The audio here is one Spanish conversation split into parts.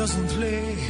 doesn't play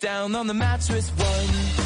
down on the mattress one.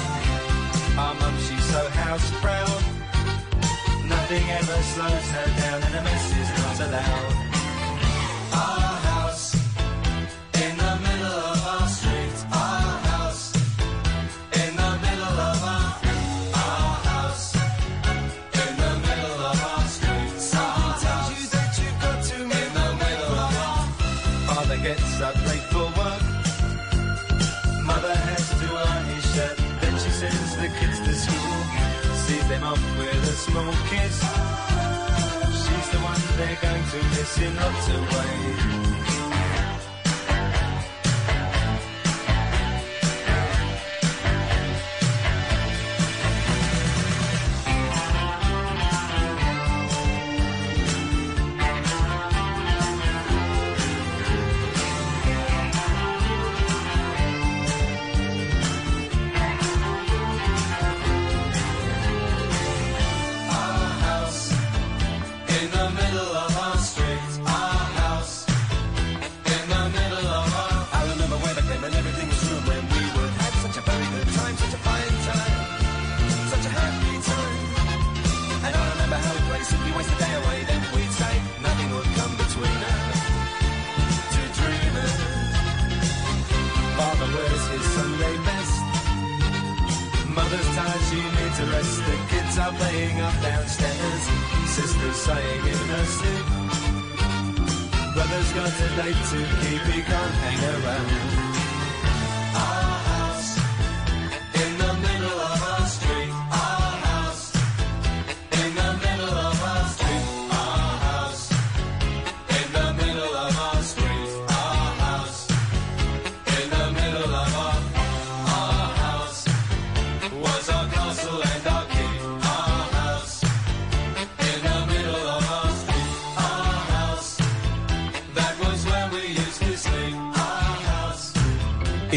mum, she's so house proud. Nothing ever slows her down, and a mess is not allowed. up where the smoke is. She's the one they're going to miss in lots of ways.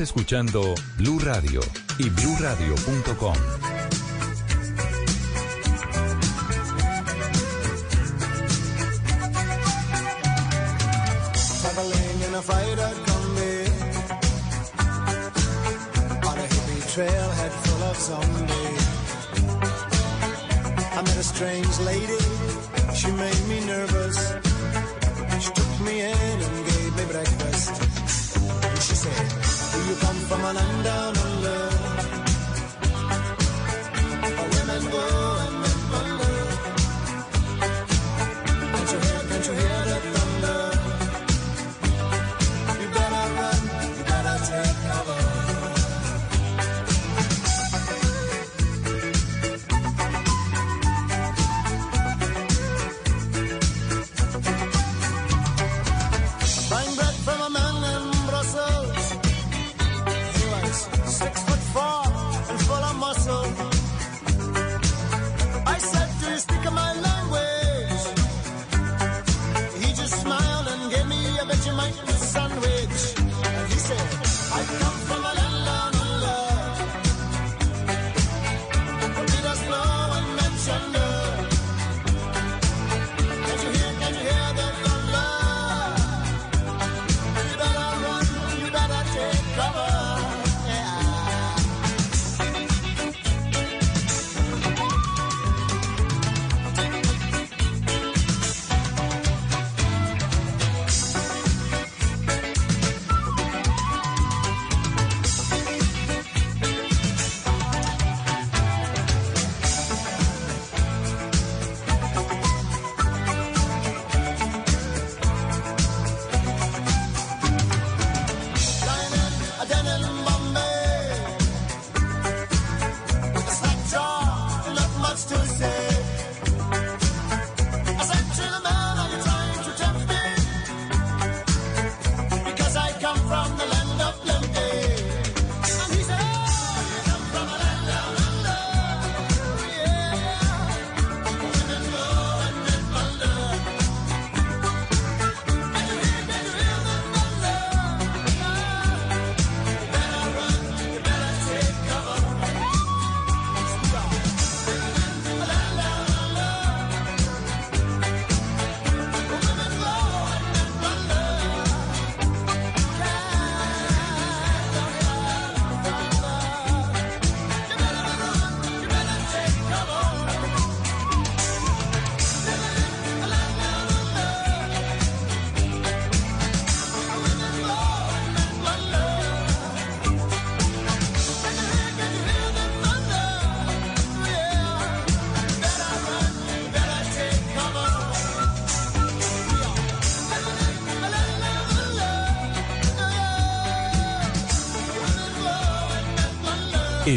Escuchando Blue Radio y BlueRadio.com.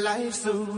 life's a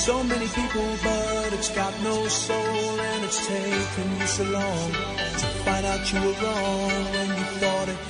So many people, but it's got no soul, and it's taken you so long to find out you were wrong when you thought it.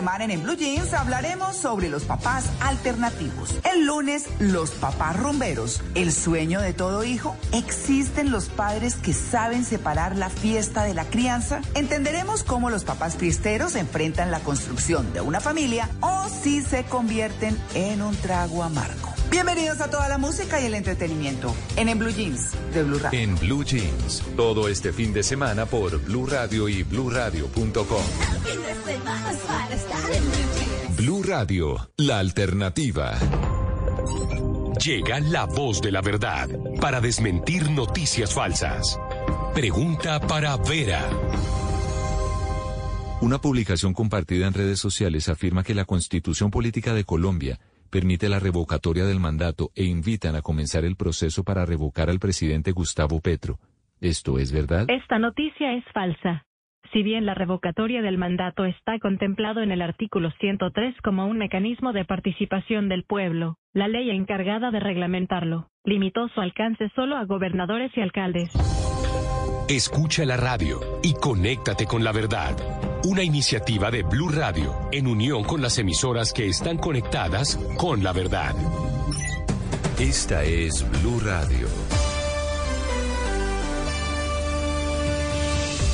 en, Blue Jeans hablaremos sobre los papás alternativos. El lunes, los papás rumberos. El sueño de todo hijo. ¿Existen los padres que saben separar la fiesta de la crianza? Entenderemos cómo los papás fiesteros enfrentan la construcción de una familia o si se convierten en un trago amargo. Bienvenidos a toda la música y el entretenimiento en, en Blue Jeans de Blue Radio. En Blue Jeans, todo este fin de semana por Blue Radio y bluradio.com. Radio, la alternativa. Llega la voz de la verdad para desmentir noticias falsas. Pregunta para Vera. Una publicación compartida en redes sociales afirma que la Constitución Política de Colombia permite la revocatoria del mandato e invitan a comenzar el proceso para revocar al presidente Gustavo Petro. ¿Esto es verdad? Esta noticia es falsa. Si bien la revocatoria del mandato está contemplado en el artículo 103 como un mecanismo de participación del pueblo, la ley encargada de reglamentarlo limitó su alcance solo a gobernadores y alcaldes. Escucha la radio y conéctate con la verdad. Una iniciativa de Blue Radio en unión con las emisoras que están conectadas con la verdad. Esta es Blue Radio.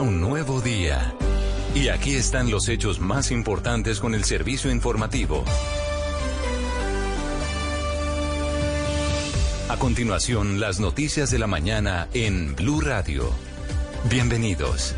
Un nuevo día. Y aquí están los hechos más importantes con el servicio informativo. A continuación, las noticias de la mañana en Blue Radio. Bienvenidos.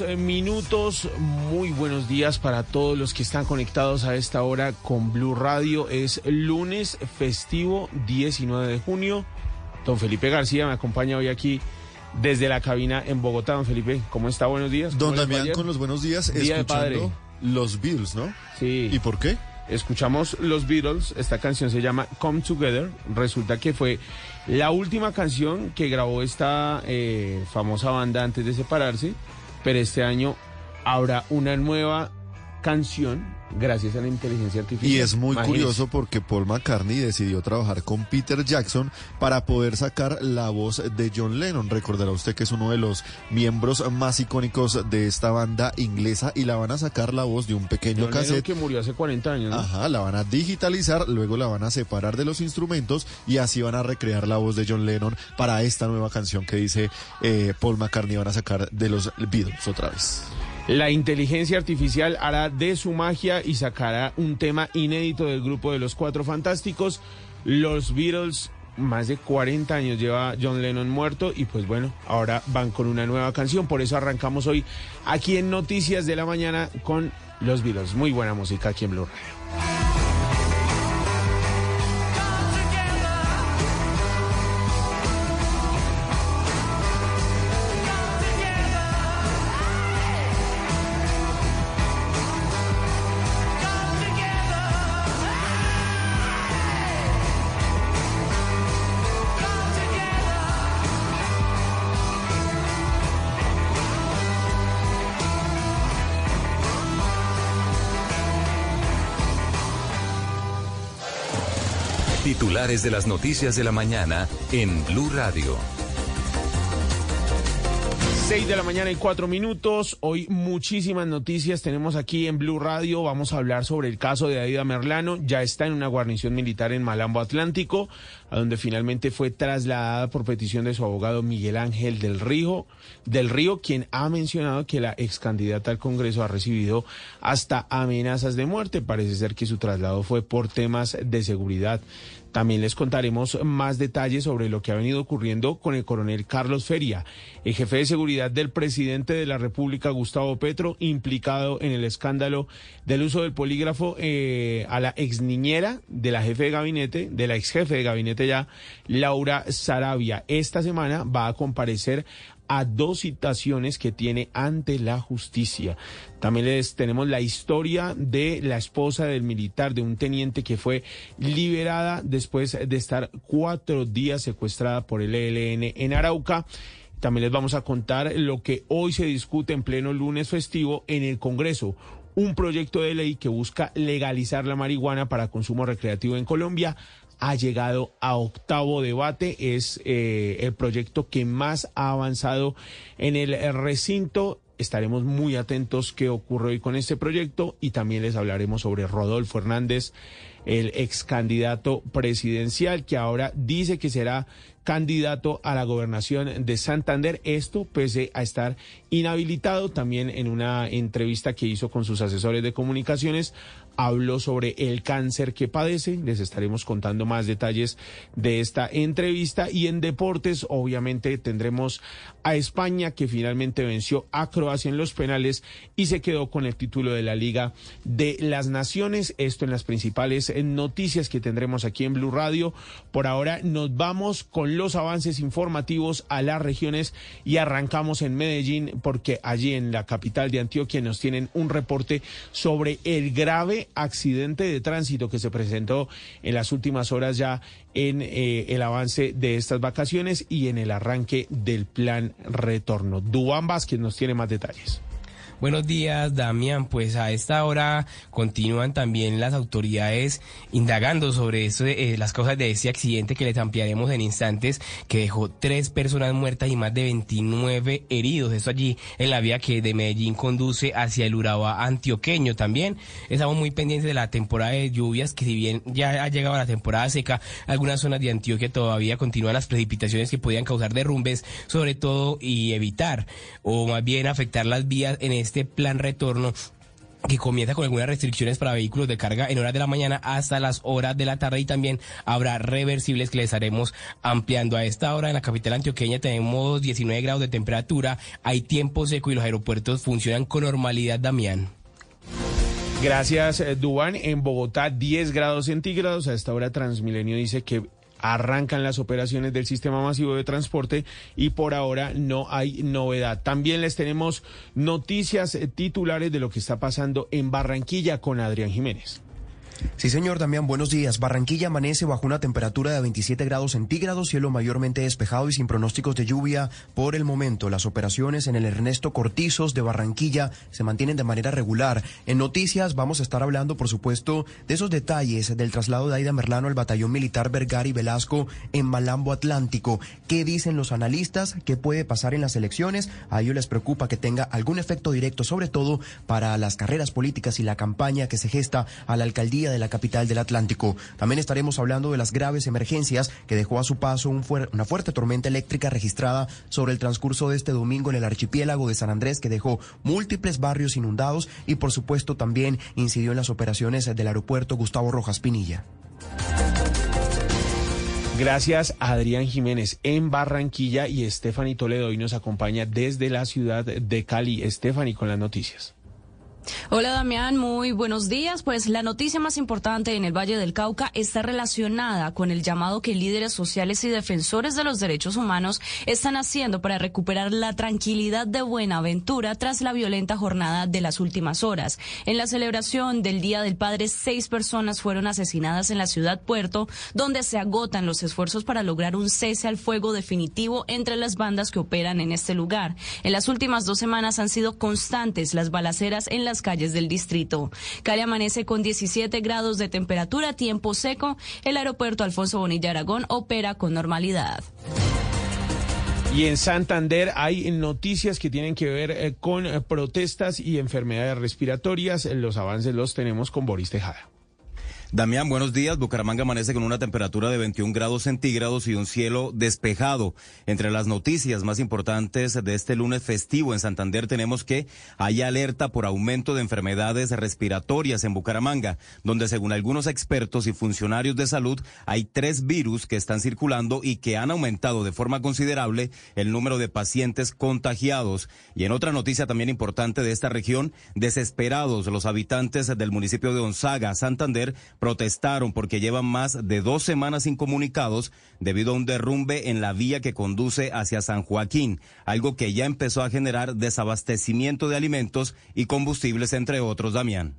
Dos eh, minutos. Muy buenos días para todos los que están conectados a esta hora con Blue Radio. Es lunes festivo 19 de junio. Don Felipe García me acompaña hoy aquí desde la cabina en Bogotá. Don Felipe, ¿cómo está? Buenos días. Don ¿Cómo le fue Damián con los buenos días, Día escuchando los Beatles, ¿no? Sí. ¿Y por qué? Escuchamos los Beatles, esta canción se llama Come Together, resulta que fue la última canción que grabó esta eh, famosa banda antes de separarse, pero este año habrá una nueva canción gracias a la inteligencia artificial. Y es muy curioso porque Paul McCartney decidió trabajar con Peter Jackson para poder sacar la voz de John Lennon. Recordará usted que es uno de los miembros más icónicos de esta banda inglesa y la van a sacar la voz de un pequeño John Lennon cassette. que murió hace 40 años, ¿no? Ajá, la van a digitalizar, luego la van a separar de los instrumentos y así van a recrear la voz de John Lennon para esta nueva canción que dice eh, Paul McCartney van a sacar de los Beatles otra vez. La inteligencia artificial hará de su magia y sacará un tema inédito del grupo de los Cuatro Fantásticos. Los Beatles, más de 40 años lleva John Lennon muerto y pues bueno, ahora van con una nueva canción. Por eso arrancamos hoy aquí en Noticias de la Mañana con los Beatles. Muy buena música aquí en Blue Radio. Titulares de las noticias de la mañana en Blue Radio. 6 de la mañana y 4 minutos. Hoy muchísimas noticias tenemos aquí en Blue Radio. Vamos a hablar sobre el caso de Aida Merlano. Ya está en una guarnición militar en Malambo Atlántico, a donde finalmente fue trasladada por petición de su abogado Miguel Ángel del Río, del Río, quien ha mencionado que la ex candidata al Congreso ha recibido hasta amenazas de muerte. Parece ser que su traslado fue por temas de seguridad. También les contaremos más detalles sobre lo que ha venido ocurriendo con el coronel Carlos Feria, el jefe de seguridad del presidente de la República, Gustavo Petro, implicado en el escándalo del uso del polígrafo eh, a la ex niñera de la jefe de gabinete, de la ex jefe de gabinete ya, Laura Sarabia. Esta semana va a comparecer a dos citaciones que tiene ante la justicia. También les tenemos la historia de la esposa del militar, de un teniente que fue liberada después de estar cuatro días secuestrada por el ELN en Arauca. También les vamos a contar lo que hoy se discute en pleno lunes festivo en el Congreso. Un proyecto de ley que busca legalizar la marihuana para consumo recreativo en Colombia ha llegado a octavo debate. Es eh, el proyecto que más ha avanzado en el recinto. Estaremos muy atentos qué ocurre hoy con este proyecto y también les hablaremos sobre Rodolfo Hernández, el ex candidato presidencial que ahora dice que será candidato a la gobernación de Santander. Esto pese a estar inhabilitado. También en una entrevista que hizo con sus asesores de comunicaciones habló sobre el cáncer que padece. Les estaremos contando más detalles de esta entrevista. Y en deportes, obviamente, tendremos a España que finalmente venció a Croacia en los penales y se quedó con el título de la Liga de las Naciones. Esto en las principales noticias que tendremos aquí en Blue Radio. Por ahora nos vamos con los avances informativos a las regiones y arrancamos en Medellín porque allí en la capital de Antioquia nos tienen un reporte sobre el grave accidente de tránsito que se presentó en las últimas horas ya en eh, el avance de estas vacaciones y en el arranque del plan retorno. Dubán Vázquez nos tiene más detalles. Buenos días, Damián. Pues a esta hora continúan también las autoridades indagando sobre eh, las causas de ese accidente que les ampliaremos en instantes, que dejó tres personas muertas y más de 29 heridos. Esto allí en la vía que de Medellín conduce hacia el Urabá antioqueño. También estamos muy pendientes de la temporada de lluvias, que si bien ya ha llegado la temporada seca, algunas zonas de Antioquia todavía continúan las precipitaciones que podían causar derrumbes, sobre todo y evitar o más bien afectar las vías en este plan retorno que comienza con algunas restricciones para vehículos de carga en horas de la mañana hasta las horas de la tarde y también habrá reversibles que les estaremos ampliando. A esta hora en la capital antioqueña tenemos 19 grados de temperatura, hay tiempo seco y los aeropuertos funcionan con normalidad, Damián. Gracias, eh, Dubán. En Bogotá, 10 grados centígrados. A esta hora, Transmilenio dice que arrancan las operaciones del sistema masivo de transporte y por ahora no hay novedad. También les tenemos noticias eh, titulares de lo que está pasando en Barranquilla con Adrián Jiménez. Sí, señor Damián, buenos días. Barranquilla amanece bajo una temperatura de 27 grados centígrados, cielo mayormente despejado y sin pronósticos de lluvia por el momento. Las operaciones en el Ernesto Cortizos de Barranquilla se mantienen de manera regular. En noticias vamos a estar hablando, por supuesto, de esos detalles del traslado de Aida Merlano al batallón militar Vergari Velasco en Malambo Atlántico. ¿Qué dicen los analistas? ¿Qué puede pasar en las elecciones? A ellos les preocupa que tenga algún efecto directo, sobre todo para las carreras políticas y la campaña que se gesta a la alcaldía de la capital del Atlántico. También estaremos hablando de las graves emergencias que dejó a su paso una fuerte tormenta eléctrica registrada sobre el transcurso de este domingo en el archipiélago de San Andrés que dejó múltiples barrios inundados y por supuesto también incidió en las operaciones del aeropuerto Gustavo Rojas Pinilla. Gracias Adrián Jiménez en Barranquilla y Stephanie Toledo hoy nos acompaña desde la ciudad de Cali. Stephanie con las noticias. Hola Damián, muy buenos días. Pues la noticia más importante en el Valle del Cauca está relacionada con el llamado que líderes sociales y defensores de los derechos humanos están haciendo para recuperar la tranquilidad de Buenaventura tras la violenta jornada de las últimas horas. En la celebración del Día del Padre, seis personas fueron asesinadas en la ciudad Puerto, donde se agotan los esfuerzos para lograr un cese al fuego definitivo entre las bandas que operan en este lugar. En las últimas dos semanas han sido constantes las balaceras en las calles del distrito. Cali amanece con 17 grados de temperatura, tiempo seco. El aeropuerto Alfonso Bonilla Aragón opera con normalidad. Y en Santander hay noticias que tienen que ver eh, con eh, protestas y enfermedades respiratorias. Los avances los tenemos con Boris Tejada. Damián, buenos días. Bucaramanga amanece con una temperatura de 21 grados centígrados y un cielo despejado. Entre las noticias más importantes de este lunes festivo en Santander tenemos que hay alerta por aumento de enfermedades respiratorias en Bucaramanga, donde según algunos expertos y funcionarios de salud hay tres virus que están circulando y que han aumentado de forma considerable el número de pacientes contagiados. Y en otra noticia también importante de esta región, desesperados los habitantes del municipio de Onzaga, Santander, protestaron porque llevan más de dos semanas incomunicados debido a un derrumbe en la vía que conduce hacia San Joaquín, algo que ya empezó a generar desabastecimiento de alimentos y combustibles, entre otros, Damián.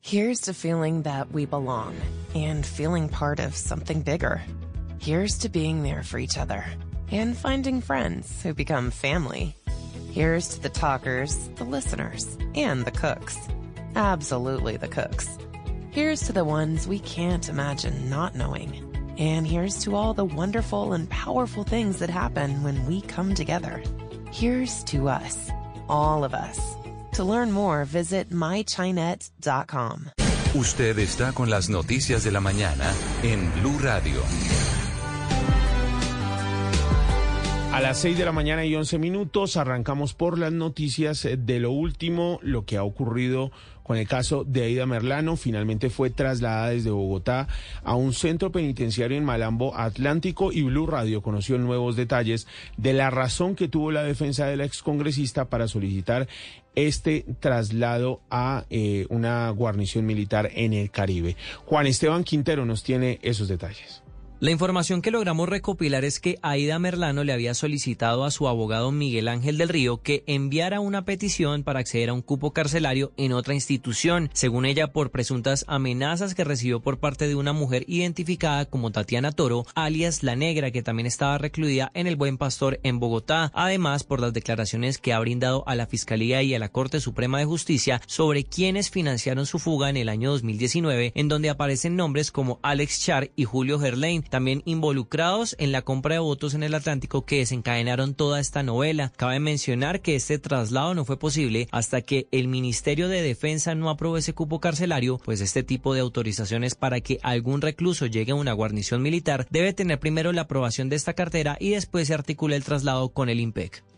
Here's to feeling that we belong and feeling part of something bigger. Here's to being there for each other and finding friends who become family. Here's to the talkers, the listeners, and the cooks. Absolutely the cooks. Here's to the ones we can't imagine not knowing. And here's to all the wonderful and powerful things that happen when we come together. Here's to us, all of us. To learn more, visit mychinet.com. Usted está con las noticias de la mañana en Blue Radio. A las 6 de la mañana y 11 minutos arrancamos por las noticias de lo último, lo que ha ocurrido con el caso de Aida Merlano. Finalmente fue trasladada desde Bogotá a un centro penitenciario en Malambo Atlántico y Blue Radio conoció nuevos detalles de la razón que tuvo la defensa de la excongresista para solicitar este traslado a eh, una guarnición militar en el Caribe. Juan Esteban Quintero nos tiene esos detalles. La información que logramos recopilar es que Aida Merlano le había solicitado a su abogado Miguel Ángel del Río que enviara una petición para acceder a un cupo carcelario en otra institución, según ella por presuntas amenazas que recibió por parte de una mujer identificada como Tatiana Toro, alias La Negra, que también estaba recluida en el Buen Pastor en Bogotá, además por las declaraciones que ha brindado a la Fiscalía y a la Corte Suprema de Justicia sobre quienes financiaron su fuga en el año 2019, en donde aparecen nombres como Alex Char y Julio Gerlain, también involucrados en la compra de votos en el Atlántico que desencadenaron toda esta novela. Cabe mencionar que este traslado no fue posible hasta que el Ministerio de Defensa no aprobó ese cupo carcelario, pues este tipo de autorizaciones para que algún recluso llegue a una guarnición militar debe tener primero la aprobación de esta cartera y después se articula el traslado con el IMPEC.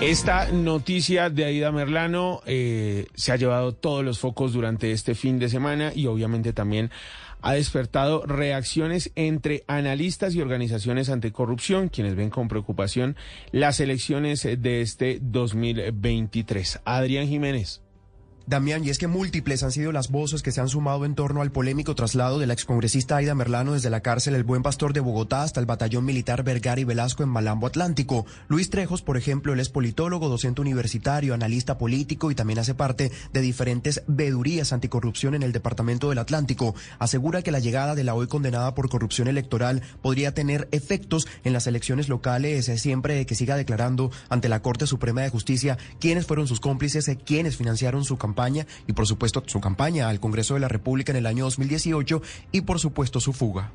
Esta noticia de Aida Merlano eh, se ha llevado todos los focos durante este fin de semana y obviamente también ha despertado reacciones entre analistas y organizaciones anticorrupción, quienes ven con preocupación las elecciones de este 2023. Adrián Jiménez. Damián, y es que múltiples han sido las voces que se han sumado en torno al polémico traslado de la excongresista Aida Merlano desde la cárcel El Buen Pastor de Bogotá hasta el batallón militar Vergara y Velasco en Malambo Atlántico. Luis Trejos, por ejemplo, él es politólogo, docente universitario, analista político y también hace parte de diferentes vedurías anticorrupción en el Departamento del Atlántico. Asegura que la llegada de la hoy condenada por corrupción electoral podría tener efectos en las elecciones locales, eh, siempre que siga declarando ante la Corte Suprema de Justicia quiénes fueron sus cómplices, eh, quiénes financiaron su campaña y por supuesto su campaña al Congreso de la República en el año 2018 y por supuesto su fuga.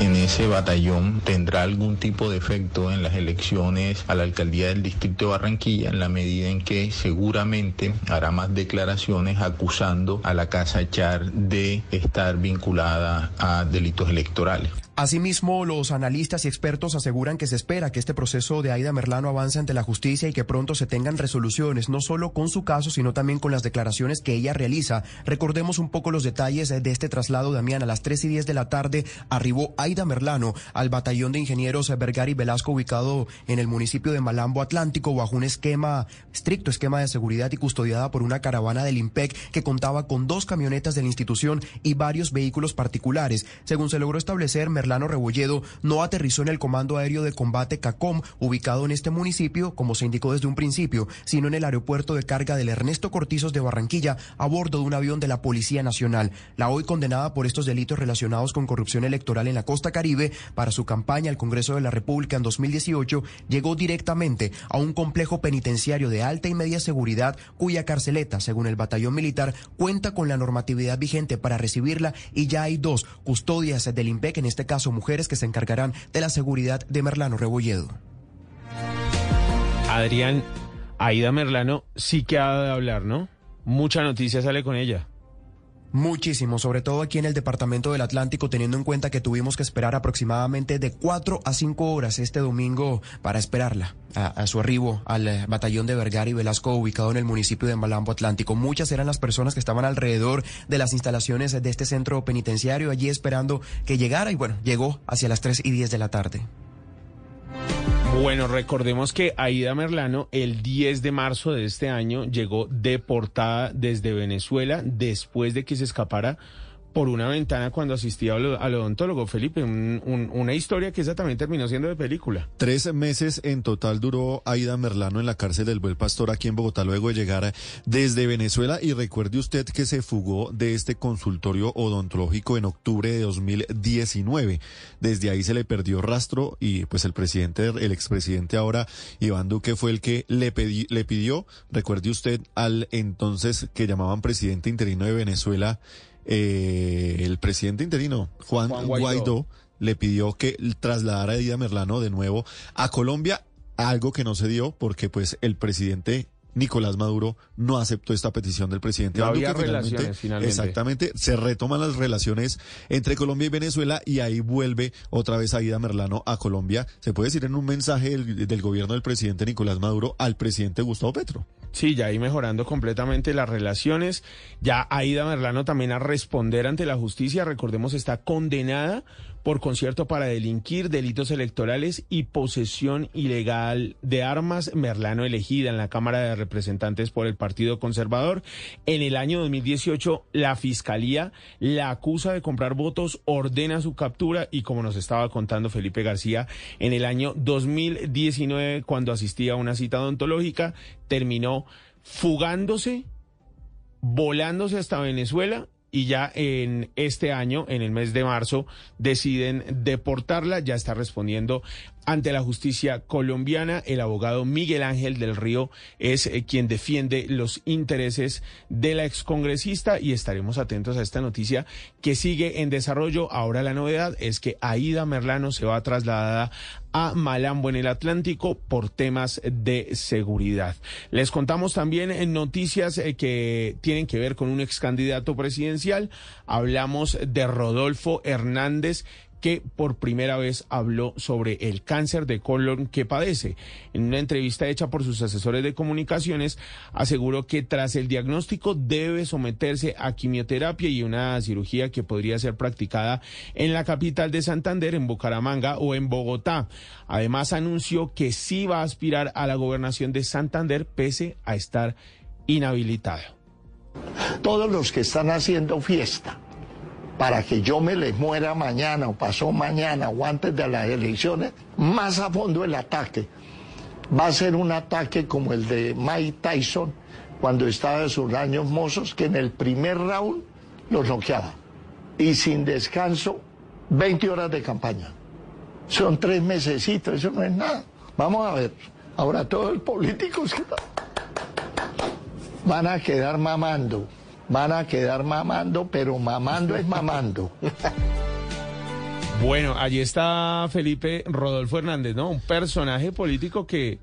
en ese batallón tendrá algún tipo de efecto en las elecciones a la alcaldía del distrito de Barranquilla en la medida en que seguramente hará más declaraciones acusando a la Casa Char de estar vinculada a delitos electorales. Asimismo, los analistas y expertos aseguran que se espera que este proceso de Aida Merlano avance ante la justicia y que pronto se tengan resoluciones, no solo con su caso, sino también con las declaraciones que ella realiza. Recordemos un poco los detalles de este traslado, Damián. A las 3 y 10 de la tarde arribó Aida Merlano al batallón de ingenieros Vergara y Velasco, ubicado en el municipio de Malambo Atlántico, bajo un esquema, estricto esquema de seguridad y custodiada por una caravana del IMPEC que contaba con dos camionetas de la institución y varios vehículos particulares. Según se logró establecer, Merlano Rebolledo no aterrizó en el Comando Aéreo de Combate CACOM, ubicado en este municipio, como se indicó desde un principio, sino en el aeropuerto de carga del Ernesto Cortizos de Barranquilla, a bordo de un avión de la Policía Nacional. La hoy condenada por estos delitos relacionados con corrupción electoral en la costa caribe para su campaña al Congreso de la República en 2018 llegó directamente a un complejo penitenciario de alta y media seguridad cuya carceleta, según el batallón militar, cuenta con la normatividad vigente para recibirla y ya hay dos custodias del IMPEC, en este caso mujeres que se encargarán de la seguridad de Merlano Rebolledo. Adrián, Aida Merlano sí que ha de hablar, ¿no? Mucha noticia sale con ella. Muchísimo, sobre todo aquí en el Departamento del Atlántico, teniendo en cuenta que tuvimos que esperar aproximadamente de cuatro a cinco horas este domingo para esperarla a, su arribo al eh, batallón de Vergara y Velasco ubicado en el municipio de Malambo Atlántico. Muchas eran las personas que estaban alrededor de las instalaciones de este centro penitenciario allí esperando que llegara y bueno, llegó hacia las tres y diez de la tarde. Bueno, recordemos que Aida Merlano el 10 de marzo de este año llegó deportada desde Venezuela después de que se escapara por una ventana cuando asistía al, odontólogo. Felipe, un- un- una historia que esa también terminó siendo de película. Tres meses en total duró Aida Merlano en la cárcel del Buen Pastor aquí en Bogotá luego de llegar desde Venezuela y recuerde usted que se fugó de este consultorio odontológico en octubre de 2019. Desde ahí se le perdió rastro y pues el presidente, el expresidente ahora Iván Duque fue el que le, le pidió, recuerde usted al entonces que llamaban presidente interino de Venezuela, eh, el presidente interino Juan, Juan Guaidó. Guaidó le pidió que trasladara a Aida Merlano de nuevo a Colombia, algo que no se dio porque pues el presidente Nicolás Maduro no aceptó esta petición del presidente. No Iván había Duque, relaciones, finalmente. Exactamente, se retoman las relaciones entre Colombia y Venezuela y ahí vuelve otra vez Aida Merlano a Colombia. Se puede decir en un mensaje del, del gobierno del presidente Nicolás Maduro al presidente Gustavo Petro. Sí, ya ahí mejorando completamente las relaciones. Ya Aida Merlano también a responder ante la justicia. Recordemos, está condenada por concierto para delinquir, delitos electorales y posesión ilegal de armas. Merlano elegida en la Cámara de Representantes por el Partido Conservador. En el año 2018, la Fiscalía la acusa de comprar votos, ordena su captura y como nos estaba contando Felipe García, en el año 2019, cuando asistía a una cita odontológica, terminó fugándose, volándose hasta Venezuela y ya en este año, en el mes de marzo, deciden deportarla. Ya está respondiendo ante la justicia colombiana. El abogado Miguel Ángel del Río es eh, quien defiende los intereses de la excongresista y estaremos atentos a esta noticia que sigue en desarrollo. Ahora la novedad es que Aida Merlano se va trasladada a Malambo en el Atlántico por temas de seguridad. Les contamos también en noticias eh, que tienen que ver con un ex candidato presidencial. Hablamos de Rodolfo Hernández que por primera vez habló sobre el cáncer de colon que padece. En una entrevista hecha por sus asesores de comunicaciones, aseguró que tras el diagnóstico debe someterse a quimioterapia y una cirugía que podría ser practicada en la capital de Santander, en Bucaramanga o en Bogotá. Además, anunció que sí va a aspirar a la gobernación de Santander pese a estar inhabilitado. Todos los que están haciendo fiesta para que yo me les muera mañana o pasó mañana o antes de las elecciones, más a fondo el ataque. Va a ser un ataque como el de Mike Tyson cuando estaba en sus años mozos, que en el primer round los noqueaba. Y sin descanso, 20 horas de campaña. Son tres mesecitos, eso no es nada. Vamos a ver. Ahora todos los políticos van a quedar mamando. Van a quedar mamando, pero mamando es mamando. Bueno, allí está Felipe Rodolfo Hernández, ¿no? Un personaje político que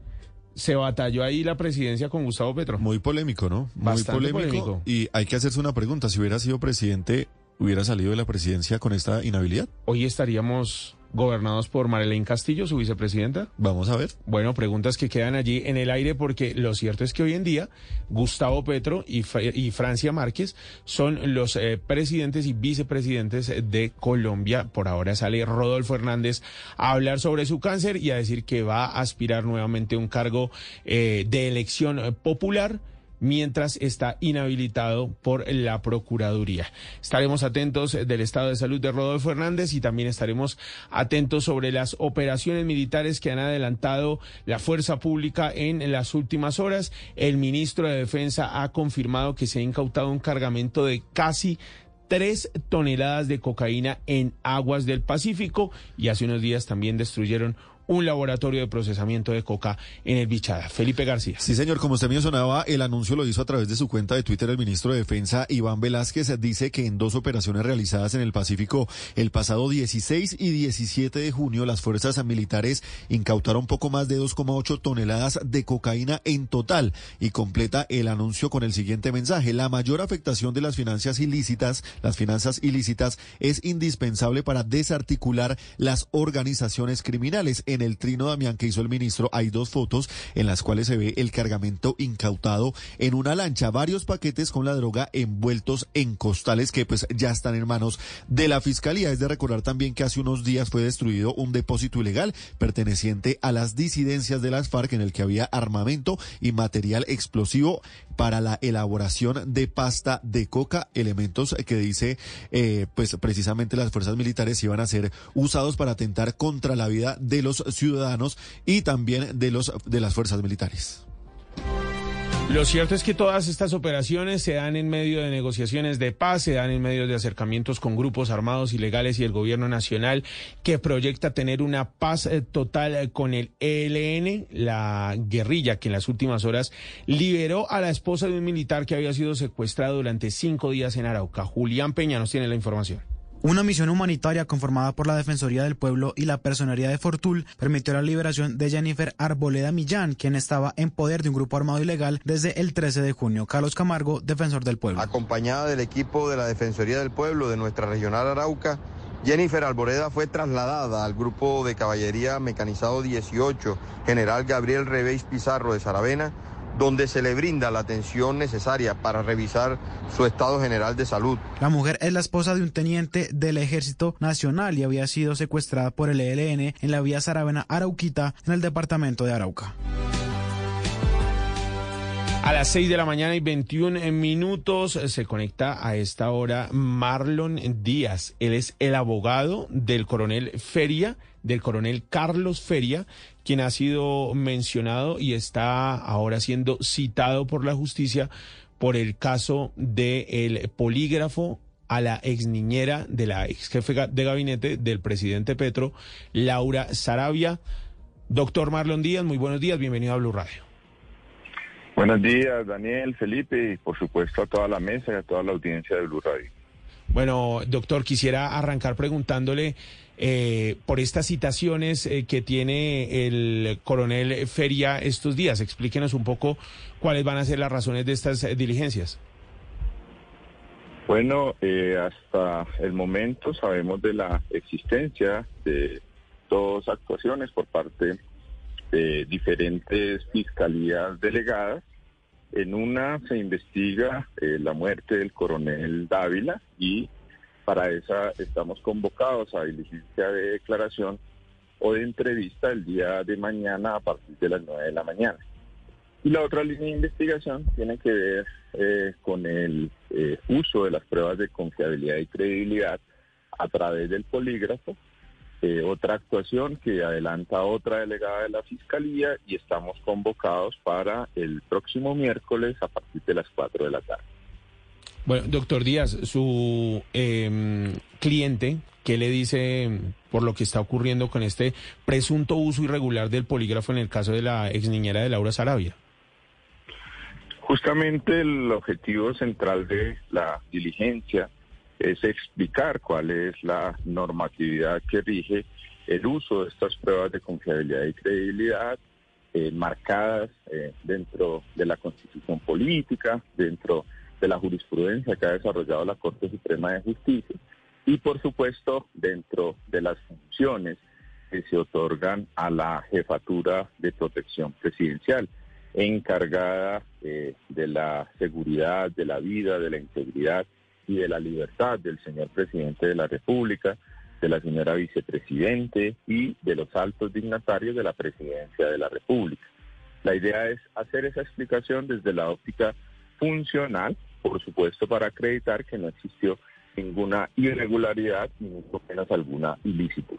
se batalló ahí la presidencia con Gustavo Petro. Muy polémico, ¿no? Muy Bastante polémico. polémico. Y hay que hacerse una pregunta. Si hubiera sido presidente, ¿hubiera salido de la presidencia con esta inhabilidad? Hoy estaríamos gobernados por Marilyn Castillo, su vicepresidenta. Vamos a ver. Bueno, preguntas que quedan allí en el aire porque lo cierto es que hoy en día Gustavo Petro y, y Francia Márquez son los eh, presidentes y vicepresidentes de Colombia. Por ahora sale Rodolfo Hernández a hablar sobre su cáncer y a decir que va a aspirar nuevamente a un cargo eh, de elección eh, popular mientras está inhabilitado por la Procuraduría. Estaremos atentos del estado de salud de Rodolfo Hernández y también estaremos atentos sobre las operaciones militares que han adelantado la fuerza pública en las últimas horas. El ministro de Defensa ha confirmado que se ha incautado un cargamento de casi tres toneladas de cocaína en aguas del Pacífico y hace unos días también destruyeron un laboratorio de procesamiento de coca en el Bichada. Felipe García. Sí, señor, como usted mencionaba, el anuncio lo hizo a través de su cuenta de Twitter el ministro de Defensa, Iván Velázquez. Dice que en dos operaciones realizadas en el Pacífico el pasado 16 y 17 de junio, las fuerzas militares incautaron poco más de 2,8 toneladas de cocaína en total y completa el anuncio con el siguiente mensaje. La mayor afectación de las finanzas ilícitas, las finanzas ilícitas, es indispensable para desarticular las organizaciones criminales. El trino Damián que hizo el ministro hay dos fotos en las cuales se ve el cargamento incautado en una lancha, varios paquetes con la droga envueltos en costales que pues ya están en manos de la fiscalía. Es de recordar también que hace unos días fue destruido un depósito ilegal perteneciente a las disidencias de las FARC en el que había armamento y material explosivo para la elaboración de pasta de coca, elementos que dice eh, pues precisamente las fuerzas militares iban a ser usados para atentar contra la vida de los ciudadanos y también de los de las fuerzas militares. Lo cierto es que todas estas operaciones se dan en medio de negociaciones de paz, se dan en medio de acercamientos con grupos armados ilegales y el gobierno nacional que proyecta tener una paz eh, total eh, con el ELN, la guerrilla que en las últimas horas liberó a la esposa de un militar que había sido secuestrado durante cinco días en Arauca. Julián Peña nos tiene la información. Una misión humanitaria conformada por la Defensoría del Pueblo y la Personería de Fortul permitió la liberación de Jennifer Arboleda Millán, quien estaba en poder de un grupo armado ilegal desde el 13 de junio. Carlos Camargo, defensor del pueblo. Acompañada del equipo de la Defensoría del Pueblo de nuestra regional Arauca, Jennifer Arboleda fue trasladada al grupo de caballería mecanizado 18, General Gabriel Revéis Pizarro de Saravena, donde se le brinda la atención necesaria para revisar su estado general de salud. La mujer es la esposa de un teniente del Ejército Nacional y había sido secuestrada por el ELN en la vía Saravena Arauquita en el departamento de Arauca. A las 6 de la mañana y 21 minutos eh, se conecta a esta hora Marlon Díaz. Él es el abogado del coronel Feria, del coronel Carlos Feria, quien ha sido mencionado y está ahora siendo citado por la justicia por el caso del polígrafo a la ex niñera de la ex jefe de gabinete del presidente Petro, Laura Sarabia. Doctor Marlon Díaz, muy buenos días, bienvenido a Blue Radio. Buenos días, Daniel, Felipe, y por supuesto a toda la mesa y a toda la audiencia de Blue Radio. Bueno, doctor, quisiera arrancar preguntándole eh, por estas citaciones eh, que tiene el coronel Feria estos días. Explíquenos un poco cuáles van a ser las razones de estas eh, diligencias. Bueno, hasta el momento sabemos de la existencia de dos actuaciones por parte de diferentes fiscalías delegadas. En una se investiga la muerte del coronel Dávila y para esa estamos convocados a diligencia de declaración o de entrevista el día de mañana a partir de las 9 de la mañana. Y la otra línea de investigación tiene que ver eh, con el eh, uso de las pruebas de confiabilidad y credibilidad a través del polígrafo. Eh, otra actuación que adelanta otra delegada de la Fiscalía y estamos convocados para el próximo miércoles a partir de las 4 de la tarde. Bueno, doctor Díaz, su em, cliente, ¿qué le dice por lo que está ocurriendo con este presunto uso irregular del polígrafo en el caso de la ex niñera de Laura Sarabia? Justamente el objetivo central de la diligencia es explicar cuál es la normatividad que rige el uso de estas pruebas de confiabilidad y credibilidad eh, marcadas eh, dentro de la constitución política, dentro de la jurisprudencia que ha desarrollado la Corte Suprema de Justicia y por supuesto dentro de las funciones que se otorgan a la jefatura de protección presidencial encargada eh, de la seguridad, de la vida, de la integridad y de la libertad del señor presidente de la República, de la señora vicepresidente y de los altos dignatarios de la presidencia de la República. La idea es hacer esa explicación desde la óptica funcional, por supuesto, para acreditar que no existió ninguna irregularidad ni mucho menos alguna ilícito.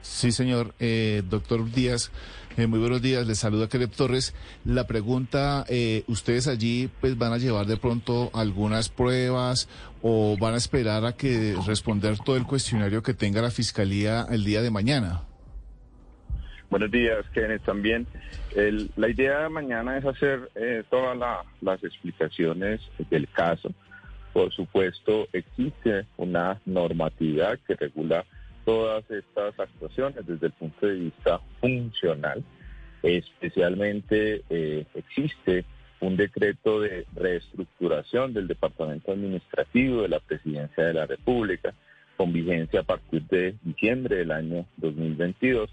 Sí, señor. Eh, doctor Díaz, eh, muy buenos días. Les saluda Caleb Torres. La pregunta, eh, ¿ustedes allí pues van a llevar de pronto algunas pruebas o van a esperar a que responder todo el cuestionario que tenga la Fiscalía el día de mañana? Buenos días, Kenneth, también. El- la idea de mañana es hacer eh, todas la- las explicaciones del caso. Por supuesto, existe una normatividad que regula todas estas actuaciones desde el punto de vista funcional. Especialmente eh, existe un decreto de reestructuración del Departamento Administrativo de la Presidencia de la República con vigencia a partir de diciembre del año 2022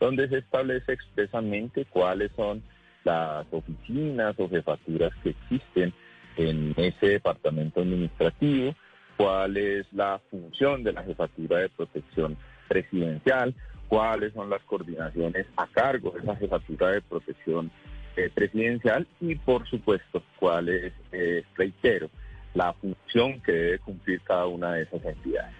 donde se establece expresamente cuáles son las oficinas o jefaturas que existen en ese departamento administrativo, cuál es la función de la jefatura de protección presidencial, cuáles son las coordinaciones a cargo de esa jefatura de protección eh, presidencial y por supuesto cuál es, eh, reitero, la función que debe cumplir cada una de esas entidades.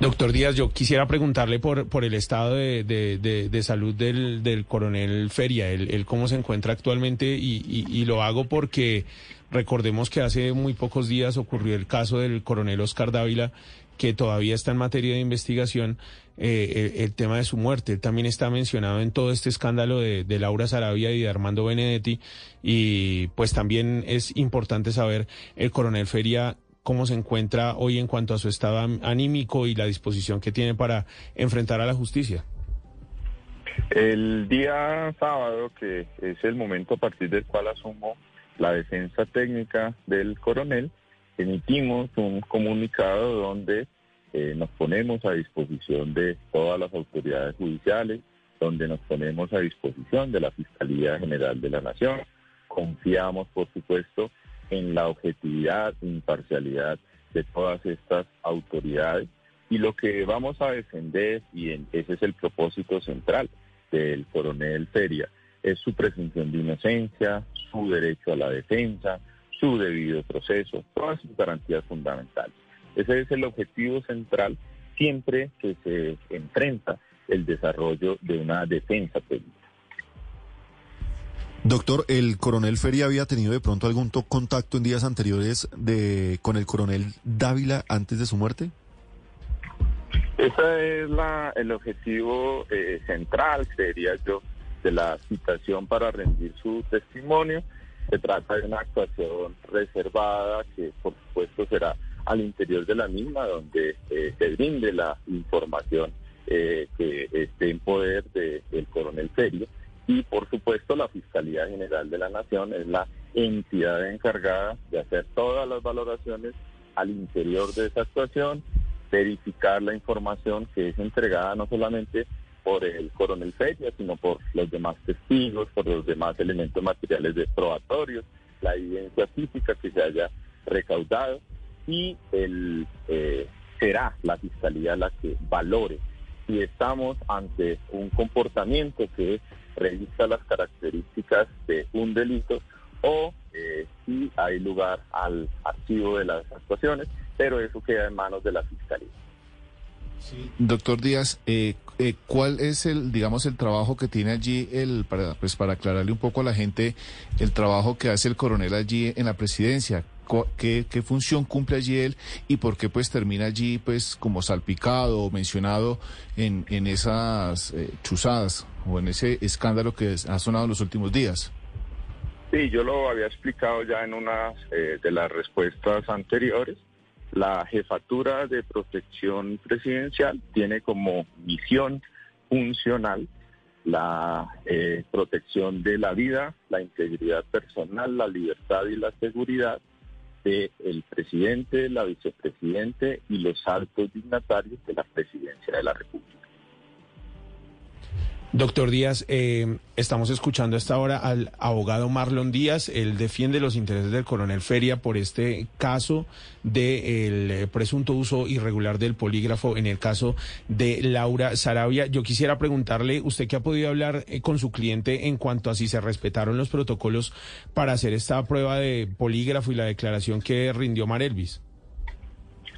Doctor Díaz, yo quisiera preguntarle por, por el estado de, de- de- de salud del, del coronel Feria, el, cómo se encuentra actualmente y, y- y lo hago porque recordemos que hace muy pocos días ocurrió el caso del coronel Oscar Dávila, que todavía está en materia de investigación, eh, el, el tema de su muerte. Él también está mencionado en todo este escándalo de, de Laura Sarabia y de Armando Benedetti y pues también es importante saber el coronel Feria cómo se encuentra hoy en cuanto a su estado anímico y la disposición que tiene para enfrentar a la justicia. El día sábado, que es el momento a partir del cual asumo la defensa técnica del coronel, emitimos un comunicado donde eh, nos ponemos a disposición de todas las autoridades judiciales, donde nos ponemos a disposición de la Fiscalía General de la Nación. Confiamos, por supuesto, en la objetividad e imparcialidad de todas estas autoridades y lo que vamos a defender, y ese es el propósito central del coronel Feria, es su presunción de inocencia, su derecho a la defensa, su debido proceso, todas sus garantías fundamentales. Ese es el objetivo central siempre que se enfrenta el desarrollo de una defensa técnica. Doctor, ¿el coronel Feria había tenido de pronto algún to- contacto en días anteriores de, con el coronel Dávila antes de su muerte? Ese es la, el objetivo eh, central, creería yo, de la citación para rendir su testimonio. Se trata de una actuación reservada que, por supuesto, será al interior de la misma, donde eh, se brinde la información eh, que esté en poder de- del coronel Feria Y por supuesto la Fiscalía General de la Nación es la entidad encargada de hacer todas las valoraciones al interior de esa actuación, verificar la información que es entregada no solamente por el coronel Feria, sino por los demás testigos, por los demás elementos materiales de probatorios, la evidencia física que se haya recaudado y el, eh, será la fiscalía la que valore si estamos ante un comportamiento que revista las características de un delito o eh, si hay lugar al archivo de las actuaciones, pero eso queda en manos de la fiscalía. Doctor Díaz, eh, eh, ¿cuál es el, digamos, el trabajo que tiene allí el, para, pues para aclararle un poco a la gente, el trabajo que hace el coronel allí en la presidencia? ¿Qué, función cumple allí él y por qué pues termina allí pues como salpicado o mencionado en, en esas eh, chuzadas o en ese escándalo que ha sonado en los últimos días? Sí, yo lo había explicado ya en una eh, de las respuestas anteriores. La jefatura de protección presidencial tiene como misión funcional la eh, protección de la vida, la integridad personal, la libertad y la seguridad del presidente, la vicepresidente y los altos dignatarios de la presidencia de la República. Doctor Díaz, eh, estamos escuchando a esta hora al abogado Marlon Díaz. Él defiende los intereses del coronel Feria por este caso del eh, presunto uso irregular del polígrafo en el caso de Laura Sarabia. Yo quisiera preguntarle, usted que ha podido hablar eh, con su cliente en cuanto a si se respetaron los protocolos para hacer esta prueba de polígrafo y la declaración que rindió Mar Elvis.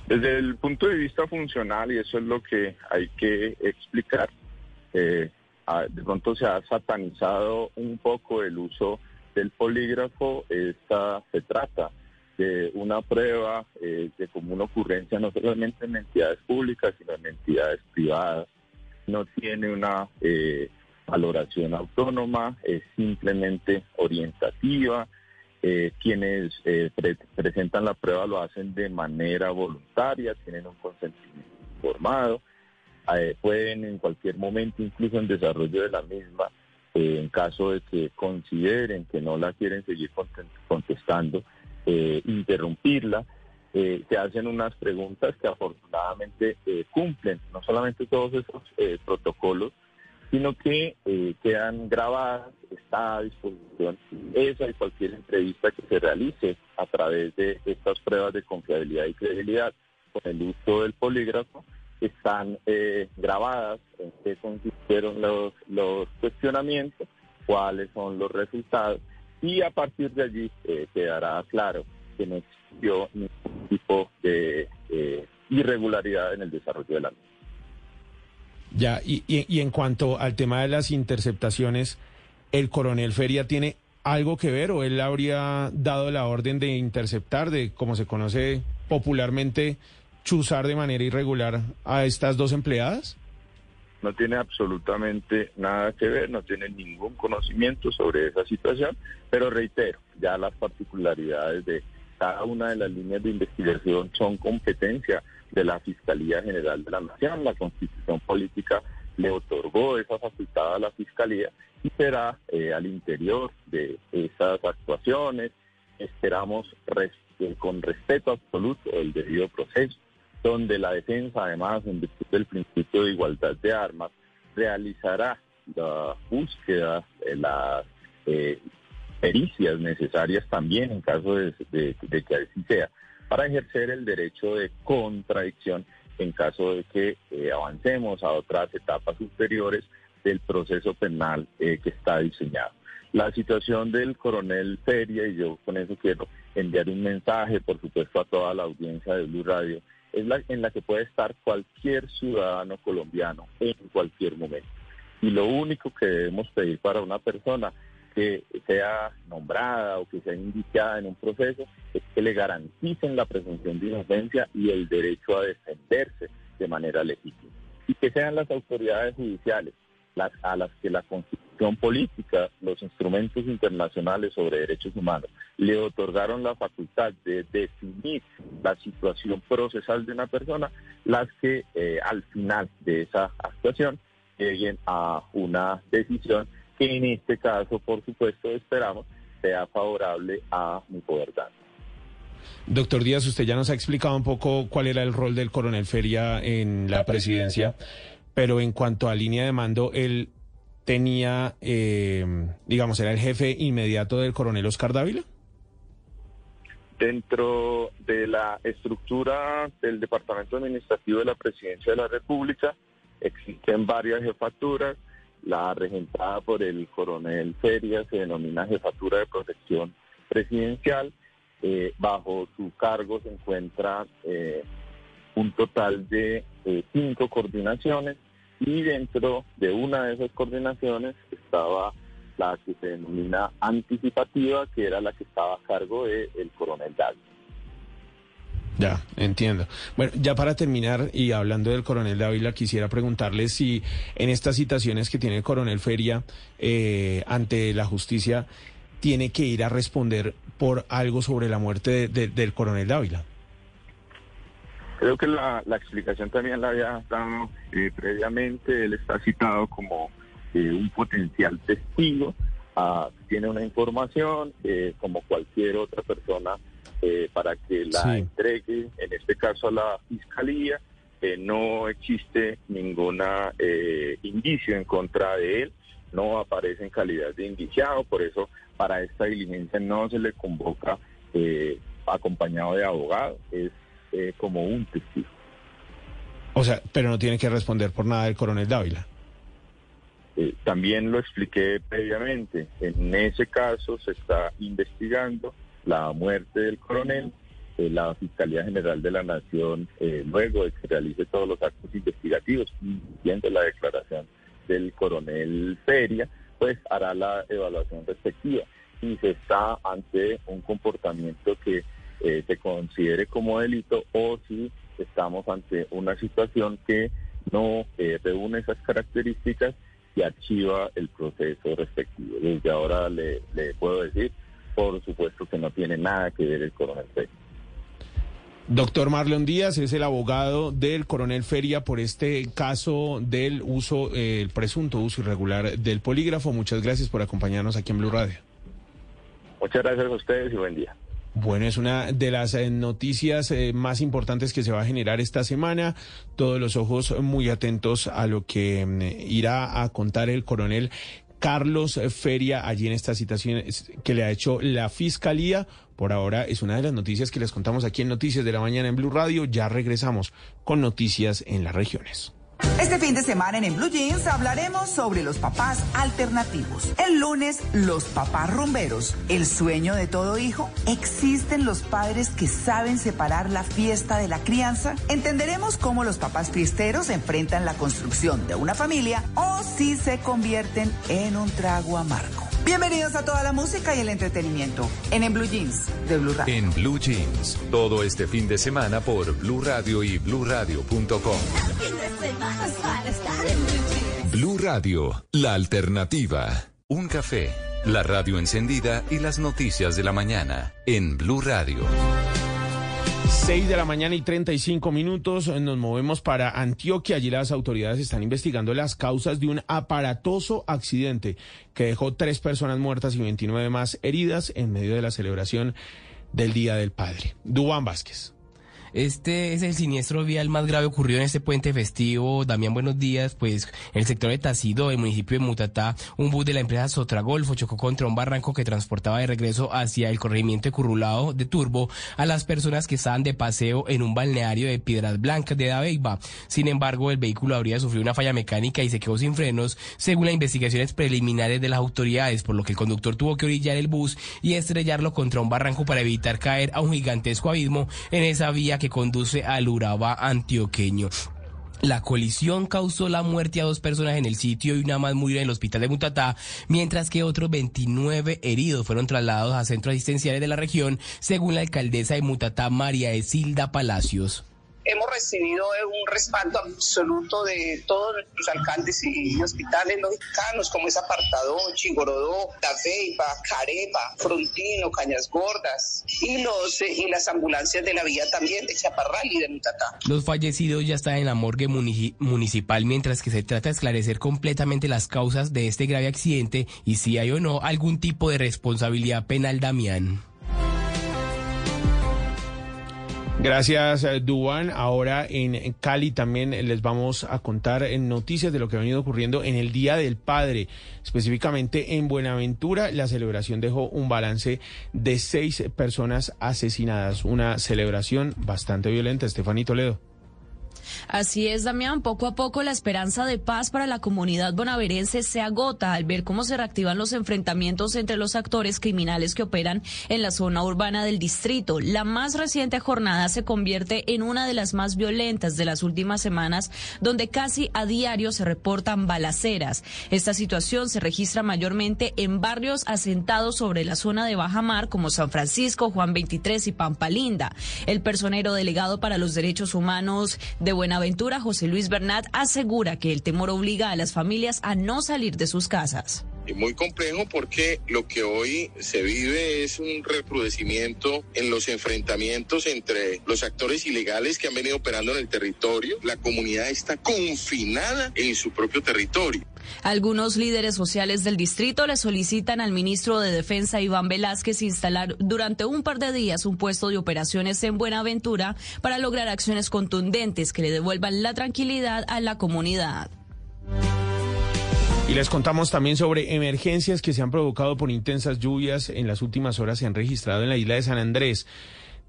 Desde el punto de vista funcional, y eso es lo que hay que explicar, eh, de pronto se ha satanizado un poco el uso del polígrafo. Esta se trata de una prueba eh, de común ocurrencia no solamente en entidades públicas, sino en entidades privadas. No tiene una eh, valoración autónoma, es simplemente orientativa. Eh, quienes pre- presentan la prueba lo hacen de manera voluntaria, tienen un consentimiento informado, eh, pueden en cualquier momento, incluso en desarrollo de la misma, eh, en caso de que consideren que no la quieren seguir contestando, eh, interrumpirla. Se hacen unas preguntas que afortunadamente cumplen no solamente todos esos protocolos, sino que quedan grabadas, está a disposición esa y cualquier entrevista que se realice a través de estas pruebas de confiabilidad y credibilidad con el uso del polígrafo, están eh, grabadas en qué consistieron los, los cuestionamientos, cuáles son los resultados y a partir de allí eh, quedará claro que no existió ningún tipo de eh, irregularidad en el desarrollo de la. Ya, y, y- y en cuanto al tema de las interceptaciones, ¿el coronel Feria tiene algo que ver o él habría dado la orden de interceptar, de como se conoce popularmente, chuzar de manera irregular a estas dos empleadas? no tiene absolutamente nada que ver, no tiene ningún conocimiento sobre esa situación, pero reitero, ya las particularidades de cada una de las líneas de investigación son competencia de la Fiscalía General de la Nación, la Constitución Política le otorgó esa facultad a la Fiscalía y será eh, al interior de esas actuaciones, esperamos res- eh, con respeto absoluto el debido proceso donde la defensa, además, en virtud del principio de igualdad de armas, realizará la búsqueda de las eh, pericias necesarias también en caso de que así sea, para ejercer el derecho de contradicción en caso de que eh, avancemos a otras etapas superiores del proceso penal eh, que está diseñado. La situación del coronel Feria, y yo con eso quiero enviar un mensaje, por supuesto, a toda la audiencia de Blue Radio, es la en la que puede estar cualquier ciudadano colombiano en cualquier momento. Y lo único que debemos pedir para una persona que sea nombrada o que sea indicada en un proceso es que le garanticen la presunción de inocencia y el derecho a defenderse de manera legítima. Y que sean las autoridades judiciales las, a las que la constitución política, los instrumentos internacionales sobre derechos humanos le otorgaron la facultad de definir la situación procesal de una persona, las que eh, al final de esa actuación lleguen a una decisión que en este caso, por supuesto, esperamos sea favorable a mi poder dando. Doctor Díaz, usted ya nos ha explicado un poco cuál era el rol del coronel Feria en la presidencia, pero en cuanto a línea de mando, él tenía, eh, digamos, era el jefe inmediato del coronel Oscar Dávila. Dentro de la estructura del Departamento Administrativo de la Presidencia de la República existen varias jefaturas. La regentada por el coronel Feria se denomina Jefatura de Protección Presidencial. Eh, bajo su cargo se encuentra eh, un total de eh, cinco coordinaciones y dentro de una de esas coordinaciones estaba la que se denomina anticipativa, que era la que estaba a cargo del coronel Dávila. Ya, entiendo. Bueno, ya para terminar y hablando del coronel Dávila, quisiera preguntarle si en estas citaciones que tiene el coronel Feria eh, ante la justicia tiene que ir a responder por algo sobre la muerte de- de- del coronel Dávila. Creo que la, la explicación también la había dado eh, previamente. Él está citado como eh, un potencial testigo. ah, tiene una información eh, como cualquier otra persona para que la Sí. entregue, en este caso a la fiscalía. No existe ninguna eh, indicio en contra de él. No aparece en calidad de indiciado. Por eso para esta diligencia no se le convoca eh, acompañado de abogado. Es eh, como un testigo. O sea, pero no tiene que responder por nada del coronel Dávila. Eh, también lo expliqué previamente. En ese caso se está investigando la muerte del coronel. Eh, la Fiscalía General de la Nación, eh, luego de que realice todos los actos investigativos, incluyendo la declaración del coronel Feria, pues hará la evaluación respectiva. Si se está ante un comportamiento que eh, se considere como delito o si estamos ante una situación que no eh, reúne esas características y archiva el proceso respectivo. Desde ahora le, le puedo decir, por supuesto que no tiene nada que ver el coronel Feria. Doctor Marlon Díaz es el abogado del coronel Feria por este caso del uso, eh, el presunto uso irregular del polígrafo. Muchas gracias por acompañarnos aquí en Blue Radio. Muchas gracias a ustedes y buen día. Bueno, es una de las eh, noticias eh, más importantes que se va a generar esta semana. Todos los ojos muy atentos a lo que mm, irá a contar el coronel Carlos Feria allí en esta citación que le ha hecho la Fiscalía. Por ahora es una de las noticias que les contamos aquí en Noticias de la Mañana en Blue Radio. Ya regresamos con noticias en las regiones. Este fin de semana en, En Blue Jeans hablaremos sobre los papás alternativos. El lunes, los papás rumberos. El sueño de todo hijo. ¿Existen los padres que saben separar la fiesta de la crianza? Entenderemos cómo los papás fiesteros enfrentan la construcción de una familia o si se convierten en un trago amargo. Bienvenidos a toda la música y el entretenimiento en En Blue Jeans de Blue Radio. En Blue Jeans, todo este fin de semana por Blue Radio y bluradio.com. Blue Radio, la alternativa. Un café, la radio encendida y las noticias de la mañana en Blue Radio. 6 de la mañana y 35 minutos nos movemos para Antioquia. Allí las autoridades están investigando las causas de un aparatoso accidente que dejó tres personas muertas y 29 más heridas en medio de la celebración del Día del Padre. Dubán Vázquez. Este es el siniestro vial más grave ocurrido en este puente festivo. Damián, buenos días. Pues en el sector de Tacido, el municipio de Mutatá, un bus de la empresa Sotragolfo chocó contra un barranco que transportaba de regreso hacia el corregimiento de de Turbo a las personas que estaban de paseo en un balneario de Piedras Blancas de Dabeiba. Sin embargo, el vehículo habría sufrido una falla mecánica y se quedó sin frenos, según las investigaciones preliminares de las autoridades, por lo que el conductor tuvo que orillar el bus y estrellarlo contra un barranco para evitar caer a un gigantesco abismo en esa vía que conduce al Urabá antioqueño. La colisión causó la muerte a dos personas en el sitio y una más murió en el hospital de Mutatá, mientras que otros 29 heridos fueron trasladados a centros asistenciales de la región, según la alcaldesa de Mutatá, María Esilda Palacios. Hemos recibido un respaldo absoluto de todos nuestros alcaldes y hospitales mexicanos, como es Apartadó, Chigorodó, La Ceiba, Carepa, Frontino, Cañas Gordas y, los, eh, y las ambulancias de la vía también de Chaparral y de Mutatá. Los fallecidos ya están en la morgue munici- municipal mientras que se trata de esclarecer completamente las causas de este grave accidente y si hay o no algún tipo de responsabilidad penal, Damián. Gracias, eh, Duan. Ahora en Cali también les vamos a contar en noticias de lo que ha venido ocurriendo en el Día del Padre. Específicamente en Buenaventura, la celebración dejó un balance de seis personas asesinadas. Una celebración bastante violenta. Estefanía Toledo. Así es, Damián. Poco a poco la esperanza de paz para la comunidad bonaverense se agota al ver cómo se reactivan los enfrentamientos entre los actores criminales que operan en la zona urbana del distrito. La más reciente jornada se convierte en una de las más violentas de las últimas semanas, donde casi a diario se reportan balaceras. Esta situación se registra mayormente en barrios asentados sobre la zona de Baja Mar, como San Francisco, Juan 23 y Pampalinda. El personero delegado para los derechos humanos de Buenaventura, José Luis Bernat, asegura que el temor obliga a las familias a no salir de sus casas. Muy complejo porque lo que hoy se vive es un recrudecimiento en los enfrentamientos entre los actores ilegales que han venido operando en el territorio. La comunidad está confinada en su propio territorio. Algunos líderes sociales del distrito le solicitan al ministro de Defensa Iván Velázquez instalar durante un par de días un puesto de operaciones en Buenaventura para lograr acciones contundentes que le devuelvan la tranquilidad a la comunidad. Y les contamos también sobre emergencias que se han provocado por intensas lluvias en las últimas horas se han registrado en la isla de San Andrés.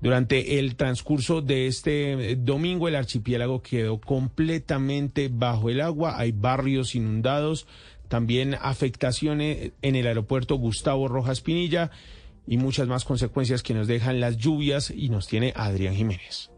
Durante el transcurso de este eh, domingo el archipiélago quedó completamente bajo el agua, hay barrios inundados, también afectaciones en el aeropuerto Gustavo Rojas Pinilla y muchas más consecuencias que nos dejan las lluvias y nos tiene Adrián Jiménez.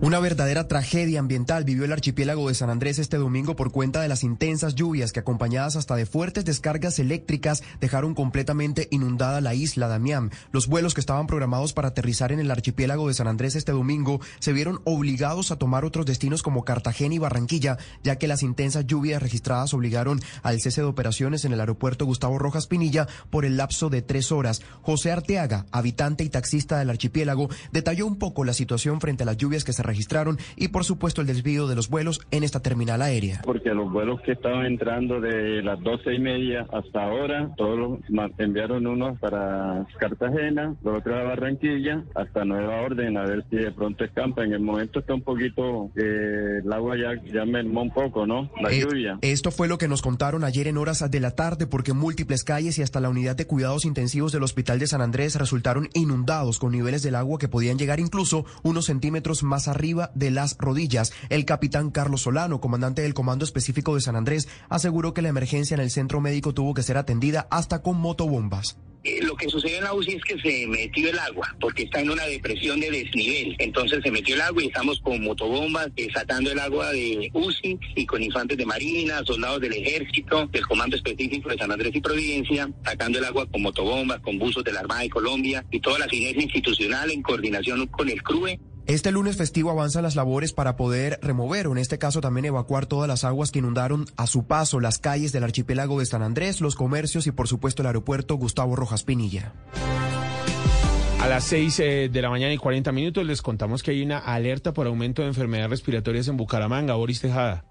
Una verdadera tragedia ambiental vivió el archipiélago de San Andrés este domingo por cuenta de las intensas lluvias que acompañadas hasta de fuertes descargas eléctricas dejaron completamente inundada la isla Damián. Los vuelos que estaban programados para aterrizar en el archipiélago de San Andrés este domingo se vieron obligados a tomar otros destinos como Cartagena y Barranquilla, ya que las intensas lluvias registradas obligaron al cese de operaciones en el aeropuerto Gustavo Rojas Pinilla por el lapso de tres horas. José Arteaga, habitante y taxista del archipiélago, detalló un poco la situación frente a las lluvias que se registraron y por supuesto el desvío de los vuelos en esta terminal aérea. Porque los vuelos que estaban entrando de las doce y media hasta ahora, todos los enviaron unos para Cartagena, los otros a Barranquilla, hasta nueva orden, a ver si de pronto escampa. En el momento está un poquito, eh, el agua ya, ya mermó un poco, ¿no? La Eh, lluvia. Esto fue lo que nos contaron ayer en horas de la tarde porque múltiples calles y hasta la unidad de cuidados intensivos del Hospital de San Andrés resultaron inundados con niveles del agua que podían llegar incluso unos centímetros más arriba de las rodillas. El capitán Carlos Solano, comandante del Comando Específico de San Andrés, aseguró que la emergencia en el centro médico tuvo que ser atendida hasta con motobombas. Eh, Lo que sucedió en la UCI es que se metió el agua, porque está en una depresión de desnivel. Entonces se metió el agua y estamos con motobombas sacando el agua de UCI y con infantes de marina, soldados del ejército, del Comando Específico de San Andrés y Providencia, sacando el agua con motobombas, con buzos de la Armada de Colombia y toda la sinergia institucional en coordinación con el CRUE. Este lunes festivo avanzan las labores para poder remover o en este caso también evacuar todas las aguas que inundaron a su paso las calles del archipiélago de San Andrés, los comercios y por supuesto el aeropuerto Gustavo Rojas Pinilla. A las 6 eh, de la mañana y 40 minutos les contamos que hay una alerta por aumento de enfermedades respiratorias en Bucaramanga. Boris Tejada.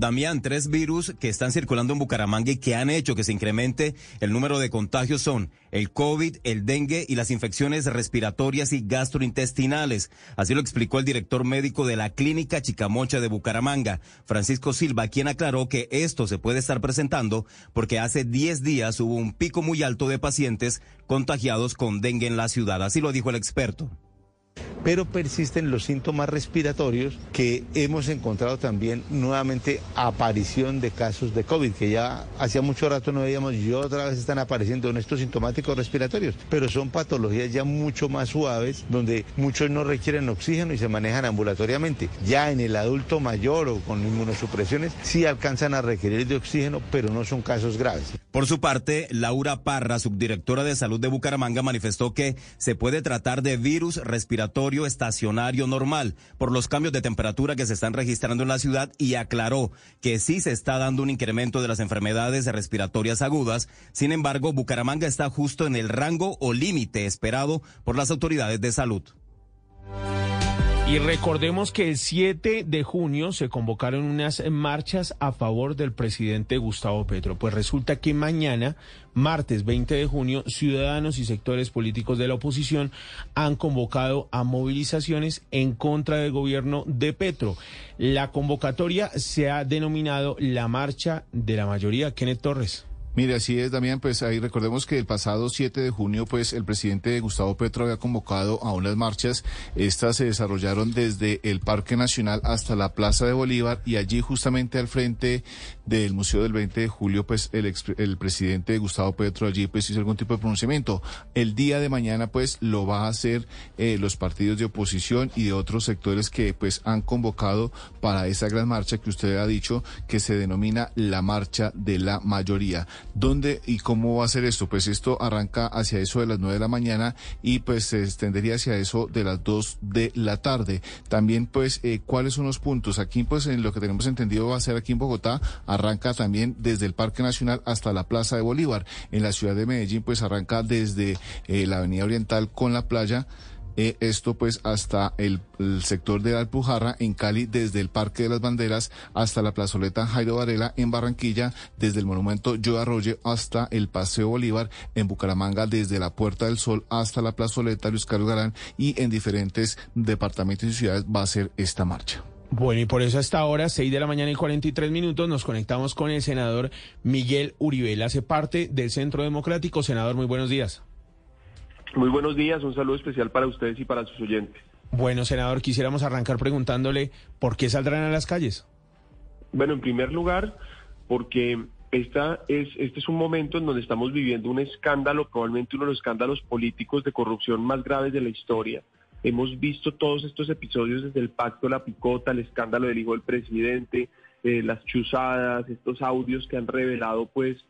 Damián, tres virus que están circulando en Bucaramanga y que han hecho que se incremente el número de contagios son el COVID, el dengue y las infecciones respiratorias y gastrointestinales. Así lo explicó el director médico de la Clínica Chicamocha de Bucaramanga, Francisco Silva, quien aclaró que esto se puede estar presentando porque hace 10 días hubo un pico muy alto de pacientes contagiados con dengue en la ciudad. Así lo dijo el experto. Pero persisten los síntomas respiratorios que hemos encontrado también nuevamente aparición de casos de COVID, que ya hacía mucho rato no veíamos y otra vez están apareciendo en estos sintomáticos respiratorios, pero son patologías ya mucho más suaves, donde muchos no requieren oxígeno y se manejan ambulatoriamente. Ya en el adulto mayor o con inmunosupresiones sí alcanzan a requerir de oxígeno, pero no son casos graves. Por su parte, Laura Parra, subdirectora de salud de Bucaramanga, manifestó que se puede tratar de virus respiratorio estacionario normal por los cambios de temperatura que se están registrando en la ciudad y aclaró que sí se está dando un incremento de las enfermedades respiratorias agudas. Sin embargo, Bucaramanga está justo en el rango o límite esperado por las autoridades de salud. Y recordemos que el 7 de junio se convocaron unas marchas a favor del presidente Gustavo Petro. Pues resulta que mañana, martes 20 de junio, ciudadanos y sectores políticos de la oposición han convocado a movilizaciones en contra del gobierno de Petro. La convocatoria se ha denominado la marcha de la mayoría. Kenneth Torres. Mire, así es, Damián, pues ahí recordemos que el pasado 7 de junio, pues el presidente Gustavo Petro había convocado a unas marchas. Estas se desarrollaron desde el Parque Nacional hasta la Plaza de Bolívar y allí justamente al frente del Museo del 20 de julio, pues el, el presidente Gustavo Petro allí pues hizo algún tipo de pronunciamiento. El día de mañana, pues lo va a hacer eh, los partidos de oposición y de otros sectores que pues han convocado para esa gran marcha que usted ha dicho que se denomina la marcha de la mayoría. ¿Dónde y cómo va a ser esto? Pues esto arranca hacia eso de las 9 de la mañana y pues se extendería hacia eso de las 2 de la tarde. También pues eh, cuáles son los puntos. Aquí pues en lo que tenemos entendido va a ser aquí en Bogotá, arranca también desde el Parque Nacional hasta la Plaza de Bolívar. En la ciudad de Medellín pues arranca desde eh, la Avenida Oriental con la playa eh, esto pues hasta el, sector de Alpujarra en Cali, desde el Parque de las Banderas hasta la plazoleta Jairo Varela en Barranquilla, desde el monumento Yo Arroyo hasta el Paseo Bolívar en Bucaramanga, desde la Puerta del Sol hasta la plazoleta Luis Carlos Galán y en diferentes departamentos y ciudades va a ser esta marcha. Bueno, y por eso hasta ahora, 6 de la mañana y 43 minutos, nos conectamos con el senador Miguel Uribe. Hace parte del Centro Democrático. Senador, muy buenos días. Muy buenos días, un saludo especial para ustedes y para sus oyentes. Bueno, senador, quisiéramos arrancar preguntándole por qué saldrán a las calles. Bueno, en primer lugar, porque esta es, este es un momento en donde estamos viviendo un escándalo, probablemente uno de los escándalos políticos de corrupción más graves de la historia. Hemos visto todos estos episodios desde el pacto de la picota, el escándalo del hijo del presidente, eh, las chuzadas, estos audios que han revelado pues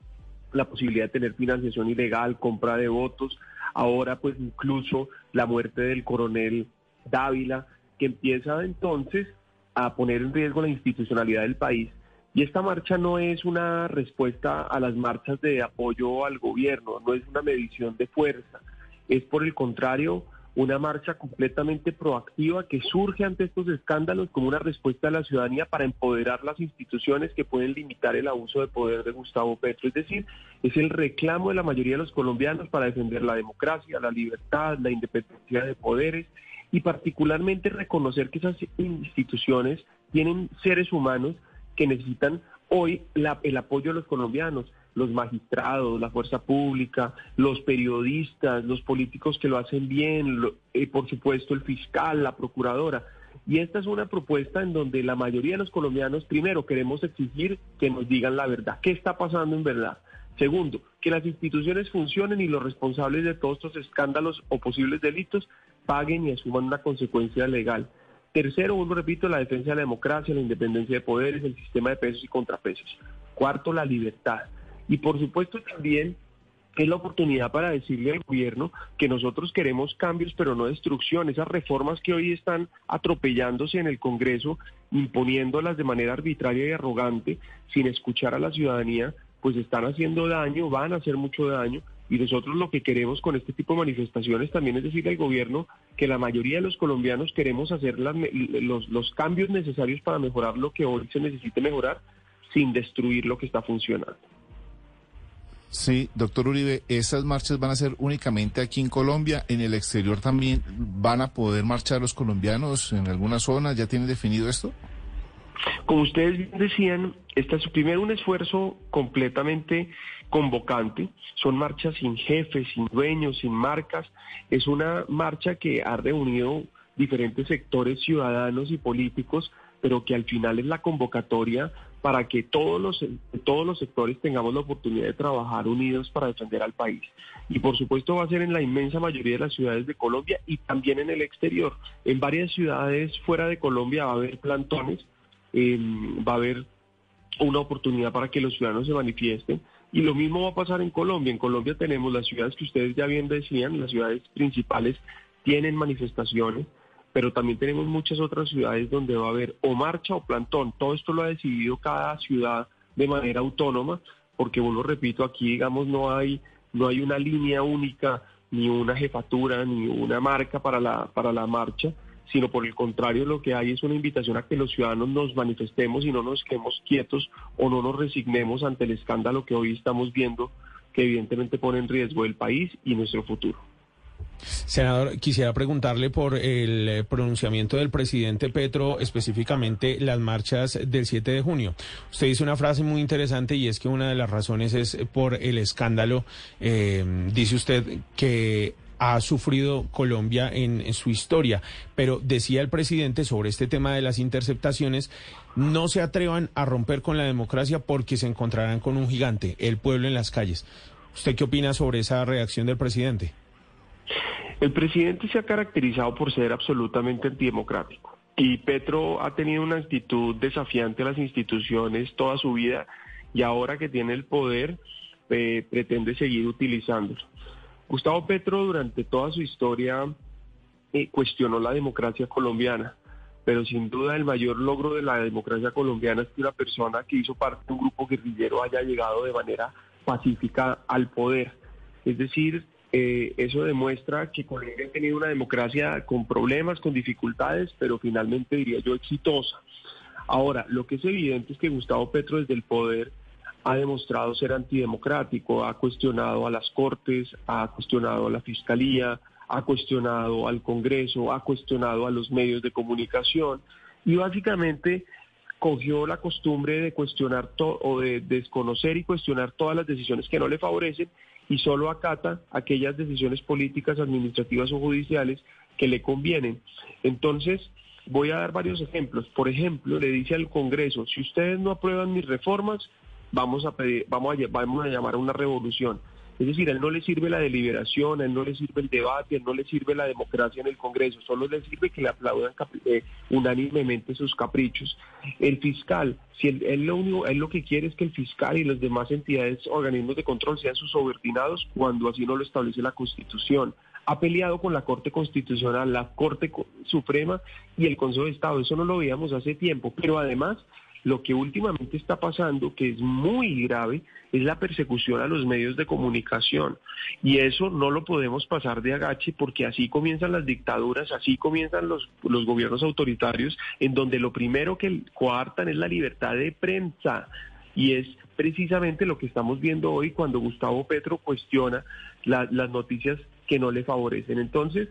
la posibilidad de tener financiación ilegal, compra de votos, ahora pues incluso la muerte del coronel Dávila, que empieza entonces a poner en riesgo la institucionalidad del país. Y esta marcha no es una respuesta a las marchas de apoyo al gobierno, no es una medición de fuerza, es por el contrario una marcha completamente proactiva que surge ante estos escándalos como una respuesta de la ciudadanía para empoderar las instituciones que pueden limitar el abuso de poder de Gustavo Petro. Es decir, es el reclamo de la mayoría de los colombianos para defender la democracia, la libertad, la independencia de poderes y particularmente reconocer que esas instituciones tienen seres humanos que necesitan hoy el apoyo de los colombianos los magistrados, la fuerza pública, los periodistas, los políticos que lo hacen bien, eh, por supuesto el fiscal, la procuradora. Y esta es una propuesta en donde la mayoría de los colombianos, primero, queremos exigir que nos digan la verdad, qué está pasando en verdad. Segundo, que las instituciones funcionen y los responsables de todos estos escándalos o posibles delitos paguen y asuman una consecuencia legal. Tercero, vuelvo repito, la defensa de la democracia, la independencia de poderes, el sistema de pesos y contrapesos. Cuarto, la libertad. Y por supuesto también es la oportunidad para decirle al gobierno que nosotros queremos cambios, pero no destrucción. Esas reformas que hoy están atropellándose en el Congreso, imponiéndolas de manera arbitraria y arrogante, sin escuchar a la ciudadanía, pues están haciendo daño, van a hacer mucho daño. Y nosotros lo que queremos con este tipo de manifestaciones también es decirle al gobierno que la mayoría de los colombianos queremos hacer los, los cambios necesarios para mejorar lo que hoy se necesite mejorar sin destruir lo que está funcionando. Sí, doctor Uribe, ¿esas marchas van a ser únicamente aquí en Colombia? ¿En el exterior también van a poder marchar los colombianos en alguna zona? ¿Ya tienen definido esto? Como ustedes bien decían, este es primero un esfuerzo completamente convocante. Son marchas sin jefes, sin dueños, sin marcas. Es una marcha que ha reunido diferentes sectores ciudadanos y políticos, pero que al final es la convocatoria para que todos los, todos los sectores tengamos la oportunidad de trabajar unidos para defender al país. Y por supuesto va a ser en la inmensa mayoría de las ciudades de Colombia y también en el exterior. En varias ciudades fuera de Colombia va a haber plantones, em, va a haber una oportunidad para que los ciudadanos se manifiesten. Y lo mismo va a pasar en Colombia. En Colombia tenemos las ciudades que ustedes ya bien decían, las ciudades principales tienen manifestaciones, pero también tenemos muchas otras ciudades donde va a haber o marcha o plantón. Todo esto lo ha decidido cada ciudad de manera autónoma, porque vuelvo repito, aquí digamos no hay no hay una línea única, ni una jefatura, ni una marca para la para la marcha, sino por el contrario lo que hay es una invitación a que los ciudadanos nos manifestemos y no nos quedemos quietos o no nos resignemos ante el escándalo que hoy estamos viendo que evidentemente pone en riesgo el país y nuestro futuro. Senador, quisiera preguntarle por el eh, pronunciamiento del presidente Petro, específicamente las marchas del 7 de junio. Usted dice una frase muy interesante y es que una de las razones es por el escándalo, eh, dice usted, que ha sufrido Colombia en, en, su historia. Pero decía el presidente sobre este tema de las interceptaciones, no se atrevan a romper con la democracia porque se encontrarán con un gigante, el pueblo en las calles. ¿Usted qué opina sobre esa reacción del presidente? El presidente se ha caracterizado por ser absolutamente antidemocrático y Petro ha tenido una actitud desafiante a las instituciones toda su vida y ahora que tiene el poder eh, pretende seguir utilizándolo. Gustavo Petro durante toda su historia eh, cuestionó la democracia colombiana, pero sin duda el mayor logro de la democracia colombiana es que una persona que hizo parte de un grupo guerrillero haya llegado de manera pacífica al poder. Es decir, eh, eso demuestra que Colombia ha tenido una democracia con problemas, con dificultades, pero finalmente diría yo exitosa. Ahora, lo que es evidente es que Gustavo Petro desde el poder ha demostrado ser antidemocrático, ha cuestionado a las Cortes, ha cuestionado a la Fiscalía, ha cuestionado al Congreso, ha cuestionado a los medios de comunicación y básicamente cogió la costumbre de cuestionar o de desconocer y cuestionar todas las decisiones que no le favorecen y solo acata aquellas decisiones políticas, administrativas o judiciales que le convienen. Entonces, voy a dar varios ejemplos. Por ejemplo, le dice al Congreso, si ustedes no aprueban mis reformas, vamos a pedir, vamos a, vamos a llamar a una revolución. Es decir, a él no le sirve la deliberación, a él no le sirve el debate, a él no le sirve la democracia en el Congreso, solo le sirve que le aplaudan eh, unánimemente sus caprichos. El fiscal, si él, lo único, él lo que quiere es que el fiscal y las demás entidades, organismos de control sean sus subordinados cuando así no lo establece la Constitución. Ha peleado con la Corte Constitucional, la Corte Suprema y el Consejo de Estado. Eso no lo veíamos hace tiempo, pero además lo que últimamente está pasando, que es muy grave, es la persecución a los medios de comunicación. Y eso no lo podemos pasar de agache porque así comienzan las dictaduras, así comienzan los, los gobiernos autoritarios, en donde lo primero que coartan es la libertad de prensa. Y es precisamente lo que estamos viendo hoy cuando Gustavo Petro cuestiona las noticias que no le favorecen. Entonces,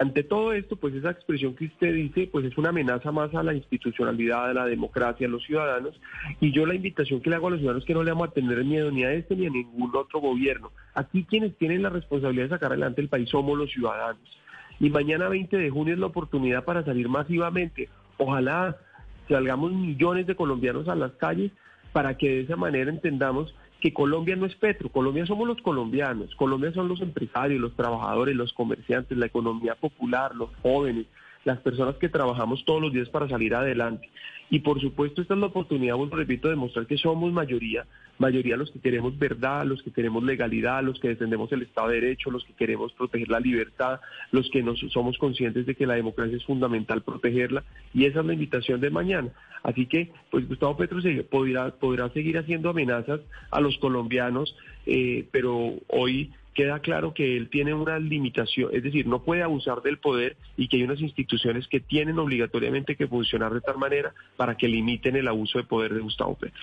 ante todo esto, pues esa expresión que usted dice, pues es una amenaza más a la institucionalidad, a la democracia, a los ciudadanos. Y yo la invitación que le hago a los ciudadanos es que no le vamos a tener miedo ni a este ni a ningún otro gobierno. Aquí quienes tienen la responsabilidad de sacar adelante el país somos los ciudadanos. Y mañana 20 de junio es la oportunidad para salir masivamente. Ojalá salgamos millones de colombianos a las calles para que de esa manera entendamos que Colombia no es Petro, Colombia somos los colombianos, Colombia son los empresarios, los trabajadores, los comerciantes, la economía popular, los jóvenes, las personas que trabajamos todos los días para salir adelante. Y por supuesto esta es la oportunidad, vuelvo repito, de demostrar que somos mayoría, mayoría los que queremos verdad, los que queremos legalidad, los que defendemos el Estado de Derecho, los que queremos proteger la libertad, los que nos, somos conscientes de que la democracia es fundamental protegerla. Y esa es la invitación de mañana. Así que, pues Gustavo Petro podrá, podrá seguir haciendo amenazas a los colombianos, eh, pero hoy queda claro que él tiene una limitación, es decir, no puede abusar del poder y que hay unas instituciones que tienen obligatoriamente que funcionar de tal manera para que limiten el abuso de poder de Gustavo Petro.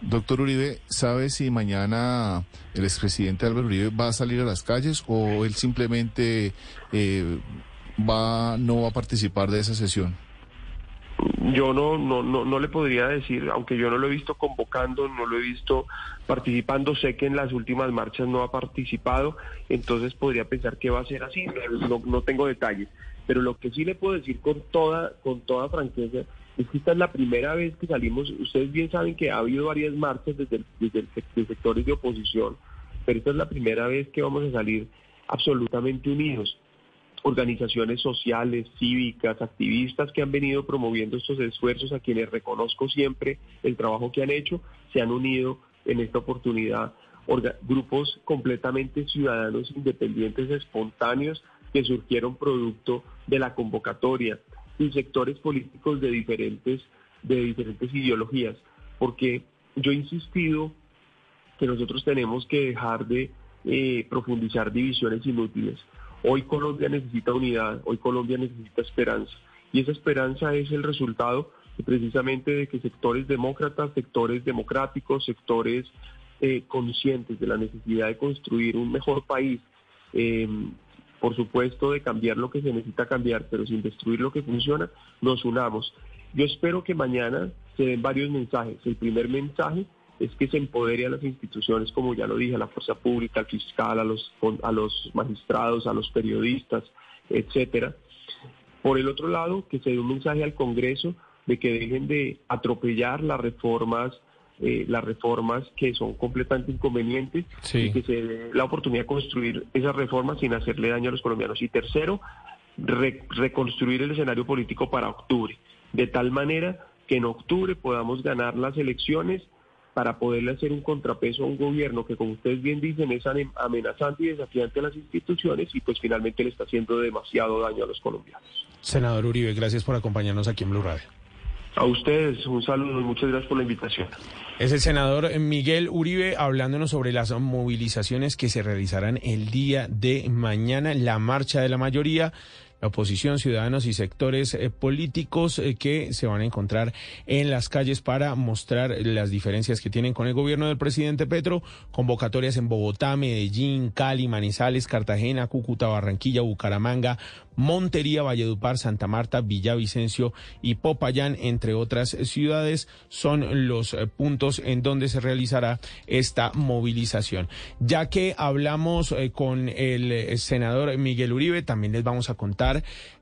Doctor Uribe, ¿sabe si mañana el expresidente Álvaro Uribe va a salir a las calles o él simplemente eh, va, no va a participar de esa sesión? Yo no, no, no, no le podría decir, aunque yo no lo he visto convocando, no lo he visto participando, sé que en las últimas marchas no ha participado, entonces podría pensar que va a ser así, no, no tengo detalles. Pero lo que sí le puedo decir con toda, con toda franqueza es que esta es la primera vez que salimos, ustedes bien saben que ha habido varias marchas desde, desde, desde sectores de oposición, pero esta es la primera vez que vamos a salir absolutamente unidos organizaciones sociales, cívicas, activistas que han venido promoviendo estos esfuerzos, a quienes reconozco siempre el trabajo que han hecho, se han unido en esta oportunidad grupos completamente ciudadanos independientes espontáneos que surgieron producto de la convocatoria y sectores políticos de diferentes, de diferentes ideologías, porque yo he insistido que nosotros tenemos que dejar de eh, profundizar divisiones inútiles. Hoy Colombia necesita unidad, hoy Colombia necesita esperanza, y esa esperanza es el resultado precisamente de que sectores demócratas, sectores democráticos, sectores eh, conscientes de la necesidad de construir un mejor país, eh, por supuesto de cambiar lo que se necesita cambiar, pero sin destruir lo que funciona, nos unamos. Yo espero que mañana se den varios mensajes. El primer mensaje es que se empodere a las instituciones, como ya lo dije, a la fuerza pública, al fiscal, a los, a los magistrados, a los periodistas, etcétera. Por el otro lado, que se dé un mensaje al Congreso de que dejen de atropellar las reformas eh, las reformas que son completamente inconvenientes y que se dé la oportunidad de construir esas reformas sin hacerle daño a los colombianos. Y tercero, reconstruir el escenario político para octubre, de tal manera que en octubre podamos ganar las elecciones para poderle hacer un contrapeso a un gobierno que, como ustedes bien dicen, es amenazante y desafiante a las instituciones y pues finalmente le está haciendo demasiado daño a los colombianos. Senador Uribe, gracias por acompañarnos aquí en Blue Radio. A ustedes un saludo y muchas gracias por la invitación. Es el senador Miguel Uribe hablándonos sobre las movilizaciones que se realizarán el día de mañana, la marcha de la mayoría la oposición, ciudadanos y sectores eh, políticos eh, que se van a encontrar en las calles para mostrar las diferencias que tienen con el gobierno del presidente Petro. Convocatorias en Bogotá, Medellín, Cali, Manizales, Cartagena, Cúcuta, Barranquilla, Bucaramanga, Montería, Valledupar, Santa Marta, Villavicencio y Popayán, entre otras ciudades, son los eh, puntos en donde se realizará esta movilización. Ya que hablamos con el senador Miguel Uribe, también les vamos a contar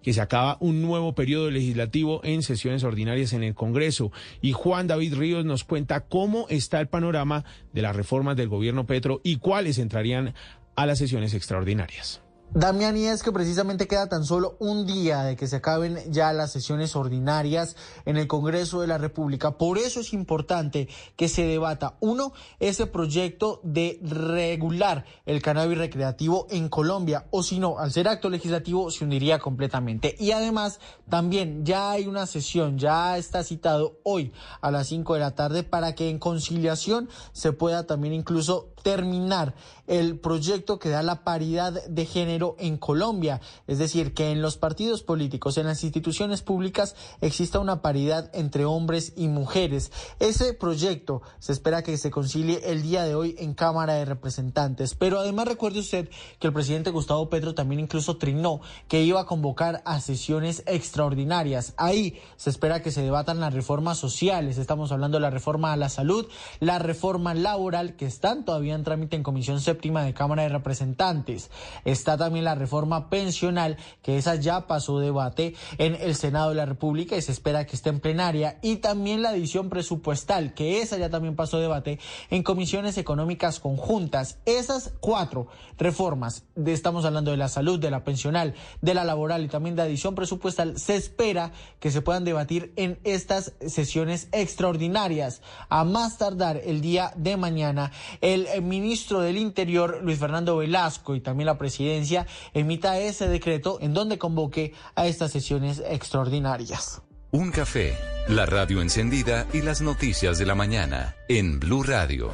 que se acaba un nuevo periodo legislativo en sesiones ordinarias en el Congreso. Y Juan David Ríos nos cuenta cómo está el panorama de las reformas del gobierno Petro y cuáles entrarían a las sesiones extraordinarias. Damián, y es que precisamente queda tan solo un día de que se acaben ya las sesiones ordinarias en el Congreso de la República. Por eso es importante que se debata, uno, ese proyecto de regular el cannabis recreativo en Colombia, o si no, al ser acto legislativo se hundiría completamente. Y además, también ya hay una sesión, ya está citado hoy a las 5 de la tarde para que en conciliación se pueda también incluso terminar el proyecto que da la paridad de género en Colombia, es decir, que en los partidos políticos, en las instituciones públicas exista una paridad entre hombres y mujeres. Ese proyecto se espera que se concilie el día de hoy en Cámara de Representantes, pero además recuerde usted que el presidente Gustavo Petro también incluso trinó que iba a convocar a sesiones extraordinarias. Ahí se espera que se debatan las reformas sociales, estamos hablando de la reforma a la salud, la reforma laboral que están todavía en trámite en Comisión Séptima de Cámara de Representantes. Está también la reforma pensional, que esa ya pasó debate en el Senado de la República y se espera que esté en plenaria. Y también la edición presupuestal, que esa ya también pasó debate en comisiones económicas conjuntas. Esas cuatro reformas, estamos hablando de la salud, de la pensional, de la laboral y también de edición presupuestal, se espera que se puedan debatir en estas sesiones extraordinarias. A más tardar el día de mañana, el ministro del Interior, Luis Fernando Velasco, y también la presidencia, emita ese decreto en donde convoque a estas sesiones extraordinarias. Un café, la radio encendida y las noticias de la mañana en Blue Radio.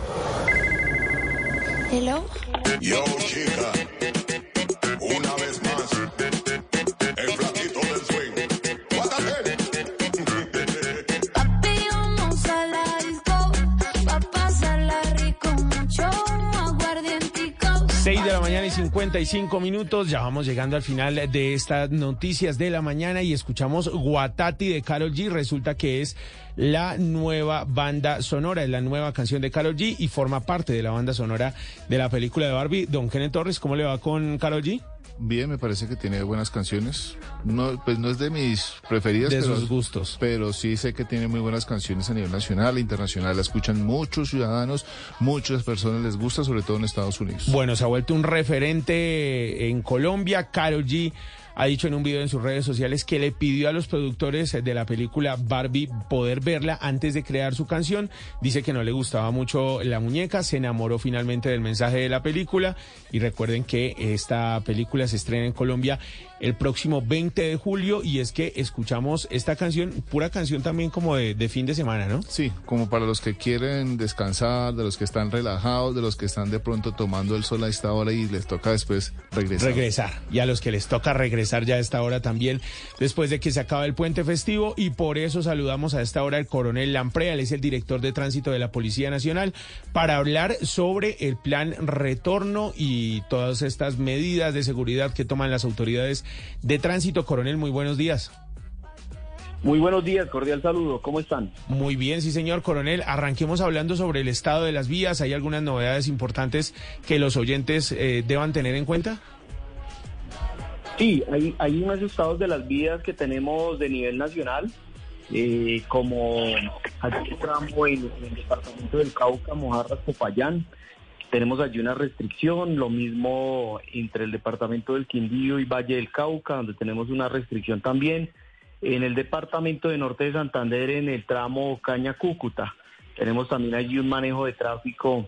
Hello. Yo, chica. Mañana y 55 minutos. Ya vamos llegando al final de estas noticias de la mañana y escuchamos Guatati de Carol G. Resulta que es la nueva banda sonora, es la nueva canción de Carol G y forma parte de la banda sonora de la película de Barbie. Don Kenneth Torres, ¿cómo le va con Carol G? Bien, me parece que tiene buenas canciones. No, pues no es de mis preferidas. De pero, sus gustos. Pero sí sé que tiene muy buenas canciones a nivel nacional e internacional. La escuchan muchos ciudadanos, muchas personas les gusta, sobre todo en Estados Unidos. Bueno, se ha vuelto un referente en Colombia. Carol G ha dicho en un video en sus redes sociales que le pidió a los productores de la película Barbie poder verla antes de crear su canción. Dice que no le gustaba mucho la muñeca, se enamoró finalmente del mensaje de la película y recuerden que esta película se estrena en Colombia el próximo 20 de julio y es que escuchamos esta canción, pura canción también como de, de, fin de semana, ¿no? Sí, como para los que quieren descansar, de los que están relajados, de los que están de pronto tomando el sol a esta hora y les toca después regresar. Regresar, y a los que les toca regresar ya a esta hora también, después de que se acaba el puente festivo y por eso saludamos a esta hora al coronel Lamprea, él es el director de tránsito de la Policía Nacional, para hablar sobre el plan retorno y todas estas medidas de seguridad que toman las autoridades de tránsito. Coronel, muy buenos días. Muy buenos días, cordial saludo. ¿Cómo están? Muy bien, sí, señor coronel. Arranquemos hablando sobre el estado de las vías. ¿Hay algunas novedades importantes que los oyentes eh, deban tener en cuenta? Sí, hay, hay unos estados de las vías que tenemos de nivel nacional, eh, como aquí tramo en, en el departamento del Cauca, Mojarras, Popayán. Tenemos allí una restricción, lo mismo entre el departamento del Quindío y Valle del Cauca, donde tenemos una restricción también. En el departamento de Norte de Santander, en el tramo Caña-Cúcuta, tenemos también allí un manejo de tráfico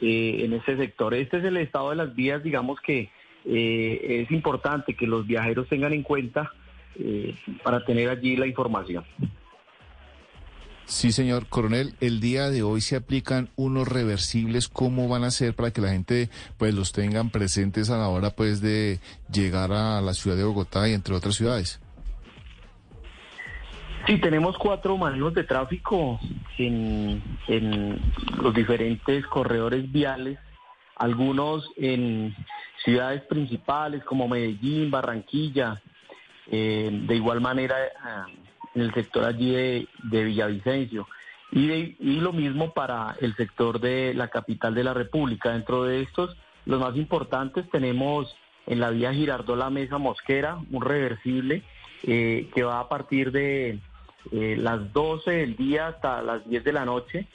eh, en ese sector. Este es el estado de las vías, digamos que eh, es importante que los viajeros tengan en cuenta eh, para tener allí la información. Sí, señor coronel, el día de hoy se aplican unos reversibles, ¿cómo van a ser para que la gente pues los tengan presentes a la hora pues de llegar a la ciudad de Bogotá y entre otras ciudades? Sí, tenemos cuatro manejos de tráfico en, en los diferentes corredores viales, algunos en ciudades principales como Medellín, Barranquilla, eh, de igual manera en el sector allí de, de Villavicencio. Y, lo mismo para el sector de la capital de la República. Dentro de estos, los más importantes tenemos en la vía Girardó La Mesa Mosquera, un reversible eh, que va a partir de eh, las 12 del día hasta las 10 de la noche.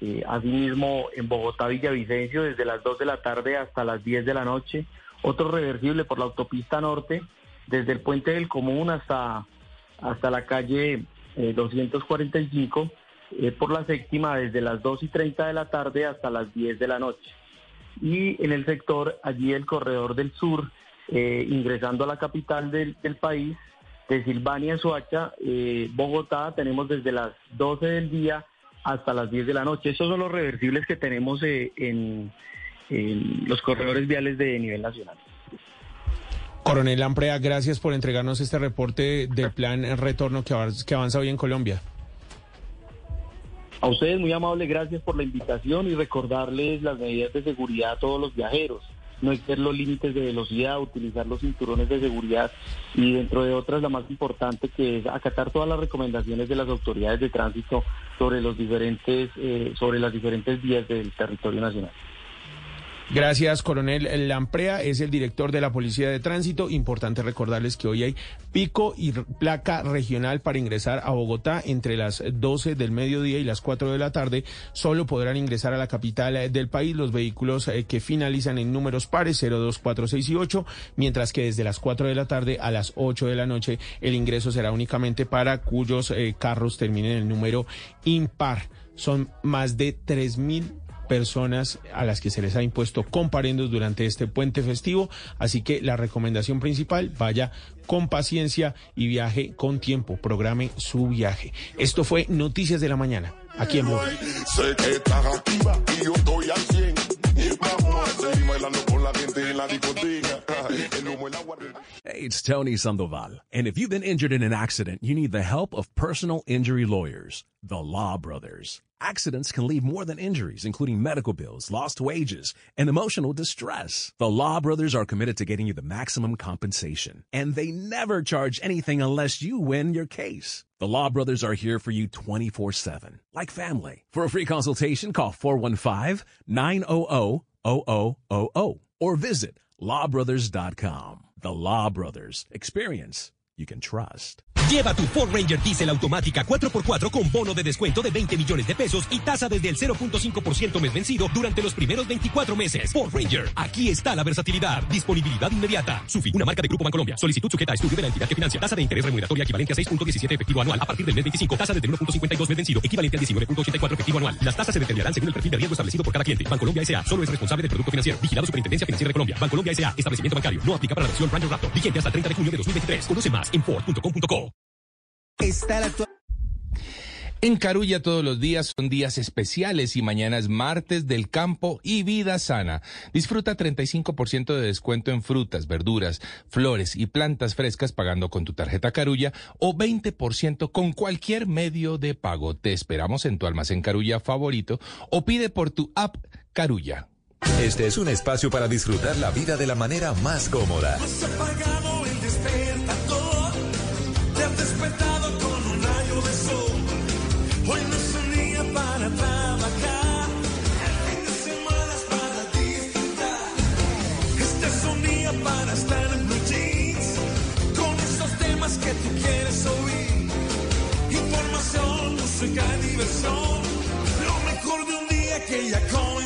Eh, asimismo, en Bogotá, Villavicencio, desde las 2 de la tarde hasta las 10 de la noche. Otro reversible por la autopista norte, desde el puente del Común hasta hasta la calle eh, 245 eh, por la séptima desde las 2 y 30 de la tarde hasta las 10 de la noche. Y en el sector, allí el corredor del sur, eh, ingresando a la capital del, país, de Silvania, Soacha, eh, Bogotá, tenemos desde las 12 del día hasta las 10 de la noche. Esos son los reversibles que tenemos eh, en, en los corredores viales de nivel nacional. Coronel Lamprea, gracias por entregarnos este reporte del plan retorno que avanza, que avanza hoy en Colombia. A ustedes muy amable, gracias por la invitación y recordarles las medidas de seguridad a todos los viajeros. No exceder los límites de velocidad, utilizar los cinturones de seguridad y dentro de otras la más importante que es acatar todas las recomendaciones de las autoridades de tránsito sobre los diferentes eh, sobre las diferentes vías del territorio nacional. Gracias, coronel Lamprea, es el director de la Policía de Tránsito. Importante recordarles que hoy hay pico y placa regional para ingresar a Bogotá entre las 12 del mediodía y las 4 de la tarde. Solo podrán ingresar a la capital del país los vehículos que finalizan en números pares 0, 2, 4, 6 y 8, mientras que desde las 4 de la tarde a las 8 de la noche el ingreso será únicamente para cuyos eh, carros terminen el número impar. Son más de 3 mil personas a las que se les ha impuesto comparendos durante este puente festivo. Así que la recomendación principal, vaya con paciencia y viaje con tiempo. Programe su viaje. Esto fue Noticias de la Mañana, aquí en Blue. Sé que estás activa y yo estoy al 100. Vamos a seguir bailando con la gente en la discoteca. El humo, el agua. Hey, it's Tony Sandoval. And if you've been injured in an accident, you need the help of personal injury lawyers, the Law Brothers. Accidents can leave more than injuries, including medical bills, lost wages, and emotional distress. The Law Brothers are committed to getting you the maximum compensation, and they never charge anything unless you win your case. The Law Brothers are here for you 24 7, like family. For a free consultation, call 415 900 0000 or visit lawbrothers.com. The Law Brothers. Experience you can trust. Lleva tu Ford Ranger Diesel automática 4x4 con bono de descuento de 20 millones de pesos y tasa desde el 0.5% mes vencido durante los primeros 24 meses. Ford Ranger, aquí está la versatilidad. Disponibilidad inmediata. Sufi, una marca de Grupo Bancolombia. Solicitud sujeta a estudio de la entidad que financia. Tasa de interés remuneratoria equivalente a 6.17 efectivo anual a partir del mes 25. Tasa desde 1.52 mes vencido, equivalente al 19.84 efectivo anual. Las tasas se determinarán según el perfil de riesgo establecido por cada cliente. Bancolombia S.A. solo es responsable del producto financiero. Vigilado Superintendencia Financiera de Colombia. Bancolombia S.A. Establecimiento bancario. No aplica para la versión Ranger Raptor. Vigente hasta el 30 de junio de 2023. Conoce más en Ford.com.co. Está la actual... En Carulla todos los días son días especiales y mañana es martes del campo y vida sana. Disfruta 35% de descuento en frutas, verduras, flores y plantas frescas pagando con tu tarjeta Carulla o 20% con cualquier medio de pago. Te esperamos en tu almacén Carulla favorito o pide por tu app Carulla. Este es un espacio para disfrutar la vida de la manera más cómoda. Has apagado música, diversión, lo mejor de un día que ya comenzó.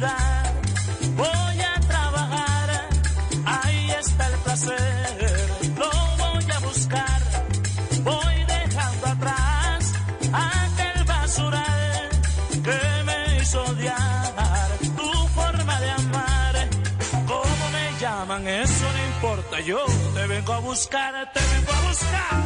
voy a trabajar, ahí está el placer, lo voy a buscar, voy dejando atrás aquel basural que me hizo odiar tu forma de amar. ¿Cómo me llaman? Eso no importa, yo te vengo a buscar, te vengo a buscar.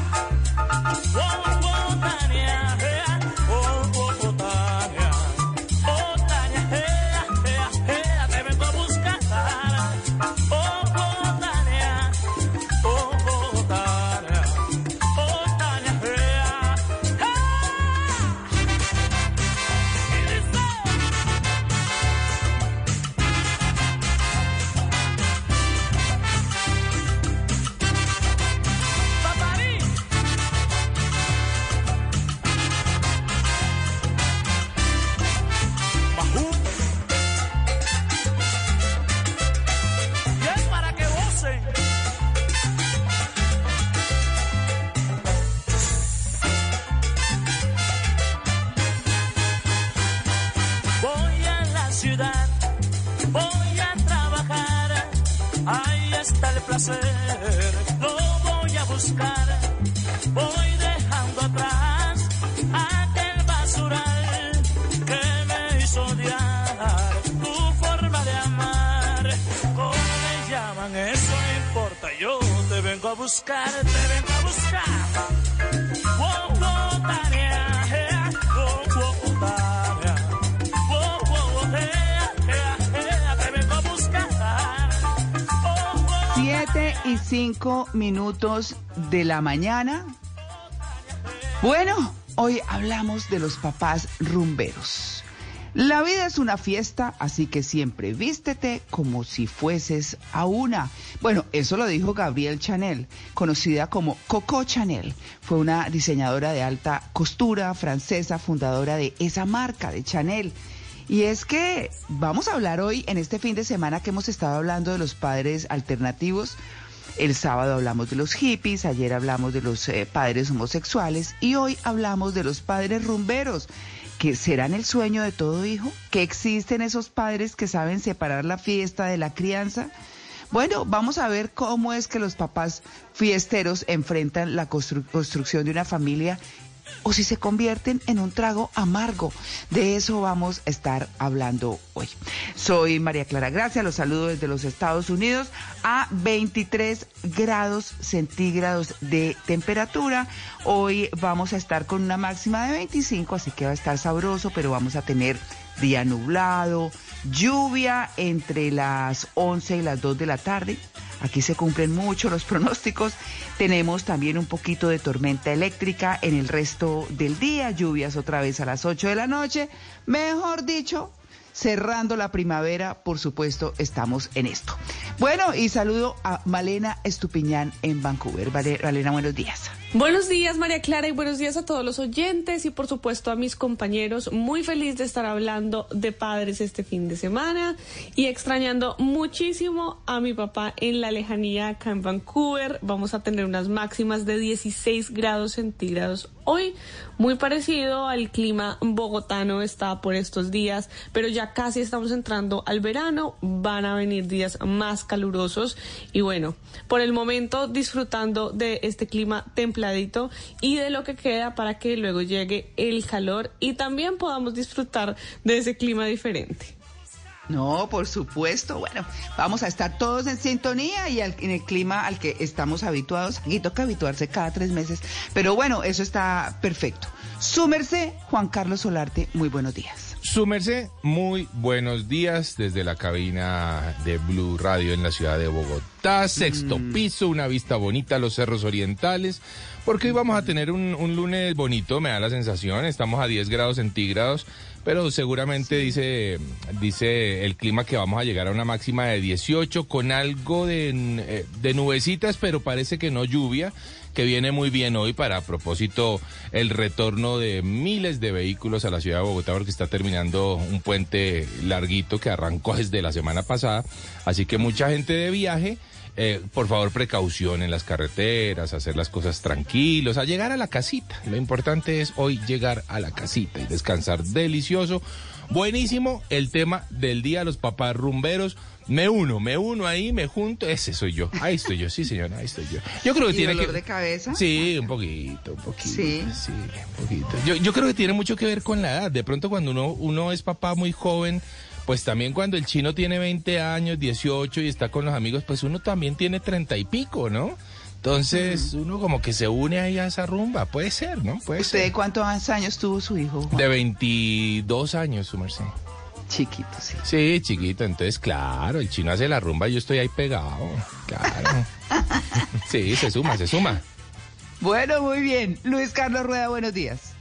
De la mañana. Bueno, hoy hablamos de los papás rumberos. La vida es una fiesta, así que siempre vístete como si fueses a una. Bueno, eso lo dijo Gabrielle Chanel, conocida como Coco Chanel. Fue una diseñadora de alta costura francesa, fundadora de esa marca de Chanel. Y es que vamos a hablar hoy, en este fin de semana que hemos estado hablando de los padres alternativos. El sábado hablamos de los hippies, ayer hablamos de los eh, padres homosexuales y hoy hablamos de los padres rumberos, que serán el sueño de todo hijo, que existen esos padres que saben separar la fiesta de la crianza. Bueno, vamos a ver cómo es que los papás fiesteros enfrentan la constru- construcción de una familia o si se convierten en un trago amargo. De eso vamos a estar hablando hoy. Soy María Clara Gracia, los saludo desde los Estados Unidos a 23 grados centígrados de temperatura. Hoy vamos a estar con una máxima de 25, así que va a estar sabroso, pero vamos a tener día nublado, lluvia entre las 11 y las 2 de la tarde. Aquí se cumplen mucho los pronósticos. Tenemos también un poquito de tormenta eléctrica en el resto del día, lluvias otra vez a las 8 de la noche. Mejor dicho, cerrando la primavera, por supuesto, estamos en esto. Bueno, y saludo a Malena Estupiñán en Vancouver. Malena, buenos días. Buenos días, María Clara, y buenos días a todos los oyentes y por supuesto a mis compañeros. Muy feliz de estar hablando de padres este fin de semana y extrañando muchísimo a mi papá en la lejanía acá en Vancouver. Vamos a tener unas máximas de 16 grados centígrados hoy, muy parecido al clima bogotano está por estos días, pero ya casi estamos entrando al verano, van a venir días más calurosos y bueno, por el momento disfrutando de este clima templadito y de lo que queda para que luego llegue el calor y también podamos disfrutar de ese clima diferente. No, por supuesto. Bueno, vamos a estar todos en sintonía y al- en el clima al que estamos habituados. Aquí toca habituarse cada tres meses. Pero bueno, eso está perfecto. Súmerse, Juan Carlos Solarte, muy buenos días. Su merced, muy buenos días desde la cabina de Blue Radio en la ciudad de Bogotá. Sexto piso, una vista bonita a los cerros orientales. Porque hoy vamos a tener un, un lunes bonito, me da la sensación. Estamos a 10 grados centígrados, pero seguramente dice, dice el clima que vamos a llegar a una máxima de 18 con algo de, eh, de nubecitas, pero parece que no lluvia que viene muy bien hoy para a propósito el retorno de miles de vehículos a la ciudad de Bogotá porque está terminando un puente larguito que arrancó desde la semana pasada, así que mucha gente de viaje. eh, por favor, precaución en las carreteras, hacer las cosas tranquilos, a llegar a la casita. Lo importante es hoy llegar a la casita y descansar delicioso. Buenísimo el tema del día, los papás rumberos. Me uno, me uno ahí, me junto. Ese soy yo. Ahí estoy yo, sí, señora, ahí estoy yo. Yo creo que ¿Y tiene dolor que. de cabeza? Sí, un poquito, un poquito. Sí. Sí, un poquito. Yo, yo creo que tiene mucho que ver con la edad. De pronto cuando uno, uno es papá muy joven, pues también cuando el chino tiene 20 años, 18 y está con los amigos, pues uno también tiene 30 y pico, ¿no? Entonces uno como que se une ahí a esa rumba. Puede ser, ¿no? Puede ¿Usted ser. cuántos años tuvo su hijo? Juan? De 22 años, su merced. Chiquito, sí. Sí, chiquito. Entonces, claro, el chino hace la rumba y yo estoy ahí pegado. Claro. Sí, se suma, se suma. Bueno, muy bien. Luis Carlos Rueda, buenos días.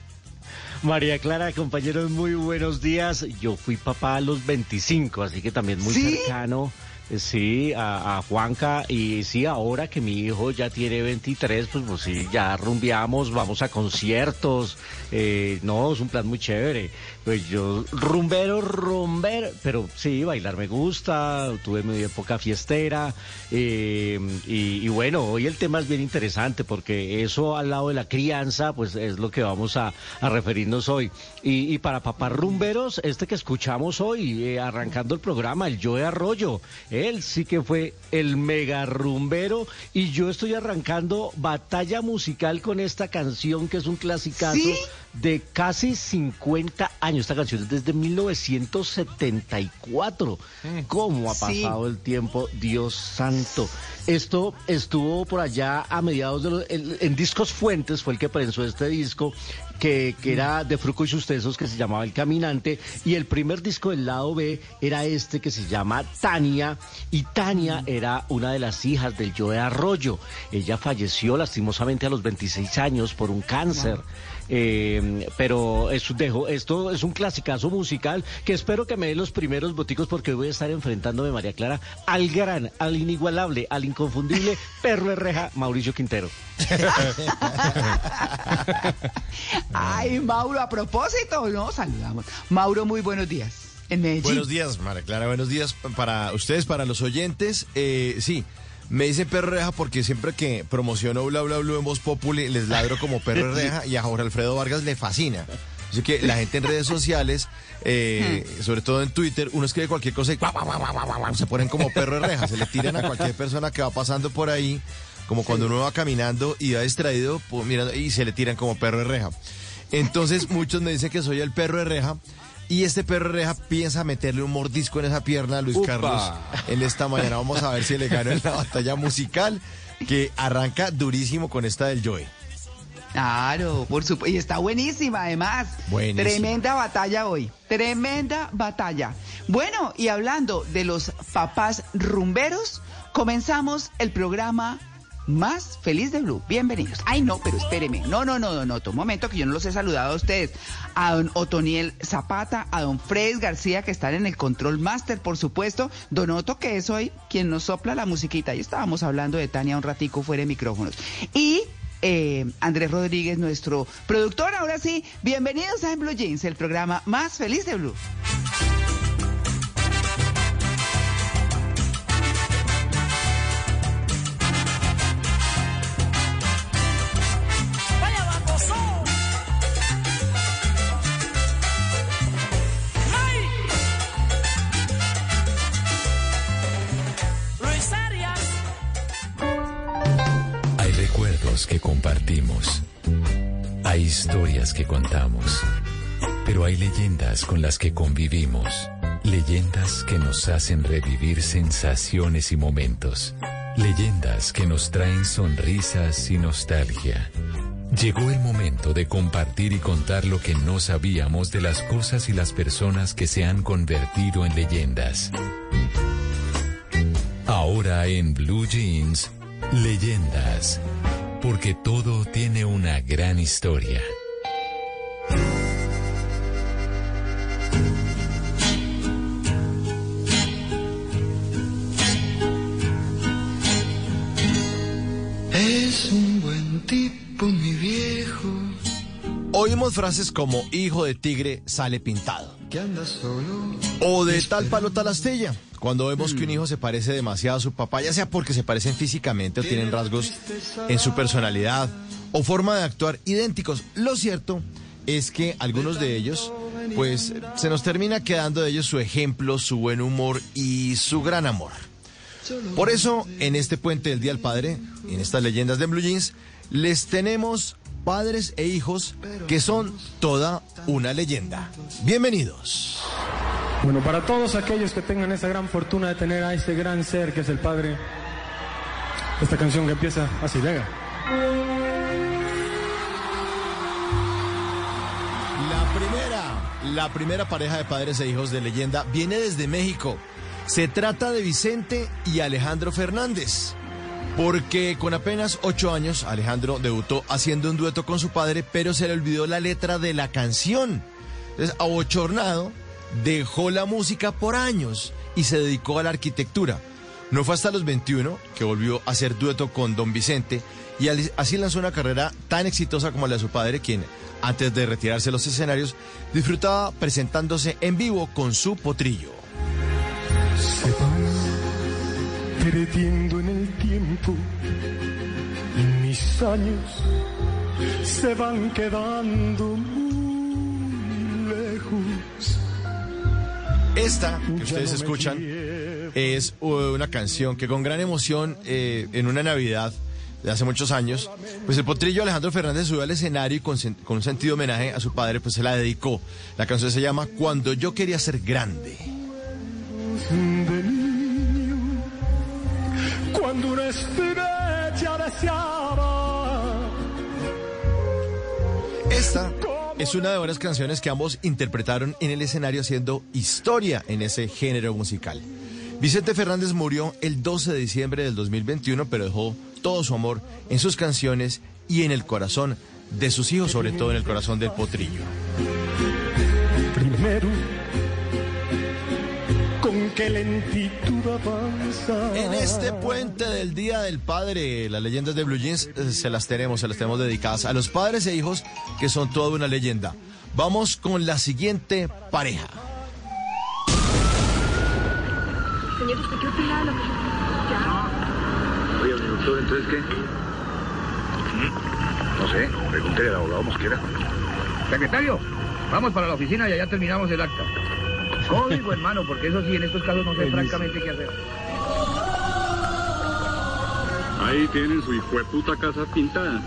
María Clara, compañeros, muy buenos días. Yo fui papá a los 25, así que también muy ¿Sí? cercano. eh, Sí, a, a Juanca y sí, ahora que mi hijo ya tiene 23, pues, pues sí, ya rumbeamos, vamos a conciertos, eh, no, es un plan muy chévere. Pues yo, rumbero, rumber, pero sí, bailar me gusta, tuve mi época fiestera eh, y, bueno, hoy el tema es bien interesante porque eso al lado de la crianza, pues es lo que vamos a, referirnos hoy. Y, para papás rumberos, este que escuchamos hoy, eh, arrancando el programa, el Joe Arroyo, él sí que fue el mega rumbero y yo estoy arrancando batalla musical con esta canción que es un clasicazo. De casi 50 años. Esta canción es desde 1974. ¿Cómo ha Sí. pasado el tiempo? Dios santo. Esto estuvo por allá a mediados de los... En, en Discos Fuentes fue el que prensó este disco, que, que era de Fruco y sus tesos, que se llamaba El Caminante, y el primer disco del lado B era este que se llama Tania, y Tania era una de las hijas del Joe Arroyo. Ella falleció lastimosamente a los 26 años por un cáncer. Eh, pero es, dejo, esto es un clasicazo musical que espero que me dé los primeros boticos porque hoy voy a estar enfrentándome, María Clara, al gran, al inigualable, al inconfundible perro de reja, Mauricio Quintero. Ay, Mauro, a propósito, no, saludamos. Mauro, muy buenos días. En Medellín. Buenos días, María Clara. Buenos días para ustedes, para los oyentes. Eh, sí, me dice perro reja porque siempre que promociono Bla Bla Bla en Voz Populi les ladro como perro reja y a Jorge Alfredo Vargas le fascina. Así que la gente en redes sociales, eh, sobre todo en Twitter, uno escribe cualquier cosa y guau, guau, guau, se ponen como perro de reja, se le tiran a cualquier persona que va pasando por ahí como cuando uno va caminando y va distraído pues, mirando, y se le tiran como perro de reja. Entonces muchos me dicen que soy el perro de reja. Y este perro reja piensa meterle un mordisco en esa pierna a Luis Upa. Carlos en esta mañana. Vamos a ver si le gano en la batalla musical que arranca durísimo con esta del Joey. Claro, por supuesto. Y está buenísima, además. Buenísima. Tremenda batalla hoy. Tremenda batalla. Bueno, y hablando de los papás rumberos, comenzamos el programa más feliz de Blue. Bienvenidos. Ay, no, pero espéreme. No, no, no, no, no. Un momento que yo no los he saludado a ustedes. A don Otoniel Zapata, a don Fred García, que están en el Control Master, por supuesto. Don Otto, que es hoy quien nos sopla la musiquita. Y estábamos hablando de Tania un ratico fuera de micrófonos. Y eh, Andrés Rodríguez, nuestro productor. Ahora sí, bienvenidos a Blue Jeans, el programa más feliz de Blue. Que compartimos. Hay historias que contamos. Pero hay leyendas con las que convivimos. Leyendas que nos hacen revivir sensaciones y momentos. Leyendas que nos traen sonrisas y nostalgia. Llegó el momento de compartir y contar lo que no sabíamos de las cosas y las personas que se han convertido en leyendas. Ahora en Blue Jeans, leyendas. Porque todo tiene una gran historia. Oímos frases como hijo de tigre sale pintado. O de tal palo tal astilla. Cuando vemos que un hijo se parece demasiado a su papá, ya sea porque se parecen físicamente o tienen rasgos en su personalidad o forma de actuar idénticos. Lo cierto es que algunos de ellos, pues, se nos termina quedando de ellos su ejemplo, su buen humor y su gran amor. Por eso, en este puente del Día del Padre, en estas leyendas de Blue Jeans, les tenemos padres e hijos que son toda una leyenda. Bienvenidos. Bueno, para todos aquellos que tengan esa gran fortuna de tener a ese gran ser que es el Padre, esta canción que empieza así, venga. La primera, la primera pareja de padres e hijos de leyenda viene desde México. Se trata de Vicente y Alejandro Fernández. Porque con apenas ocho años, Alejandro debutó haciendo un dueto con su padre, pero se le olvidó la letra de la canción. Entonces, abochornado, dejó la música por años y se dedicó a la arquitectura. No fue hasta los 21 que volvió a hacer dueto con Don Vicente y así lanzó una carrera tan exitosa como la de su padre, quien antes de retirarse de los escenarios disfrutaba presentándose en vivo con su potrillo. Se van en el tiempo y mis años se van quedando muy lejos. Esta que ustedes escuchan es uh, una canción que con gran emoción eh, en una Navidad de hace muchos años, pues el potrillo Alejandro Fernández subió al escenario y con, con un sentido homenaje a su padre, pues se la dedicó. La canción se llama Cuando yo quería ser grande. Cuando una estrella deseaba. Esta es una de varias canciones que ambos interpretaron en el escenario haciendo historia en ese género musical. Vicente Fernández murió el 12 de diciembre del 2021, pero dejó todo su amor en sus canciones y en el corazón de sus hijos, sobre todo en el corazón del potrillo. Primero, con qué lentitud avanza. En este puente del Día del Padre, las leyendas de Blue Jeans eh, se las tenemos, se las tenemos dedicadas a los padres e hijos que son toda una leyenda. Vamos con la siguiente pareja. Señor, ¿usted qué opina de lo que Oye, doctor, ¿entonces qué? No sé, pregúntele al abogado Mosquera. Secretario, vamos para la oficina y allá terminamos el acta. Código, hermano, porque eso sí, en estos casos no sé francamente qué hacer. Ahí tienen su hijo de puta casa pintada.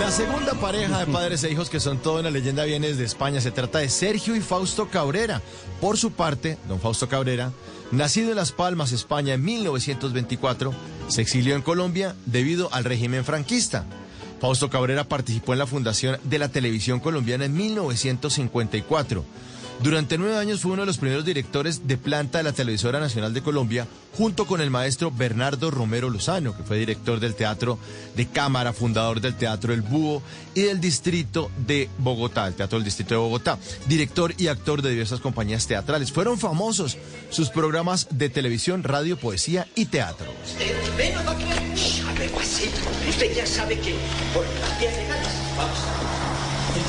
La segunda pareja de padres e hijos que son toda una leyenda viene desde España. Se trata de Sergio y Fausto Cabrera. Por su parte, don Fausto Cabrera, nacido en Las Palmas, España, en 1924, se exilió en Colombia debido al régimen franquista. Fausto Cabrera participó en la fundación de la televisión colombiana en 1954. Durante nueve años fue uno de los primeros directores de planta de la Televisora Nacional de Colombia, junto con el maestro Bernardo Romero Lozano, que fue director del Teatro de Cámara, fundador del Teatro El Búho y del Distrito de Bogotá, el Teatro del Distrito de Bogotá, director y actor de diversas compañías teatrales. Fueron famosos sus programas de televisión, radio, poesía y teatro.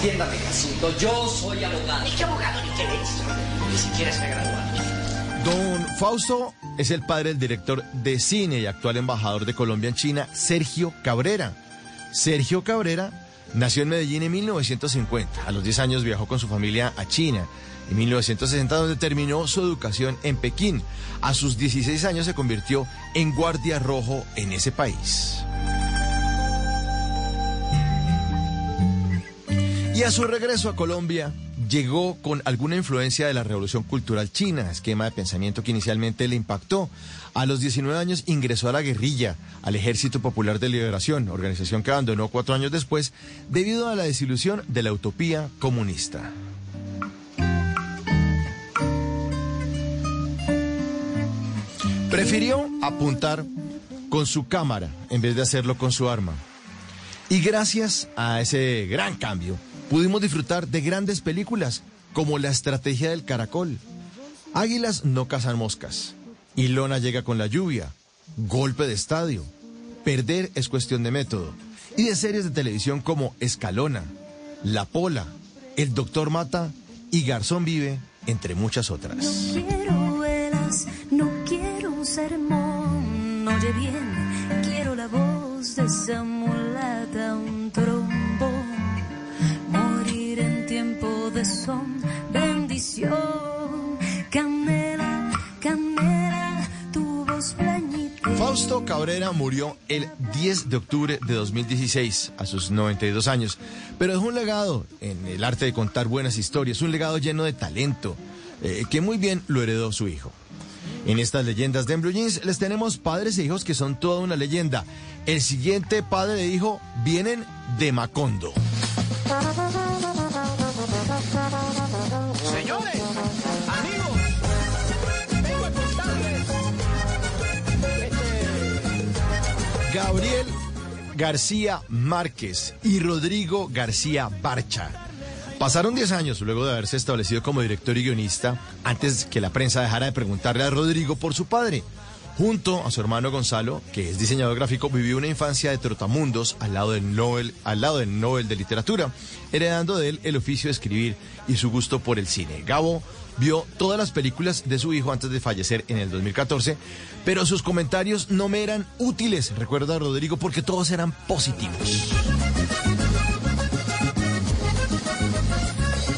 Entiéndame, Jacinto, yo soy abogado. Ni qué abogado ni qué. Ni siquiera se ha graduado. Don Fausto es el padre del director de cine y actual embajador de Colombia en China, Sergio Cabrera. Sergio Cabrera nació en Medellín en 1950. A los 10 años viajó con su familia a China. En 1960, donde terminó su educación en Pekín. A sus 16 años se convirtió en guardia rojo en ese país. Y a su regreso a Colombia, llegó con alguna influencia de la Revolución Cultural China, esquema de pensamiento que inicialmente le impactó. A los 19 años ingresó a la guerrilla, al Ejército Popular de Liberación, organización que abandonó cuatro años después debido a la desilusión de la utopía comunista. Prefirió apuntar con su cámara en vez de hacerlo con su arma. Y gracias a ese gran cambio, pudimos disfrutar de grandes películas como La Estrategia del Caracol, Águilas no cazan moscas, Ilona llega con la lluvia, Golpe de Estadio, Perder es cuestión de método, y de series de televisión como Escalona, La Pola, El Doctor Mata y Garzón Vive, entre muchas otras. quiero velas, no quiero un sermón. Oye bien, quiero la voz de esa mulata, un. Son, bendición. Canela, canela, tu voz plañite. Fausto Cabrera murió el 10 de octubre de 2016, a sus 92 años, pero dejó un legado en el arte de contar buenas historias, un legado lleno de talento, eh, que muy bien lo heredó su hijo. En estas leyendas de Blue les tenemos padres e hijos que son toda una leyenda. El siguiente padre e hijo vienen de Macondo. Gabriel García Márquez y Rodrigo García Barcha. Pasaron 10 años luego de haberse establecido como director y guionista antes que la prensa dejara de preguntarle a Rodrigo por su padre. Junto a su hermano Gonzalo, que es diseñador gráfico, vivió una infancia de trotamundos al lado del Nobel, al lado del Nobel de Literatura, heredando de él el oficio de escribir y su gusto por el cine. Gabo vio todas las películas de su hijo antes de fallecer en el 2014, pero sus comentarios no me eran útiles, recuerda Rodrigo, porque todos eran positivos.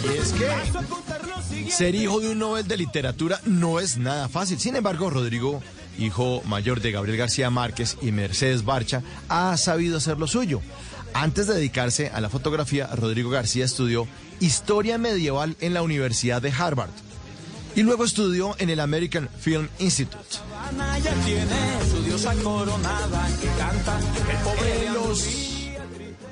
Y es que ser hijo de un Nobel de Literatura no es nada fácil. Sin embargo, Rodrigo, hijo mayor de Gabriel García Márquez y Mercedes Barcha, ha sabido hacer lo suyo. Antes de dedicarse a la fotografía, Rodrigo García estudió Historia Medieval en la Universidad de Harvard y luego estudió en el American Film Institute. En los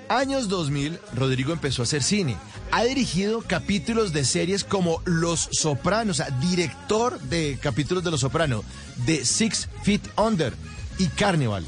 años 2000, Rodrigo empezó a hacer cine. Ha dirigido capítulos de series como Los Sopranos, o sea, director de capítulos de Los Sopranos, de Six Feet Under y Carnival.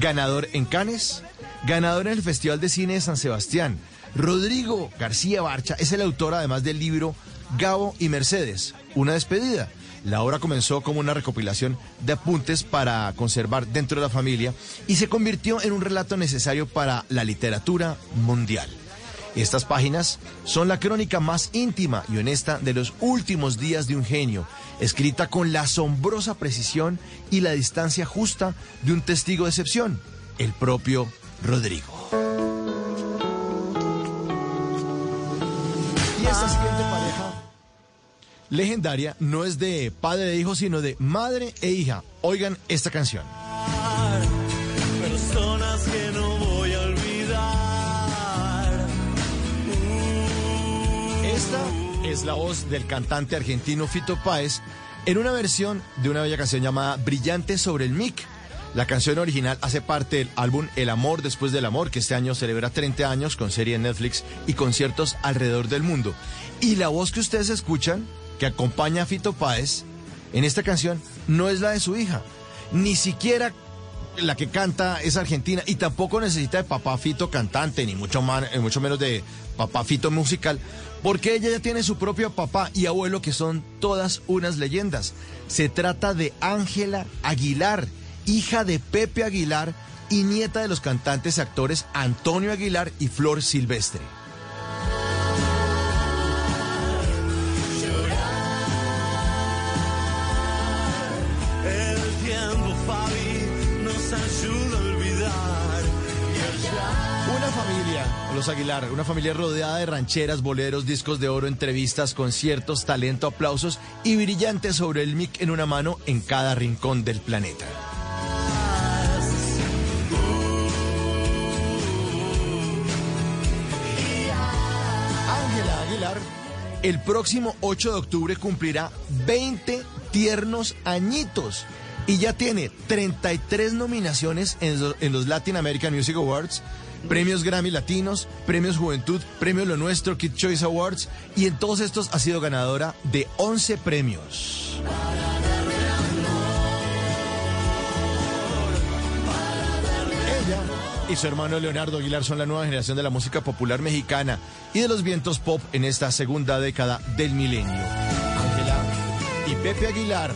Ganador en Cannes, ganador en el Festival de Cine de San Sebastián. Rodrigo García Barcha es el autor además del libro Gabo y Mercedes, una despedida. La obra comenzó como una recopilación de apuntes para conservar dentro de la familia y se convirtió en un relato necesario para la literatura mundial. Estas páginas son la crónica más íntima y honesta de los últimos días de un genio, escrita con la asombrosa precisión y la distancia justa de un testigo de excepción, el propio Rodrigo. Esta ah. siguiente pareja legendaria no es de padre e hijo, sino de madre e hija. Oigan esta canción. Personas que no voy a olvidar. Esta es la voz del cantante argentino Fito Páez en una versión de una bella canción llamada Brillante sobre el mic la canción original hace parte del álbum El amor después del amor, que este año celebra 30 años con serie en Netflix y conciertos alrededor del mundo. Y la voz que ustedes escuchan, que acompaña a Fito Páez en esta canción, no es la de su hija. Ni siquiera la que canta es argentina y tampoco necesita de papá Fito cantante, ni mucho, man- eh, mucho menos de papá Fito musical, porque ella ya tiene su propio papá y abuelo que son todas unas leyendas. Se trata de Ángela Aguilar, hija de Pepe Aguilar y nieta de los cantantes y actores Antonio Aguilar y Flor Silvestre. Los Aguilar, una familia rodeada de rancheras, boleros, discos de oro, entrevistas, conciertos, talento, aplausos y brillante sobre el mic en una mano en cada rincón del planeta. El próximo 8 de octubre cumplirá 20 tiernos añitos y ya tiene 33 nominaciones en, lo- en los Latin American Music Awards, premios Grammy Latinos, premios Juventud, premio Lo Nuestro, Kid Choice Awards y en todos estos ha sido ganadora de 11 premios. Y su hermano Leonardo Aguilar son la nueva generación de la música popular mexicana y de los vientos pop en esta segunda década del milenio. Ángela y Pepe Aguilar,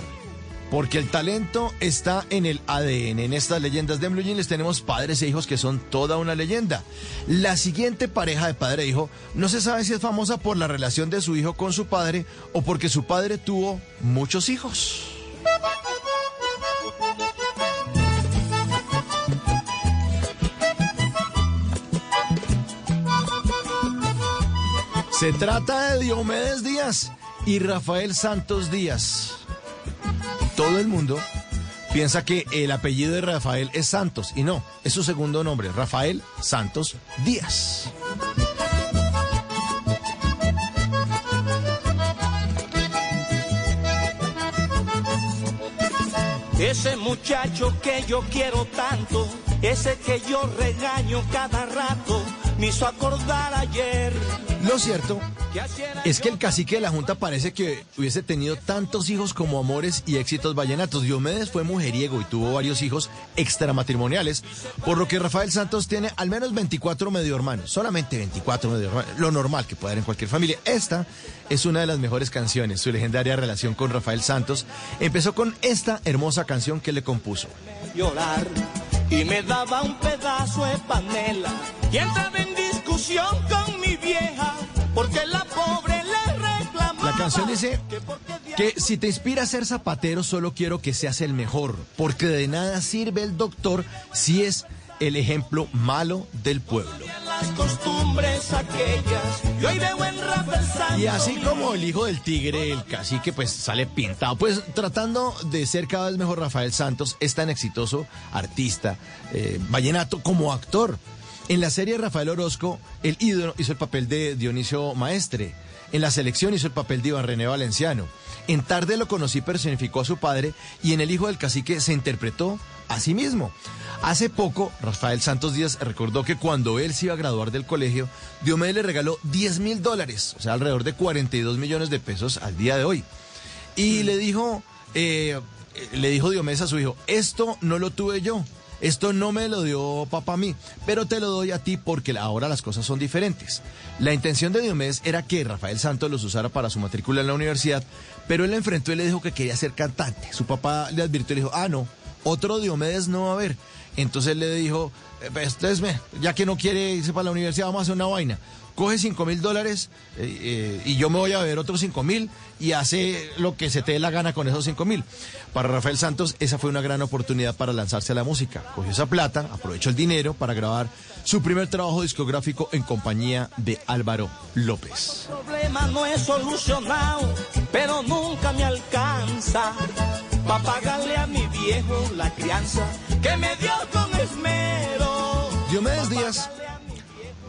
porque el talento está en el ADN. En estas leyendas de Blue les tenemos padres e hijos que son toda una leyenda. La siguiente pareja de padre e hijo no se sabe si es famosa por la relación de su hijo con su padre o porque su padre tuvo muchos hijos. Se trata de Diomedes Díaz y Rafael Santos Díaz. Todo el mundo piensa que el apellido de Rafael es Santos y no, es su segundo nombre, Rafael Santos Díaz. Ese muchacho que yo quiero tanto, ese que yo regaño cada rato, me hizo acordar ayer. Lo cierto es que el cacique de la Junta parece que hubiese tenido tantos hijos como amores y éxitos vallenatos. Diomedes fue mujeriego y tuvo varios hijos extramatrimoniales, por lo que Rafael Santos tiene al menos 24 medio hermanos, solamente 24 medio hermanos, lo normal que puede haber en cualquier familia. Esta es una de las mejores canciones, su legendaria relación con Rafael Santos empezó con esta hermosa canción que le compuso. llorar y me daba un pedazo de panela. Y entraba en discusión con mi vieja porque la pobre le reclamaba La canción dice que si te inspira a ser zapatero, solo quiero que seas el mejor, porque de nada sirve el doctor si es el ejemplo malo del pueblo. Y así como el hijo del tigre, el cacique, pues sale pintado. Pues tratando de ser cada vez mejor, Rafael Santos es tan exitoso artista, eh, vallenato, como actor. En la serie Rafael Orozco, el ídolo hizo el papel de Dionisio Maestre. En la selección hizo el papel de Iván René Valenciano. En Tarde lo conocí, personificó a su padre y en El Hijo del Cacique se interpretó a sí mismo. Hace poco, Rafael Santos Díaz recordó que cuando él se iba a graduar del colegio, Diomedes le regaló 10 mil dólares, o sea, alrededor de 42 millones de pesos al día de hoy. Y le dijo, eh, eh, le dijo Diomedes a su hijo, esto no lo tuve yo, esto no me lo dio papá a mí, pero te lo doy a ti porque ahora las cosas son diferentes. La intención de Diomedes era que Rafael Santos los usara para su matrícula en la universidad, pero él le enfrentó y le dijo que quería ser cantante. Su papá le advirtió y le dijo, ah, no, otro Diomedes no va a haber. Entonces le dijo, eh, pues, entonces, ya que no quiere irse para la universidad, vamos a hacer una vaina. Coge 5 mil dólares eh, eh, y yo me voy a beber otros 5 mil y hace lo que se te dé la gana con esos 5 mil. Para Rafael Santos, esa fue una gran oportunidad para lanzarse a la música. Cogió esa plata, aprovechó el dinero para grabar su primer trabajo discográfico en compañía de Álvaro López. problema no es solucionado, pero nunca me alcanza para pagarle a mi viejo la crianza que me dio con esmero. Diomedes Díaz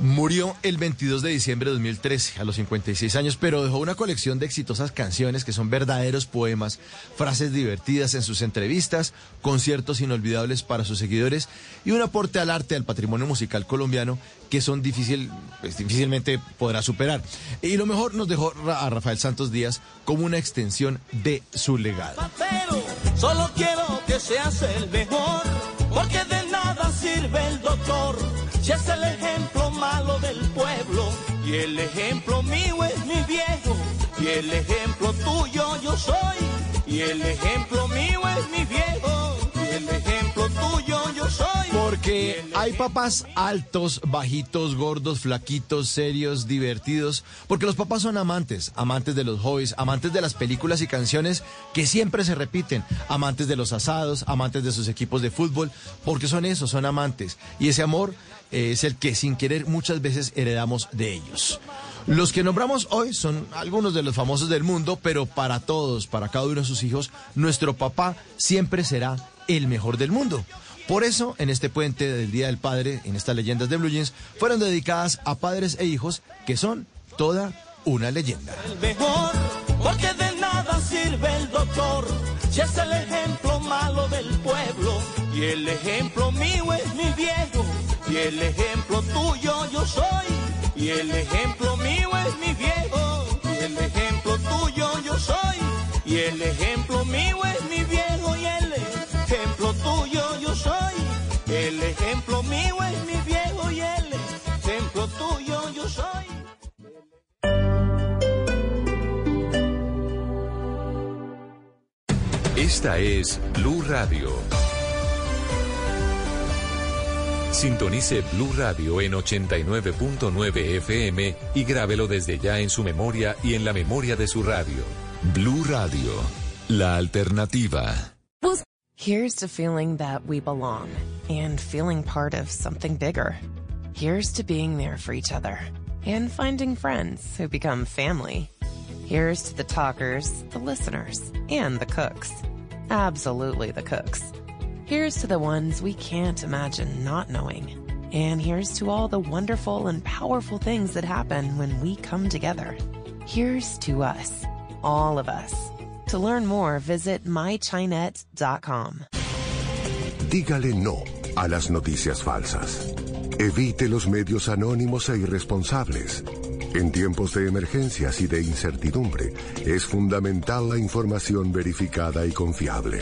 Murió el 22 de diciembre de 2013, a los 56 años, pero dejó una colección de exitosas canciones que son verdaderos poemas, frases divertidas en sus entrevistas, conciertos inolvidables para sus seguidores y un aporte al arte, al patrimonio musical colombiano que son difícil, pues, difícilmente podrá superar. Y lo mejor nos dejó a Rafael Santos Díaz como una extensión de su legado. Solo quiero que seas el mejor, porque de nada sirve el doctor si es el ejemplo malo del pueblo. Y el ejemplo mío es mi viejo, y el ejemplo tuyo yo soy. Y el ejemplo mío es mi viejo, y el ejemplo tuyo yo soy. Porque hay papás altos, bajitos, gordos, flaquitos, serios, divertidos. Porque los papás son amantes, amantes de los hobbies, amantes de las películas y canciones que siempre se repiten, amantes de los asados, amantes de sus equipos de fútbol, porque son eso, son amantes. Y ese amor es el que sin querer muchas veces heredamos de ellos. Los que nombramos hoy son algunos de los famosos del mundo, pero para todos, para cada uno de sus hijos, nuestro papá siempre será el mejor del mundo. Por eso, en este puente del Día del Padre, en estas leyendas de Blue Jeans, fueron dedicadas a padres e hijos que son toda una leyenda. el mejor, porque de nada sirve el doctor, si es el ejemplo malo del pueblo, y el ejemplo mío es mi viejo, y el ejemplo tuyo yo soy, y el ejemplo mío es mi viejo, y el ejemplo tuyo yo soy, y el ejemplo mío es mi viejo, y el ejemplo tuyo yo soy, el ejemplo mío es mi viejo, y el ejemplo tuyo yo soy. Esta es Blue Radio. Sintonice Blue Radio en 89.9 FM y grábelo desde ya en su memoria y en la memoria de su radio. Blue Radio, la alternativa. Here's to feeling that we belong and feeling part of something bigger. Here's to being there for each other and finding friends who become family. Here's to the talkers, the listeners, and the cooks. Absolutely the cooks. Here's to the ones we can't imagine not knowing. And here's to all the wonderful and powerful things that happen when we come together. Here's to us, all of us. To learn more, visit mychinet.com. Dígale no a las noticias falsas. Evite los medios anónimos e irresponsables. En tiempos de emergencias y de incertidumbre, es fundamental la información verificada y confiable.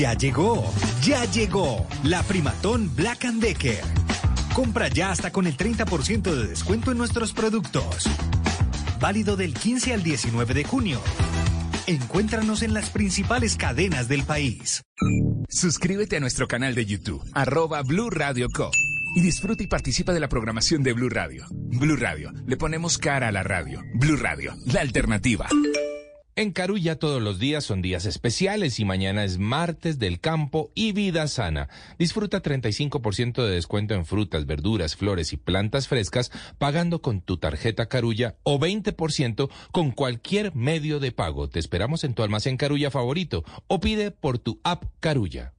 Ya llegó, ya llegó la Primatón Black and Decker. Compra ya hasta con el 30% de descuento en nuestros productos. Válido del 15 al 19 de junio. Encuéntranos en las principales cadenas del país. Suscríbete a nuestro canal de YouTube, arroba Blue Radio Co. Y disfruta y participa de la programación de Blue Radio. Blue Radio, le ponemos cara a la radio. Blue Radio, la alternativa. En Carulla todos los días son días especiales y mañana es martes del campo y vida sana. Disfruta 35% de descuento en frutas, verduras, flores y plantas frescas pagando con tu tarjeta Carulla o 20% con cualquier medio de pago. Te esperamos en tu almacén Carulla favorito o pide por tu app Carulla.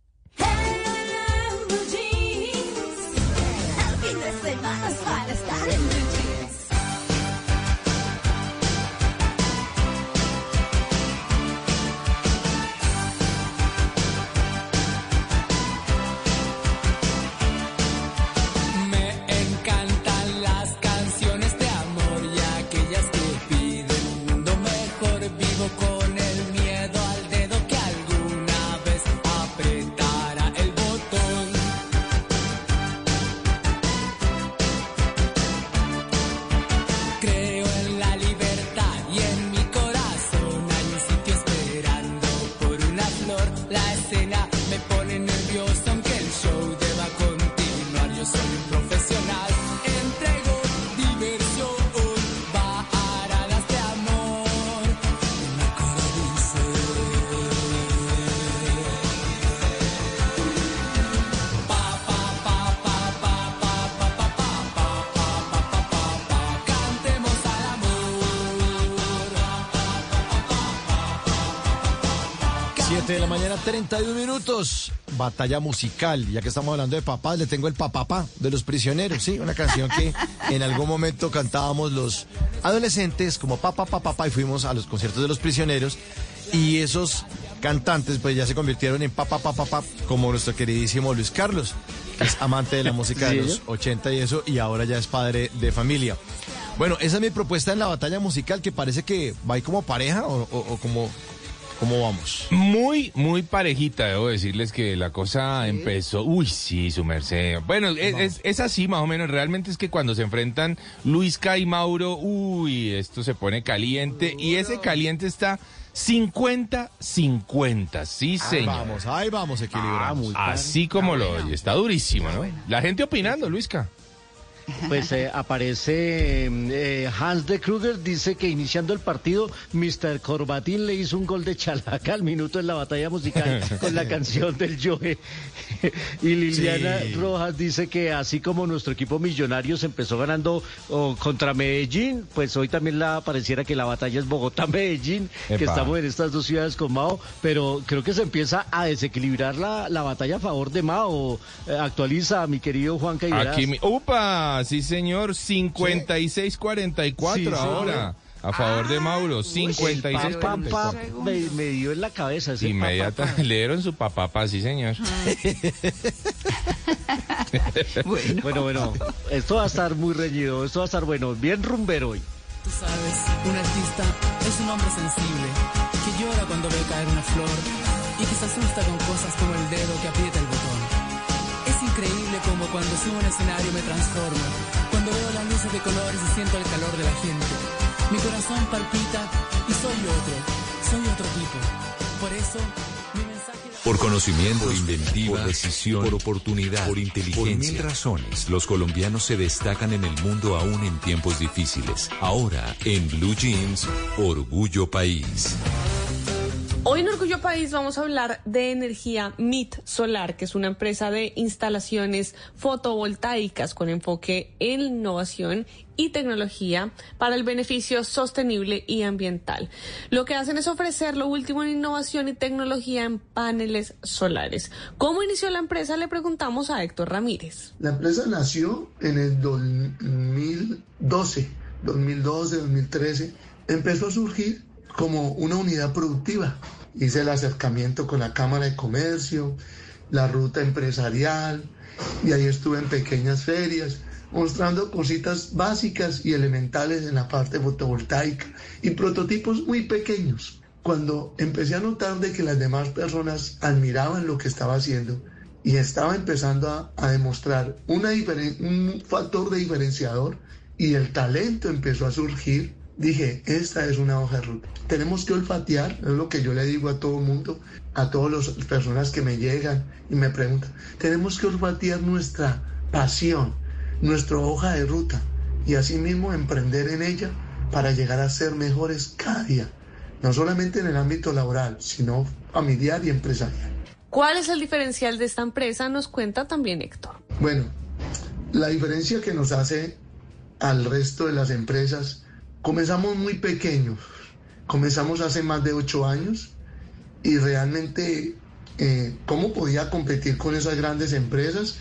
7 de la mañana, 31 minutos. Batalla musical. Ya que estamos hablando de papás, le tengo el papapá de los prisioneros, ¿sí? Una canción que en algún momento cantábamos los adolescentes como papá, papá, papá, y fuimos a los conciertos de los prisioneros. Y esos cantantes, pues ya se convirtieron en papá, papá, papá, como nuestro queridísimo Luis Carlos, que es amante de la música de los señor. 80 y eso, y ahora ya es padre de familia. Bueno, esa es mi propuesta en la batalla musical, que parece que va ahí como pareja o, o- o como, ¿cómo vamos? Muy, muy parejita, debo decirles que la cosa empezó. Uy, sí, su merced. Bueno, es, es- es así más o menos. Realmente es que cuando se enfrentan Luisca y Mauro, uy, esto se pone caliente. Y ese caliente está 50-50. Sí, Ahí señor. vamos, ahí vamos equilibramos. Así como lo oye. Está durísimo, ¿no? La gente opinando, Luisca. Pues eh, aparece eh, Hans de Kruger, dice que iniciando el partido, Mr. Corbatín le hizo un gol de chalaca al minuto en la batalla musical con la canción del Joe. y Liliana Sí. Rojas dice que así como nuestro equipo Millonarios empezó ganando oh, contra Medellín, pues hoy también la pareciera que la batalla es Bogotá-Medellín, que estamos en estas dos ciudades con Mao, pero creo que se empieza a desequilibrar la, la batalla a favor de Mao. Eh, actualiza, mi querido Juan. Aquí, mi- upa, sí señor, 56-44 Sí, ahora. A favor de Mauro, 56 Pam, pam, pam, me, me dio en la cabeza ese Inmediata, le dieron su papá, sí señor. Bueno. bueno, esto va a estar muy reñido, esto va a estar bueno, bien rumbero hoy. Tú sabes, un artista es un hombre sensible que llora cuando ve caer una flor y que se asusta con cosas como el dedo que aprieta el botón. Increíble como cuando subo a un escenario me transformo, cuando veo las luces de colores y siento el calor de la gente. Mi corazón palpita y soy otro, soy otro tipo. Por eso, mi mensaje... Por conocimiento, por inventiva, por decisión, por oportunidad, por inteligencia. Por mil razones, los colombianos se destacan en el mundo aún en tiempos difíciles. Ahora, en Blue Jeans, Orgullo País. Hoy en Orgullo País vamos a hablar de energía MIT Solar, que es una empresa de instalaciones fotovoltaicas con enfoque en innovación y tecnología para el beneficio sostenible y ambiental. Lo que hacen es ofrecer lo último en innovación y tecnología en paneles solares. ¿Cómo inició la empresa? Le preguntamos a Héctor Ramírez. La empresa nació en el 2012, 2012, 2013. Empezó a surgir como una unidad productiva. Hice el acercamiento con la Cámara de Comercio, la ruta empresarial, y ahí estuve en pequeñas ferias mostrando cositas básicas y elementales en la parte fotovoltaica y prototipos muy pequeños. Cuando empecé a notar de que las demás personas admiraban lo que estaba haciendo y estaba empezando a, demostrar un factor de diferenciador y el talento empezó a surgir, dije, esta es una hoja de ruta. Tenemos que olfatear, es lo que yo le digo a todo el mundo, a todas las personas que me llegan y me preguntan, tenemos que olfatear nuestra pasión, nuestra hoja de ruta y asimismo emprender en ella para llegar a ser mejores cada día, no solamente en el ámbito laboral, sino familiar y empresarial. ¿Cuál es el diferencial de esta empresa? Nos cuenta también Héctor. Bueno, la diferencia que nos hace al resto de las empresas, comenzamos muy pequeños, comenzamos hace más de ocho años y realmente, eh, ¿cómo podía competir con esas grandes empresas?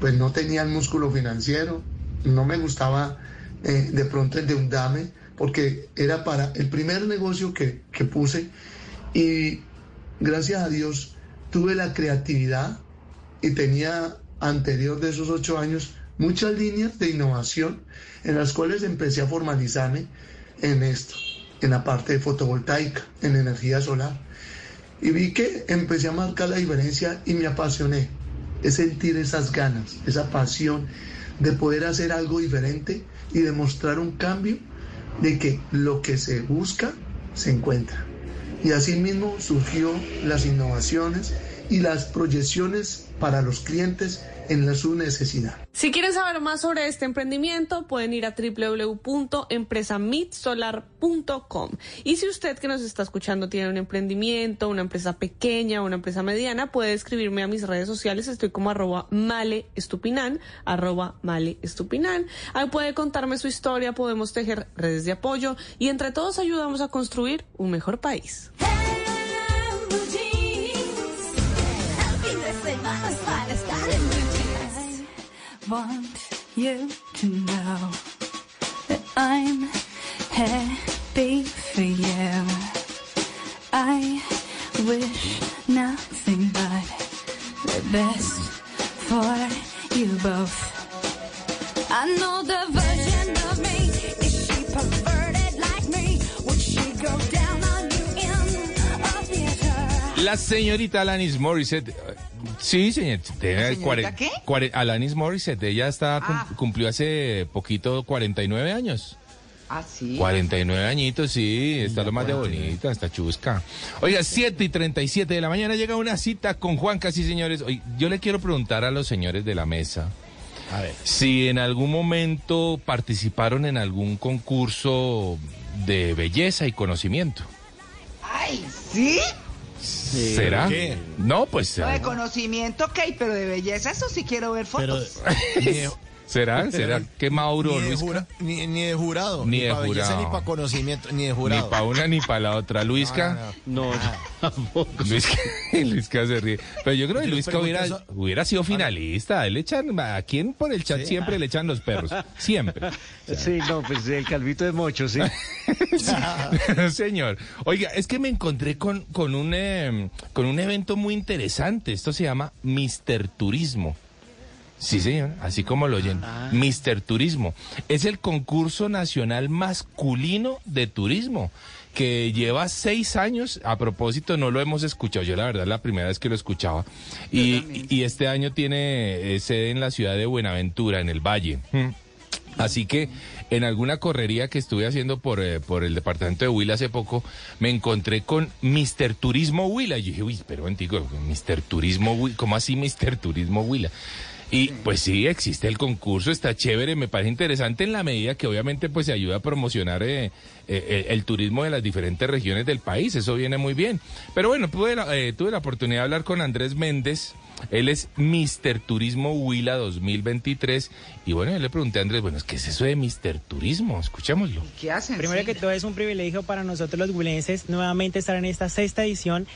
Pues no tenía el músculo financiero, no me gustaba eh, de pronto endeudarme porque era para el primer negocio que, que puse y gracias a Dios tuve la creatividad y tenía anterior de esos ocho años muchas líneas de innovación en las cuales empecé a formalizarme en esto, en la parte fotovoltaica, en energía solar. Y vi que empecé a marcar la diferencia y me apasioné. Es sentir esas ganas, esa pasión de poder hacer algo diferente y demostrar un cambio de que lo que se busca se encuentra. Y así mismo surgió las innovaciones y las proyecciones para los clientes en la, su necesidad. Si quieren saber más sobre este emprendimiento, pueden ir a www.empresamitsolar.com. Y si usted que nos está escuchando tiene un emprendimiento, una empresa pequeña, una empresa mediana, puede escribirme a mis redes sociales. Estoy como arroba maleestupinan, arroba maleestupinan. Ahí puede contarme su historia, podemos tejer redes de apoyo y entre todos ayudamos a construir un mejor país. Want you to know that I'm happy for you. I wish nothing but the best for you both. I know the version of me. Is she perverted like me? Would she go down on you in a theater? La señorita Alanis Morissette. Sí, señor. tiene ¿La señorita cuare- qué? Alanis Morissette. Ella está, cum- Ah. cumplió hace poquito 49 años. Ah, sí. 49 añitos, sí, está lo más de bonita, está chusca. Oiga, 7 y 37 de la mañana llega una cita con Juan Casi, señores. Oye, yo le quiero preguntar a los señores de la mesa. A ver. Si en algún momento participaron en algún concurso de belleza y conocimiento. Ay, ¿sí? ¿Será? ¿qué? No, pues. No, de conocimiento, ok, pero de belleza, eso sí quiero ver fotos. Ni de, ¿Será? ¿Será? ¿Qué Mauro, ni de jura- ni- ni de jurado. Ni de para belleza, jurado. ni para conocimiento, ni de Ni jurado. para una ni para la otra. Luisca. No, tampoco. Luisca, Luisca se ríe. Pero yo creo que Luisca hubiera, eso- hubiera sido finalista. Él le echan, ¿A quién por el chat siempre le echan los perros? Siempre. Sí, no, pues el calvito de mocho, sí. Señor. Oiga, es que me encontré con, con, un, eh, con un evento muy interesante. Esto se llama Mister Turismo. Sí, señor, así como lo oyen. Mister Turismo. Es el concurso nacional masculino de turismo que lleva seis años. A propósito, no lo hemos escuchado. Yo, la verdad, la primera vez que lo escuchaba. Y, y este año tiene eh, sede en la ciudad de Buenaventura, en el Valle. Mm. Así que en alguna correría que estuve haciendo por, eh, por el departamento de Huila hace poco, me encontré con Mister Turismo Huila. Y yo dije, uy, pero antico, Mister Turismo Huila, ¿cómo así Mister Turismo Huila? Y pues sí, existe el concurso, está chévere, me parece interesante en la medida que obviamente pues se ayuda a promocionar eh, eh, el turismo de las diferentes regiones del país, eso viene muy bien. Pero bueno, la, eh, tuve la oportunidad de hablar con Andrés Méndez, él es Mister Turismo Huila 2023 y bueno, yo le pregunté a Andrés, bueno, ¿qué es eso de Mister Turismo? Escuchémoslo. ¿Qué hacen? Primero Sí. que todo es un privilegio para nosotros los huilenses nuevamente estar en esta sexta edición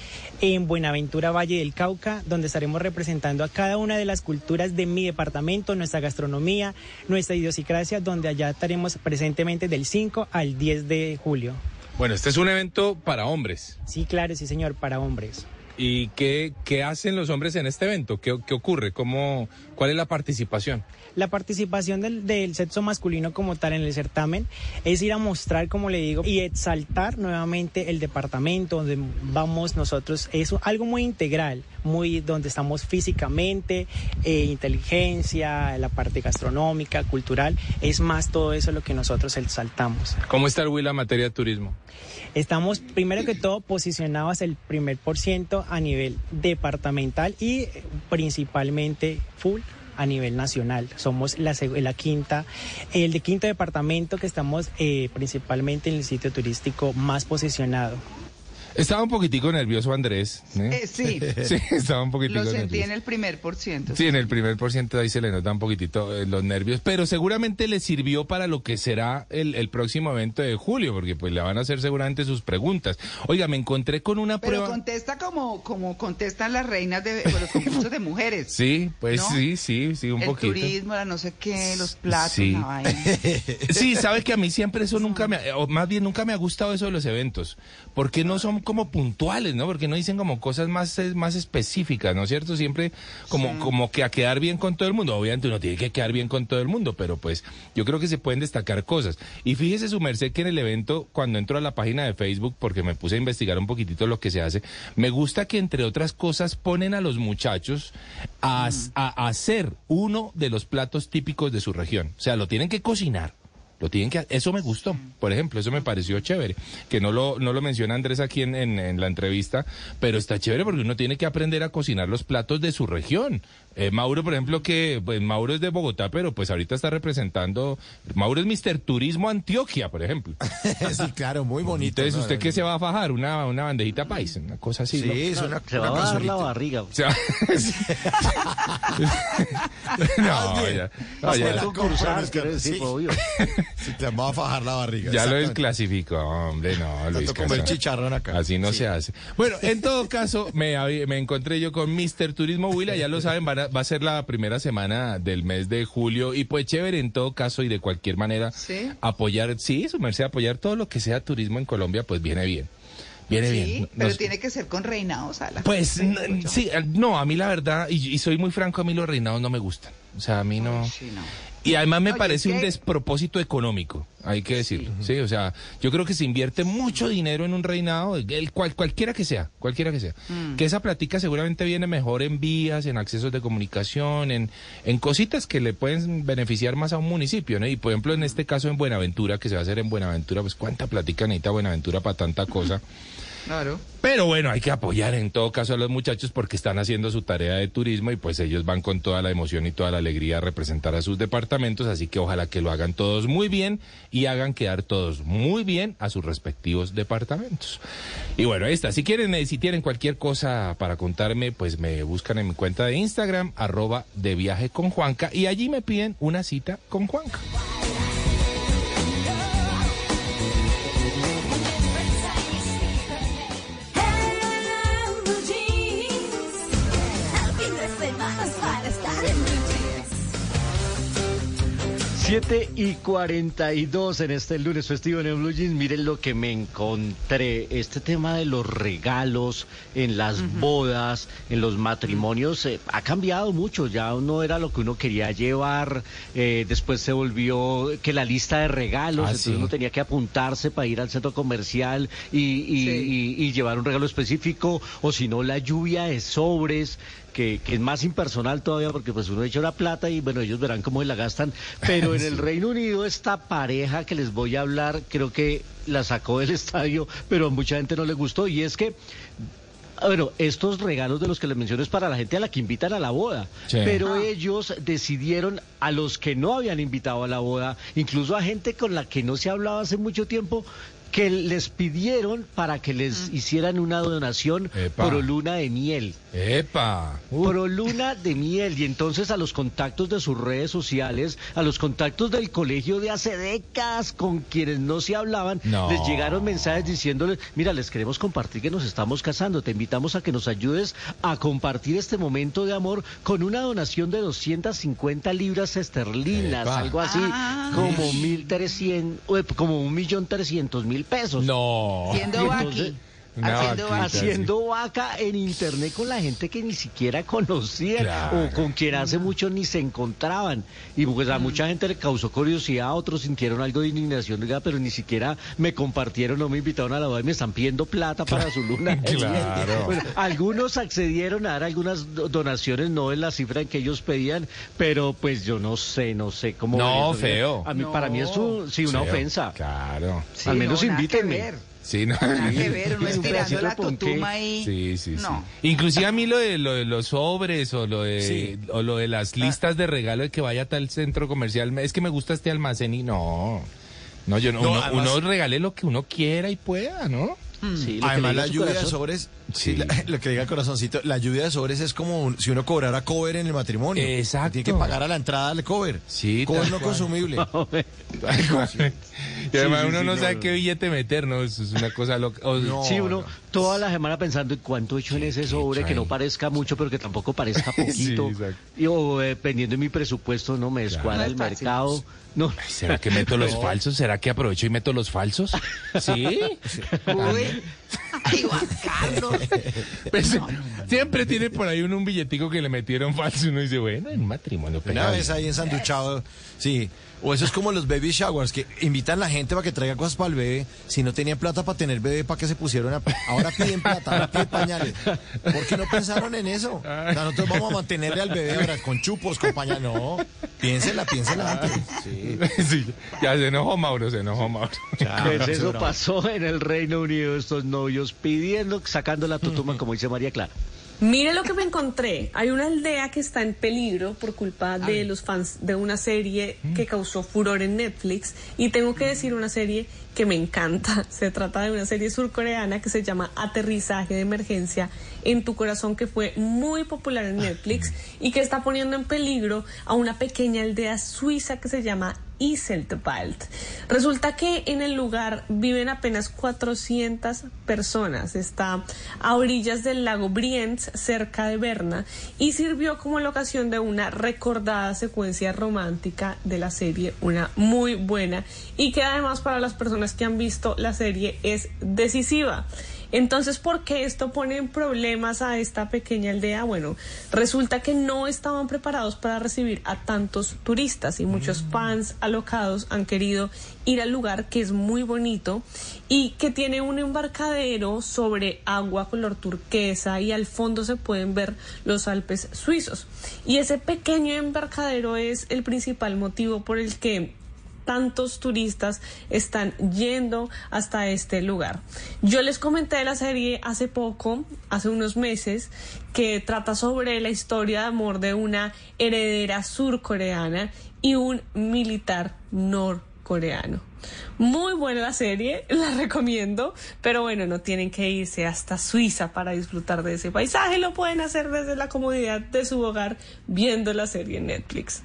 en Buenaventura Valle del Cauca, donde estaremos representando a cada una de las culturas de mi departamento, nuestra gastronomía, nuestra idiosincrasia, donde allá estaremos presentemente del 5 al 10 de julio. Bueno, este es un evento para hombres. Sí, claro, sí señor, para hombres. ¿Y qué, qué hacen los hombres en este evento? ¿Qué, qué ocurre? ¿Cómo, ¿Cuál es la participación? La participación del, del sexo masculino como tal en el certamen es ir a mostrar, como le digo, y exaltar nuevamente el departamento donde vamos nosotros. Es algo muy integral, muy donde estamos físicamente, eh, inteligencia, la parte gastronómica, cultural. Es más todo eso lo que nosotros exaltamos. ¿Cómo está el Huila en materia de turismo? Estamos primero que todo posicionados el primer por ciento a nivel departamental y eh, principalmente full a nivel nacional. Somos la, la quinta, el de quinto departamento que estamos eh, principalmente en el sitio turístico más posicionado. Estaba un poquitico nervioso Andrés. ¿eh? Eh, sí. Sí, estaba un poquitico Lo sentí nervioso. en el primer por ciento. Sí, en el primer por ciento ahí se le nota un poquitito eh, los nervios, pero seguramente le sirvió para lo que será el, el próximo evento de julio, porque pues le van a hacer seguramente sus preguntas. Oiga, me encontré con una Pero prueba... contesta como, como contestan las reinas de, los concursos de mujeres. Sí, pues ¿No? sí, sí, sí, un el poquito. turismo, la no sé qué, los platos, Sí. la vaina. Sí, sabe que a mí siempre eso nunca me, ha- o más bien nunca me ha gustado eso de los eventos, porque no son como puntuales, ¿no? Porque no dicen como cosas más, eh, más específicas, ¿no es cierto? Siempre como, como que a quedar bien con todo el mundo. Obviamente uno tiene que quedar bien con todo el mundo, pero pues yo creo que se pueden destacar cosas. Y fíjese su merced que en el evento, cuando entro a la página de Facebook, porque me puse a investigar un poquitito lo que se hace, me gusta que entre otras cosas ponen a los muchachos a, a hacer uno de los platos típicos de su región. O sea, lo tienen que cocinar. Lo tienen que, eso me gustó, por ejemplo, eso me pareció chévere, que no lo, no lo menciona Andrés aquí en, en, en la entrevista, pero está chévere porque uno tiene que aprender a cocinar los platos de su región. Eh, Mauro, por ejemplo, que pues, Mauro es de Bogotá, pero pues ahorita está representando, Mauro es Mister Turismo Antioquia, por ejemplo. sí, claro, muy bonito. Entonces, ¿no? ¿usted qué se va a fajar? Una, una bandejita paisa, una cosa así. Sí, ¿no? es una- Se va una a dar la barriga. O sea, no, ya, no, ya. la concursar, quiero decir, sí. obvio. Se te va a fajar la barriga. Ya lo desclasificó, hombre, no, Luis. Tanto como el Casal. chicharrón acá. Así no Sí. se hace. Bueno, en todo caso, me, me encontré yo con Mr. Turismo Huila, ya lo saben, van a- va a ser la primera semana del mes de julio y pues chévere en todo caso y de cualquier manera Sí. apoyar, sí, su merced, apoyar todo lo que sea turismo en Colombia, pues viene bien. Viene Sí, bien. pero Nos- tiene que ser con reinados. Pues sí, eh, no, a mí la verdad, y, y soy muy franco, a mí los reinados no me gustan. O sea, a mí no. Sí, no. Y además me Oye, parece un despropósito económico, hay que decirlo. Sí. o sea, yo creo que se invierte mucho dinero en un reinado, el cual, cualquiera que sea, cualquiera que sea. Mm. Que esa platica seguramente viene mejor en vías, en accesos de comunicación, en, en cositas que le pueden beneficiar más a un municipio, ¿no? Y por ejemplo, en este caso en Buenaventura, que se va a hacer en Buenaventura, pues cuánta platica necesita Buenaventura para tanta cosa. Claro. Pero bueno, hay que apoyar en todo caso a los muchachos porque están haciendo su tarea de turismo y pues ellos van con toda la emoción y toda la alegría a representar a sus departamentos, así que ojalá que lo hagan todos muy bien y hagan quedar todos muy bien a sus respectivos departamentos. Y bueno, ahí está. Si quieren, eh, si tienen cualquier cosa para contarme, pues me buscan en mi cuenta de Instagram, arroba de viaje con Juanca, y allí me piden una cita con Juanca. Siete y 42 en este lunes festivo en el Blue Jeans. Miren lo que me encontré. Este tema de los regalos en las bodas, en los matrimonios, eh, ha cambiado mucho. Ya no era lo que uno quería llevar. eh, después se volvió que la lista de regalos. Ah, entonces sí. uno tenía que apuntarse para ir al centro comercial y, y- Sí. y- y llevar un regalo específico. O si no, la lluvia de sobres que, que es más impersonal todavía porque pues uno echa una plata y bueno, ellos verán cómo la gastan. Pero en el Reino Unido esta pareja que les voy a hablar creo que la sacó del estadio, pero a mucha gente no le gustó y es que... Bueno, estos regalos de los que les menciono es para la gente a la que invitan a la boda, Sí. pero ellos decidieron a los que no habían invitado a la boda, incluso a gente con la que no se hablaba hace mucho tiempo, que les pidieron para que les hicieran una donación Epa. por luna de miel. ¡Epa! Uh, Pro luna de miel y entonces a los contactos de sus redes sociales, a los contactos del colegio de hace décadas con quienes no se hablaban, No. les llegaron mensajes diciéndoles, mira, les queremos compartir que nos estamos casando, te invitamos a que nos ayudes a compartir este momento de amor con una donación de 250 libras esterlinas, Epa. algo así Ah. como mil trescientos, eh, como un millón trescientos mil pesos. no. Siendo entonces- Una Haciendo vaquita, haciendo vaca en internet con la gente que ni siquiera conocían Claro. o con quien hace mucho ni se encontraban. Y pues a mucha gente le causó curiosidad, otros sintieron algo de indignación, pero ni siquiera me compartieron, no me invitaron a la boda y me están pidiendo plata para su luna. Claro. Bueno, algunos accedieron a dar algunas do- donaciones, no en la cifra en que ellos pedían, pero pues yo no sé, no sé cómo. No, feo. A mí, Para mí es un- sí, una Feo. ofensa. Claro. Sí, Al menos no, nada que invítenme. Sí, no. Nada que ver, uno Un estirando la ahí. Sí, sí, No. sí. Inclusive a mí lo de, lo de los sobres o lo de, Sí. o lo de las listas de regalo de que vaya a tal centro comercial, me- es que me gusta este almacén y no. No, yo no, No, uno, además- uno regale lo que uno quiera y pueda, ¿no? Sí, lo que Además, la lluvia de sobres, Sí. la- lo que diga el corazoncito, la lluvia de sobres es como un- si uno cobrara cover en el matrimonio. Exacto. Tiene que pagar a la entrada al cover. Sí, Cover no cual. consumible. y además sí, uno sí, no no, sabe no. qué billete meter, ¿no? Eso es una cosa loca. O- No. Sí, uno toda la semana pensando en cuánto he hecho en ese sobre, que no parezca mucho, pero que tampoco parezca poquito. exacto. y, o dependiendo de mi presupuesto, no me descuadra el fácil. mercado. No, Ay, ¿Será que meto los falsos? ¿Será que aprovecho y meto los falsos? Sí. Uy. Ay, Juan Carlos. Pues, Siempre tiene por ahí uno un billetico que le metieron falso y uno dice, bueno, en matrimonio. Una pega vez ahí ensanduchado, sí. O eso es como los baby showers, que invitan a la gente para que traiga cosas para el bebé. Si no tenían plata para tener bebé, para que se pusieron a... Ahora piden plata, ahora piden pañales. ¿Por qué no pensaron en eso? O sea, nosotros vamos a mantenerle al bebé ahora con chupos, con pañales. No, piénsela, piénsela antes. Sí. Sí, ya se enojó Mauro, se enojó Mauro. pues eso pasó en el Reino Unido, estos novios pidiendo, sacando la tutuma, como dice María Clara. Mire lo que me encontré. Hay una aldea que está en peligro por culpa de los fans de una serie que causó furor en Netflix. Y tengo que decir una serie que me encanta. Se trata de una serie surcoreana que se llama Aterrizaje de Emergencia en tu corazón, que fue muy popular en Netflix y que está poniendo en peligro a una pequeña aldea suiza que se llama Iseltwald. Resulta que en el lugar viven apenas 400 personas. Está a orillas del lago Brienz, cerca de Berna, y sirvió como locación de una recordada secuencia romántica de la serie, una muy buena, y que además para las personas que han visto la serie es decisiva. Entonces, ¿por qué esto pone en problemas a esta pequeña aldea? Bueno, resulta que no estaban preparados para recibir a tantos turistas y muchos fans alocados han querido ir al lugar que es muy bonito y que tiene un embarcadero sobre agua color turquesa y al fondo se pueden ver los Alpes suizos. Y ese pequeño embarcadero es el principal motivo por el que tantos turistas están yendo hasta este lugar. Yo les comenté de la serie hace poco, hace unos meses, que trata sobre la historia de amor de una heredera surcoreana y un militar norcoreano. Muy buena la serie, la recomiendo, pero bueno, no tienen que irse hasta Suiza para disfrutar de ese paisaje, lo pueden hacer desde la comodidad de su hogar viendo la serie en Netflix.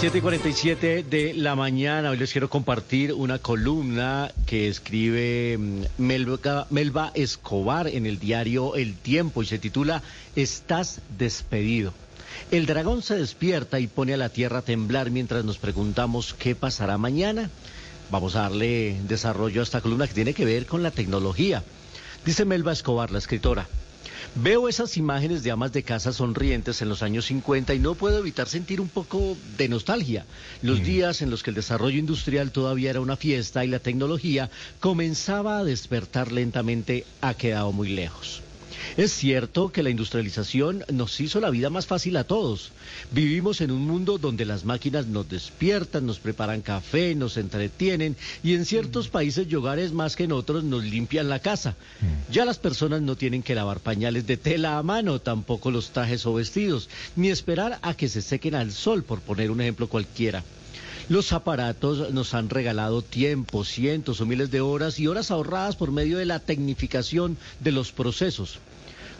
7 y 47 de la mañana. Hoy les quiero compartir una columna que escribe mm, Melba, Melba Escobar en el diario El Tiempo y se titula Estás despedido. El dragón se despierta y pone a la tierra a temblar mientras nos preguntamos qué pasará mañana. Vamos a darle desarrollo a esta columna que tiene que ver con la tecnología. Dice Melba Escobar, la escritora. Veo esas imágenes de amas de casa sonrientes en los años 50 y no puedo evitar sentir un poco de nostalgia. Los días en los que el desarrollo industrial todavía era una fiesta y la tecnología comenzaba a despertar lentamente ha quedado muy lejos. Es cierto que la industrialización nos hizo la vida más fácil a todos. Vivimos en un mundo donde las máquinas nos despiertan, nos preparan café, nos entretienen y en ciertos países y hogares más que en otros nos limpian la casa. Ya las personas no tienen que lavar pañales de tela a mano, tampoco los trajes o vestidos, ni esperar a que se sequen al sol, por poner un ejemplo cualquiera. Los aparatos nos han regalado tiempo, cientos o miles de horas y horas ahorradas por medio de la tecnificación de los procesos.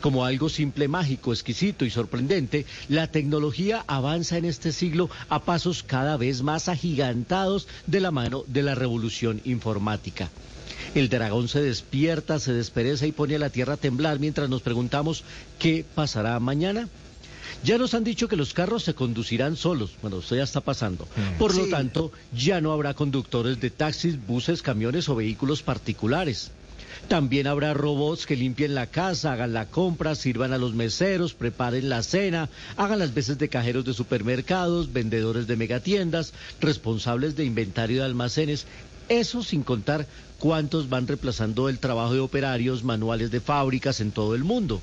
Como algo simple, mágico, exquisito y sorprendente, la tecnología avanza en este siglo a pasos cada vez más agigantados de la mano de la revolución informática. El dragón se despierta, se despereza y pone a la tierra a temblar mientras nos preguntamos qué pasará mañana. Ya nos han dicho que los carros se conducirán solos. Bueno, esto ya está pasando. Por lo tanto, ya no habrá conductores de taxis, buses, camiones o vehículos particulares. También habrá robots que limpien la casa, hagan la compra, sirvan a los meseros, preparen la cena, hagan las veces de cajeros de supermercados, vendedores de megatiendas, responsables de inventario de almacenes. Eso sin contar cuántos van reemplazando el trabajo de operarios manuales de fábricas en todo el mundo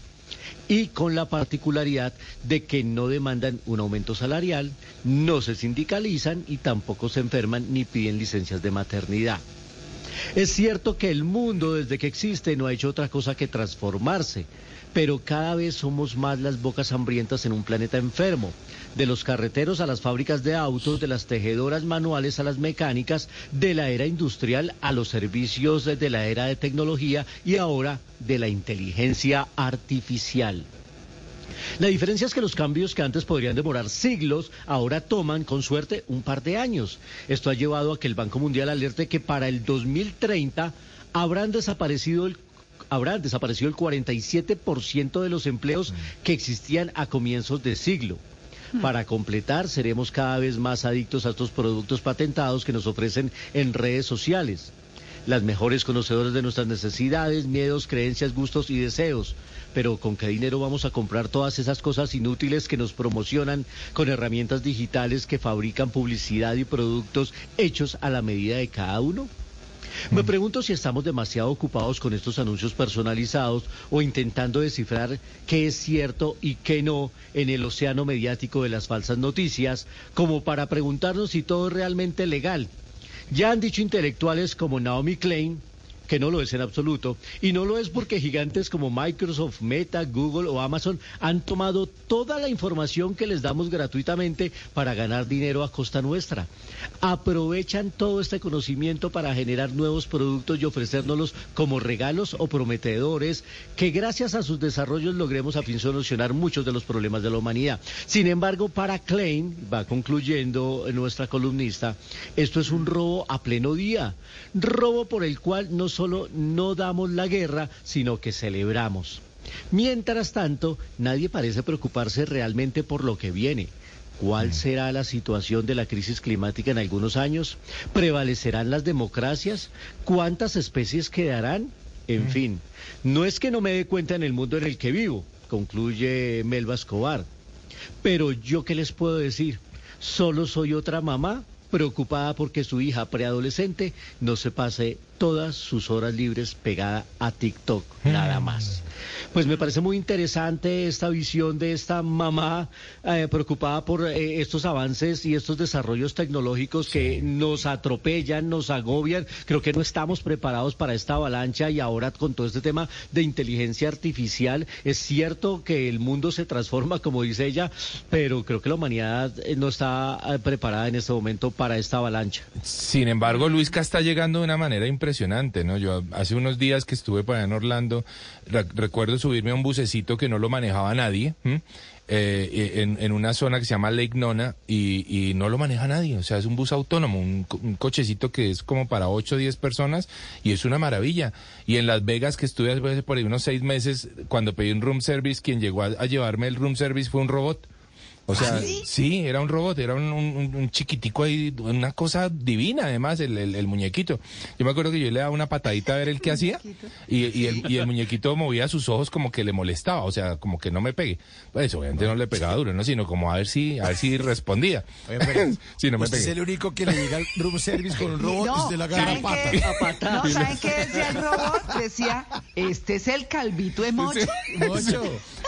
y con la particularidad de que no demandan un aumento salarial, no se sindicalizan y tampoco se enferman ni piden licencias de maternidad. Es cierto que el mundo desde que existe no ha hecho otra cosa que transformarse, pero cada vez somos más las bocas hambrientas en un planeta enfermo. De los carreteros a las fábricas de autos, de las tejedoras manuales a las mecánicas, de la era industrial a los servicios de la era de tecnología y ahora de la inteligencia artificial. La diferencia es que los cambios que antes podrían demorar siglos, ahora toman, con suerte, un par de años. Esto ha llevado a que el Banco Mundial alerte que para el 2030 habrán desaparecido el habrán desaparecido el 47% de los empleos que existían a comienzos de siglo. Para completar, seremos cada vez más adictos a estos productos patentados que nos ofrecen en redes sociales. Las mejores conocedoras de nuestras necesidades, miedos, creencias, gustos y deseos pero ¿con qué dinero vamos a comprar todas esas cosas inútiles que nos promocionan con herramientas digitales que fabrican publicidad y productos hechos a la medida de cada uno? Me pregunto si estamos demasiado ocupados con estos anuncios personalizados o intentando descifrar qué es cierto y qué no en el océano mediático de las falsas noticias, como para preguntarnos si todo es realmente legal. Ya han dicho intelectuales como Naomi Klein que no lo es en absoluto. Y no lo es porque gigantes como Microsoft, Meta, Google o Amazon han tomado toda la información que les damos gratuitamente para ganar dinero a costa nuestra. Aprovechan todo este conocimiento para generar nuevos productos y ofrecérnoslos como regalos o prometedores que gracias a sus desarrollos logremos a fin solucionar muchos de los problemas de la humanidad. Sin embargo, para Klein, va concluyendo nuestra columnista, esto es un robo a pleno día, robo por el cual no solo no damos la guerra, sino que celebramos. Mientras tanto, nadie parece preocuparse realmente por lo que viene. ¿Cuál será la situación de la crisis climática en algunos años? ¿Prevalecerán las democracias? ¿Cuántas especies quedarán? En fin, no es que no me dé cuenta en el mundo en el que vivo, concluye Melba Escobar. Pero yo qué les puedo decir, solo soy otra mamá preocupada porque su hija preadolescente no se pase todas sus horas libres pegada a TikTok, nada más. Pues me parece muy interesante esta visión de esta mamá eh, preocupada por eh, estos avances y estos desarrollos tecnológicos que nos atropellan, nos agobian. Creo que no estamos preparados para esta avalancha y ahora con todo este tema de inteligencia artificial, es cierto que el mundo se transforma, como dice ella, pero creo que la humanidad eh, no está preparada en este momento para esta avalancha. Sin embargo, Luisca está llegando de una manera impresionante, ¿no? Yo hace unos días que estuve allá en Orlando, re- recuerdo subirme a un bucecito que no lo manejaba nadie, ¿m? Eh, en, en una zona que se llama Lake Nona y, y no lo maneja nadie, o sea, es un bus autónomo, un, co- cochecito que es como para 8 o 10 personas y es una maravilla. Y en Las Vegas, que estuve hace por ahí unos seis meses, cuando pedí un room service, quien llegó a llevarme el room service fue un robot. O sea, ¿Sí? era un robot, era un, un- un chiquitico ahí, una cosa divina además, el, el- el muñequito. Yo me acuerdo que yo le daba una patadita a ver el qué hacía y, y el, y el muñequito movía sus ojos como que le molestaba, o sea, como que no me pegue. Pues obviamente no le pegaba duro, ¿no? Sino como a ver si, a ver si respondía. Oye, pero si no me usted es pegué. el único que le llega al room service con un robot y usted le agarra ¿saben a pata. A pata. No, ¿saben qué decía el robot? Decía, este es el calvito de Mocho.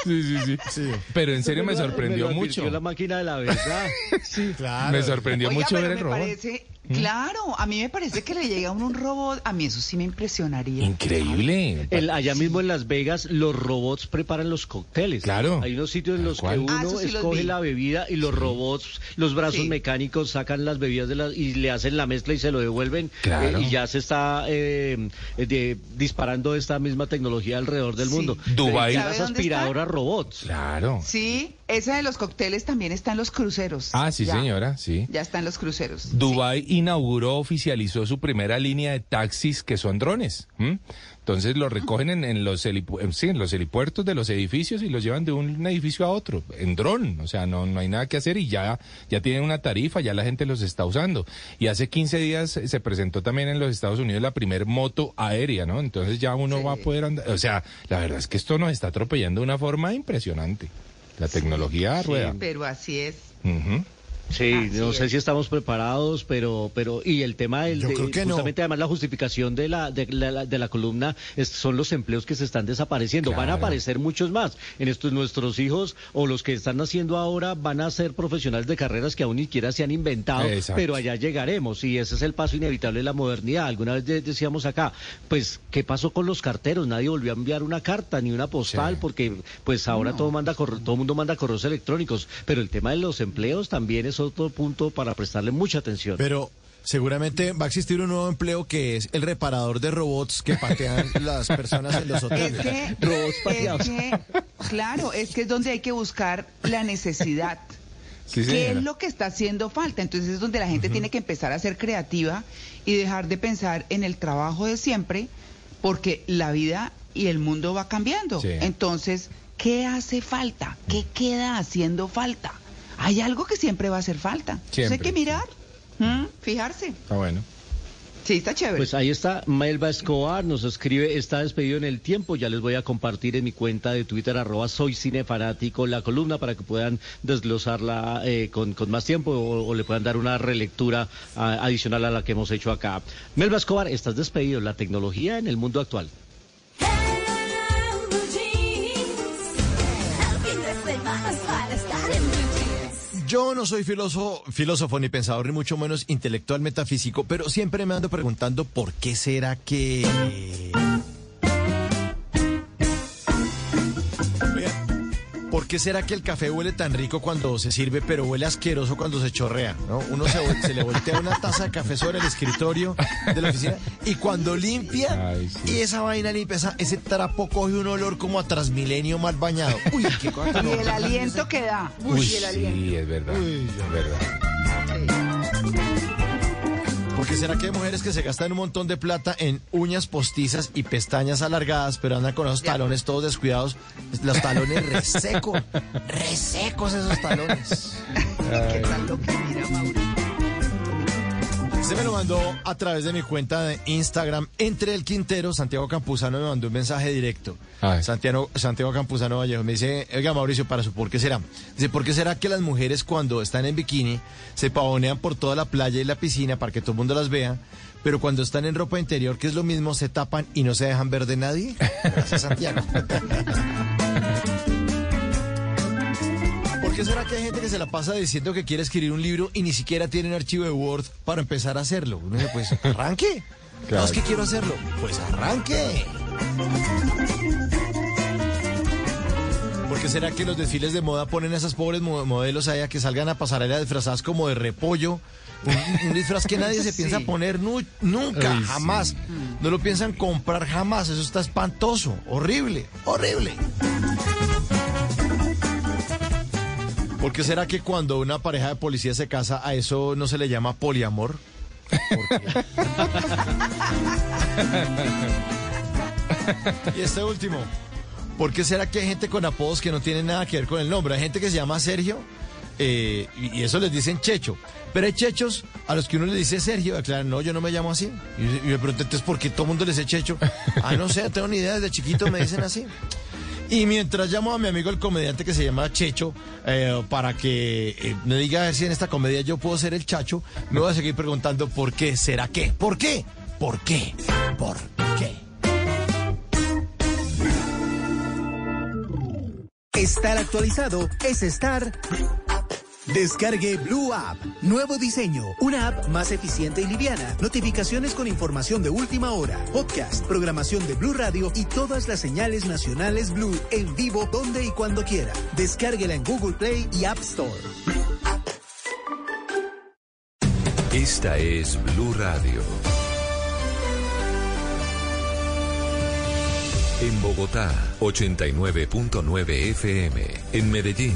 Sí, sí, sí, Pero en serio me sorprendió mucho. La máquina de la verdad. sí, Me sorprendió Oiga, mucho ver el me robot. parece, claro, a mí me parece que le llega a uno un robot, a mí eso sí me impresionaría. Increíble. El- allá mismo en Las Vegas, los robots preparan los cócteles. Claro. Hay unos sitios en los cual. que Ah, uno sí escoge la bebida y los robots, los brazos mecánicos sacan las bebidas de las y le hacen la mezcla y se lo devuelven. Claro. Eh, y ya se está eh, de- disparando esta misma tecnología alrededor del Sí. mundo. Dubái. Las ¿Sabe dónde aspiradoras robots. Claro. Sí, esa de los cócteles también está en los cruceros. Ah, sí, Ya, señora, sí. Ya está en los cruceros. Dubái inauguró, oficializó su primera línea de taxis que son drones. ¿m? Entonces los recogen en, en los helipu- en- sí, en los helipuertos de los edificios y los llevan de un edificio a otro, en dron. O sea, no, no hay nada que hacer y ya, ya tienen una tarifa, ya la gente los está usando. Y hace 15 días eh, se presentó también en los Estados Unidos la primer moto aérea, ¿no? Entonces ya uno va a poder andar. O sea, la verdad es que esto nos está atropellando de una forma impresionante. La tecnología rueda. Pero así es. Ujú. Sí, no sé si estamos preparados, pero, pero y el tema del, Yo de- creo que no. justamente además la justificación de la de la, de la columna es- son los empleos que se están desapareciendo. Van a aparecer muchos más. En estos nuestros hijos o los que están naciendo ahora van a ser profesionales de carreras que aún ni siquiera se han inventado, Exacto. pero allá llegaremos y ese es el paso inevitable de la modernidad. Alguna vez de- decíamos acá, pues qué pasó con los carteros? Nadie volvió a enviar una carta ni una postal Sí. porque pues ahora todo manda todo mundo manda correos electrónicos, pero el tema de los empleos también es otro punto para prestarle mucha atención. Pero seguramente va a existir un nuevo empleo que es el reparador de robots que patean las personas en los Es hoteles. que, Robots es pateados. que, claro, es que es donde hay que buscar la necesidad. Sí, ¿Qué es lo que está haciendo falta? Entonces es donde la gente tiene que empezar a ser creativa y dejar de pensar en el trabajo de siempre, porque la vida y el mundo va cambiando. Sí. Entonces, ¿qué hace falta? ¿Qué queda haciendo falta? Hay algo que siempre va a hacer falta. Entonces hay Siempre, que mirar, fijarse. Está bueno. Sí, está chévere. Pues ahí está, Melba Escobar nos escribe, está despedido en el tiempo, ya les voy a compartir en mi cuenta de Twitter, arroba soy cinefanático, la columna para que puedan desglosarla eh, con, con más tiempo o, o le puedan dar una relectura ah, adicional a la que hemos hecho acá. Melba Escobar, estás despedido, la tecnología en el mundo actual. Yo no soy filósofo, filósofo ni pensador, ni mucho menos intelectual metafísico, pero siempre me ando preguntando por qué será que... ¿Por qué será que el café huele tan rico cuando se sirve, pero huele asqueroso cuando se chorrea? ¿no? Uno se, le voltea una taza de café sobre el escritorio de la oficina y cuando limpia, y esa vaina limpia, esa- ese trapo coge un olor como a Transmilenio mal bañado. Uy, qué cosa tan Y el aliento que da. Uy, y el aliento. sí, es verdad. es verdad. Porque será que hay mujeres que se gastan un montón de plata en uñas postizas y pestañas alargadas, pero andan con esos talones todos descuidados, los talones resecos, resecos esos talones. ¿Qué tal lo que mira, Mauricio? Se me lo mandó a través de mi cuenta de Instagram, entre el Quintero, Santiago Campuzano me mandó un mensaje directo. Santiago, Santiago Campuzano Vallejo me dice, oiga Mauricio, para su ¿por qué será? Dice, ¿por qué será que las mujeres cuando están en bikini se pavonean por toda la playa y la piscina para que todo el mundo las vea? Pero cuando están en ropa interior, que es lo mismo, se tapan y no se dejan ver de nadie. Gracias, Santiago. ¿Por qué será que hay gente que se la pasa diciendo que quiere escribir un libro y ni siquiera tiene un archivo de Word para empezar a hacerlo? Uno dice, pues arranque. No, es que quiero hacerlo. Pues arranque. ¿Por qué será que los desfiles de moda ponen a esas pobres mo- modelos allá que salgan a pasarela disfrazadas como de repollo? Un, un disfraz que nadie se piensa Sí. poner nu- nunca, Ay, sí. jamás. No lo piensan comprar jamás. Eso está espantoso, horrible, horrible. ¿Por qué será que cuando una pareja de policía se casa a eso no se le llama poliamor? y este último. ¿Por qué será que hay gente con apodos que no tienen nada que ver con el nombre? Hay gente que se llama Sergio eh, y eso les dicen Checho. Pero hay chechos a los que uno le dice Sergio, aclaran, no, yo no me llamo así. Y, me pregunto, entonces, ¿por qué todo el mundo le dice Checho? Ah, no sé, tengo ni idea, desde chiquito me dicen así. Y mientras llamo a mi amigo el comediante que se llama Checho, eh, para que eh, me diga si en esta comedia yo puedo ser el chacho, me voy a seguir preguntando por qué será qué. ¿Por qué? ¿Por qué? ¿Por qué? Estar actualizado es estar. Descargue Blue App. Nuevo diseño. Una app más eficiente y liviana. Notificaciones con información de última hora. Podcast, programación de Blue Radio y todas las señales nacionales Blue en vivo donde y cuando quiera. Descárguela en Google Play y App Store. Esta es Blue Radio. En Bogotá, 89.9 FM. En Medellín,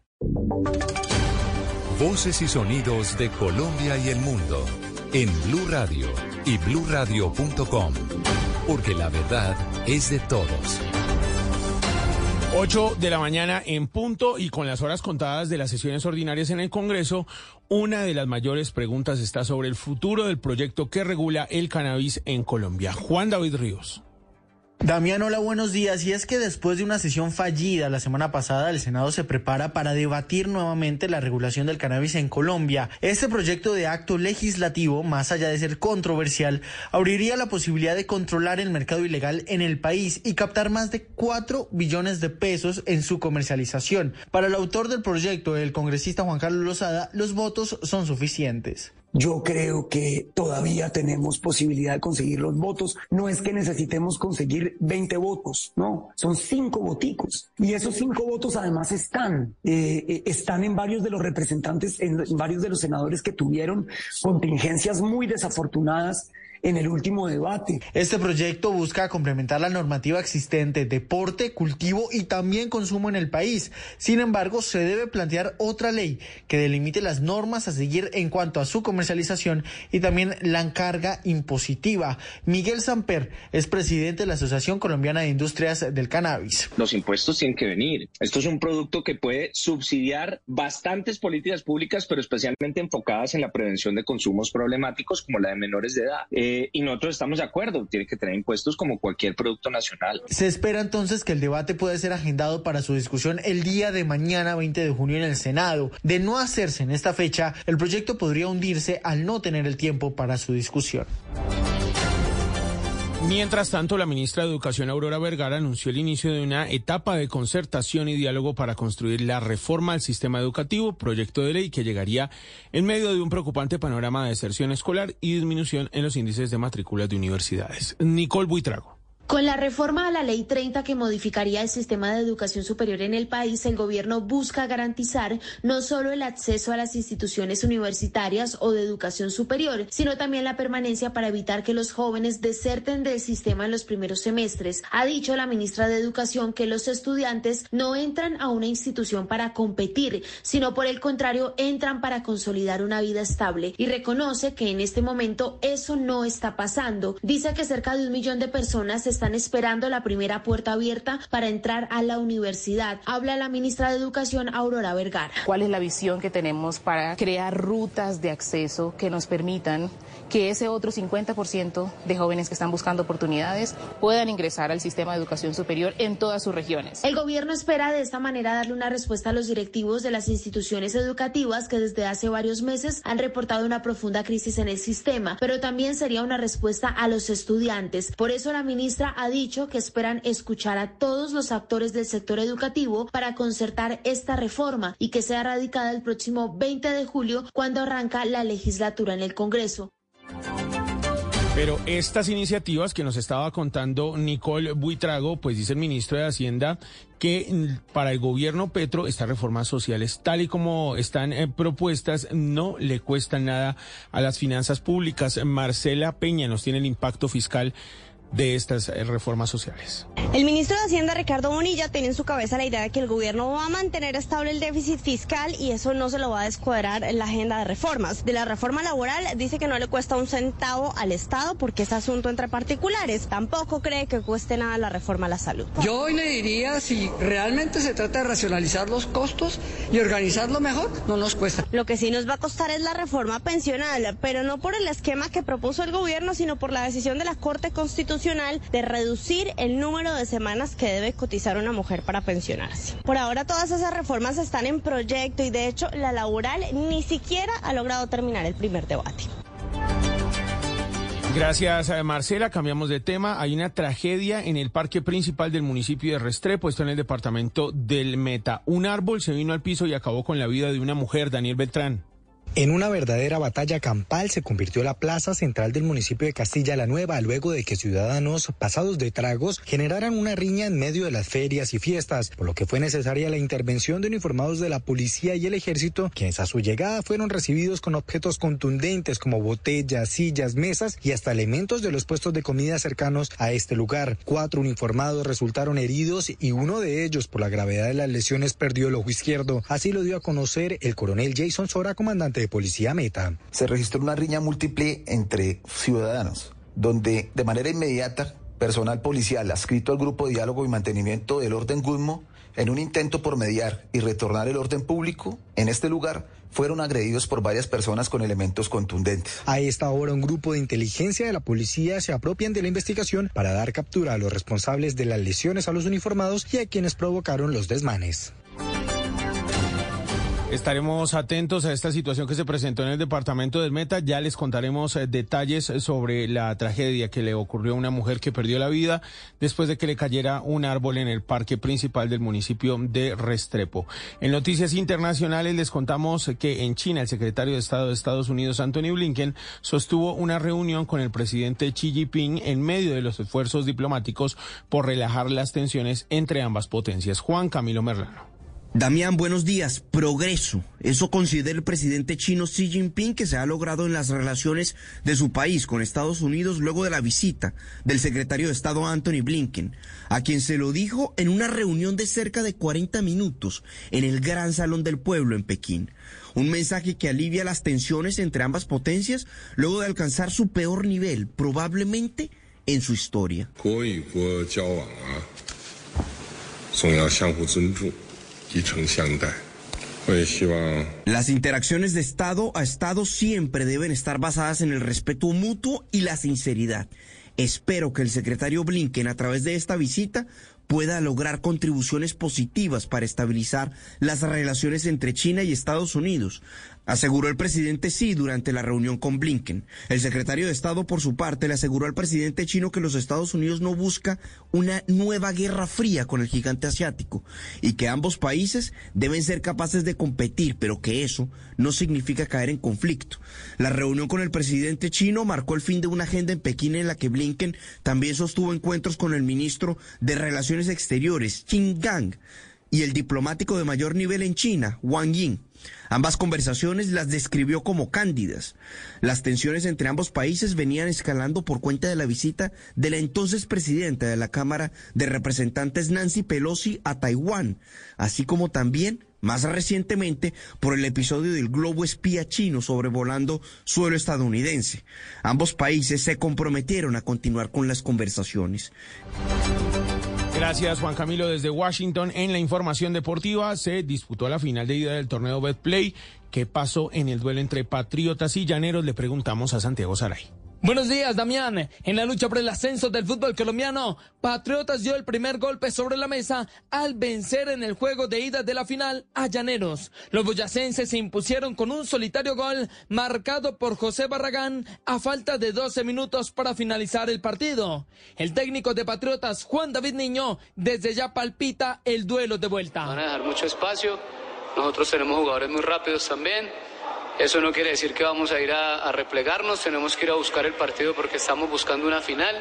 Voces y sonidos de Colombia y el mundo en Blue Radio y bluradio.com, porque la verdad es de todos. 8 de la mañana en punto y con las horas contadas de las sesiones ordinarias en el Congreso, una de las mayores preguntas está sobre el futuro del proyecto que regula el cannabis en Colombia. Juan David Ríos. Damián, hola, buenos días. Y es que después de una sesión fallida la semana pasada, el Senado se prepara para debatir nuevamente la regulación del cannabis en Colombia. Este proyecto de acto legislativo, más allá de ser controversial, abriría la posibilidad de controlar el mercado ilegal en el país y captar más de 4 billones de pesos en su comercialización. Para el autor del proyecto, el congresista Juan Carlos Lozada, los votos son suficientes. Yo creo que todavía tenemos posibilidad de conseguir los votos. No es que necesitemos conseguir 20 votos, no, son cinco voticos. Y esos cinco votos además están, eh, eh, están en varios de los representantes, en, en varios de los senadores que tuvieron contingencias muy desafortunadas en el último debate. Este proyecto busca complementar la normativa existente, deporte, cultivo y también consumo en el país. Sin embargo, se debe plantear otra ley que delimite las normas a seguir en cuanto a su comercialización y también la carga impositiva. Miguel Samper es presidente de la Asociación Colombiana de Industrias del Cannabis. Los impuestos tienen que venir. Esto es un producto que puede subsidiar bastantes políticas públicas, pero especialmente enfocadas en la prevención de consumos problemáticos como la de menores de edad. Eh, y nosotros estamos de acuerdo, tiene que tener impuestos como cualquier producto nacional. Se espera entonces que el debate pueda ser agendado para su discusión el día de mañana 20 de junio en el Senado. De no hacerse en esta fecha, el proyecto podría hundirse al no tener el tiempo para su discusión. Mientras tanto, la ministra de Educación, Aurora Vergara, anunció el inicio de una etapa de concertación y diálogo para construir la reforma al sistema educativo, proyecto de ley que llegaría en medio de un preocupante panorama de deserción escolar y disminución en los índices de matrículas de universidades. Nicole Buitrago. Con la reforma a la Ley 30 que modificaría el sistema de educación superior en el país, el gobierno busca garantizar no solo el acceso a las instituciones universitarias o de educación superior, sino también la permanencia para evitar que los jóvenes deserten del sistema en los primeros semestres. Ha dicho la ministra de Educación que los estudiantes no entran a una institución para competir, sino por el contrario entran para consolidar una vida estable y reconoce que en este momento eso no está pasando. Dice que cerca de un millón de personas esperando la primera puerta abierta para entrar a la universidad. Habla la ministra de Educación, Aurora Vergara. ¿Cuál es la visión que tenemos para crear rutas de acceso que nos permitan que ese otro 50% de jóvenes que están buscando oportunidades puedan ingresar al sistema de educación superior en todas sus regiones? El gobierno espera de esta manera darle una respuesta a los directivos de las instituciones educativas que desde hace varios meses han reportado una profunda crisis en el sistema, pero también sería una respuesta a los estudiantes. Por eso la ministra ha dicho que esperan escuchar a todos los actores del sector educativo para concertar esta reforma y que sea radicada el próximo 20 de julio cuando arranca la legislatura en el Congreso. Pero estas iniciativas que nos estaba contando Nicole Buitrago, pues dice el ministro de Hacienda que mm, para el gobierno Petro estas reformas sociales, tal y como están eh, propuestas, no le cuestan nada a las finanzas públicas. Marcela Peña nos tiene el impacto fiscal de estas eh, reformas sociales. El ministro de Hacienda, Ricardo Bonilla, tiene en su cabeza la idea de que el gobierno va a mantener estable el déficit fiscal y eso no se lo va a descuadrar en la agenda de reformas. De la reforma laboral dice que no le cuesta un centavo al Estado porque es asunto entre particulares. Tampoco cree que cueste nada la reforma a la salud. Yo hoy le diría, si realmente se trata de racionalizar los costos y organizarlo mejor, no nos cuesta. Lo que sí nos va a costar es la reforma pensional, pero no por el esquema que propuso el gobierno, sino por la decisión de la Corte Constitucional de reducir el número de semanas que debe cotizar una mujer para pensionarse. Por ahora todas esas reformas están en proyecto y de hecho la laboral ni siquiera ha logrado terminar el primer debate. Gracias, eh, Marcela. Cambiamos de tema. Hay una tragedia en el parque principal del municipio de Restrepo, esto en el departamento del Meta. Un árbol se vino al piso y acabó con la vida de una mujer, Daniel Beltrán. En una verdadera batalla campal se convirtió la plaza central del municipio de Castilla la Nueva luego de que ciudadanos pasados de tragos generaran una riña en medio de las ferias y fiestas, por lo que fue necesaria la intervención de uniformados de la policía y el ejército, quienes a su llegada fueron recibidos con objetos contundentes como botellas, sillas, mesas y hasta elementos de los puestos de comida cercanos a este lugar. Cuatro uniformados resultaron heridos y uno de ellos por la gravedad de las lesiones perdió el ojo izquierdo. Así lo dio a conocer el coronel Jason Sora, comandante de Policía Meta. Se registró una riña múltiple entre ciudadanos, donde de manera inmediata personal policial adscrito al grupo de diálogo y mantenimiento del orden Guzmo, en un intento por mediar y retornar el orden público en este lugar, fueron agredidos por varias personas con elementos contundentes. A esta hora, un grupo de inteligencia de la policía se apropian de la investigación para dar captura a los responsables de las lesiones a los uniformados y a quienes provocaron los desmanes. Estaremos atentos a esta situación que se presentó en el departamento del Meta. Ya les contaremos eh, detalles sobre la tragedia que le ocurrió a una mujer que perdió la vida después de que le cayera un árbol en el parque principal del municipio de Restrepo. En noticias internacionales les contamos que en China el secretario de Estado de Estados Unidos, Anthony Blinken, sostuvo una reunión con el presidente Xi Jinping en medio de los esfuerzos diplomáticos por relajar las tensiones entre ambas potencias. Juan Camilo Merlano. Damián, buenos días. Progreso. Eso considera el presidente chino Xi Jinping que se ha logrado en las relaciones de su país con Estados Unidos luego de la visita del secretario de Estado Anthony Blinken, a quien se lo dijo en una reunión de cerca de 40 minutos en el Gran Salón del Pueblo en Pekín. Un mensaje que alivia las tensiones entre ambas potencias luego de alcanzar su peor nivel, probablemente en su historia. Las interacciones de Estado a Estado siempre deben estar basadas en el respeto mutuo y la sinceridad. Espero que el secretario Blinken a través de esta visita pueda lograr contribuciones positivas para estabilizar las relaciones entre China y Estados Unidos, aseguró el presidente Xi durante la reunión con Blinken. El secretario de Estado, por su parte, le aseguró al presidente chino que los Estados Unidos no busca una nueva guerra fría con el gigante asiático y que ambos países deben ser capaces de competir, pero que eso no significa caer en conflicto. La reunión con el presidente chino marcó el fin de una agenda en Pekín en la que Blinken también sostuvo encuentros con el ministro de Relaciones Exteriores, Qin Gang, y el diplomático de mayor nivel en China, Wang Yin. Ambas conversaciones las describió como cándidas. Las tensiones entre ambos países venían escalando por cuenta de la visita de la entonces presidenta de la Cámara de Representantes Nancy Pelosi a Taiwán, así como también más recientemente por el episodio del globo espía chino sobrevolando suelo estadounidense. Ambos países se comprometieron a continuar con las conversaciones. Gracias Juan Camilo desde Washington. En la información deportiva se disputó la final de ida del torneo Betplay. ¿Qué pasó en el duelo entre Patriotas y Llaneros? Le preguntamos a Santiago Saray. Buenos días, Damián. En la lucha por el ascenso del fútbol colombiano, Patriotas dio el primer golpe sobre la mesa al vencer en el juego de ida de la final a Llaneros. Los boyacenses se impusieron con un solitario gol marcado por José Barragán a falta de 12 minutos para finalizar el partido. El técnico de Patriotas, Juan David Niño, desde ya palpita el duelo de vuelta. Van a dejar mucho espacio. Nosotros tenemos jugadores muy rápidos también eso no quiere decir que vamos a ir a, replegarnos, tenemos que ir a buscar el partido porque estamos buscando una final.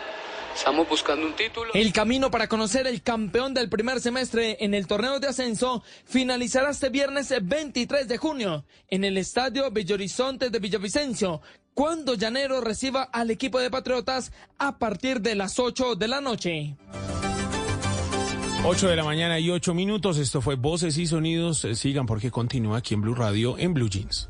Estamos buscando un título. El camino para conocer el campeón del primer semestre en el torneo de ascenso finalizará este viernes 23 de junio en el estadio Horizonte de Villavicencio, cuando Llanero reciba al equipo de Patriotas a partir de las 8 de la noche. 8 de la mañana y 8 minutos. Esto fue Voces y Sonidos. Sigan porque continúa aquí en Blue Radio en Blue Jeans.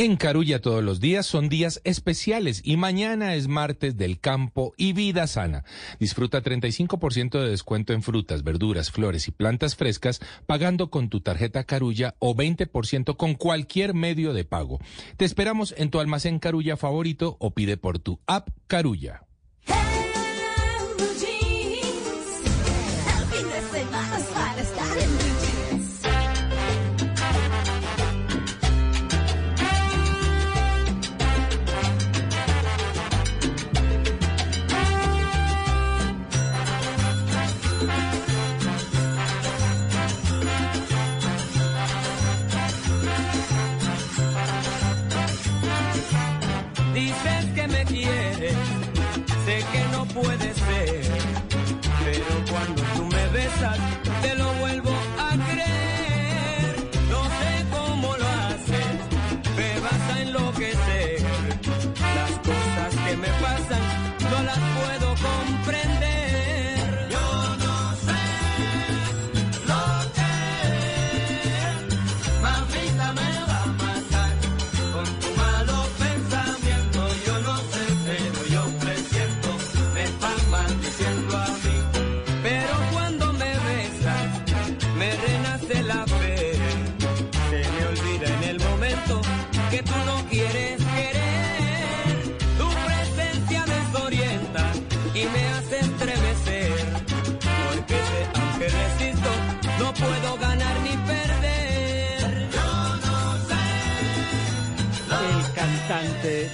En Carulla todos los días son días especiales y mañana es martes del campo y vida sana. Disfruta 35% de descuento en frutas, verduras, flores y plantas frescas pagando con tu tarjeta Carulla o 20% con cualquier medio de pago. Te esperamos en tu almacén Carulla favorito o pide por tu app Carulla.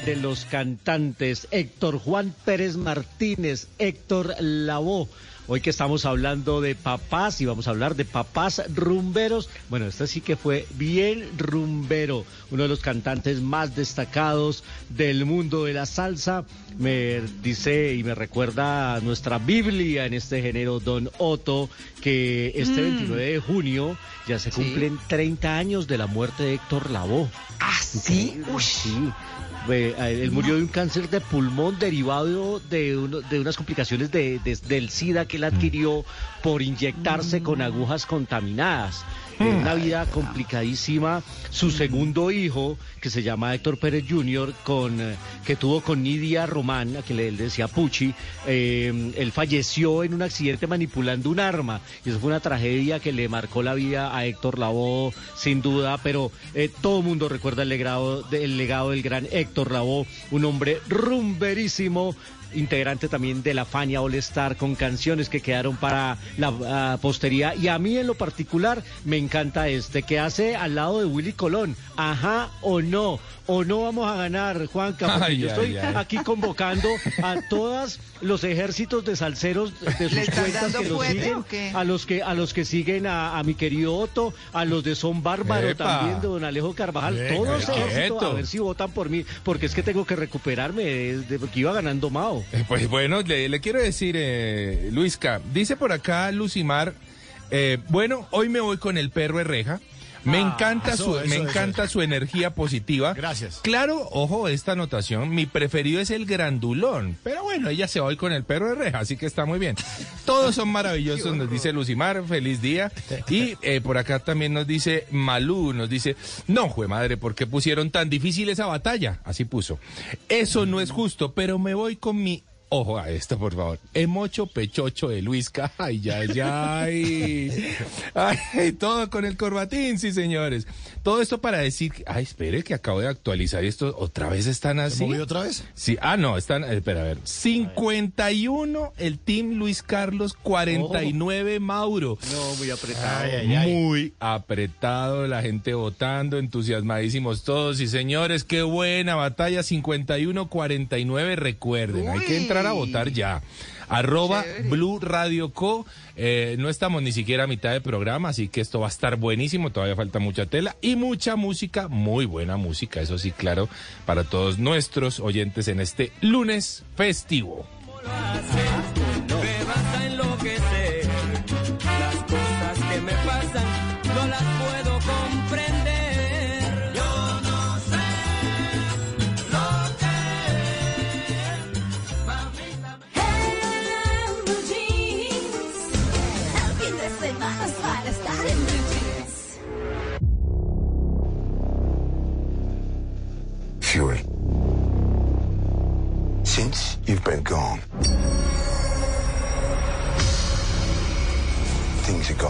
De los cantantes, Héctor Juan Pérez Martínez, Héctor Lavoe. Hoy que estamos hablando de papás y vamos a hablar de papás rumberos. Bueno, este sí que fue bien rumbero, uno de los cantantes más destacados del mundo de la salsa. Me dice y me recuerda a nuestra Biblia en este género, Don Otto, que este Mm. 29 de junio ya se Sí. cumplen 30 años de la muerte de Héctor Lavoe. ¿Ah, sí? Uy, sí. Él murió de un cáncer de pulmón derivado de, uno- de unas complicaciones de- de- del SIDA que él adquirió por inyectarse con agujas contaminadas. Eh, Una vida complicadísima. Su segundo hijo, que se llama Héctor Pérez Jr., con, eh, que tuvo con Nidia Román, a le, él decía Pucci, eh, él falleció en un accidente manipulando un arma. Y eso fue una tragedia que le marcó la vida a Héctor Lavoe, sin duda, pero todo el mundo recuerda el legado, el legado del gran Héctor Lavoe, un hombre rumberísimo, integrante también de la Fania All Star con canciones que quedaron para la ah, postería. Y a mí en lo particular me encanta este que hace al lado de Willy Colón. Ajá o no o no vamos a ganar Juanca porque Ay, yo estoy ay. aquí convocando a todos los ejércitos de salseros de ¿Le sus cuentas que los siguen a los que a los que siguen a, a mi querido Otto a los de Son Bárbaro Epa. también de don Alejo Carvajal Venga, todos ejércitos a ver si votan por mí porque es que tengo que recuperarme de, de- porque iba ganando Mao Eh, Pues bueno, le, le quiero decir, eh, Luisca, dice por acá Lucimar, eh, bueno, hoy me voy con el perro de reja. Me Ah, encanta eso, su, eso, me eso, encanta su energía positiva. Gracias. Claro, ojo, esta anotación, mi preferido es el grandulón, pero bueno, ella se va hoy con el perro de reja, así que está muy bien. Todos son maravillosos, nos dice Lucimar, feliz día. Y eh, por acá también nos dice Malú, nos dice, no, jue madre, ¿por qué pusieron tan difícil esa batalla? Así puso. Eso no es justo, pero me voy con mi Ojo a esto, por favor. Emocho pechocho de Luisca. Ay, ay, ay. Ay, todo con el corbatín, sí, señores. Todo esto para decir, que- ay, espere que acabo de actualizar y esto otra vez están así. movió otra vez? Sí, ah, no, están, eh, espera, a ver. 51 el Team Luis Carlos, 49 Mauro. No, muy apretado. Muy apretado, la gente votando, entusiasmadísimos todos. Y señores, qué buena batalla, 51-49. Recuerden, hay que entrar a votar ya. Arroba Blue Radio Co. Eh, no estamos ni siquiera a mitad de programa, así que esto va a estar buenísimo. Todavía falta mucha tela y mucha música, muy buena música, eso sí, claro, para todos nuestros oyentes en este lunes festivo. Fury. Since you've been gone,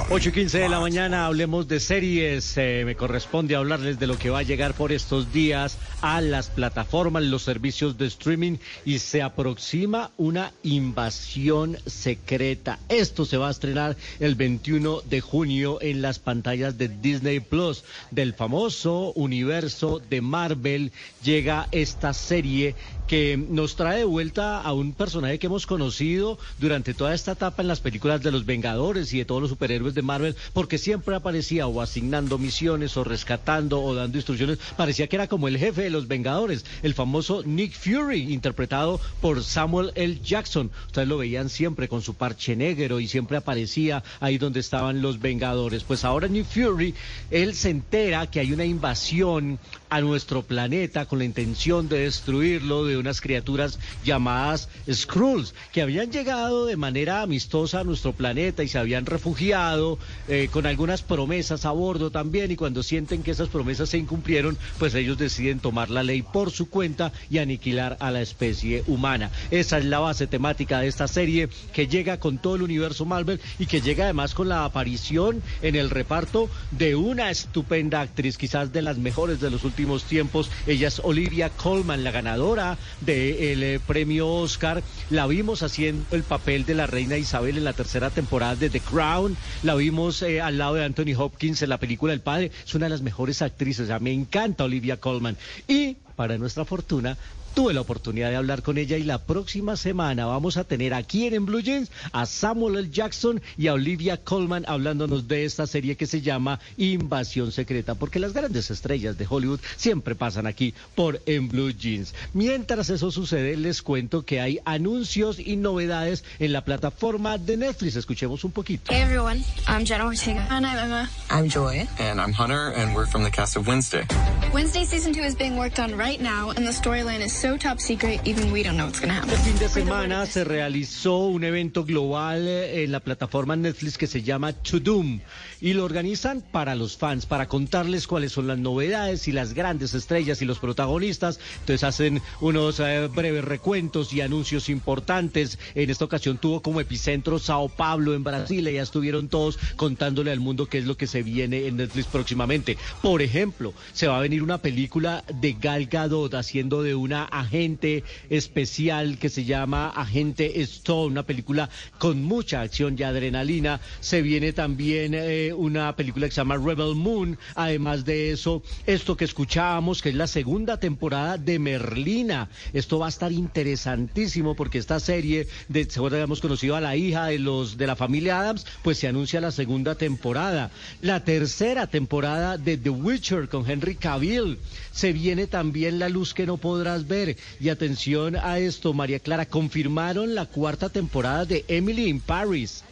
8 y 15 de la mañana, hablemos de series. Eh, me corresponde hablarles de lo que va a llegar por estos días a las plataformas, los servicios de streaming y se aproxima una invasión secreta. Esto se va a estrenar el 21 de junio en las pantallas de Disney Plus. Del famoso universo de Marvel llega esta serie que nos trae de vuelta a un personaje que hemos conocido durante toda esta etapa en las películas de los Vengadores y de todos los superhéroes superhéroes de Marvel porque siempre aparecía o asignando misiones o rescatando o dando instrucciones. Parecía que era como el jefe de los Vengadores, el famoso Nick Fury, interpretado por Samuel L. Jackson. Ustedes lo veían siempre con su parche negro y siempre aparecía ahí donde estaban los Vengadores. Pues ahora Nick Fury, él se entera que hay una invasión a nuestro planeta con la intención de destruirlo de unas criaturas llamadas Skrulls, que habían llegado de manera amistosa a nuestro planeta y se habían refugiado eh, con algunas promesas a bordo también y cuando sienten que esas promesas se incumplieron, pues ellos deciden tomar la ley por su cuenta y aniquilar a la especie humana. Esa es la base temática de esta serie que llega con todo el universo Marvel y que llega además con la aparición en el reparto de una estupenda actriz, quizás de las mejores de los últimos tiempos. Ella es Olivia Colman, la ganadora del eh, premio Oscar. La vimos haciendo el papel de la reina Isabel en la tercera temporada de The Crown. La vimos eh, al lado de Anthony Hopkins en la película El Padre. Es una de las mejores actrices. O me encanta Olivia Colman. Y para nuestra fortuna, tuve la oportunidad de hablar con ella y la próxima semana vamos a tener aquí en, Blue Jeans a Samuel L. Jackson y a Olivia Colman hablándonos de esta serie que se llama Invasión Secreta, porque las grandes estrellas de Hollywood siempre pasan aquí por En Blue Jeans. Mientras eso sucede, les cuento que hay anuncios y novedades en la plataforma de Netflix. Escuchemos un poquito. Hey everyone, I'm Jenna Ortega. And I'm Emma. I'm Joy. And I'm Hunter, and we're from the cast of Wednesday. Wednesday season two is being worked on right now, and the storyline is so top secret, even we don't know what's to happen. Este fin de semana se realizó un evento global eh, en la plataforma Netflix que se llama To Doom y lo organizan para los fans, para contarles cuáles son las novedades y las grandes estrellas y los protagonistas. Entonces hacen unos eh, breves recuentos y anuncios importantes. En esta ocasión tuvo como epicentro Sao Paulo en Brasil y ya estuvieron todos contándole al mundo qué es lo que se viene en Netflix próximamente. Por ejemplo, se va a venir una película de Gal Gadot haciendo de una agente especial que se llama Agente Stone, una película con mucha acción y adrenalina. Se viene también eh, una película que se llama Rebel Moon. Además de eso, esto que escuchábamos, que es la segunda temporada de Merlina. Esto va a estar interesantísimo porque esta serie, de, seguro habíamos conocido a la hija de los de la familia Adams, pues se anuncia la segunda temporada. La tercera temporada de The Witcher con Henry Cavill. Se viene también La Luz que no podrás ver. Y atención a esto, María Clara, confirmaron la cuarta temporada de Emily in Paris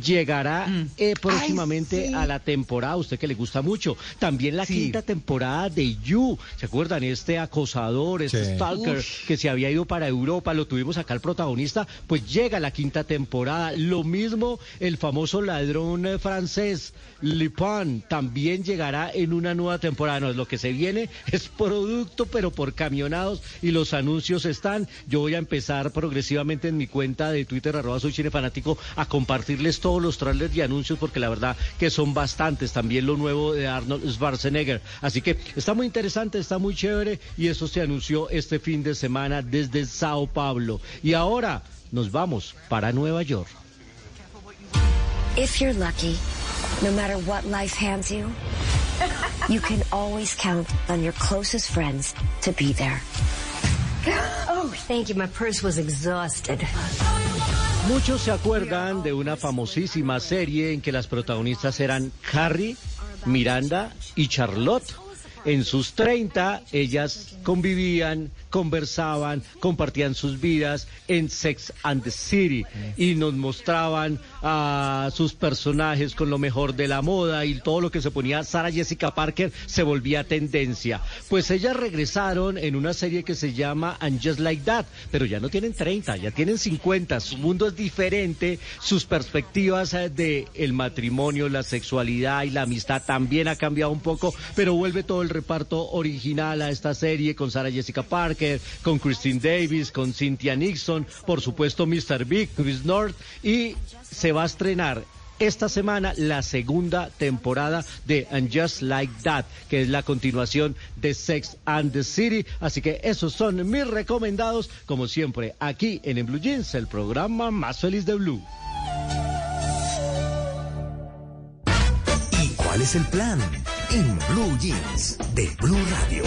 llegará eh, próximamente Ay, sí. a la temporada, usted que le gusta mucho. También la Sí. quinta temporada de You. ¿Se acuerdan? Este acosador, este Sí. stalker Uf. que se había ido para Europa, lo tuvimos acá el protagonista, pues llega la quinta temporada. Lo mismo el famoso ladrón eh, francés, Lupin, también llegará en una nueva temporada. No, lo que se viene es producto, pero por camionados y los anuncios están. Yo voy a empezar progresivamente en mi cuenta de Twitter, arroba soy cinefanático, a compartirles todos los trailers y anuncios porque la verdad que son bastantes. También lo nuevo de Arnold Schwarzenegger. Así que está muy interesante, está muy chévere y eso se anunció este fin de semana desde Sao Paulo. Y ahora nos vamos para Nueva York. If you're lucky, no matter what life hands you, you can always count on your closest friends to be there. Oh, thank you. My purse was exhausted. Muchos se acuerdan de una famosísima serie en que las protagonistas eran Harry, Miranda y Charlotte. En sus 30, ellas convivían, conversaban, compartían sus vidas en Sex and the City y nos mostraban a sus personajes con lo mejor de la moda y todo lo que se ponía Sarah Jessica Parker se volvía tendencia. Pues ellas regresaron en una serie que se llama And Just Like That, pero ya no tienen 30, ya tienen 50, su mundo es diferente, sus perspectivas eh, de el matrimonio, la sexualidad y la amistad también ha cambiado un poco, pero vuelve todo el reparto original a esta serie con Sarah Jessica Parker, con Christine Davis, con Cynthia Nixon, por supuesto Mr. Big, Chris North y se va a estrenar esta semana la segunda temporada de And Just Like That, que es la continuación de Sex and the City. Así que esos son mis recomendados, como siempre, aquí en, en Blue Jeans, el programa más feliz de Blue. ¿Y cuál es el plan? En Blue Jeans de Blue Radio.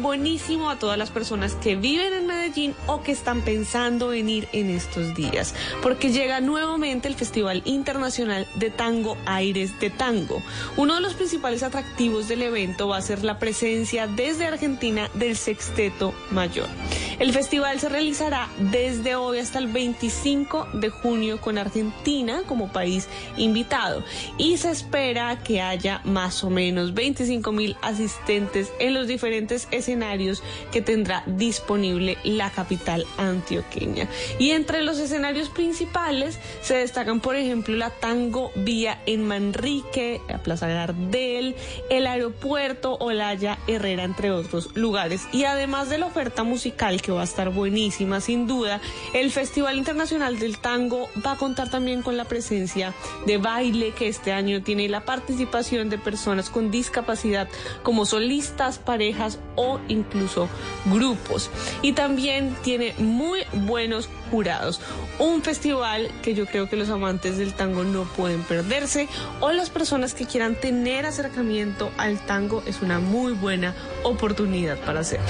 Buenísimo a todas las personas que viven en Medellín o que están pensando en ir en estos días, porque llega nuevamente el Festival Internacional de Tango Aires de Tango. Uno de los principales atractivos del evento va a ser la presencia desde Argentina del Sexteto Mayor. El festival se realizará desde hoy hasta el 25 de junio con Argentina como país invitado y se espera que haya más o menos 25 mil asistentes en los diferentes escenarios que tendrá disponible la capital antioqueña. Y entre los escenarios principales se destacan, por ejemplo, la Tango Vía en Manrique, la Plaza Gardel, el aeropuerto Olaya Herrera, entre otros lugares. Y además de la oferta musical que va a estar buenísima, sin duda, el Festival Internacional del Tango va a contar también con la presencia de baile que este año tiene la participación de personas con discapacidad como solistas, parejas o incluso grupos. Y también tiene muy buenos jurados. Un festival que yo creo que los amantes del tango no pueden perderse o las personas que quieran tener acercamiento al tango es una muy buena oportunidad para hacerlo.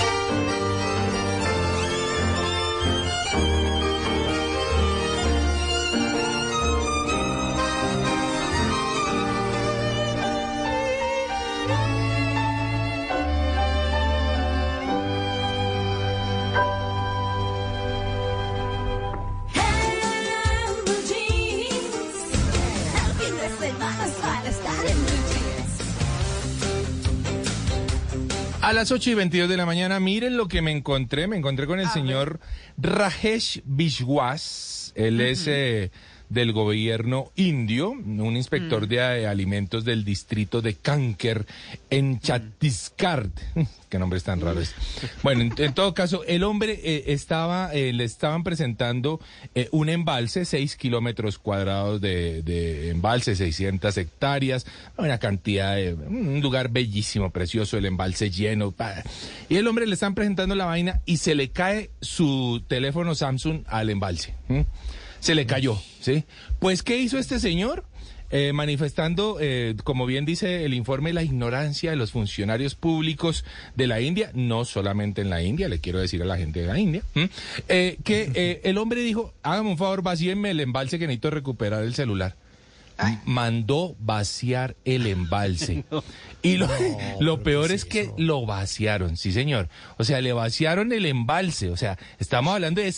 A las 8 y 22 de la mañana, miren lo que me encontré. Me encontré con el señor Rajesh Vishwas. Él es eh, del gobierno indio, un inspector de eh, alimentos del distrito de Kanker en Chhattisgarh. Qué nombres tan raros. Bueno, en, en todo caso, el hombre eh, estaba, eh, le estaban presentando eh, un embalse, 6 kilómetros cuadrados de, de embalse, 600 hectáreas, una cantidad de, un lugar bellísimo, precioso, el embalse lleno. Y el hombre le están presentando la vaina y se le cae su teléfono Samsung al embalse. Se le cayó, ¿sí? Pues, ¿qué hizo este señor? Eh, manifestando, eh, como bien dice el informe, la ignorancia de los funcionarios públicos de la India, no solamente en la India, le quiero decir a la gente de la India, eh, que eh, el hombre dijo, hágame un favor, vacíenme el embalse que necesito recuperar el celular. Mandó vaciar el embalse. Y lo, lo peor es que lo vaciaron, sí señor. O sea, le vaciaron el embalse. O sea, estamos hablando de,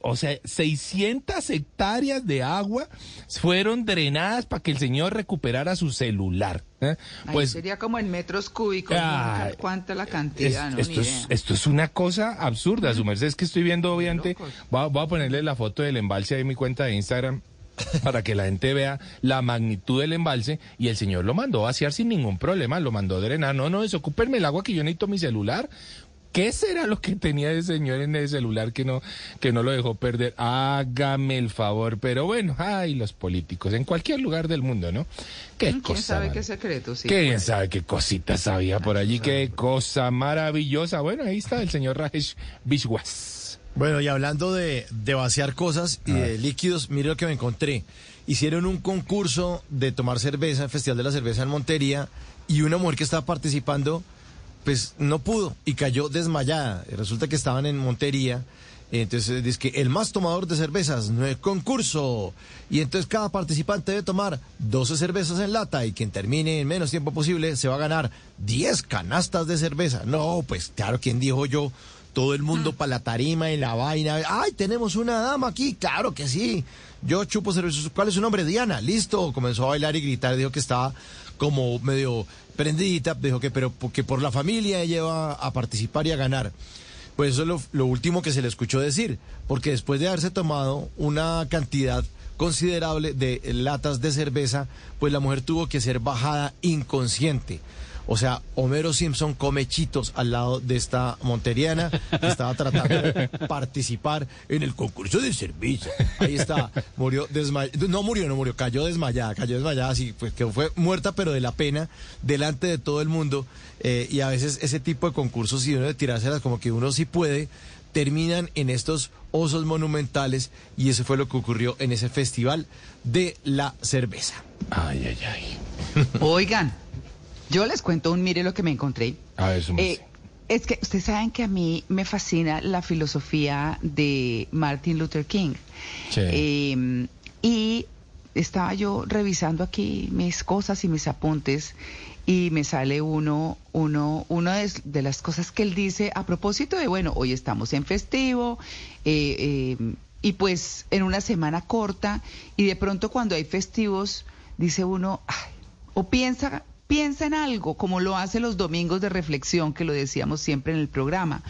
o sea, 600 hectáreas de agua fueron drenadas para que el señor recuperara su celular. ¿eh? Ahí Pues sería como en metros cúbicos, Ah, ¿no? ¿cuánta la cantidad? esto, es, esto es una cosa absurda, su merced. Es que estoy viendo, obviamente, voy a, voy a ponerle la foto del embalse ahí en mi cuenta de Instagram para que la gente vea la magnitud del embalse y el señor lo mandó a vaciar sin ningún problema, lo mandó a drenar. No, no, desocúpenme el agua que yo necesito mi celular. ¿Qué será lo que tenía ese señor en el celular que no, que no lo dejó perder? Hágame el favor. Pero bueno, ay, los políticos, en cualquier lugar del mundo, ¿no? Qué ¿Quién cosa. sabe qué secreto? Sí, ¿Quién pues. sabe qué cositas había por allí? Qué cosa maravillosa. Bueno, ahí está el señor Rajesh Vishwas. Bueno, y hablando de, de vaciar cosas y de líquidos, mire lo que me encontré. Hicieron un concurso de tomar cerveza, el Festival de la Cerveza en Montería, y una mujer que estaba participando, pues no pudo y cayó desmayada. Resulta que estaban en Montería. Entonces dice que el más tomador de cervezas no es concurso. Y entonces cada participante debe tomar 12 cervezas en lata y quien termine en menos tiempo posible se va a ganar 10 canastas de cerveza. No, pues claro, ¿quién dijo yo? Todo el mundo para la tarima y la vaina. ¡Ay, tenemos una dama aquí! ¡Claro que sí! Yo chupo cerveza. ¿Cuál es su nombre? Diana. Listo. Comenzó a bailar y gritar. Dijo que estaba como medio prendidita. Dijo que, pero que por la familia ella iba a participar y a ganar. Pues eso es lo, lo último que se le escuchó decir. Porque después de haberse tomado una cantidad considerable de latas de cerveza, pues la mujer tuvo que ser bajada inconsciente. O sea, Homero Simpson come chitos al lado de esta monteriana que estaba tratando de participar en el concurso de cerveza. Ahí está, murió desmayada, no murió, no murió, cayó desmayada, cayó desmayada, así pues que fue muerta, pero de la pena, delante de todo el mundo. Eh, y a veces ese tipo de concursos, si uno de tirárselas como que uno sí puede, terminan en estos osos monumentales y eso fue lo que ocurrió en ese festival de la cerveza. Ay, ay, ay. Oigan, yo les cuento un mire lo que me encontré. A ver, Eh, Es que ustedes saben que a mí me fascina la filosofía de Martin Luther King. Eh, y estaba yo revisando aquí mis cosas y mis apuntes y me sale uno, uno, una de, de las cosas que él dice a propósito de, bueno, hoy estamos en festivo, eh, eh, y pues en una semana corta, y de pronto cuando hay festivos, dice uno, "Ay", o piensa, piensa en algo, como lo hace los domingos de reflexión, que lo decíamos siempre en el programa.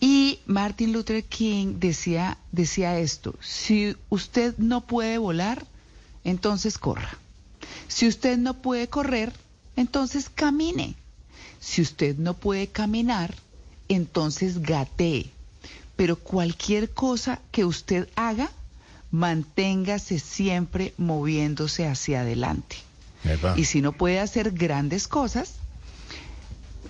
Y Martin Luther King decía, decía esto, si usted no puede volar, entonces corra. Si usted no puede correr, entonces camine. Si usted no puede caminar, entonces gatee. Pero cualquier cosa que usted haga, manténgase siempre moviéndose hacia adelante. Y si no puede hacer grandes cosas,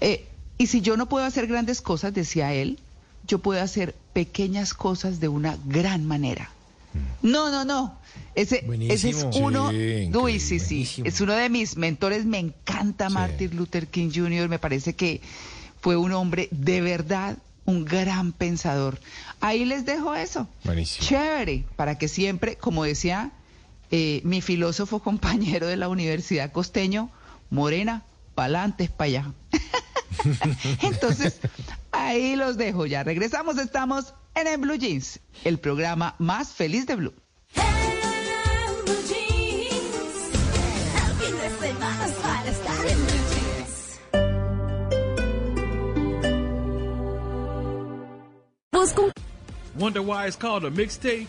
eh, y si yo no puedo hacer grandes cosas, decía él, yo puedo hacer pequeñas cosas de una gran manera. No, no, no. Ese, ese es uno, Sí, uy, sí, sí, es uno de mis mentores. Me encanta Martin Luther King Jr. Me parece que fue un hombre de verdad, un gran pensador. Ahí les dejo eso. Buenísimo. Chévere, para que siempre, como decía eh, mi filósofo compañero de la Universidad Costeño, Morena, pa'lantes, para allá. Entonces, ahí los dejo ya. Regresamos, estamos en el Blue Jeans, el programa más feliz de Blue. Wonder why it's called a mixtape?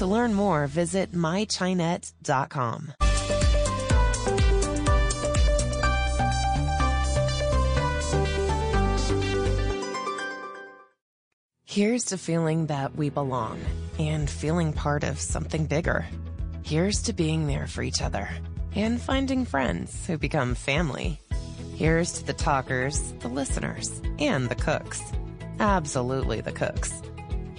To learn more, visit mychinet.com. Here's to feeling that we belong and feeling part of something bigger. Here's to being there for each other and finding friends who become family. Here's to the talkers, the listeners, and the cooks. Absolutely the cooks.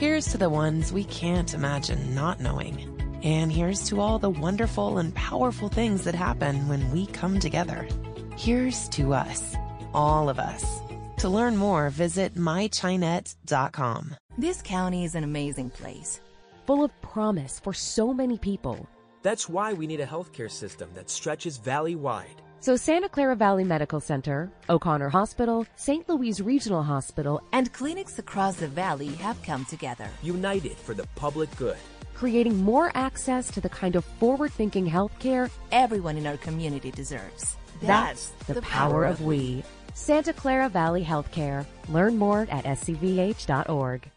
Here's to the ones we can't imagine not knowing. And here's to all the wonderful and powerful things that happen when we come together. Here's to us, all of us. To learn more, visit mychinet.com. This county is an amazing place. full of promise for so many people. That's why we need a healthcare system that stretches valley wide. So Santa Clara Valley Medical Center, O'Connor Hospital, St. Louis Regional Hospital, And clinics across the valley have come together. United for the public good. creating more access to the kind of forward-thinking healthcare everyone in our community deserves. That's, the, power of we. Santa Clara Valley Healthcare. Learn more at scvh.org.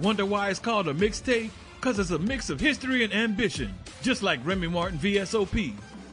Wonder why it's called a mixtape? Because it's a mix of history and ambition, just like Remy Martin VSOP.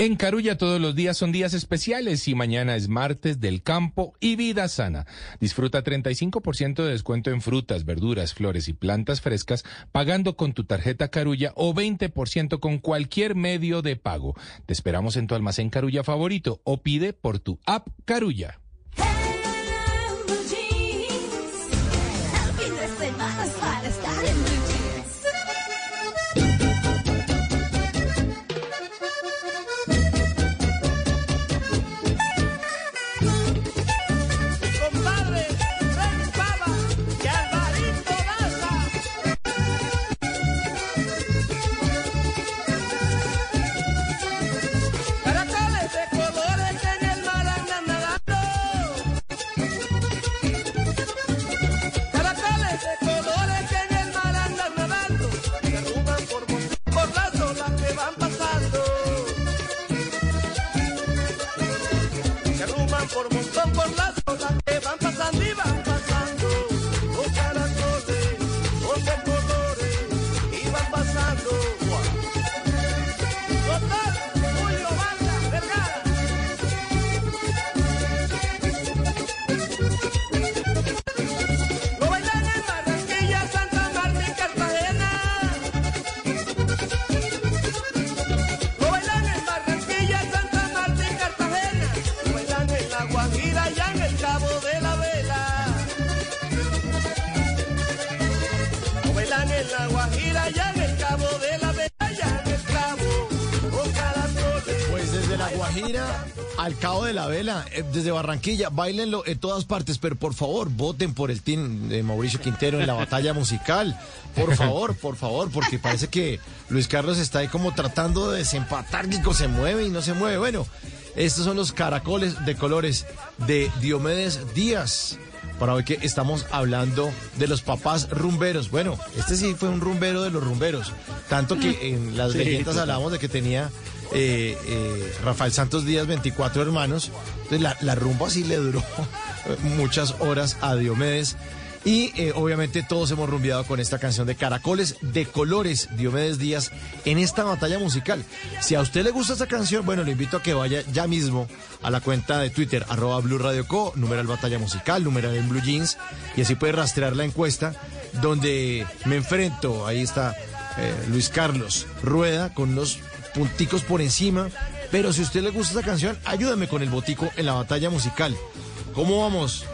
En Carulla todos los días son días especiales y mañana es martes del campo y vida sana. Disfruta 35% de descuento en frutas, verduras, flores y plantas frescas pagando con tu tarjeta Carulla o 20% con cualquier medio de pago. Te esperamos en tu almacén Carulla favorito o pide por tu app Carulla. Al Cabo de la Vela, eh, desde Barranquilla, bailenlo en todas partes, pero por favor, voten por el team de Mauricio Quintero en la batalla musical. Por favor, por favor, porque parece que Luis Carlos está ahí como tratando de desempatar, Nico se mueve y no se mueve. Bueno, estos son los caracoles de colores de Diomedes Díaz. Para hoy que estamos hablando de los papás rumberos. Bueno, este sí fue un rumbero de los rumberos. Tanto que en las Sí, leyendas hablamos de que tenía eh, eh, Rafael Santos Díaz 24 hermanos. Entonces la, la rumba le duró muchas horas a Diomedes. Y eh, obviamente todos hemos rumbeado con esta canción de Caracoles de Colores, Diomedes Díaz, en esta batalla musical. Si a usted le gusta esta canción, bueno, le invito a que vaya ya mismo a la cuenta de Twitter, arroba Blue Radio Co, numeral batalla musical, numeral en Blue Jeans, y así puede rastrear la encuesta donde me enfrento, ahí está Luis Carlos Rueda con unos punticos por encima. Pero si a usted le gusta esta canción, ayúdame con el botico en la batalla musical. ¿Cómo vamos,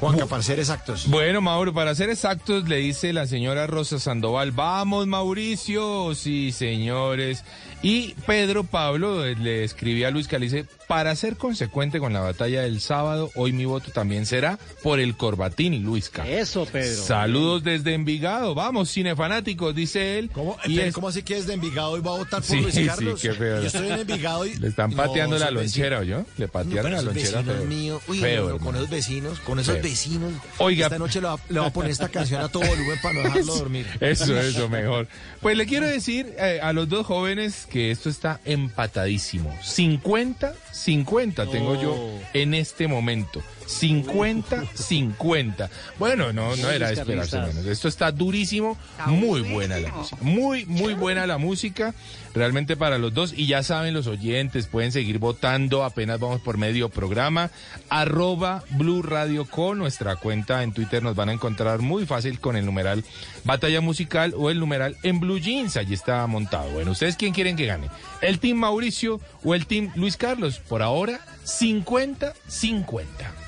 Juanca, para ser exactos? Bueno, Mauro, para ser exactos, le dice la señora Rosa Sandoval, vamos, Mauricio, sí, señores. Y Pedro Pablo eh, le escribía a Luis Calice, para ser consecuente con la batalla del sábado, hoy mi voto también será por el Corbatín, Luisca. Eso, Pedro. Saludos desde Envigado, vamos, cinefanáticos, dice él. ¿Cómo, Y Espere, es- ¿Cómo así que es de Envigado y va a votar por Sí, Luis sí, Carlos? qué feo. Yo estoy en Envigado y... Le están No, pateando la esos lonchera, ¿oyó? Le patearon la lonchera. vecinos feo. míos, uy, Feo, no, con esos vecinos, con esos Feo. vecinos. Oiga. Esta noche le va, le va a poner esta canción a todo volumen para no dejarlo dormir. Eso, eso, mejor. Pues le quiero decir eh, a los dos jóvenes que esto está empatadísimo. 50, 50 tengo yo en este momento. 50, 50. Bueno, no, no era de esperarse menos. Esto está durísimo. Muy buena la música. Muy, muy buena la música. Realmente para los dos. Y ya saben los oyentes, pueden seguir votando. Apenas vamos por medio programa. Arroba Blue Radio con nuestra cuenta en Twitter nos van a encontrar muy fácil con el numeral Batalla Musical o el numeral en Blue Jeans. Allí está montado. Bueno, ¿ustedes quién quieren que gane? ¿El Team Mauricio o el Team Luis Carlos? Por ahora, 50-50.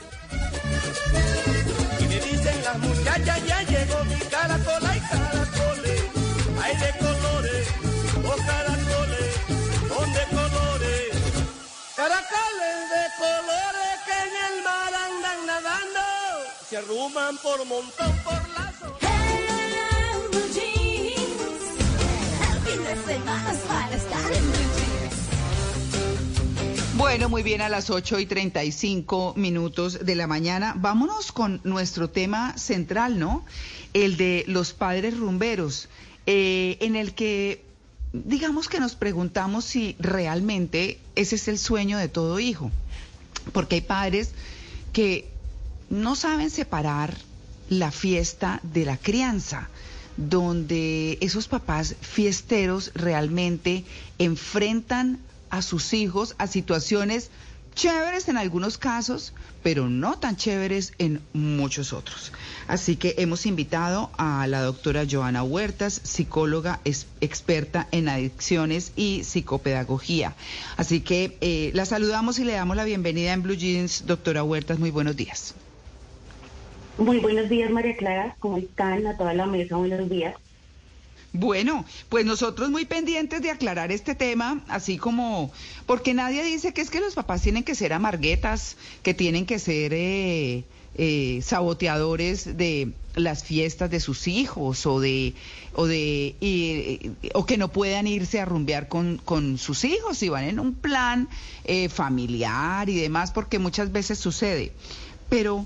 Y me dicen las muchachas, ya llegó mi caracola y caracoles. Hay de colores, o caracoles, son de colores. Caracoles de colores que en el mar andan nadando. Se arruman por montón por la Bueno, muy bien, a las 8 y 35 minutos de la mañana. Vámonos con nuestro tema central, ¿no? El de los padres rumberos, eh, en el que digamos que nos preguntamos si realmente ese es el sueño de todo hijo. Porque hay padres que no saben separar la fiesta de la crianza, donde esos papás fiesteros realmente enfrentan a sus hijos a situaciones chéveres en algunos casos, pero no tan chéveres en muchos otros. Así que hemos invitado a la doctora Joana Huertas, psicóloga es- experta en adicciones y psicopedagogía. Así que eh, la saludamos y le damos la bienvenida en Blue Jeans, doctora Huertas. Muy buenos días. Muy buenos días, María Clara. ¿Cómo están? A toda la mesa, buenos días. Bueno, pues nosotros muy pendientes de aclarar este tema, así como, porque nadie dice que es que los papás tienen que ser amarguetas, que tienen que ser eh, eh, saboteadores de las fiestas de sus hijos o de o de y- o que no puedan irse a rumbear con, con sus hijos si van en un plan eh, familiar y demás, porque muchas veces sucede. Pero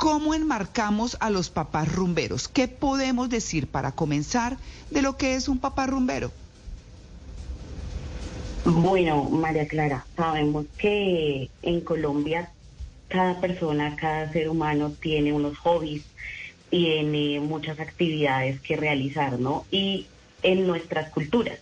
¿Cómo enmarcamos a los papás rumberos? ¿Qué podemos decir para comenzar de lo que es un papá rumbero? Bueno, María Clara, sabemos que en Colombia cada persona, cada ser humano tiene unos hobbies, tiene muchas actividades que realizar, ¿no? Y en nuestras culturas,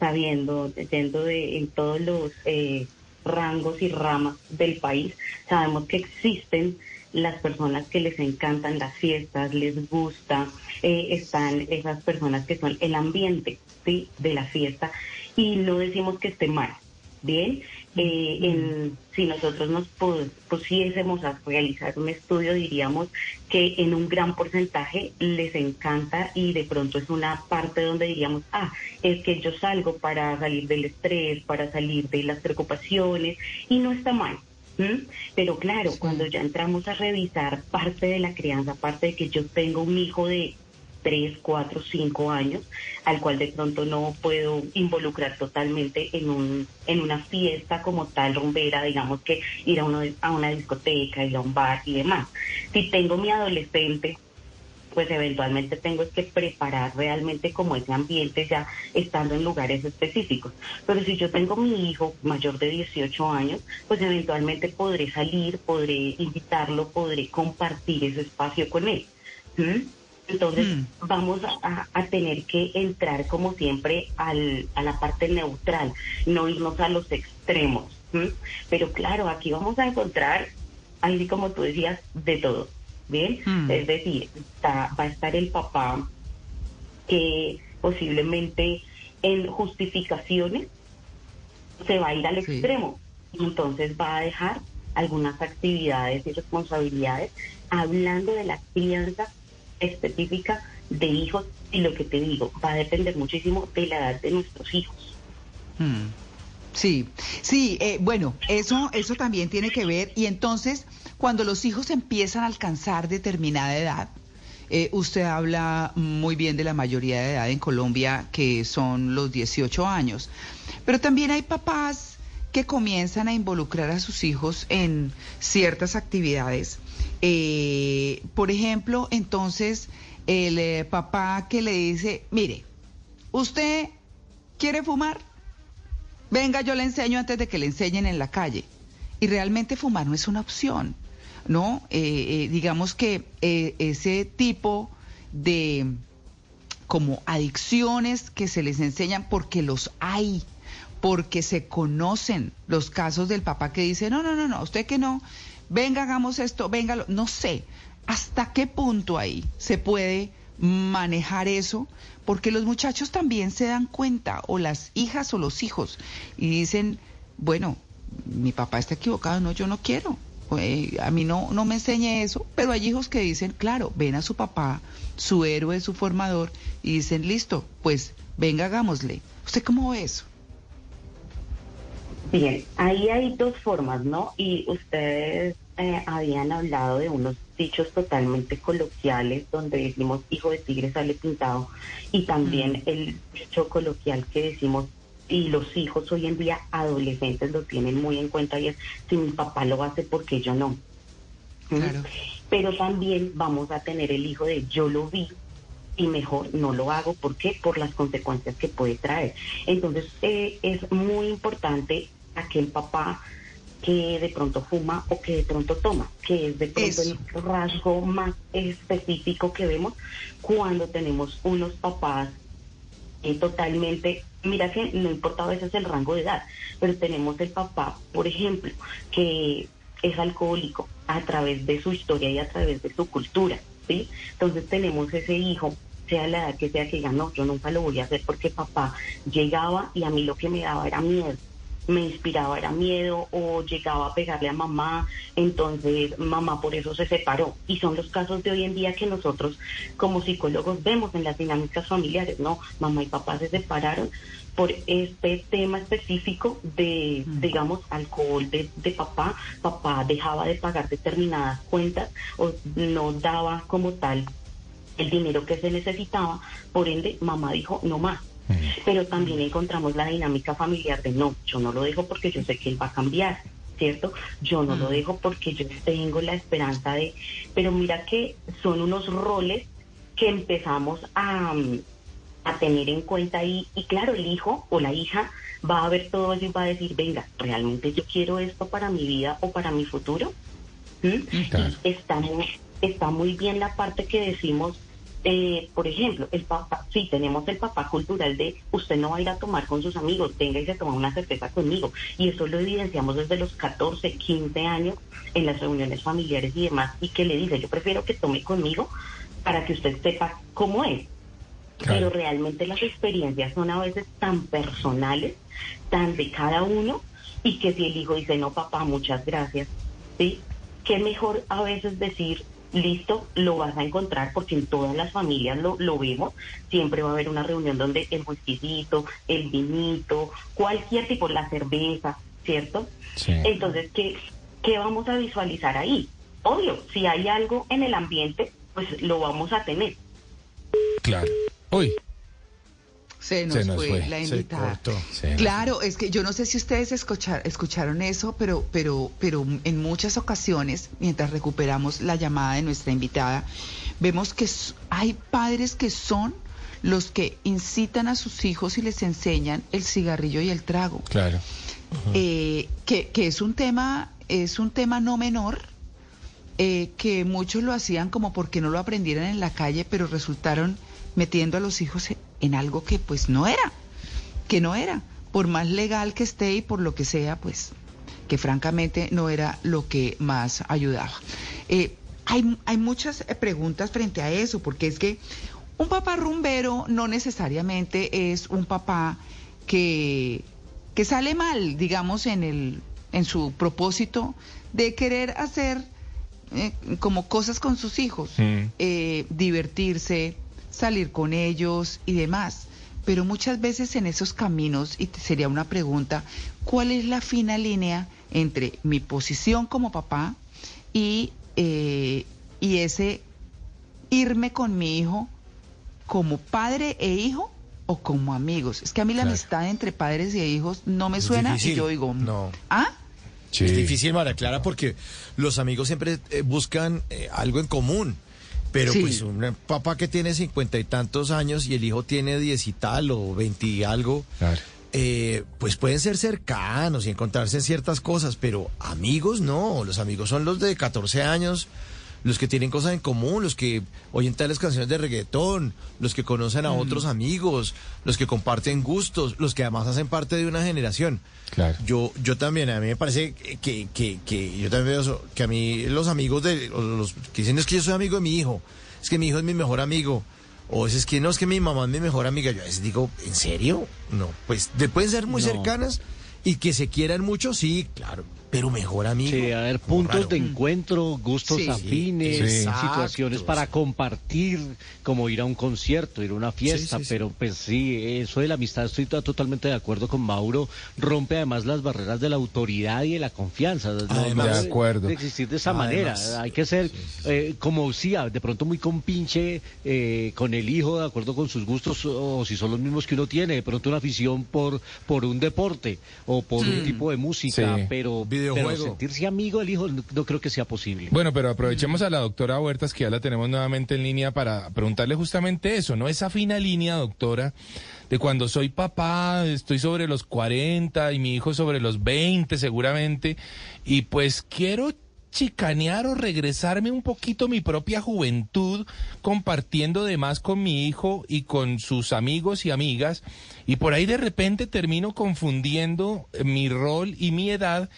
sabiendo, yendo de, en todos los eh, rangos y ramas del país, sabemos que existen las personas que les encantan las fiestas, les gusta, eh, están esas personas que son el ambiente ¿sí? de la fiesta y no decimos que esté mal. Bien, eh, en- si nosotros nos pu- pusiésemos a realizar un estudio, diríamos que en un gran porcentaje les encanta y de pronto es una parte donde diríamos, ah, es que yo salgo para salir del estrés, para salir de las preocupaciones y no está mal. ¿M? Pero claro, cuando ya entramos a revisar parte de la crianza, parte de que yo tengo un hijo de 3, 4, 5 años, al cual de pronto no puedo involucrar totalmente en un en una fiesta como tal rumbera, digamos que ir a, uno, a una discoteca, ir a un bar y demás. Si tengo mi adolescente, pues eventualmente tengo que preparar realmente como ese ambiente ya estando en lugares específicos. Pero si yo tengo mi hijo mayor de 18 años, pues eventualmente podré salir, podré invitarlo, podré compartir ese espacio con él. ¿Mm? Entonces vamos a, tener que entrar como siempre al, a la parte neutral, no irnos a los extremos. Pero claro, aquí vamos a encontrar, así como tú decías, de todo. Bien, Mm. es decir, está- va a estar el papá que posiblemente en justificaciones se va a ir al extremo y entonces va a dejar algunas actividades y responsabilidades hablando de la crianza específica de hijos y lo que te digo va a depender muchísimo de la edad de nuestros hijos. Mm. Sí, sí, eh, bueno, eso, eso también tiene que ver. Y entonces, cuando los hijos empiezan a alcanzar determinada edad, eh, usted habla muy bien de la mayoría de edad en Colombia, que son los 18 años. Pero también hay papás que comienzan a involucrar a sus hijos en ciertas actividades. Eh, por ejemplo, entonces, el eh, papá que le dice, mire, ¿usted quiere fumar? Venga, yo le enseño antes de que le enseñen en la calle. Y realmente fumar no es una opción, ¿no? Eh, eh, digamos que eh, ese tipo de como adicciones que se les enseñan porque los hay, porque se conocen los casos del papá que dice, no, no, no, no, usted que no, venga, hagamos esto, venga, lo-". no sé, hasta qué punto ahí se puede manejar eso, porque los muchachos también se dan cuenta, o las hijas o los hijos, y dicen, bueno, mi papá está equivocado, no, yo no quiero. Eh, a mí no, no me enseñe eso, pero hay hijos que dicen, claro, ven a su papá, su héroe, su formador, y dicen, listo, pues venga, hagámosle. ¿Usted cómo ve eso? Bien, ahí hay dos formas, ¿no? Y ustedes eh, habían hablado de unos dichos totalmente coloquiales donde decimos hijo de tigre sale pintado y también el dicho coloquial que decimos y los hijos hoy en día adolescentes lo tienen muy en cuenta y es si mi papá lo hace porque yo no. ¿Mm? Pero también vamos a tener el hijo de yo lo vi y mejor no lo hago. ¿Por qué? Por las consecuencias que puede traer. Entonces eh, es muy importante aquel papá que de pronto fuma o que de pronto toma, que es de pronto el rasgo más específico que vemos cuando tenemos unos papás totalmente, mira que no importa a veces el rango de edad, pero tenemos el papá, por ejemplo, que es alcohólico a través de su historia y a través de su cultura, ¿sí? Entonces tenemos ese hijo, sea la edad que sea que diga, no, yo nunca lo voy a hacer porque papá llegaba y a mí lo que me daba era miedo me inspiraba era miedo o llegaba a pegarle a mamá, entonces mamá por eso se separó. Y son los casos de hoy en día que nosotros como psicólogos vemos en las dinámicas familiares, ¿no? Mamá y papá se separaron por este tema específico de, digamos, alcohol de, de papá. Papá dejaba de pagar determinadas cuentas o no daba como tal el dinero que se necesitaba, por ende mamá dijo no más pero también encontramos la dinámica familiar de no, yo no lo dejo porque yo sé que él va a cambiar, ¿cierto? Yo no lo dejo porque yo tengo la esperanza de, pero mira que son unos roles que empezamos a, a tener en cuenta y, y claro, el hijo o la hija va a ver todo eso y va a decir, venga, ¿realmente yo quiero esto para mi vida o para mi futuro? ¿Mm? Claro. Está, muy, está muy bien la parte que decimos, eh, por ejemplo, el papá, sí, tenemos el papá cultural de usted no va a ir a tomar con sus amigos, venga y se toma una cerveza conmigo. Y eso lo evidenciamos desde los 14, 15 años en las reuniones familiares y demás, y que le dice, yo prefiero que tome conmigo para que usted sepa cómo es. Pero realmente las experiencias son a veces tan personales, tan de cada uno, y que si el hijo dice, no papá, muchas gracias, ¿sí? Qué mejor a veces decir, listo, lo vas a encontrar, porque en todas las familias lo, lo vemos, siempre va a haber una reunión donde el whiskycito, el vinito, cualquier tipo, la cerveza, ¿cierto? Entonces, ¿qué, ¿qué vamos a visualizar ahí? Obvio, si hay algo en el ambiente, pues lo vamos a tener. Claro. Uy. Se nos, Se nos fue, fue, la invitada. claro, es que yo no sé si ustedes escuchar- escucharon eso, pero, pero, pero en muchas ocasiones, mientras recuperamos la llamada de nuestra invitada, vemos que hay padres que son los que incitan a sus hijos y les enseñan el cigarrillo y el trago. Claro. Eh, que, que es un tema, es un tema no menor, eh, que muchos lo hacían como porque no lo aprendieran en la calle, pero resultaron metiendo a los hijos en algo que pues no era, que no era, por más legal que esté y por lo que sea, pues que francamente no era lo que más ayudaba. Eh, hay, hay muchas eh, preguntas frente a eso, porque es que un papá rumbero no necesariamente es un papá que, que sale mal, digamos, en, el, en su propósito de querer hacer eh, como cosas con sus hijos, eh, divertirse, salir con ellos y demás. Pero muchas veces en esos caminos, y te- sería una pregunta, ¿cuál es la fina línea entre mi posición como papá y, eh, y ese irme con mi hijo como padre e hijo o como amigos? Es que a mí la Claro. amistad entre padres y hijos no me Es suena difícil. y yo digo, No. ¿ah? Es difícil, María Clara, porque los amigos siempre eh, buscan eh, algo en común. Pero Sí. pues un papá que tiene cincuenta y tantos años y el hijo tiene diez y tal o veinte y algo, eh, pues pueden ser cercanos y encontrarse en ciertas cosas, pero amigos no, los amigos son los de 14 años, los que tienen cosas en común, los que oyen tales canciones de reggaetón, los que conocen a Mm. otros amigos, los que comparten gustos, los que además hacen parte de una generación. Claro. Yo, yo también, a mí me parece que, que, que yo también veo eso, que a mí los amigos de, los que dicen es que yo soy amigo de mi hijo, es que mi hijo es mi mejor amigo, o es que no, es que mi mamá es mi mejor amiga, yo a veces digo, ¿en serio? No, pues de- pueden ser muy No. cercanas y que se quieran mucho, sí, claro, pero mejor amigo. Sí, a ver, puntos raro. de encuentro, gustos Sí, afines, sí. situaciones para compartir, como ir a un concierto, ir a una fiesta, Sí, sí, sí. pero pues sí, eso de la amistad estoy to- totalmente de acuerdo con Mauro, rompe además las barreras de la autoridad y de la confianza. Además. De acuerdo. de existir de esa Además. manera, hay que ser eh, como sí, a- de pronto muy compinche eh, con el hijo, de acuerdo con sus gustos, o si son los mismos que uno tiene, de pronto una afición por, por un deporte o por un Mm. tipo de música, Sí. pero, Videojuego. pero sentirse amigo del hijo no, no creo que sea posible. Bueno, pero aprovechemos a la doctora Huertas, que ya la tenemos nuevamente en línea, para preguntarle justamente eso, ¿no? Esa fina línea, doctora, de cuando soy papá, estoy sobre los 40 y mi hijo sobre los 20 seguramente, y pues quiero chicanear o regresarme un poquito mi propia juventud compartiendo de más con mi hijo y con sus amigos y amigas y por ahí de repente termino confundiendo mi rol y mi edad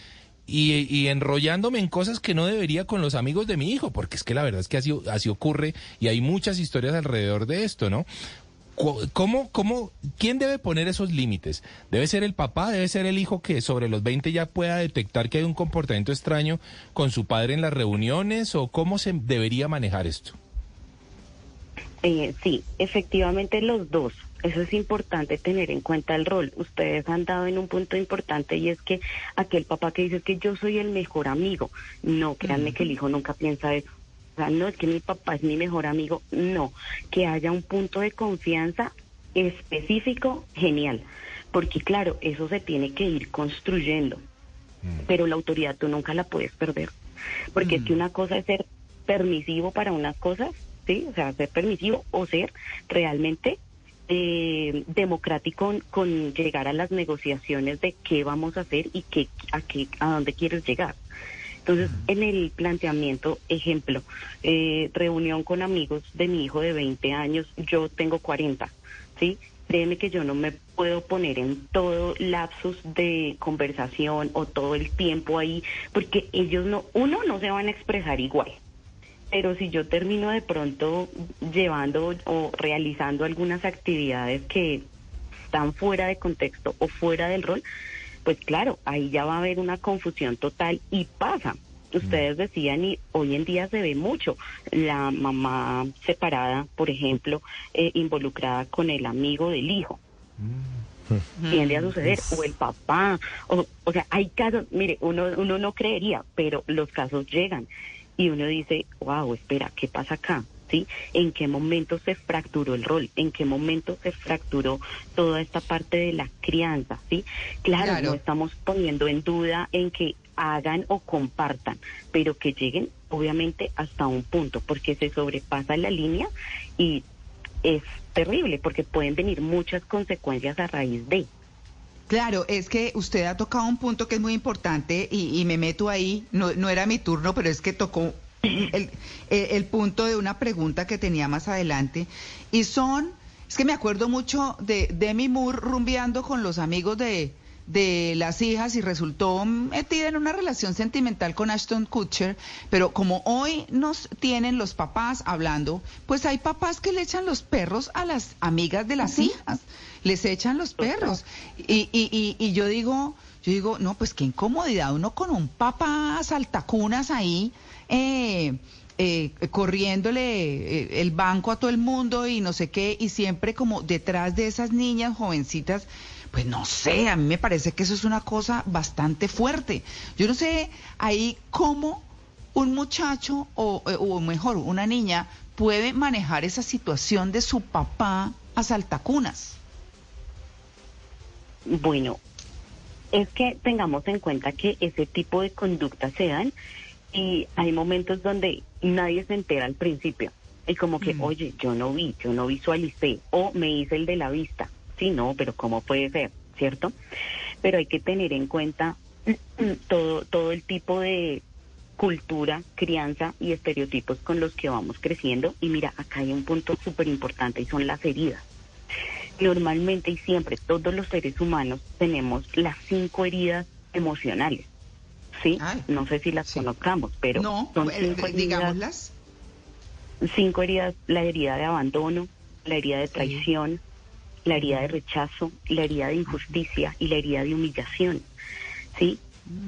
y, y enrollándome en cosas que no debería con los amigos de mi hijo, porque es que la verdad es que así, así ocurre y hay muchas historias alrededor de esto, ¿no? ¿Cómo, cómo, ¿Quién debe poner esos límites? ¿Debe ser el papá? ¿Debe ser el hijo que sobre los 20 ya pueda detectar que hay un comportamiento extraño con su padre en las reuniones? ¿O cómo se debería manejar esto? Eh, sí, efectivamente los dos. Eso es importante tener en cuenta el rol. Ustedes han dado en un punto importante y es que aquel papá que dice que yo soy el mejor amigo. No, créanme que el hijo nunca piensa eso. O sea, no es que mi papá es mi mejor amigo. No, que haya un punto de confianza específico, genial. Porque claro, eso se tiene que ir construyendo. Pero la autoridad tú nunca la puedes perder. Porque es que una cosa es ser permisivo para unas cosas, ¿sí? O sea, ser permisivo o ser realmente eh, democrático con, con llegar a las negociaciones de qué vamos a hacer y qué, a, qué, a dónde quieres llegar. Entonces, en el planteamiento, ejemplo, eh, reunión con amigos de mi hijo de 20 años, yo tengo 40, ¿sí? Créeme que yo no me puedo poner en todo lapsus de conversación o todo el tiempo ahí, porque ellos no, uno, no se van a expresar igual. Pero si yo termino de pronto llevando o realizando algunas actividades que están fuera de contexto o fuera del rol, pues claro, ahí ya va a haber una confusión total y pasa. Ustedes decían, y hoy en día se ve mucho, la mamá separada, por ejemplo, eh, involucrada con el amigo del hijo. Tiende a suceder, o el papá, o, o sea, hay casos, mire, uno, uno no creería, pero los casos llegan y uno dice, wow, espera, ¿qué pasa acá? ¿Sí? ¿En qué momento se fracturó el rol? ¿En qué momento se fracturó toda esta parte de la crianza? ¿Sí? Claro, Claro. no estamos poniendo en duda en que hagan o compartan, pero que lleguen obviamente hasta un punto, porque se sobrepasa la línea y es terrible, porque pueden venir muchas consecuencias a raíz de. Claro, es que usted ha tocado un punto que es muy importante y, me meto ahí, no, no era mi turno, pero es que tocó el punto de una pregunta que tenía más adelante. Y son, es que me acuerdo mucho de Demi Moore rumbeando con los amigos de, de las hijas y resultó metida en una relación sentimental con Ashton Kutcher, pero como hoy nos tienen los papás hablando, pues hay papás que le echan los perros a las amigas de las hijas, les echan los perros. Y, y, y, y yo digo, yo digo, no, pues qué incomodidad uno con un papá saltacunas ahí, eh, eh, corriéndole eh, el banco a todo el mundo y no sé qué, y siempre como detrás de esas niñas jovencitas, pues no sé, a mí me parece que eso es una cosa bastante fuerte. Yo no sé ahí cómo un muchacho o, eh, o mejor, una niña puede manejar esa situación de su papá a saltacunas. Bueno, es que tengamos en cuenta que ese tipo de conductas se dan y hay momentos donde nadie se entera al principio. Y como que, oye, yo no vi, yo no visualicé, o me hice el de la vista. Sí, no, pero ¿cómo puede ser? ¿Cierto? Pero hay que tener en cuenta todo, todo el tipo de cultura, crianza y estereotipos con los que vamos creciendo. Y mira, acá hay un punto súper importante y son las heridas. Normalmente y siempre todos los seres humanos tenemos las cinco heridas emocionales. ¿Sí? no sé si las conozcamos, pero No, son eh, cinco heridas digámoslas. cinco heridas, la herida de abandono, la herida de traición, la herida de rechazo, la herida de injusticia y la herida de humillación. ¿Sí?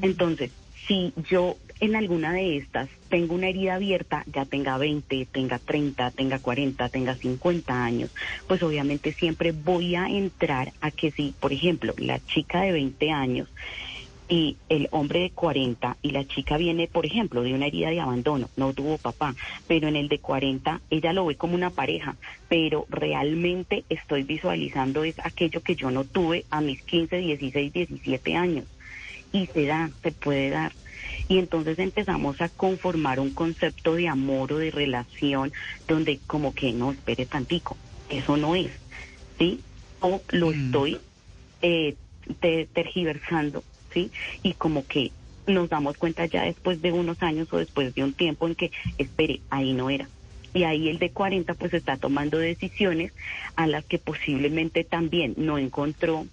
Entonces, si yo en alguna de estas tengo una herida abierta, ya tenga 20, tenga 30, tenga 40, tenga 50 años, pues obviamente siempre voy a entrar a que si, por ejemplo, la chica de 20 años y el hombre de 40 y la chica viene, por ejemplo, de una herida de abandono, no tuvo papá, pero en el de 40 ella lo ve como una pareja, pero realmente estoy visualizando es aquello que yo no tuve a mis 15, 16, 17 años y se da, se puede dar. Y entonces empezamos a conformar un concepto de amor o de relación donde como que no, espere tantico, eso no es, ¿sí? O lo estoy eh, te- tergiversando, ¿sí? Y como que nos damos cuenta ya después de unos años o después de un tiempo en que, espere, ahí no era. Y ahí el de 40 pues está tomando decisiones a las que posiblemente también no encontró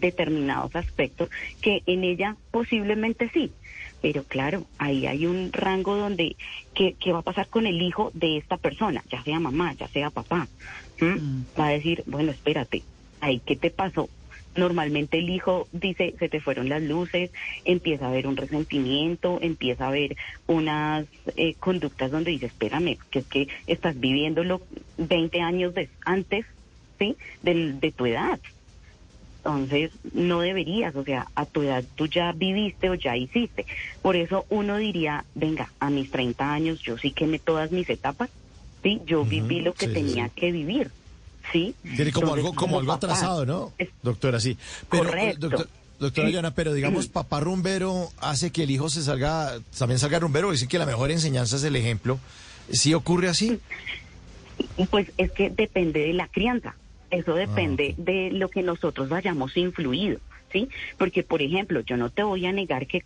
determinados aspectos que en ella posiblemente sí. Pero claro, ahí hay un rango donde, ¿qué, qué va a pasar con el hijo de esta persona? Ya sea mamá, ya sea papá. ¿Mm? Va a decir, bueno, espérate, ahí, ¿qué te pasó? Normalmente el hijo dice, se te fueron las luces, empieza a haber un resentimiento, empieza a haber unas eh, conductas donde dice, espérame, que es que estás viviéndolo 20 años de- antes, ¿sí? De tu edad. Entonces, no deberías, o sea, a tu edad tú ya viviste o ya hiciste. Por eso uno diría, venga, a mis 30 años yo sí quemé todas mis etapas, ¿sí? Yo viví lo que sí, sí, tenía que vivir, ¿sí? Tiene como Entonces, algo, como algo papá, atrasado, ¿no? Doctora, sí. Pero, Correcto. doctor- doctora Joana, pero digamos, papá rumbero hace que el hijo se salga, también salga rumbero, dicen que la mejor enseñanza es el ejemplo. ¿Sí ocurre así? Pues es que depende de la crianza. Ah, Eso depende de lo que nosotros hayamos influido, ¿sí? Porque, por ejemplo, yo no te voy a negar que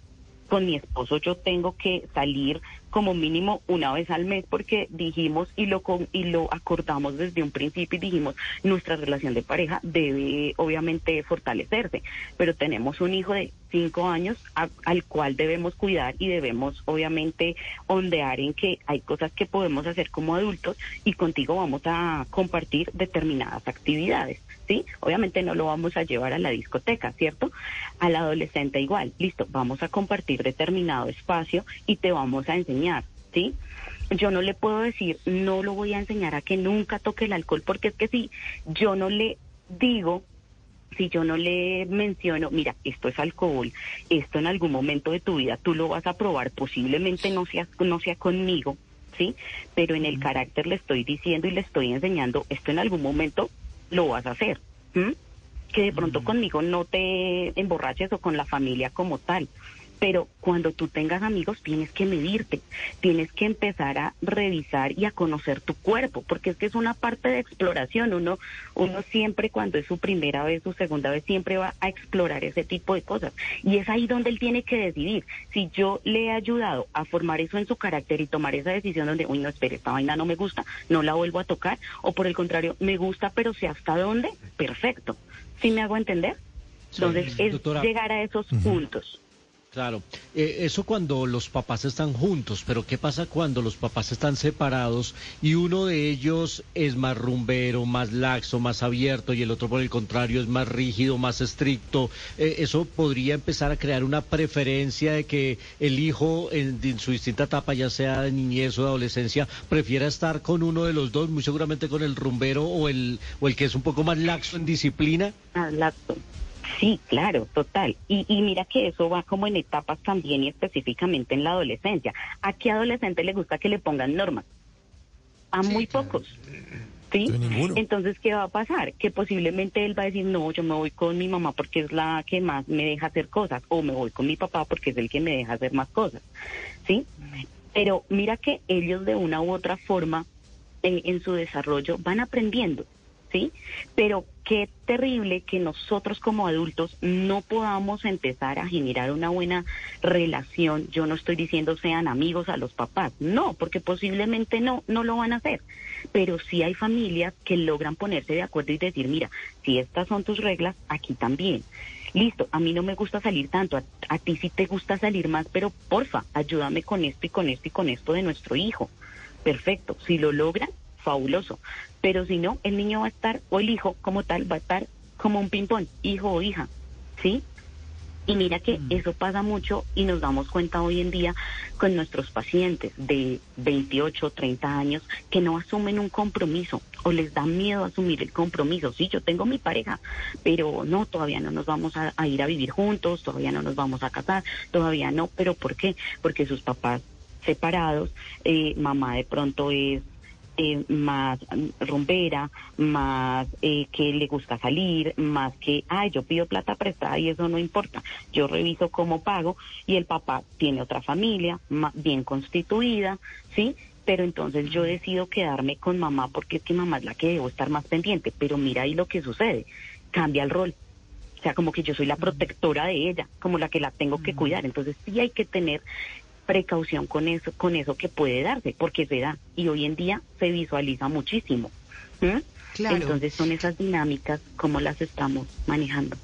con mi esposo yo tengo que salir como mínimo una vez al mes porque dijimos y lo con, y lo acordamos desde un principio y dijimos nuestra relación de pareja debe obviamente fortalecerse, pero tenemos un hijo de cinco años a- al cual debemos cuidar y debemos obviamente ondear en que hay cosas que podemos hacer como adultos y contigo vamos a compartir determinadas actividades. ¿Sí? Obviamente no lo vamos a llevar a la discoteca, ¿cierto? Al adolescente igual, listo, vamos a compartir determinado espacio y te vamos a enseñar, ¿sí? Yo no le puedo decir, no lo voy a enseñar a que nunca toque el alcohol, porque es que si yo no le digo si yo no le menciono, mira, esto es alcohol, esto en algún momento de tu vida tú lo vas a probar, posiblemente no sea, no sea conmigo, ¿sí? Pero en el carácter le estoy diciendo y le estoy enseñando, esto en algún momento lo vas a hacer, que de pronto conmigo no te emborraches o con la familia como tal. Pero cuando tú tengas amigos tienes que medirte, tienes que empezar a revisar y a conocer tu cuerpo, porque es que es una parte de exploración. Uno, uno siempre cuando es su primera vez, su segunda vez, siempre va a explorar ese tipo de cosas. Y es ahí donde él tiene que decidir. Si yo le he ayudado a formar eso en su carácter y tomar esa decisión donde, uy, no, espere, esta vaina no me gusta, no la vuelvo a tocar, o por el contrario, me gusta, pero sé hasta dónde, perfecto. ¿Sí me hago entender? Entonces, es llegar a esos puntos. Claro, eh, eso cuando los papás están juntos, pero ¿qué pasa cuando los papás están separados y uno de ellos es más rumbero, más laxo, más abierto y el otro por el contrario es más rígido, más estricto? Eh, eso podría empezar a crear una preferencia de que el hijo en, su distinta etapa, ya sea de niñez o de adolescencia, prefiera estar con uno de los dos, muy seguramente con el rumbero o el, o el que es un poco más laxo en disciplina. Ah, laxo. Sí, claro, total. Y, y mira que eso va como en etapas también y específicamente en la adolescencia. ¿A qué adolescente le gusta que le pongan normas? A muy pocos. ¿Sí? Entonces, ¿qué va a pasar? Que posiblemente él va a decir, no, yo me voy con mi mamá porque es la que más me deja hacer cosas, o me voy con mi papá porque es el que me deja hacer más cosas. ¿Sí? Pero mira que ellos de una u otra forma en, en su desarrollo van aprendiendo. ¿sí? Pero qué terrible que nosotros como adultos no podamos empezar a generar una buena relación. Yo no estoy diciendo sean amigos a los papás, no, porque posiblemente no, no lo van a hacer. Pero sí hay familias que logran ponerse de acuerdo y decir, mira, si estas son tus reglas, aquí también. Listo, a mí no me gusta salir tanto, a, a ti sí te gusta salir más, pero porfa, ayúdame con esto y con esto y con esto de nuestro hijo. Perfecto, si lo logran, fabuloso. Pero si no, el niño va a estar, o el hijo como tal, va a estar como un ping-pong, hijo o hija, ¿sí? Y mira que eso pasa mucho y nos damos cuenta hoy en día con nuestros pacientes de 28, 30 años que no asumen un compromiso o les da miedo asumir el compromiso. Sí, yo tengo mi pareja, pero no, todavía no nos vamos a, a ir a vivir juntos, todavía no nos vamos a casar, todavía no. ¿Pero por qué? Porque sus papás separados, eh, mamá de pronto es eh, más rumbera, más eh, que le gusta salir, más que, ay, yo pido plata prestada y eso no importa. Yo reviso cómo pago y el papá tiene otra familia bien constituida, ¿sí? Pero entonces yo decido quedarme con mamá porque es que mamá es la que debo estar más pendiente. Pero mira ahí lo que sucede, cambia el rol. O sea, como que yo soy la protectora de ella, como la que la tengo que cuidar. Entonces sí hay que tener precaución con eso, con eso que puede darse, porque se da y hoy en día se visualiza muchísimo. ¿Mm? Claro. Entonces son esas dinámicas como las estamos manejando.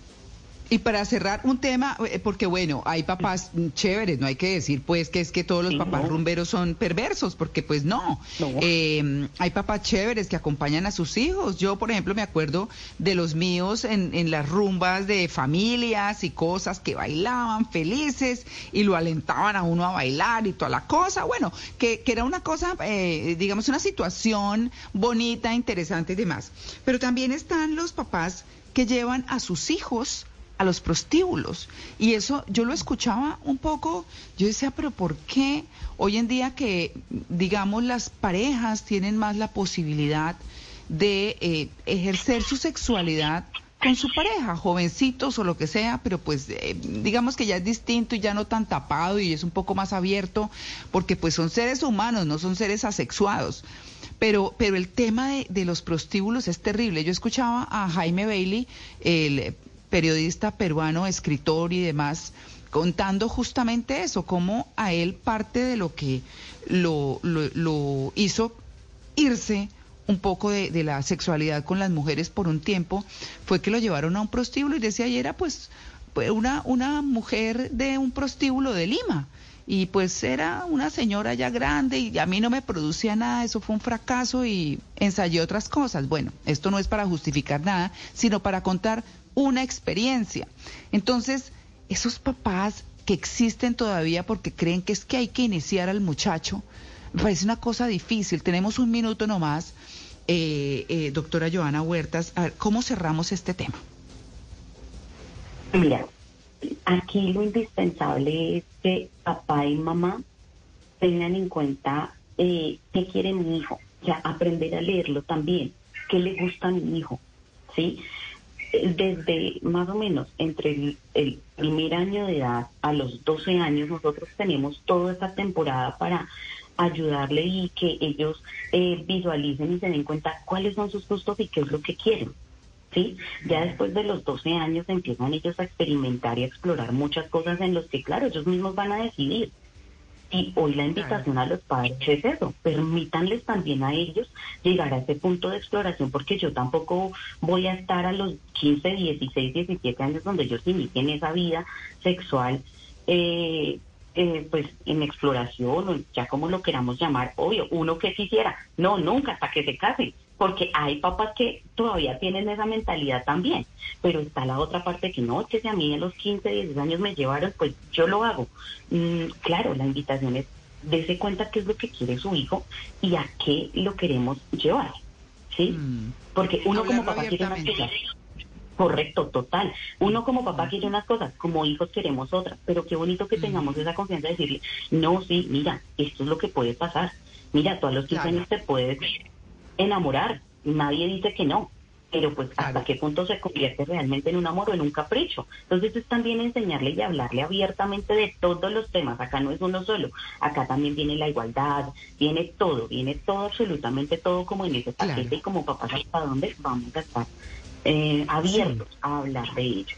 Y para cerrar un tema, eh, porque bueno, hay papás chéveres, no hay que decir pues que es que todos los papás rumberos son perversos, porque pues no. Eh, hay papás chéveres que acompañan a sus hijos. Yo, por ejemplo, me acuerdo de los míos en, en las rumbas de familias y cosas que bailaban felices y lo alentaban a uno a bailar y toda la cosa. Bueno, que, que era una cosa, eh, digamos, una situación bonita, interesante y demás. Pero también están los papás que llevan a sus hijos a los prostíbulos. Y eso yo lo escuchaba un poco, yo decía, pero ¿por qué hoy en día que, digamos, las parejas tienen más la posibilidad de eh, ejercer su sexualidad con su pareja, jovencitos o lo que sea, pero pues eh, digamos que ya es distinto y ya no tan tapado y es un poco más abierto, porque pues son seres humanos, no son seres asexuados. Pero, pero el tema de, de los prostíbulos es terrible. Yo escuchaba a Jaime Bailey, el periodista peruano, escritor y demás, contando justamente eso, cómo a él parte de lo que lo, lo, lo hizo irse un poco de, la sexualidad con las mujeres por un tiempo fue que lo llevaron a un prostíbulo y decía y era pues pues, una, una mujer de un prostíbulo de Lima. Y pues era una señora ya grande y a mí no me producía nada, eso fue un fracaso y ensayé otras cosas. Bueno, esto no es para justificar nada, sino para contar una experiencia. Entonces, esos papás que existen todavía porque creen que es que hay que iniciar al muchacho, me parece una cosa difícil. Tenemos un minuto nomás, eh, eh, doctora Joana Huertas. A ver, ¿cómo cerramos este tema? Mira, aquí lo indispensable es que papá y mamá tengan en cuenta eh, qué quiere mi hijo, o sea, aprender a leerlo también, qué le gusta a mi hijo, ¿sí? Desde más o menos entre el, primer año de edad a los 12 años, nosotros tenemos toda esa temporada para ayudarle y que ellos eh, visualicen y se den cuenta cuáles son sus gustos y qué es lo que quieren. ¿sí? Ya después de los 12 años empiezan ellos a experimentar y a explorar muchas cosas en los que, claro, ellos mismos van a decidir. Y hoy la invitación a los padres es eso, permítanles también a ellos llegar a ese punto de exploración, porque yo tampoco voy a estar a los 15, 16, 17 años donde ellos inicien esa vida sexual, eh, eh, pues en exploración, o ya como lo queramos llamar, obvio, uno que quisiera, no, nunca, hasta que se case, porque hay papás que todavía tienen esa mentalidad también, pero está la otra parte que no, que si a mí a los 15, 16 años me llevaron, pues yo lo hago. Mm, claro, la invitación es, dése cuenta qué es lo que quiere su hijo y a qué lo queremos llevar, ¿sí? Porque uno como papá quiere unas cosas. Correcto, total. Uno como papá quiere unas cosas, como hijos queremos otras, pero qué bonito que tengamos esa confianza de decirle, no, sí, mira, esto es lo que puede pasar. Mira, tú a los 15 años te puedes enamorar, nadie dice que no, pero pues hasta qué punto se convierte realmente en un amor o en un capricho. Entonces es también enseñarle y hablarle abiertamente de todos los temas, acá no es uno solo, acá también viene la igualdad, viene todo, viene todo, absolutamente todo como en ese paquete y como papás hasta dónde vamos a estar eh, abiertos a hablar de ello.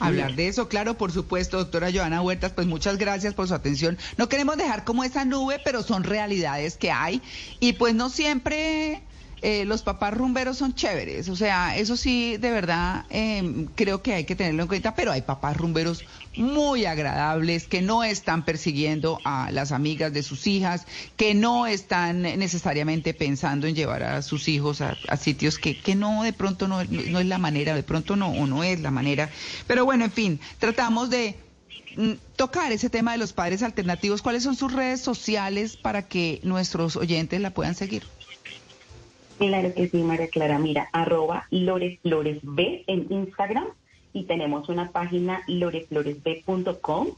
Hablar de eso, claro, por supuesto, doctora Joana Huertas, pues muchas gracias por su atención. No queremos dejar como esa nube, pero son realidades que hay. Y pues no siempre eh, los papás rumberos son chéveres, o sea, eso sí, de verdad, eh, creo que hay que tenerlo en cuenta, pero hay papás rumberos muy agradables que no están persiguiendo a las amigas de sus hijas, que no están necesariamente pensando en llevar a sus hijos a, sitios que, que no, de pronto no, no es la manera, de pronto no, o no es la manera. Pero bueno, en fin, tratamos de mm, tocar ese tema de los padres alternativos. ¿Cuáles son sus redes sociales para que nuestros oyentes la puedan seguir? Claro que sí, María Clara. Mira, arroba Lores B en Instagram y tenemos una página lorefloresb.com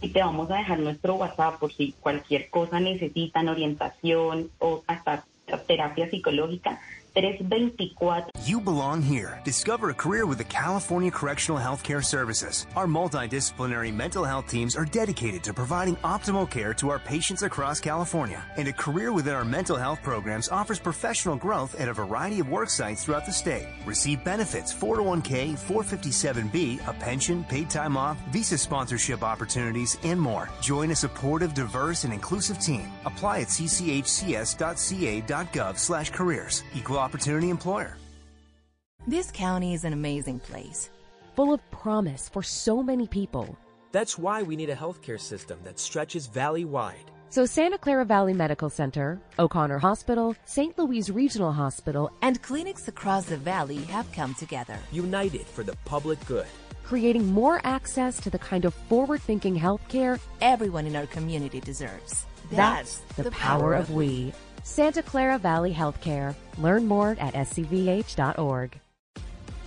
y te vamos a dejar nuestro WhatsApp por si cualquier cosa necesitan, orientación o hasta terapia psicológica. 324 You belong here. Discover a career with the California Correctional Healthcare Services. Our multidisciplinary mental health teams are dedicated to providing optimal care to our patients across California. And a career within our mental health programs offers professional growth at a variety of work sites throughout the state. Receive benefits 401k, 457b, a pension, paid time off, visa sponsorship opportunities, and more. Join a supportive, diverse, and inclusive team. Apply at cchcs.ca.gov slash careers. Equal opportunity employer. This county is an amazing place. Full of promise for so many people. That's why we need a healthcare system that stretches valley wide. So Santa Clara Valley Medical Center, O'Connor Hospital, St. Louis Regional Hospital, And clinics across the valley have come together. United for the public good. creating more access to the kind of forward-thinking healthcare everyone in our community deserves. That's the power of we. Santa Clara Valley Healthcare. Learn more at scvh.org.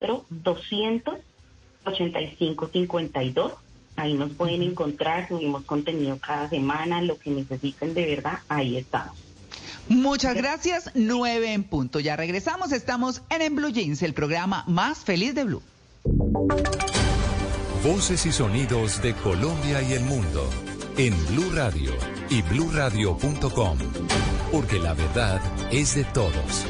285 52 Ahí nos pueden encontrar, subimos contenido cada semana, lo que necesiten de verdad, ahí estamos. Muchas gracias, 9 en punto. Ya regresamos, estamos en En Blue Jeans, el programa más feliz de Blue. Voces y sonidos de Colombia y el mundo en Blue Radio y bluradio.com, porque la verdad es de todos.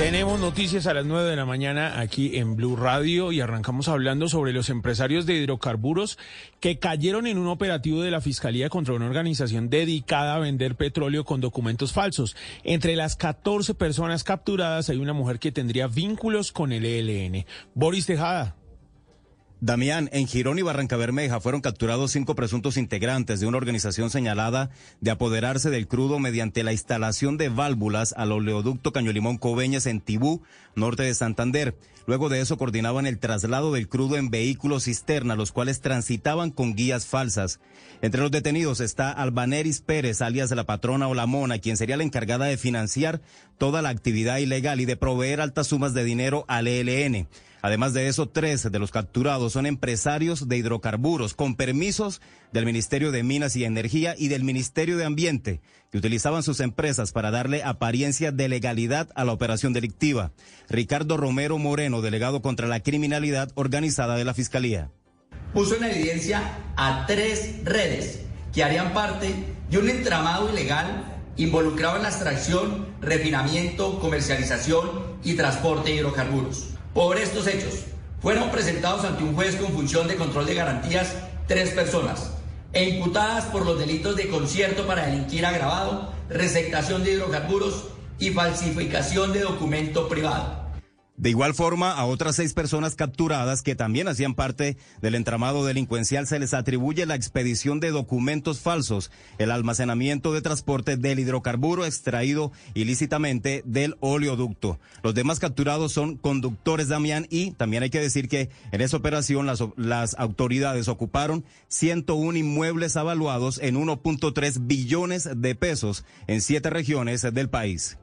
Tenemos noticias a las 9 de la mañana aquí en Blue Radio y arrancamos hablando sobre los empresarios de hidrocarburos que cayeron en un operativo de la Fiscalía contra una organización dedicada a vender petróleo con documentos falsos. Entre las 14 personas capturadas hay una mujer que tendría vínculos con el ELN. Boris Tejada. Damián, en Girón y Barranca Bermeja fueron capturados cinco presuntos integrantes de una organización señalada de apoderarse del crudo mediante la instalación de válvulas al oleoducto Cañolimón Coveñas en Tibú, norte de Santander. Luego de eso coordinaban el traslado del crudo en vehículos cisterna, los cuales transitaban con guías falsas. Entre los detenidos está Albaneris Pérez, alias la patrona o la mona, quien sería la encargada de financiar toda la actividad ilegal y de proveer altas sumas de dinero al ELN. Además de eso, tres de los capturados son empresarios de hidrocarburos con permisos del Ministerio de Minas y Energía y del Ministerio de Ambiente, que utilizaban sus empresas para darle apariencia de legalidad a la operación delictiva. Ricardo Romero Moreno, delegado contra la criminalidad organizada de la Fiscalía. puso en evidencia a tres redes que harían parte de un entramado ilegal involucrado en la extracción, refinamiento, comercialización y transporte de hidrocarburos. Por estos hechos, fueron presentados ante un juez con función de control de garantías tres personas e imputadas por los delitos de concierto para delinquir agravado, receptación de hidrocarburos y falsificación de documento privado. De igual forma, a otras seis personas capturadas que también hacían parte del entramado delincuencial se les atribuye la expedición de documentos falsos, el almacenamiento de transporte del hidrocarburo extraído ilícitamente del oleoducto. Los demás capturados son conductores Damián y también hay que decir que en esa operación las, las autoridades ocuparon 101 inmuebles avaluados en 1.3 billones de pesos en siete regiones del país.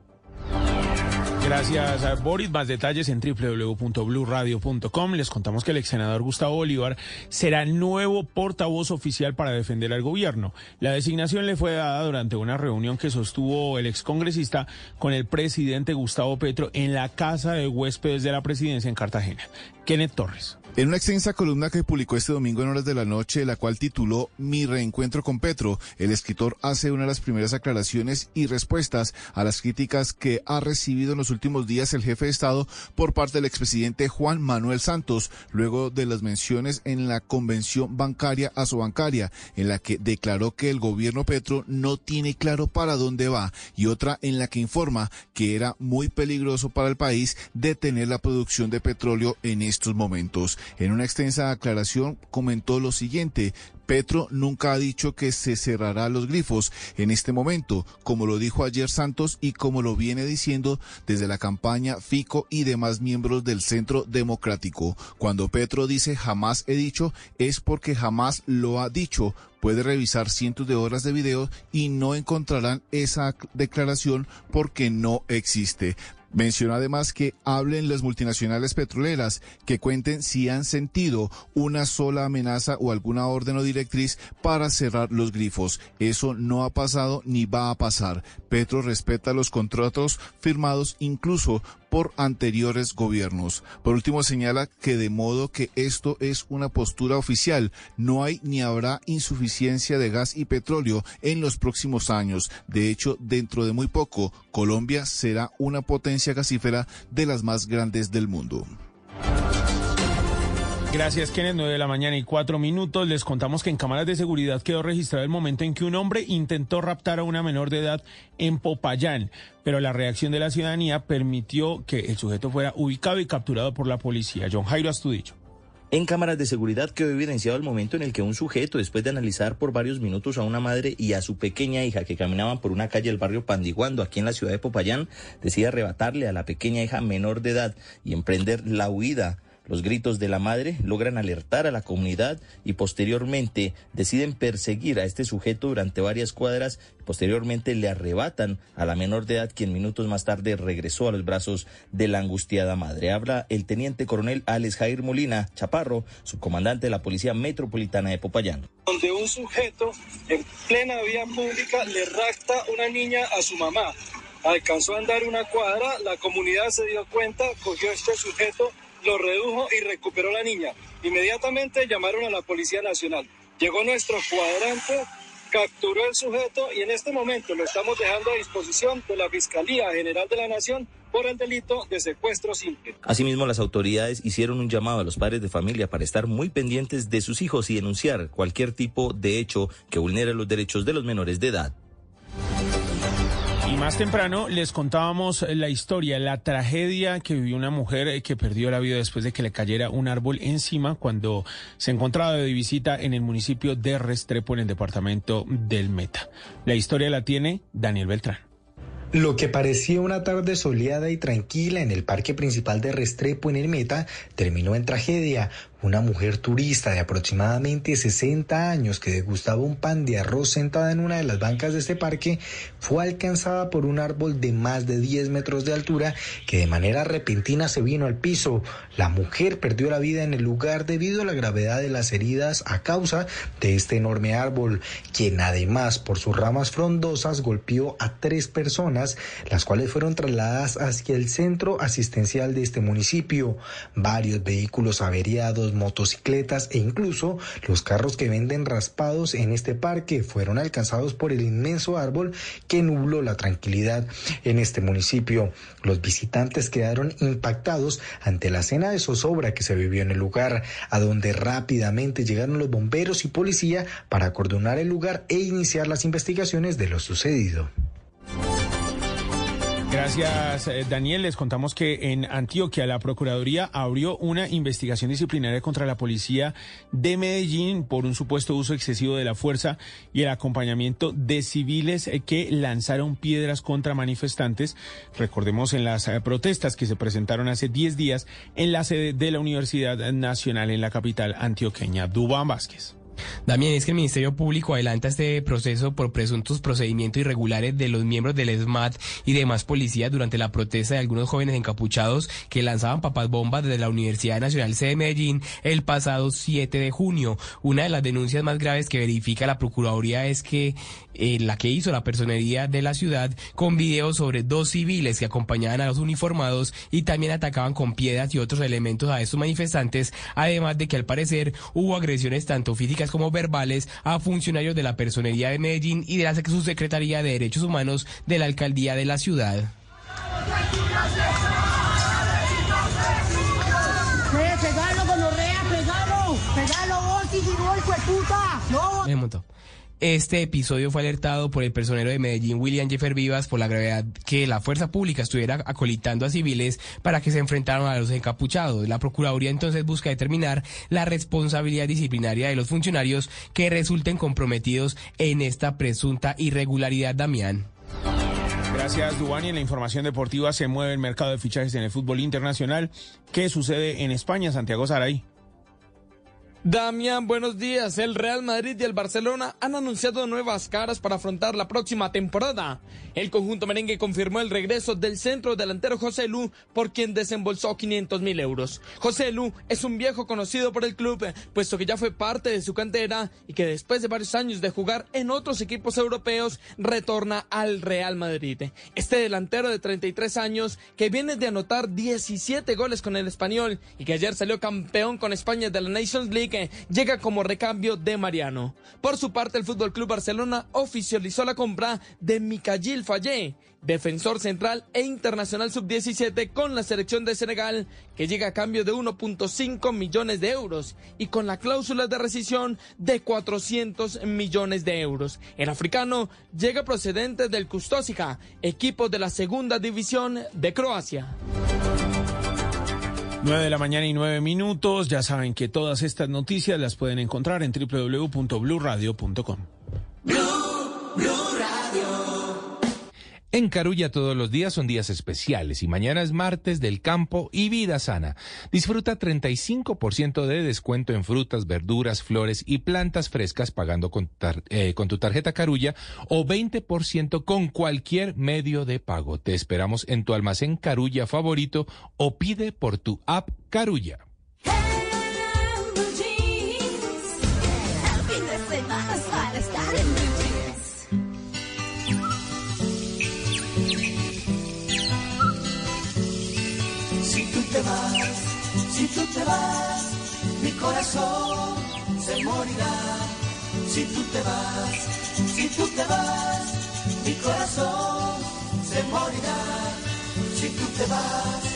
Gracias a Boris. Más detalles en www.bluradio.com. Les contamos que el ex senador Gustavo Bolívar será nuevo portavoz oficial para defender al gobierno. La designación le fue dada durante una reunión que sostuvo el excongresista con el presidente Gustavo Petro en la casa de huéspedes de la presidencia en Cartagena. Kenneth Torres. En una extensa columna que publicó este domingo en horas de la noche, la cual tituló Mi reencuentro con Petro, el escritor hace una de las primeras aclaraciones y respuestas a las críticas que ha recibido en los últimos días el jefe de Estado por parte del expresidente Juan Manuel Santos, luego de las menciones en la convención bancaria asobancaria, en la que declaró que el gobierno Petro no tiene claro para dónde va, y otra en la que informa que era muy peligroso para el país detener la producción de petróleo en estos momentos. En una extensa aclaración comentó lo siguiente. Petro nunca ha dicho que se cerrará los grifos en este momento, como lo dijo ayer Santos y como lo viene diciendo desde la campaña Fico y demás miembros del Centro Democrático. Cuando Petro dice jamás he dicho, es porque jamás lo ha dicho. Puede revisar cientos de horas de video y no encontrarán esa declaración porque no existe. Mencionó además que hablen las multinacionales petroleras, que cuenten si han sentido una sola amenaza o alguna orden o directriz para cerrar los grifos. Eso no ha pasado ni va a pasar. Petro respeta los contratos firmados incluso por anteriores gobiernos. Por último, señala que de modo que esto es una postura oficial, no hay ni habrá insuficiencia de gas y petróleo en los próximos años. De hecho, dentro de muy poco, Colombia será una potencia gasífera de las más grandes del mundo. Gracias, Kenneth. 9 de la mañana y cuatro minutos. Les contamos que en cámaras de seguridad quedó registrado el momento en que un hombre intentó raptar a una menor de edad en Popayán, pero la reacción de la ciudadanía permitió que el sujeto fuera ubicado y capturado por la policía. John Jairo Astudillo. En cámaras de seguridad quedó evidenciado el momento en el que un sujeto, después de analizar por varios minutos a una madre y a su pequeña hija que caminaban por una calle del barrio Pandiguando, aquí en la ciudad de Popayán, decide arrebatarle a la pequeña hija menor de edad y emprender la huida Los gritos de la madre logran alertar a la comunidad y posteriormente deciden perseguir a este sujeto durante varias cuadras. Posteriormente le arrebatan a la menor de edad, quien minutos más tarde regresó a los brazos de la angustiada madre. Habla el teniente coronel Alex Jair Molina Chaparro, subcomandante de la Policía Metropolitana de Popayán. donde un sujeto en plena vía pública le rapta una niña a su mamá. Alcanzó a andar una cuadra, la comunidad se dio cuenta, cogió a este sujeto, lo redujo y recuperó la niña. Inmediatamente llamaron a la Policía Nacional. Llegó nuestro cuadrante, capturó el sujeto y en este momento lo estamos dejando a disposición de la Fiscalía General de la Nación por el delito de secuestro simple. Asimismo, las autoridades hicieron un llamado a los padres de familia para estar muy pendientes de sus hijos y denunciar cualquier tipo de hecho que vulnere los derechos de los menores de edad. Más temprano les contábamos la historia, la tragedia que vivió una mujer eh, que perdió la vida después de que le cayera un árbol encima cuando se encontraba de visita en el municipio de Restrepo en el departamento del Meta. La historia la tiene Daniel Beltrán. Lo que parecía una tarde soleada y tranquila en el parque principal de Restrepo en el Meta terminó en tragedia. Una mujer turista de aproximadamente 60 años que degustaba un pan de arroz sentada en una de las bancas de este parque fue alcanzada por un árbol de más de 10 metros de altura que de manera repentina se vino al piso. La mujer perdió la vida en el lugar debido a la gravedad de las heridas a causa de este enorme árbol, quien además por sus ramas frondosas golpeó a tres personas, las cuales fueron trasladadas hacia el centro asistencial de este municipio. Varios vehículos averiados, motocicletas e incluso los carros que venden raspados en este parque fueron alcanzados por el inmenso árbol que nubló la tranquilidad en este municipio. Los visitantes quedaron impactados ante la escena de zozobra que se vivió en el lugar, a donde rápidamente llegaron los bomberos y policía para acordonar el lugar e iniciar las investigaciones de lo sucedido. Gracias, eh, Daniel. Les contamos que en Antioquia la Procuraduría abrió una investigación disciplinaria contra la policía de Medellín por un supuesto uso excesivo de la fuerza y el acompañamiento de civiles eh, que lanzaron piedras contra manifestantes. Recordemos en las eh, protestas que se presentaron hace 10 días en la sede de la Universidad Nacional en la capital antioqueña. Dubán Vázquez. También es que el Ministerio Público adelanta este proceso por presuntos procedimientos irregulares de los miembros del SMAT y demás policías durante la protesta de algunos jóvenes encapuchados que lanzaban papas bombas desde la Universidad Nacional C de Medellín el pasado 7 de junio. Una de las denuncias más graves que verifica la Procuraduría es que eh, la que hizo la personería de la ciudad con videos sobre dos civiles que acompañaban a los uniformados y también atacaban con piedras y otros elementos a estos manifestantes, además de que al parecer hubo agresiones tanto físicas como verbales a funcionarios de la personería de Medellín y de la subsecretaría de Derechos Humanos de la alcaldía de la ciudad. Pegalo, gonorrea, pegalo. Pegalo vos, hijo de puta. No. Me montó. Este episodio fue alertado por el personero de Medellín, William Jeffer Vivas, por la gravedad que la fuerza pública estuviera acolitando a civiles para que se enfrentaran a los encapuchados. La Procuraduría entonces busca determinar la responsabilidad disciplinaria de los funcionarios que resulten comprometidos en esta presunta irregularidad, Damián. Gracias, Dubani. En la información deportiva se mueve el mercado de fichajes en el fútbol internacional. ¿Qué sucede en España, Santiago Saray? Damián, buenos días. El Real Madrid y el Barcelona han anunciado nuevas caras para afrontar la próxima temporada. El conjunto merengue confirmó el regreso del centro delantero José Lu, por quien desembolsó 500 mil euros. José Lu es un viejo conocido por el club, puesto que ya fue parte de su cantera y que después de varios años de jugar en otros equipos europeos, retorna al Real Madrid. Este delantero de 33 años, que viene de anotar 17 goles con el español y que ayer salió campeón con España de la Nations League, llega como recambio de Mariano. Por su parte, el Fútbol Club Barcelona oficializó la compra de Mikayil Fallé, defensor central e internacional sub-17 con la selección de Senegal, que llega a cambio de 1.5 millones de euros y con la cláusula de rescisión de 400 millones de euros. El africano llega procedente del Custósica, equipo de la segunda división de Croacia. 9 de la mañana y 9 minutos. Ya saben que todas estas noticias las pueden encontrar en www.bluradio.com. En Carulla todos los días son días especiales y mañana es martes del campo y vida sana. Disfruta 35% de descuento en frutas, verduras, flores y plantas frescas pagando con, eh, tu tarjeta Carulla o 20% con cualquier medio de pago. Te esperamos en tu almacén Carulla favorito o pide por tu app Carulla. Si tú te vas, mi corazón se morirá. Si tú te vas, si tú te vas, mi corazón se morirá. Si tú te vas.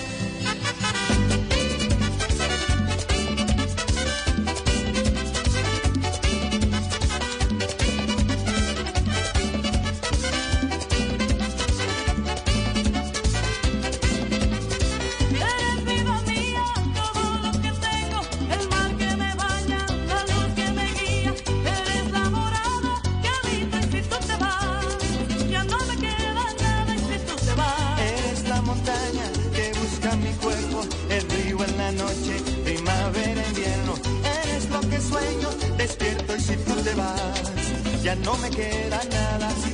Ya no me queda nada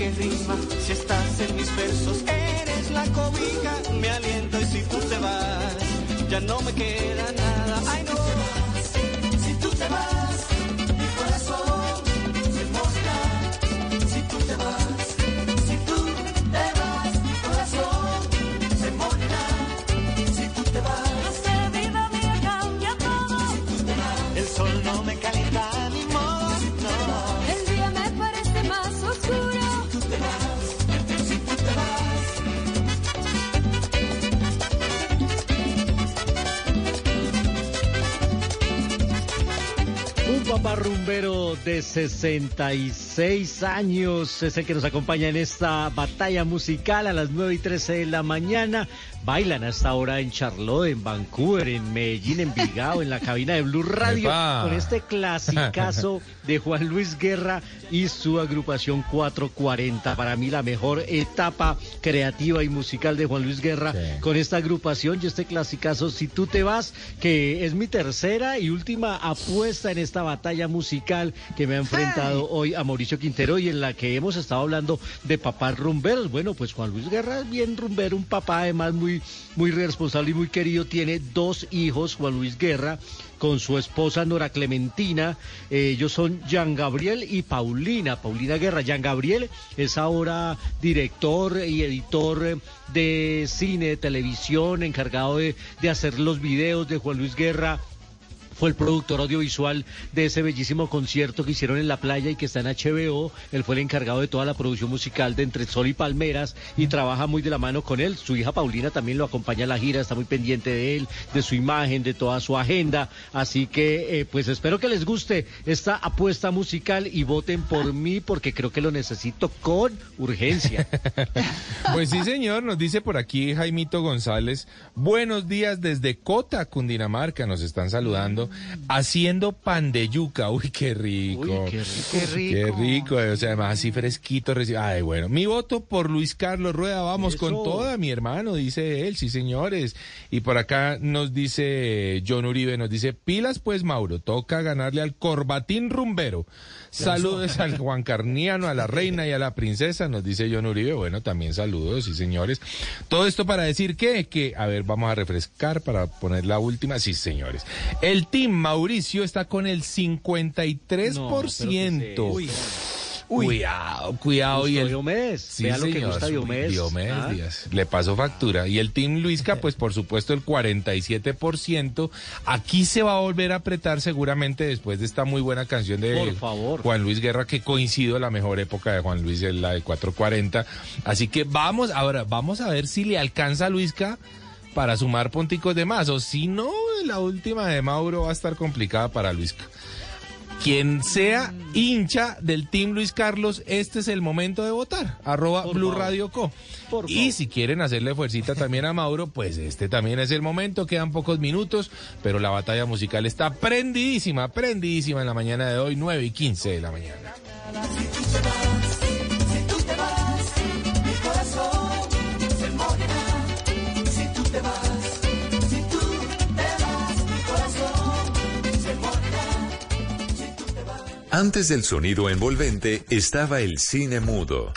si estás en mis versos, eres la cobija, mi aliento y si tú te vas, ya no me queda nada. Rumbero de 66 años es el que nos acompaña en esta batalla musical a las 9 y 13 de la mañana. Bailan hasta ahora en Charlotte, en Vancouver, en Medellín, en Vigao, en la cabina de Blue Radio, ¡Epa! con este clasicazo de Juan Luis Guerra y su agrupación 440. Para mí la mejor etapa creativa y musical de Juan Luis Guerra con esta agrupación y este clasicazo Si tú te vas, que es mi tercera y última apuesta en esta batalla musical que me ha enfrentado hoy a Mauricio Quintero y en la que hemos estado hablando de papás rumberos. Bueno, pues Juan Luis Guerra es bien rumbero, un papá además muy, muy responsable y muy querido. Tiene dos hijos, Juan Luis Guerra con su esposa Nora Clementina. Eh, ellos son Jean Gabriel y Paulina, Paulina Guerra. Jean Gabriel es ahora director y editor eh, de cine, de televisión, encargado de, de hacer los videos de Juan Luis Guerra fue el productor audiovisual de ese bellísimo concierto que hicieron en la playa y que está en HBO. Él fue el encargado de toda la producción musical de Entre Sol y Palmeras y trabaja muy de la mano con él. Su hija Paulina también lo acompaña a la gira, está muy pendiente de él, de su imagen, de toda su agenda. Así que, eh, pues espero que les guste esta apuesta musical y voten por mí porque creo que lo necesito con urgencia. Pues sí, señor, nos dice por aquí Jaimito González. Buenos días desde Cota, Cundinamarca, nos están saludando. Haciendo pan de yuca. Uy, qué rico. Uy, qué rico. Qué rico. Qué rico, o sea, además así fresquito. reci- Ay, bueno. Mi voto por Luis Carlos Rueda. Vamos con toda, mi hermano, dice él. Sí, señores. Y por acá nos dice John Uribe, nos dice, pilas pues, Mauro, toca ganarle al corbatín rumbero. Saludos al Juan Carniano, a la reina y a la princesa, nos dice John Uribe. Bueno, también saludos, sí, señores. Todo esto para decir que, que, a ver, vamos a refrescar para poner la última. Sí, señores. El Team Mauricio está con el 53%. No, pero ¿qué es eso? Cuidado, cuidado. y el Diomedes. Sí, Vea lo que señor, gusta Diomedes. Diomedes Ah. Díaz. Le pasó factura. Y el Team Luisca, pues por supuesto el 47%. Aquí se va a volver a apretar seguramente después de esta muy buena canción de Por favor. Juan Luis Guerra, que coincido la mejor época de Juan Luis, es la de 440. Así que vamos, ahora, vamos a ver si le alcanza a Luisca para sumar punticos de más. O si no, la última de Mauro va a estar complicada para Luisca. Quien sea hincha del Team Luis Carlos, este es el momento de votar. Arroba Por Blue favor. Radio Co. Por Y si quieren hacerle fuercita también a Mauro, pues este también es el momento. Quedan pocos minutos, pero la batalla musical está prendidísima, prendidísima en la mañana de hoy, 9 y 15 de la mañana. Antes del sonido envolvente estaba el cine mudo.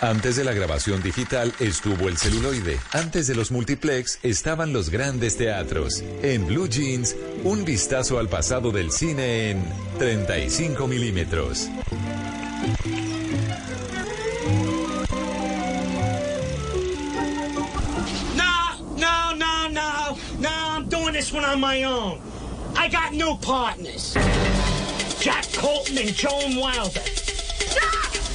Antes de la grabación digital estuvo el celuloide. Antes de los multiplex estaban los grandes teatros. En Blue Jeans, un vistazo al pasado del cine en 35 milímetros. No, no, no, no. No, I'm doing this one on my own. I got new partners. Jack Colton and Joan Wilder.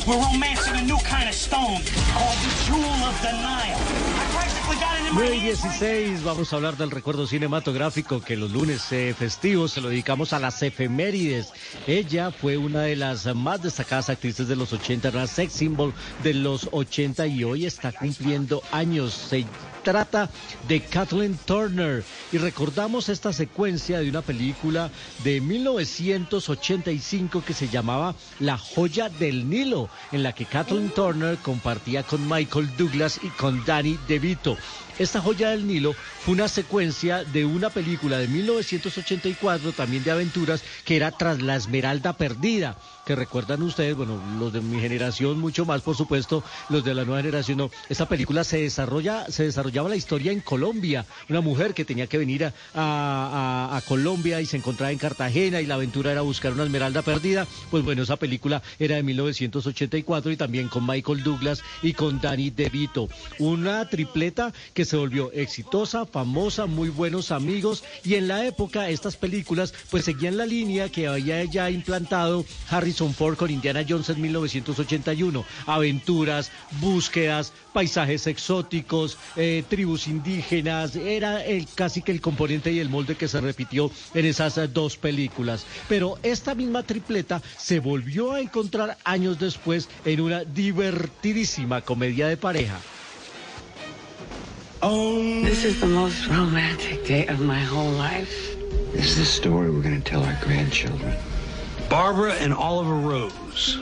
We're romancing a new kind of stone called the Jewel of the Nile. I practically got it in my 9 y hands. 16, vamos a hablar del recuerdo cinematográfico que los lunes eh, festivos se lo dedicamos a las efemérides. Ella fue una de las más destacadas actrices de los 80, era sex symbol de los 80 y hoy está cumpliendo años. Se trata de Kathleen Turner y recordamos esta secuencia de una película de 1985 que se llamaba La joya del Nilo, en la que Kathleen Turner compartía con Michael Douglas y con Danny DeVito. Esta joya del Nilo fue una secuencia de una película de 1984, también de aventuras, que era Tras la Esmeralda Perdida, que recuerdan ustedes, bueno, los de mi generación mucho más, por supuesto, los de la nueva generación no. Esta película se desarrolla, se desarrollaba la historia en Colombia, una mujer que tenía que venir a, a- Colombia y se encontraba en Cartagena y la aventura era buscar una esmeralda perdida. Pues bueno, esa película era de 1984 y también con Michael Douglas y con Danny DeVito. Una tripleta que se volvió exitosa, famosa, muy buenos amigos y en la época estas películas pues seguían la línea que había ya implantado Harrison Ford con Indiana Jones en 1981. Aventuras, búsquedas, paisajes exóticos, eh, tribus indígenas, era el, casi que el componente y el molde que se repitió en esas eh, dos películas. Pero esta misma tripleta se volvió a encontrar años después en una divertidísima comedia de pareja. This is the most romantic day of my whole life. This is the story we're going to tell our grandchildren. Barbara and Oliver Rose.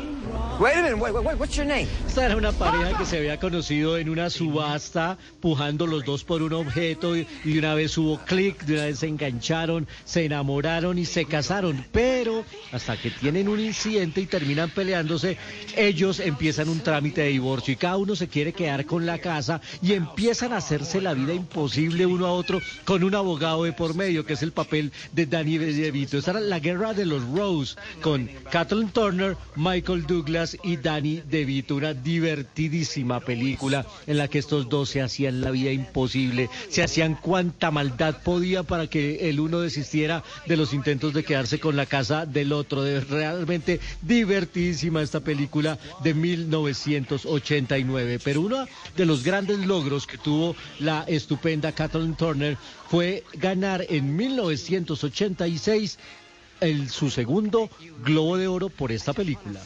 Wait a minute, wait, wait, what's your name? Esta era una pareja que se había conocido en una subasta, pujando los dos por un objeto y una vez hubo clic, de una vez se engancharon, se enamoraron y se casaron. Pero hasta que tienen un incidente y terminan peleándose, ellos empiezan un trámite de divorcio y cada uno se quiere quedar con la casa y empiezan a hacerse la vida imposible uno a otro con un abogado de por medio, que es el papel de Danny DeVito. Esta era la guerra de los Rose con Kathleen Turner, Michael Douglas y Danny DeVito. Una divertidísima película en la que estos dos se hacían la vida imposible, se hacían cuanta maldad podía para que el uno desistiera de los intentos de quedarse con la casa del otro. Realmente divertidísima esta película de 1989. Pero uno de los grandes logros que tuvo la estupenda Kathleen Turner fue ganar en 1986 el, su segundo Globo de Oro por esta película.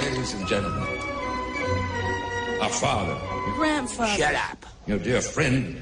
Ladies and gentlemen, our father, Grandfather. Shut up. your dear friend,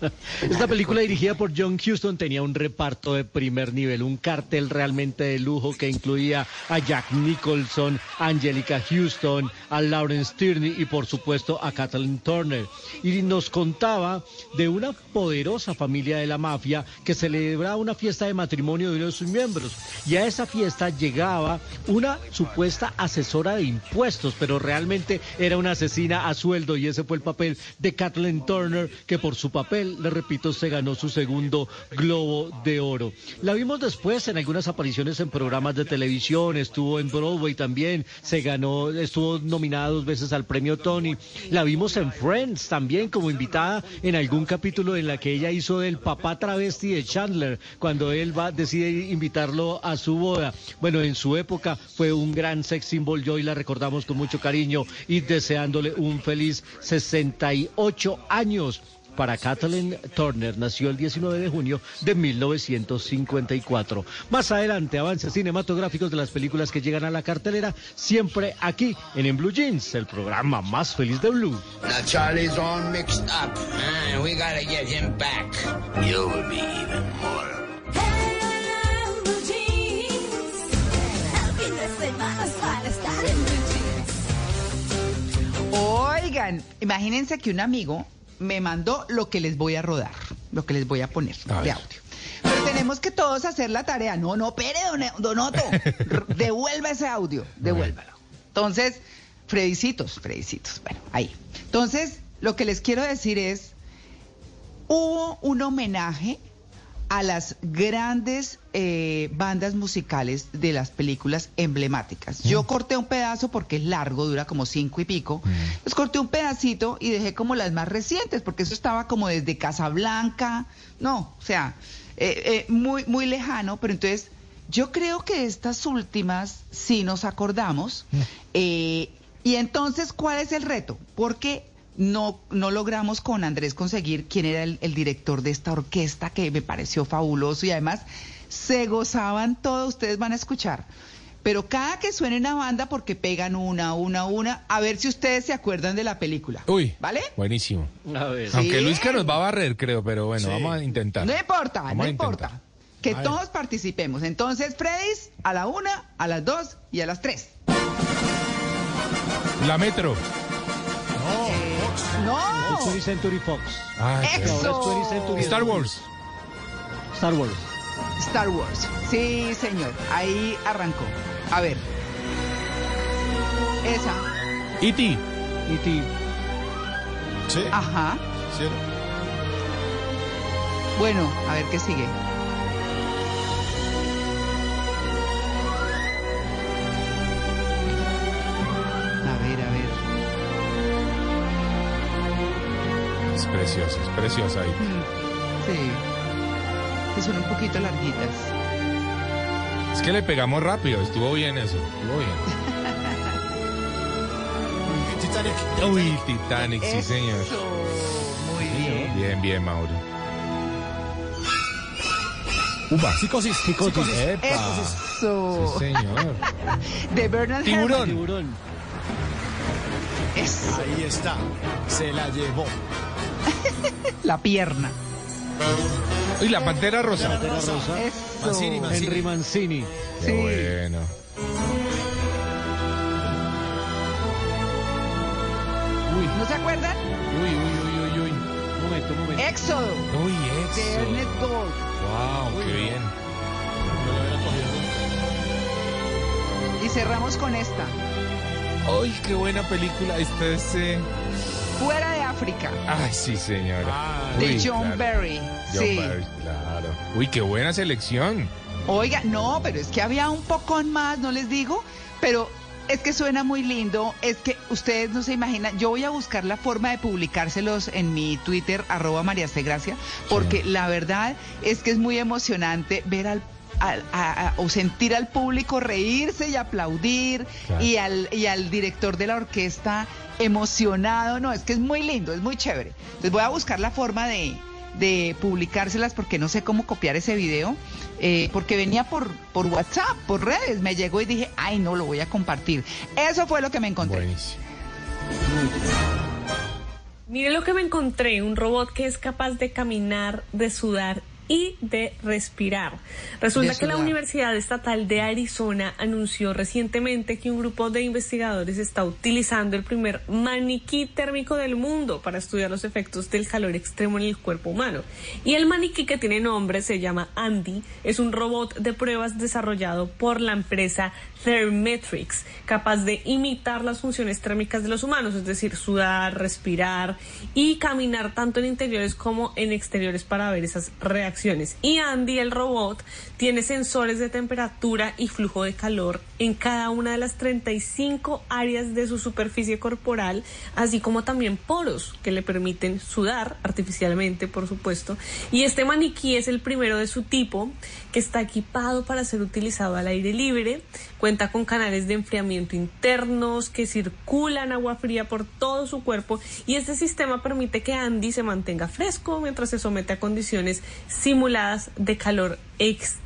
Esta película dirigida por John Huston tenía un reparto de primer nivel, un cartel realmente de lujo que incluía a Jack Nicholson, a Angelica Houston, a Lawrence Tierney y por supuesto a Kathleen Turner. Y nos contaba de una poderosa familia de la mafia que celebraba una fiesta de matrimonio de uno de sus miembros. Y a esa fiesta llegaba una supuesta asesora de impuestos, pero realmente era una asesina a sueldo y ese fue el papel de Kathleen Turner, que por su papel le repito, se ganó su segundo Globo de Oro. La vimos después en algunas apariciones en programas de televisión, estuvo en Broadway también, se ganó, estuvo nominada dos veces al premio Tony. La vimos en Friends también como invitada en algún capítulo en la que ella hizo del papá travesti de Chandler, cuando él va, decide invitarlo a su boda. Bueno, en su época fue un gran sex symbol, yo y la recordamos con mucho cariño y deseándole un feliz 68 años. Para Kathleen Turner nació el 19 de junio de 1954. Más adelante, avances cinematográficos de las películas que llegan a la cartelera, siempre aquí en En Blue Jeans, el programa más feliz de Blue. Now Charlie's all mixed up. Man, we gotta get him back. You will be even more. Oigan, imagínense que un amigo me mandó lo que les voy a rodar, lo que les voy a poner A de audio. Pero tenemos que todos hacer la tarea. No, no, pere, don, don. R- Devuelva ese audio, devuélvalo. Entonces, Fredicitos, Fredicitos, bueno, ahí. Entonces, lo que les quiero decir es, hubo un homenaje a las grandes eh, bandas musicales de las películas emblemáticas. Yo corté un pedazo porque es largo, dura como cinco y pico. Pues corté un pedacito y dejé como las más recientes, porque eso estaba como desde Casablanca, no, o sea, eh, eh, muy, muy lejano, pero entonces yo creo que estas últimas sí nos acordamos. eh, y entonces, ¿cuál es el reto? Porque no, no logramos con Andrés conseguir quién era el, el director de esta orquesta que me pareció fabuloso y además se gozaban todos, ustedes van a escuchar. Pero cada que suene una banda, porque pegan una, una, una, a ver si ustedes se acuerdan de la película. Uy, ¿Vale? buenísimo. A ver. Aunque Sí. Luisca nos va a barrer, creo, pero bueno, Sí. vamos a intentar. No importa, Vamos no importa. Que A ver. todos participemos. Entonces, Freddy's a la una, a las dos y a las tres. La Metro. ¡No! 20th Century Fox. Ay, ¡Eso! Ahora es 20th Century Star Wars. Star Wars. Star Wars. Sí, señor. Ahí arrancó. A ver. Esa. E.T. E.T. Sí. Ajá. Bueno, a ver qué sigue. Es preciosa, es preciosa ahí. Sí. Que son un poquito larguitas. Es que le pegamos rápido, estuvo bien eso, estuvo bien. Titanic. Uy, Titanic, sí señor. Eso, Muy bien. Bien, bien, Mauro. Upa. Psicosis. Psicosis. Epa. Eso. Sí, señor. De Bernard Tiburón. Herrmann. Tiburón. Eso. Ahí está. Se la llevó. La pierna. Uy, la Pantera Rosa. Pantera Rosa. Eso. Mancini, Mancini. Henry Mancini. Qué Sí. bueno. Uy, ¿No se acuerdan? uy, uy, uy, uy, uy. Un momento, un momento. Éxodo. Uy, De eso. Ernest Gold. Wow, qué bien. Y cerramos con esta. Uy, qué buena película. Esta es. eh, Fuera de África. Ay, sí, señora. de Uy, John claro. Barry. John sí. Barry, claro. Uy, qué buena selección. Oiga, no, pero es que había un poco más, no les digo, pero es que suena muy lindo, es que ustedes no se imaginan, yo voy a buscar la forma de publicárselos en mi Twitter, arroba María. Gracia, porque la verdad es que es muy emocionante ver al- a- a- o sentir al público reírse y aplaudir Claro. y al y al director de la orquesta emocionado no es que es muy lindo es muy chévere entonces voy a buscar la forma de de publicárselas porque no sé cómo copiar ese video, eh, porque venía por, por WhatsApp, por redes, me llegó y dije, ay no, lo voy a compartir. Eso fue lo que me encontré. Buenísimo. Mire lo que me encontré, un robot que es capaz de caminar, de sudar y de respirar. Resulta que la. Universidad Estatal de Arizona anunció recientemente que un grupo de investigadores está utilizando el primer maniquí térmico del mundo para estudiar los efectos del calor extremo en el cuerpo humano. Y el maniquí que tiene nombre se llama Andy, es un robot de pruebas desarrollado por la empresa Thermetrix, capaz de imitar las funciones térmicas de los humanos, es decir, sudar, respirar y caminar tanto en interiores como en exteriores para ver esas reacciones. Y Andy, el robot, tiene sensores de temperatura y flujo de calor en cada una de las 35 áreas de su superficie corporal, así como también poros que le permiten sudar artificialmente, por supuesto. Y este maniquí es el primero de su tipo que está equipado para ser utilizado al aire libre, cuenta con canales de enfriamiento internos que circulan agua fría por todo su cuerpo y este sistema permite que Andy se mantenga fresco mientras se somete a condiciones simuladas de calor extremo.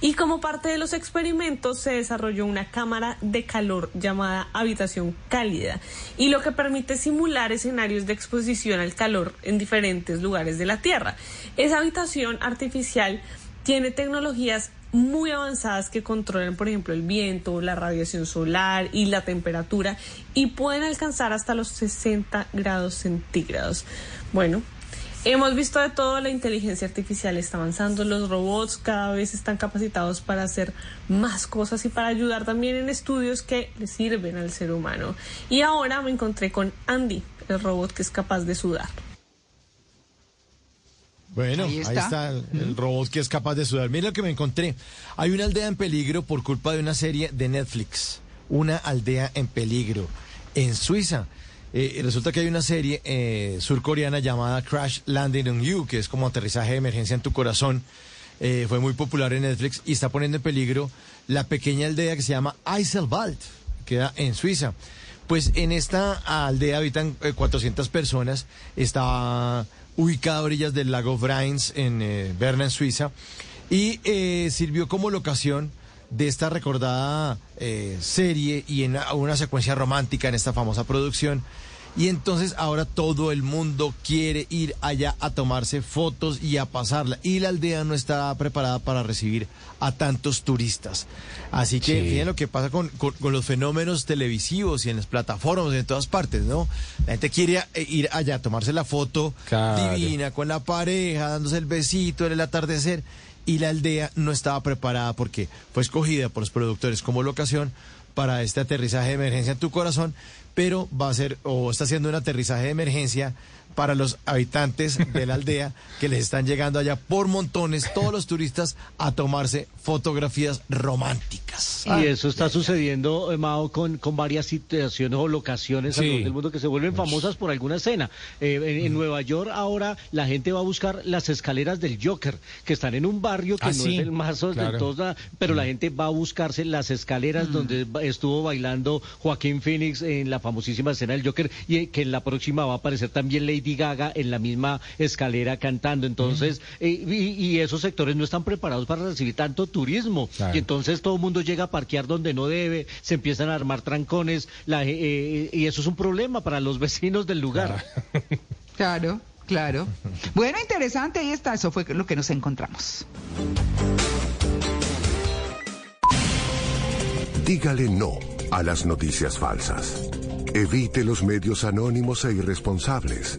Y como parte de los experimentos se desarrolló una cámara de calor llamada habitación cálida y lo que permite simular escenarios de exposición al calor en diferentes lugares de la Tierra. Esa habitación artificial tiene tecnologías muy avanzadas que controlan, por ejemplo, el viento, la radiación solar y la temperatura y pueden alcanzar hasta los 60 grados centígrados. Bueno, hemos visto de todo, la inteligencia artificial está avanzando, los robots cada vez están capacitados para hacer más cosas y para ayudar también en estudios que le sirven al ser humano. Y ahora me encontré con Andy, el robot que es capaz de sudar. Bueno, Ahí ahí está. está, el, el robot que es capaz de sudar. Mira lo que me encontré. Hay una aldea en peligro por culpa de una serie de Netflix. Una aldea en peligro en Suiza. Eh, resulta que hay una serie eh, surcoreana llamada Crash Landing on You, que es como aterrizaje de emergencia en tu corazón. Eh, fue muy popular en Netflix y está poniendo en peligro la pequeña aldea que se llama Eiselwald, que queda en Suiza. Pues en esta aldea habitan eh, 400 personas, está ubicada a orillas del lago Brains en Berna, en Suiza, y sirvió como locación de esta recordada eh, serie y en una secuencia romántica en esta famosa producción. Y entonces ahora todo el mundo quiere ir allá a tomarse fotos y a pasarla. Y la aldea no está preparada para recibir a tantos turistas. Así que Sí. fíjense lo que pasa con, con- con los fenómenos televisivos y en las plataformas, en todas partes, ¿no? La gente quiere eh, ir allá a tomarse la foto Claro. divina con la pareja, dándose el besito en el atardecer. Y la aldea no estaba preparada porque fue escogida por los productores como locación para este aterrizaje de emergencia en tu corazón, pero va a ser o está haciendo un aterrizaje de emergencia para los habitantes de la aldea que les están llegando allá por montones, todos los turistas, a tomarse fotografías románticas. Y eso está sucediendo, eh, Mao, con, con varias situaciones o locaciones Sí. alrededor del mundo que se vuelven famosas por alguna escena. Eh, en, en Nueva York ahora la gente va a buscar las escaleras del Joker, que están en un barrio que Ah, no sí, es el más claro. pero la gente va a buscarse las escaleras donde ba- estuvo bailando Joaquín Phoenix en la famosísima escena del Joker y eh, que en la próxima va a aparecer también Lady Gaga en la misma escalera cantando. Entonces, eh, y, y esos sectores no están preparados para recibir tanto turismo. Claro. Y entonces todo el mundo llega a parquear donde no debe, se empiezan a armar trancones, la- eh, eh, y eso es un problema para los vecinos del lugar. Claro, claro. Bueno, interesante, ahí está, eso fue lo que nos encontramos. Dígale no a las noticias falsas. Evite los medios anónimos e irresponsables.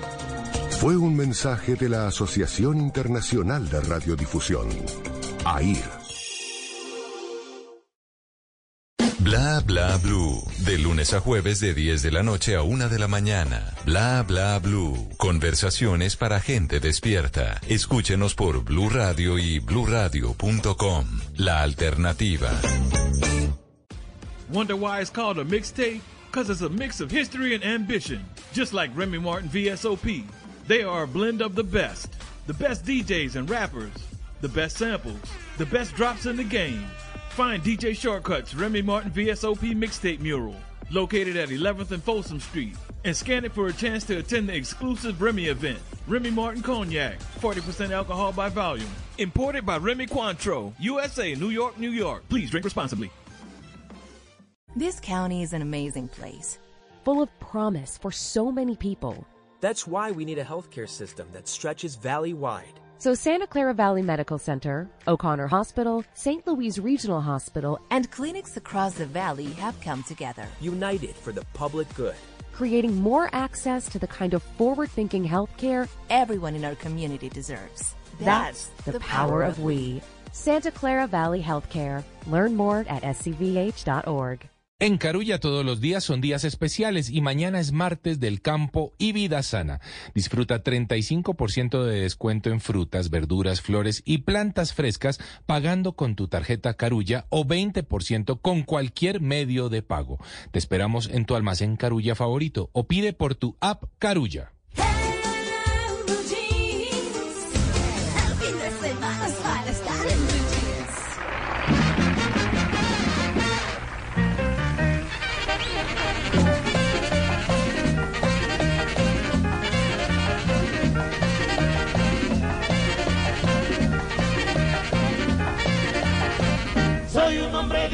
Fue un mensaje de la Asociación Internacional de Radiodifusión, AIR. Bla bla blue. De lunes a jueves de 10 de la noche a 1 de la mañana. Bla bla blue. Conversaciones para gente despierta. Escúchenos por Blue Radio y bluradio.com. La alternativa. Wonder why it's called a mixtape? Because it's a mix of history and ambition, just like Remy Martin VSOP. They are a blend of the best, the best DJs and rappers, the best samples, the best drops in the game. Find DJ Shortcuts Remy Martin VSOP mixtape mural, located at 11th and Folsom Street, and scan it for a chance to attend the exclusive Remy event. Remy Martin Cognac, 40% alcohol by volume. Imported by Remy Cointreau, USA, New York, New York. Please drink responsibly. This county is an amazing place, full of promise for so many people. That's why we need a healthcare system that stretches valley wide. So Santa Clara Valley Medical Center, O'Connor Hospital, St. Louis Regional Hospital, And clinics across the valley have come together. United for the public good. creating more access to the kind of forward-thinking healthcare everyone in our community deserves. That's the power of we. Santa Clara Valley Healthcare. Learn more at scvh.org. En Carulla todos los días son días especiales y mañana es martes del campo y vida sana. Disfruta 35% de descuento en frutas, verduras, flores y plantas frescas pagando con tu tarjeta Carulla o 20% con cualquier medio de pago. Te esperamos en tu almacén Carulla favorito o pide por tu app Carulla.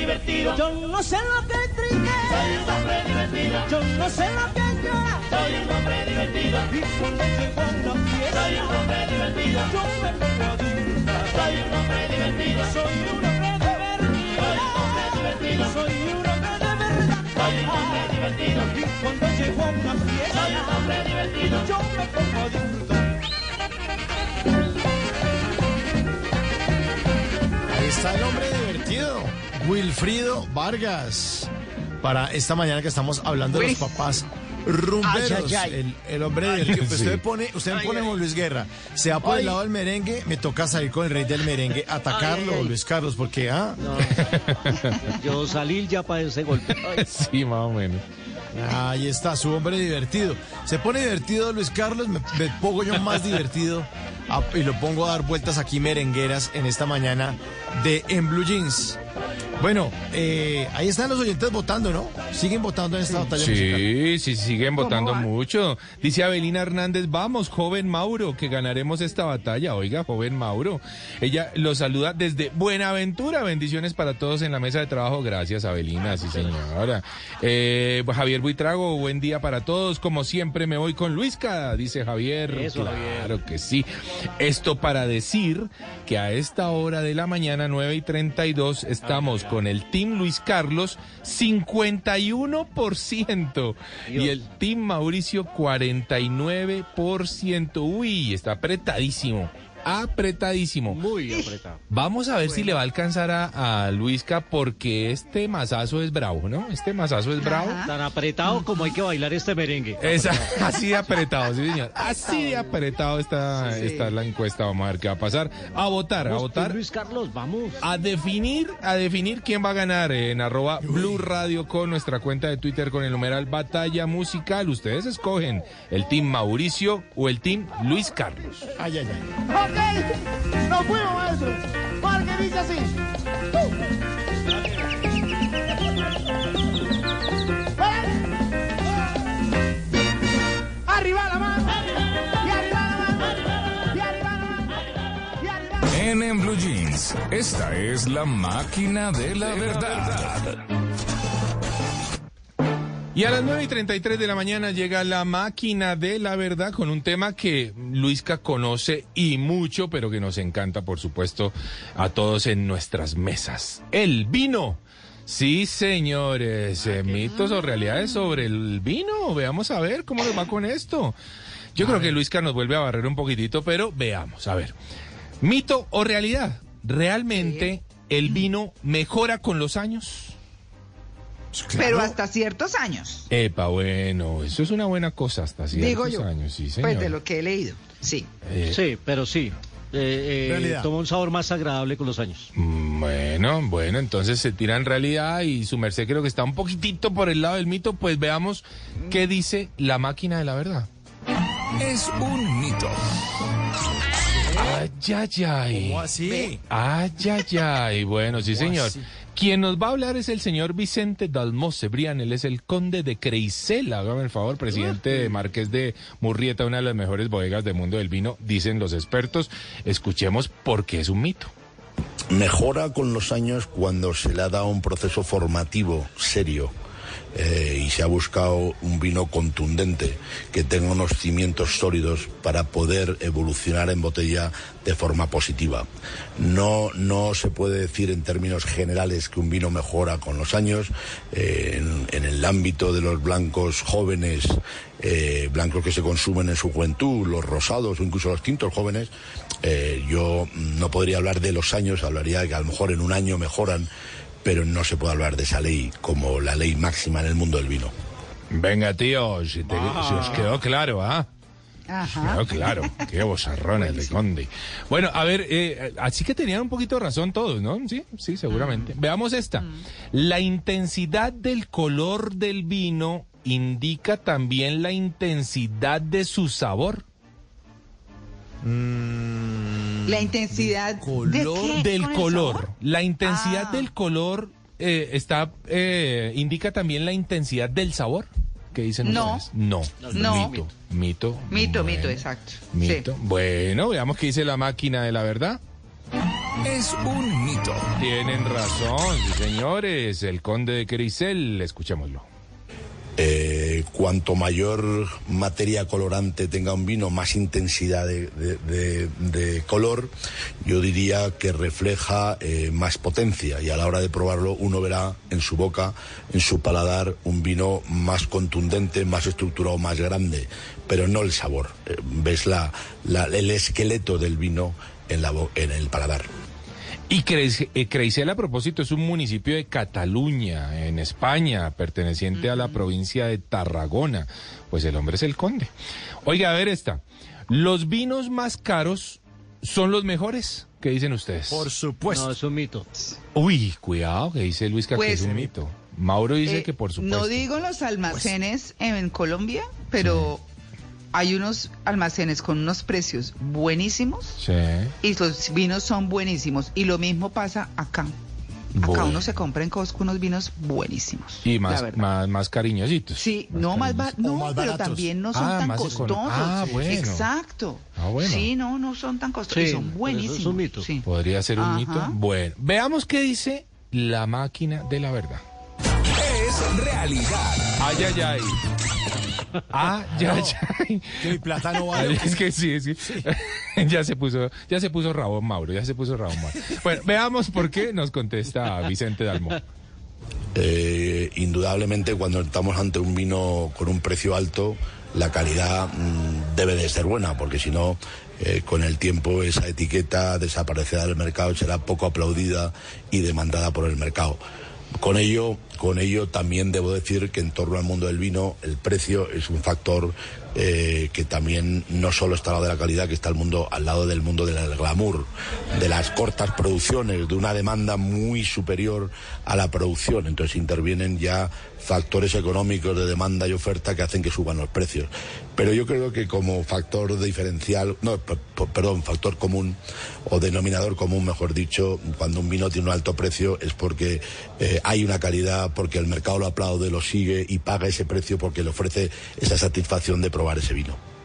Divertido. Yo no sé lo que es triste. Soy un hombre divertido. Yo no sé lo que es llorar. Soy un hombre divertido. Y cuando llegó la fiesta. Soy un hombre divertido. Yo me pongo a disfrutar. Soy un hombre divertido. Soy un hombre divertido. Soy un hombre divertido. Soy un hombre de verdad. Soy un hombre divertido. Y cuando llegó la fiesta. Soy un hombre divertido. Yo me pongo a disfrutar. Ahí está el hombre divertido, Wilfrido Vargas. Para esta mañana que estamos hablando de los papás rumberos, Ay, ay, ay. El, el hombre. Pues sí. usted me pone, usted me pone ay. Juan Luis Guerra. Se va por el lado del merengue, me toca salir con el rey del merengue, atacarlo, Ay, ay. Luis Carlos, porque ah, Yo salí ya para ese golpe. Ay. Sí, más o menos. ahí está su hombre divertido. Se pone divertido Luis Carlos, me, me pongo yo más divertido a- y lo pongo a dar vueltas aquí merengueras en esta mañana de En Blue Jeans. Bueno, eh, ahí están los oyentes votando, ¿no? Siguen votando en esta batalla musical. Sí, sí, siguen votando va? mucho. Dice Abelina Hernández, vamos, joven Mauro, que ganaremos esta batalla. Oiga, joven Mauro. Ella lo saluda desde Buenaventura. Bendiciones para todos en la mesa de trabajo. Gracias, Abelina, sí, señora. Eh, Javier Buitrago, buen día para todos. Como siempre, me voy con Luisca, dice Javier. Eso, claro que sí. Esto para decir que a esta hora de la mañana, 9 y 32, estamos con el Team Luis Carlos, 51%. Y el Team Mauricio, 49%. Uy, está apretadísimo. Apretadísimo. Muy apretado. Vamos a ver si le va a alcanzar a, a Luisca porque este mazazo es bravo, ¿no? Este mazazo es bravo. Tan apretado como hay que bailar este merengue. Esa- así de apretado, sí, señor. Así de apretado está, Sí, sí. está la encuesta. Vamos a ver qué va a pasar. A votar, a Vamos, votar. Luis Carlos, vamos. A definir, a definir quién va a ganar en arroba Blue Radio con nuestra cuenta de Twitter con el numeral Batalla Musical. Ustedes escogen el team Mauricio o el team Luis Carlos. Ay, ay, ay. Ok, nos fuimos, maestro. Porque dice así. Arriba la mano. Y arriba la. Y arriba. Y arriba en Blue Jeans, esta es la máquina de la verdad. Y a las 9 y 33 de la mañana llega la máquina de la verdad con un tema que Luisca conoce y mucho, pero que nos encanta, por supuesto, a todos en nuestras mesas. El vino. Sí, señores, eh, mitos o realidades sobre el vino. Veamos a ver cómo nos va con esto. Yo creo que Luisca nos vuelve a barrer un poquitito, pero veamos, a ver. Mito o realidad. ¿Realmente el vino mejora con los años? Pero hasta ciertos años, Epa, bueno, eso es una buena cosa hasta ciertos digo yo. años, sí, señor. pues de lo que he leído, sí. Eh, Sí, pero sí. Eh, eh, toma un sabor más agradable con los años. mm, Bueno, bueno, entonces se tira en realidad y su merced creo que está un poquitito por el lado del mito, pues veamos qué dice la máquina de la verdad. Es un mito. Ay, ay, ay. ¿Cómo así? Ay, ay, ay. Bueno, sí, ¿Cómo señor. así? Quien nos va a hablar es el señor Vicente Dalmos Cebrián. Él es el conde de Creisela. Hágame el favor, presidente de Marqués de Murrieta, una de las mejores bodegas del mundo del vino, dicen los expertos. Escuchemos por qué es un mito. mejora con los años cuando se le ha dado un proceso formativo serio eh, y se ha buscado un vino contundente que tenga unos cimientos sólidos para poder evolucionar en botella de forma positiva. No, no se puede decir en términos generales que un vino mejora con los años. Eh, en, el ámbito de los blancos jóvenes, eh, blancos que se consumen en su juventud, los rosados o incluso los tintos jóvenes, yo no podría hablar de los años, hablaría de que a lo mejor en un año mejoran, pero no se puede hablar de esa ley como la ley máxima en el mundo del vino. Venga, tío, si, te- si os quedó claro, ¿ah? Ajá. Quedó claro, qué bozarrones de conde. Bueno, a ver, eh, así que tenían un poquito de razón todos, ¿no? Sí, sí, seguramente. Veamos esta. La intensidad del color del vino indica también la intensidad de su sabor. La intensidad de del con el color. sabor? La intensidad Ah. del color eh, está eh, indica también la intensidad del sabor. ¿Qué dicen No. ustedes? No. No. Mito. Mito. Mito, Bueno. mito, exacto. Mito. Bueno, veamos qué dice la máquina de la verdad. Es un mito. Tienen razón, señores. El conde de Crisel, escuchémoslo. Eh, cuanto mayor materia colorante tenga un vino, más intensidad de, color, yo diría que refleja eh, más potencia y a la hora de probarlo uno verá en su boca, en su paladar, un vino más contundente, más estructurado, más grande, pero no el sabor. Eh, ves la, el esqueleto del vino en, la, en el paladar. Y Creis- eh, Creisel, a propósito, es un municipio de Cataluña, en España, perteneciente a la provincia de Tarragona. Pues el hombre es el conde. Oiga, a ver esta. ¿Los vinos más caros son los mejores? ¿Qué dicen ustedes? Por supuesto. No, es un mito. Uy, cuidado, que dice Luis que Pues, es un mito. Mauro dice Eh, que por supuesto. No digo los almacenes en Colombia, pero hay unos almacenes con unos precios buenísimos Sí. y los vinos son buenísimos. Y lo mismo pasa acá. Acá uno se compra en Costco unos vinos buenísimos. Y más, más, más cariñositos. Sí, no más, ba- no, más pero baratos. también no son Ah, tan más econo- costosos. Ah, bueno. Exacto. Ah, bueno. Sí, no, no son tan costosos. y son buenísimos. es un mito. sí. Podría ser un Ajá. mito. Bueno, veamos qué dice la máquina de la verdad. Es realidad. Ay, ay, ay. Ah, ya, ya. Que mi plata no vale. Ay, es que sí, es que ya se puso, ya se puso Rabón Mauro, ya se puso Rabón Mauro. Bueno, veamos por qué nos contesta Vicente Dalmo. Eh, indudablemente cuando estamos ante un vino con un precio alto, la calidad mm, debe de ser buena, porque si no, eh, con el tiempo esa etiqueta desaparecerá del mercado, será poco aplaudida y demandada por el mercado. Con ello, con ello también debo decir que en torno al mundo del vino el precio es un factor eh, que también no solo está al lado de la calidad, que está el mundo al lado del mundo del glamour, de las cortas producciones, de una demanda muy superior a la producción. Entonces intervienen ya factores económicos de demanda y oferta que hacen que suban los precios. Pero yo creo que como factor diferencial, no, perdón, factor común o denominador común, mejor dicho, cuando un vino tiene un alto precio es porque eh, hay una calidad, porque el mercado lo aplaude, lo sigue y paga ese precio porque le ofrece esa satisfacción de probar ese vino.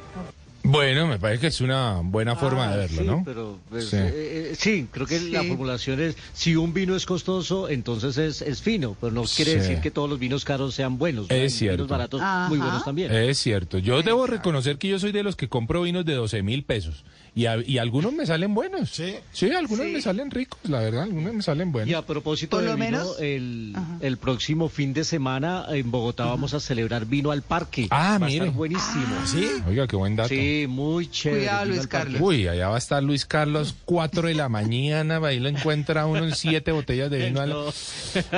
Bueno, me parece que es una buena forma de Ah, verlo, sí, ¿no? Pero, pues, Sí. eh, eh, sí, creo que la formulación es, si un vino es costoso, entonces es, es fino, pero no quiere Sí. decir que todos los vinos caros sean buenos. Es cierto. Vinos baratos Ajá. muy buenos también. Es cierto. Yo debo reconocer que yo soy de los que compro vinos de 12 mil pesos. Y, a- y algunos me salen buenos. Sí. Sí, algunos Sí. me salen ricos, la verdad. Algunos me salen buenos. Y a propósito de lo vino, menos- el, el próximo fin de semana en Bogotá vamos a celebrar vino al parque. Ah, Va a mire. estar buenísimo. ¿Sí? Oiga, qué buen dato. Sí, muy chévere. Cuidado, Luis al. Carlos. Uy, allá va a estar Luis Carlos, 4 de la mañana, va, ahí lo encuentra uno en siete botellas de vino. a No.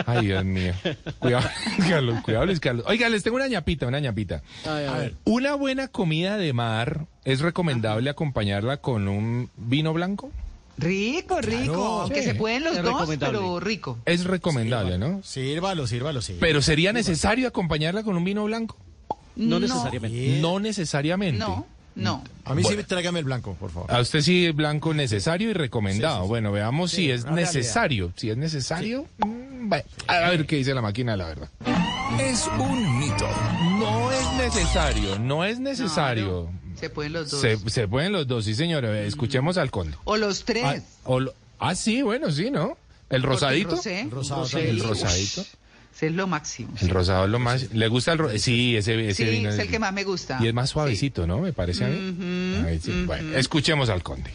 Ay, Dios mío. Cuidado, Carlos, cuidado, Luis Carlos. Oiga, les tengo una ñapita, una ñapita. Ay, a ver. Una buena comida de mar, ¿es recomendable acompañarla con un vino blanco? Rico, rico. Sí. se pueden los Es dos, pero rico. Es recomendable, ¿no? Sírvalo, sírvalo, sí. Pero ¿sería necesario acompañarla con un vino blanco? No necesariamente. No necesariamente. No. No. A mí sí Bueno. me tráigame el blanco, por favor. A usted sí blanco necesario y recomendado. Sí, sí, sí. Bueno, veamos Sí, si es una realidad. necesario. Si es necesario, mm, a ver qué dice la máquina de la verdad. Es un mito. No es necesario, no es necesario. Se pueden los dos. Se, se pueden los dos, sí señora. Escuchemos al conde. O los tres. Ah, o lo- ah, sí, bueno, sí, ¿no? ¿El rosadito? Porque el rosé, Rosado El rosadito. Ese es lo máximo. El rosado es lo más... ¿Le gusta el rosado? Sí, ese, ese Sí, vino es el que más me gusta. Y es más suavecito, ¿no? Me parece a mí. Sí. Bueno, escuchemos al conde.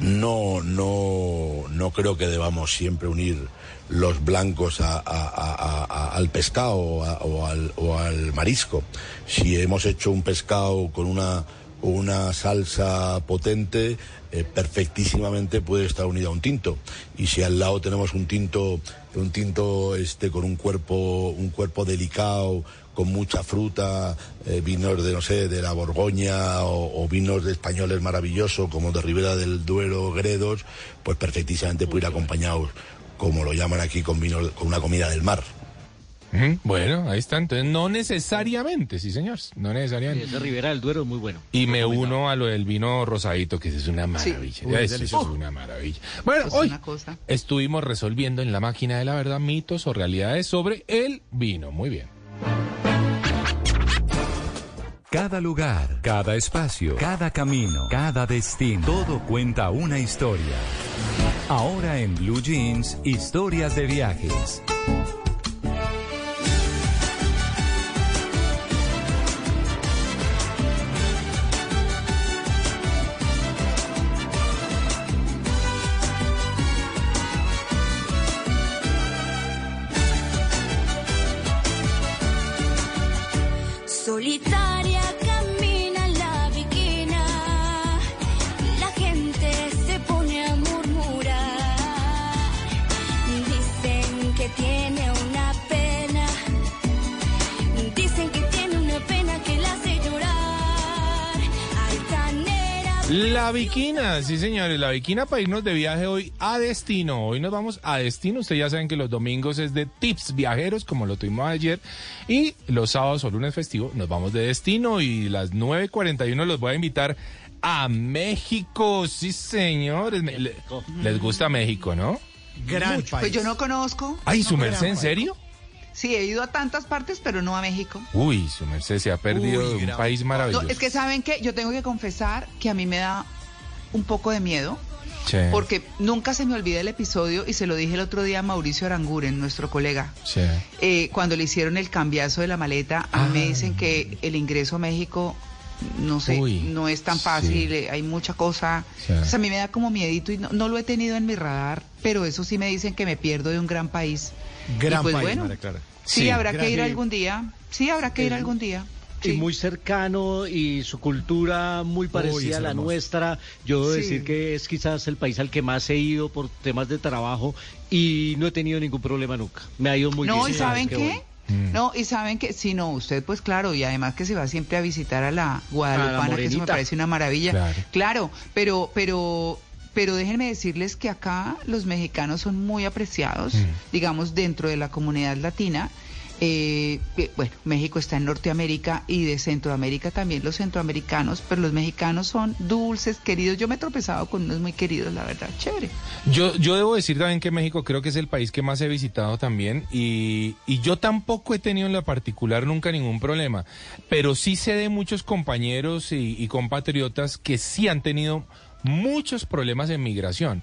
No, no, no creo que debamos siempre unir los blancos a- a- a- a- al pescado o, a- o al, o al marisco. Si hemos hecho un pescado con una, una salsa potente, eh, perfectísimamente puede estar unido a un tinto. Y si al lado tenemos un tinto, un tinto este con un cuerpo, un cuerpo delicado, con mucha fruta, eh, vinos de, no sé, de la Borgoña o, o vinos de españoles maravillosos como de Ribera del Duero, Gredos, pues perfectísimamente puede ir acompañados, como lo llaman aquí, con vino, con una comida del mar. Bueno, ahí está. Entonces, no necesariamente, sí, señor. No Sí, necesariamente. ese Ribera del Duero es muy bueno. Y me uno a lo del vino rosadito, que es una maravilla. Uy, Eso delicioso. es una maravilla. Bueno, hoy una cosa. estuvimos resolviendo en la máquina de la verdad mitos o realidades sobre el vino. Muy bien. Cada lugar, cada espacio, cada camino, cada destino, todo cuenta una historia. Ahora en Blue Jeans, historias de viajes. La Viquina, sí señores, la Viquina para irnos de viaje hoy a destino. Hoy nos vamos a destino. Ustedes ya saben que los domingos es de tips viajeros, como lo tuvimos ayer. Y los sábados o lunes festivo nos vamos de destino. Y las 9.41 los voy a invitar a México. Sí señores, les gusta México, ¿no? Gran Mucho. Pues yo no conozco. Ay, ¿su merced en serio? Sí, he ido a tantas partes, pero no a México. Uy, su merced se ha perdido Uy, de un gran- país maravilloso. No, es que saben que yo tengo que confesar que a mí me da un poco de miedo. Sí, Porque nunca se me olvida el episodio y se lo dije el otro día a Mauricio Aranguren, nuestro colega. sí. Eh, cuando le hicieron el cambiazo de la maleta, a mí me dicen que el ingreso a México, no sé, Uy, no es tan sí. fácil, eh, hay mucha cosa. Sí. O sea, a mí me da como miedito y no, no lo he tenido en mi radar, pero eso sí me dicen que me pierdo de un gran país. Gran Y pues país, bueno, María Clara. Sí, Sí, habrá que ir algún día. Sí, habrá que ir algún día. Y Sí. muy cercano y su cultura muy parecida a la hermoso. nuestra. Yo debo Sí. decir que es quizás el país al que más he ido por temas de trabajo y no he tenido ningún problema nunca. Me ha ido muy no, bien. ¿y cada saben vez que qué? voy. Mm. No, y saben que, si no, usted pues claro, y además que se va siempre a visitar a la Guadalupana, que eso me parece una maravilla. Claro. Claro, pero, pero, pero déjenme decirles que acá los mexicanos son muy apreciados, Mm. digamos, dentro de la comunidad latina. Eh, que, bueno, México está en Norteamérica y de Centroamérica también los centroamericanos, pero los mexicanos son dulces, queridos. Yo me he tropezado con unos muy queridos, la verdad, chévere. Yo, yo debo decir también que México creo que es el país que más he visitado también y, y yo tampoco he tenido en la particular nunca ningún problema, pero sí sé de muchos compañeros y, y compatriotas que sí han tenido muchos problemas en migración.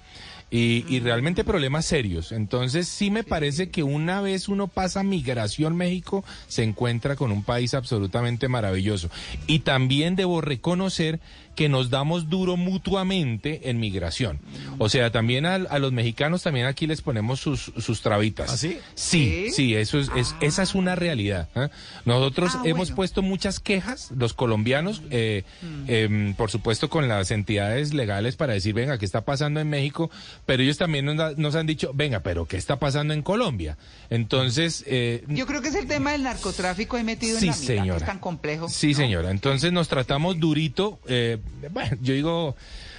Y, y realmente problemas serios. Entonces sí me parece que una vez uno pasa migración México, se encuentra con un país absolutamente maravilloso. Y también debo reconocer que nos damos duro mutuamente en migración. O sea, también a, a los mexicanos también aquí les ponemos sus, sus trabitas. ¿Ah, sí? Sí, ¿Sí? sí, eso es, es- esa es una realidad. ¿eh? Nosotros Ah, hemos bueno. puesto muchas quejas, los colombianos, eh, em, por supuesto con las entidades legales para decir, venga, ¿qué está pasando en México? Pero ellos también nos, da- nos han dicho, venga, pero ¿qué está pasando en Colombia? Entonces, eh, Yo creo que es el tema del narcotráfico ahí metido Sí, en la mitad, que señora. es tan complejo. Sí, señora. Entonces nos tratamos durito. eh, bueno, yo digo,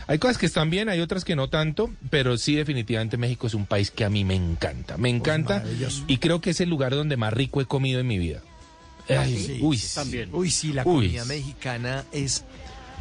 hay cosas que están bien, hay otras que no tanto, pero sí definitivamente México es un país que a mí me encanta. Me encanta maravilloso. y creo que es el lugar donde más rico he comido en mi vida. Ay, Sí, uy, también. Uy, sí, la Uy. comida mexicana es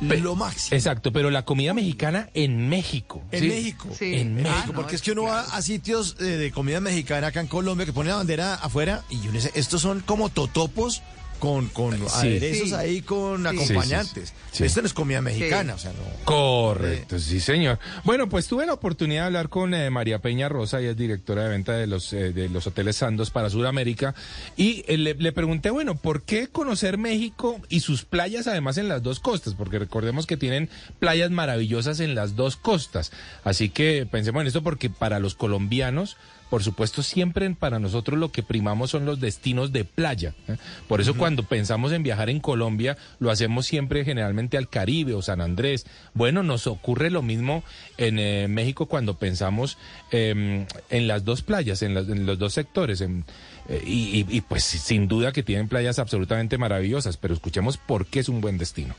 lo máximo. Exacto, pero la comida mexicana en México. En ¿sí? México. Sí. En En México. México, porque es que uno va a sitios eh, de comida mexicana acá en Colombia que pone la bandera afuera y uno dice, estos son como totopos con, con Sí. aderezos Sí. ahí con acompañantes. Sí, sí, sí. Esto no es comida mexicana, o sea, no. Correcto, sí, señor. Bueno, pues tuve la oportunidad de hablar con eh, María Peña Rosa, ella es directora de venta de los, eh, de los hoteles Sandos para Sudamérica, y eh, le, le pregunté, bueno, ¿por qué conocer México y sus playas además en las dos costas? Porque recordemos que tienen playas maravillosas en las dos costas. Así que pensemos en esto porque para los colombianos, por supuesto, siempre para nosotros lo que primamos son los destinos de playa. ¿eh? Por eso cuando pensamos en viajar en Colombia, lo hacemos siempre generalmente al Caribe o San Andrés. Bueno, nos ocurre lo mismo en eh, México cuando pensamos em, en las dos playas, en los dos sectores. en- eh, y, y- y, pues sin duda que tienen playas absolutamente maravillosas, pero escuchemos por qué es un buen destino.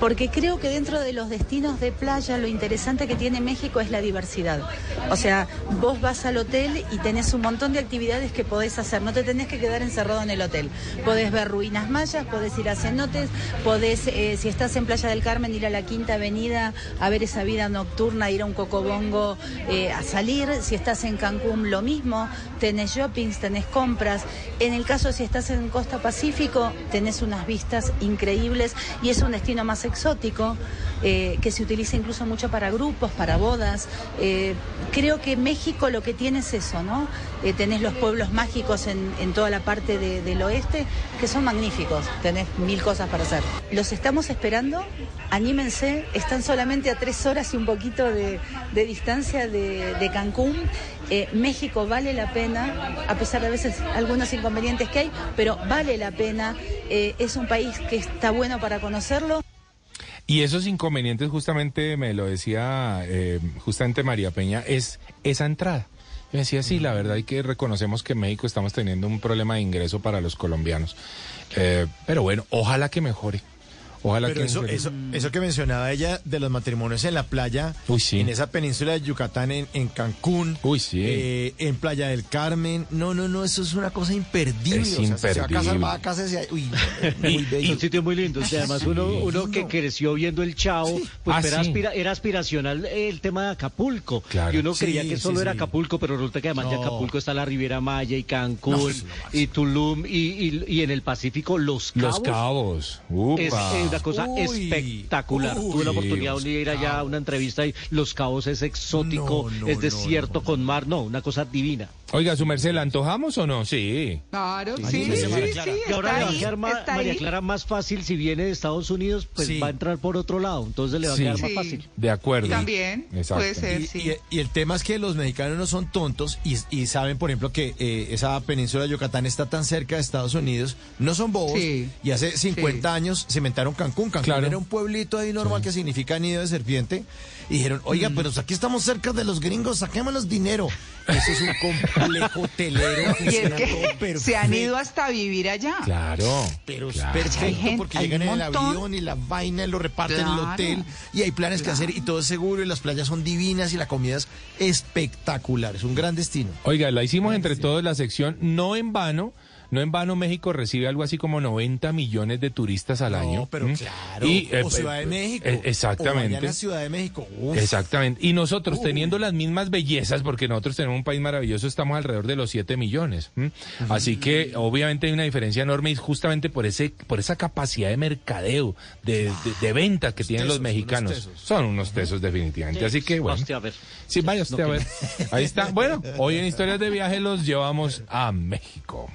Porque creo que dentro de los destinos de playa lo interesante que tiene México es la diversidad. O sea, vos vas al hotel y tenés un montón de actividades que podés hacer, no te tenés que quedar encerrado en el hotel. Podés ver ruinas mayas, podés ir a cenotes, podés, eh, si estás en Playa del Carmen, ir a la Quinta Avenida a ver esa vida nocturna, ir a un cocobongo eh, a salir. Si estás en Cancún, lo mismo. Tenés shoppings, tenés compras. En el caso si estás en Costa Pacífico, tenés unas vistas increíbles y es un destino más exótico eh, que se utiliza incluso mucho para grupos, para bodas. Eh, creo que México lo que tiene es eso, ¿no? Eh, tenés los pueblos mágicos en, toda la parte de- del oeste que son magníficos, tenés mil cosas para hacer. Los estamos esperando, anímense, están solamente a tres horas y un poquito de, distancia de, Cancún. Eh, México vale la pena, a pesar de a veces algunos inconvenientes que hay, pero vale la pena. Es un país que está bueno para conocerlo. Y esos inconvenientes, justamente me lo decía eh, justamente María Peña, es esa entrada. Yo decía, sí, la verdad, y que reconocemos que en México estamos teniendo un problema de ingreso para los colombianos. Eh, pero bueno, ojalá que mejore. Ojalá Pero que eso, eso, eso que mencionaba ella de los matrimonios en la playa, Uy, sí. en esa península de Yucatán, en, en Cancún, Uy, sí. eh, en Playa del Carmen, no, no, no, eso es una cosa imperdible. Es o sea, si se va a casar, imperdible. va a. Uy, muy bello. Son sitios muy lindos. Y además uno, uno que creció viendo el Chavo, pues Ah, era, sí. aspira- era aspiracional el tema de Acapulco. Claro. Y uno Sí, creía que sí, solo era sí. Acapulco, pero resulta que además de. Acapulco está la Riviera Maya y Cancún No, y Tulum y, y- y en el Pacífico Los Cabos. Los cabos. Upa. Es una cosa Uy, espectacular. uy, Tuve la oportunidad de ir allá a una entrevista y Los Cabos es exótico, No, no, es desierto no, con mar, no, una cosa divina. Oiga, su merced, ¿la antojamos o no? Sí. Claro, sí, sí, sí, sí. Y ahora le va a quedar ma- está María ahí. Clara más fácil si viene de Estados Unidos, pues Sí. va a entrar por otro lado, entonces le va Sí. a quedar más fácil. De acuerdo. También, Exacto. puede ser, Y, sí. y- y el tema es que los mexicanos no son tontos y, y saben, por ejemplo, que eh, esa península de Yucatán está tan cerca de Estados Unidos. No son bobos. Sí. Y hace 50 años se inventaron Cancún. Cancún Claro. era un pueblito ahí normal que significa nido de serpiente. Y dijeron, oiga, pero aquí estamos cerca de los gringos, saquémonos dinero. Eso es un complejo hotelero. Y es que se han ido hasta vivir allá. Claro. Pero es claro. perfecto Hay gente- porque llegan en el avión y la vaina lo reparten en el hotel y hay planes que hacer y todo es seguro y las playas son divinas y la comida es espectacular. Es un gran destino. Oiga, la hicimos entre todos la sección, no en vano. No en vano México recibe algo así como 90 millones de turistas al año. pero claro. Y, eh, o Ciudad de eh, México. eh, O exactamente. Ciudad de México. Uf. Exactamente. Y nosotros, Uh. teniendo las mismas bellezas, porque nosotros tenemos un país maravilloso, estamos alrededor de los 7 millones. Así que, obviamente, hay una diferencia enorme y justamente por ese por esa capacidad de mercadeo, de, de, de venta que tienen los tesos, unos mexicanos. tesos. Son unos tesos, definitivamente. Así que, bueno. Hostia, a ver. Sí, vaya usted No a ver. Ahí está. Bueno, hoy en Historias de Viaje los llevamos a México.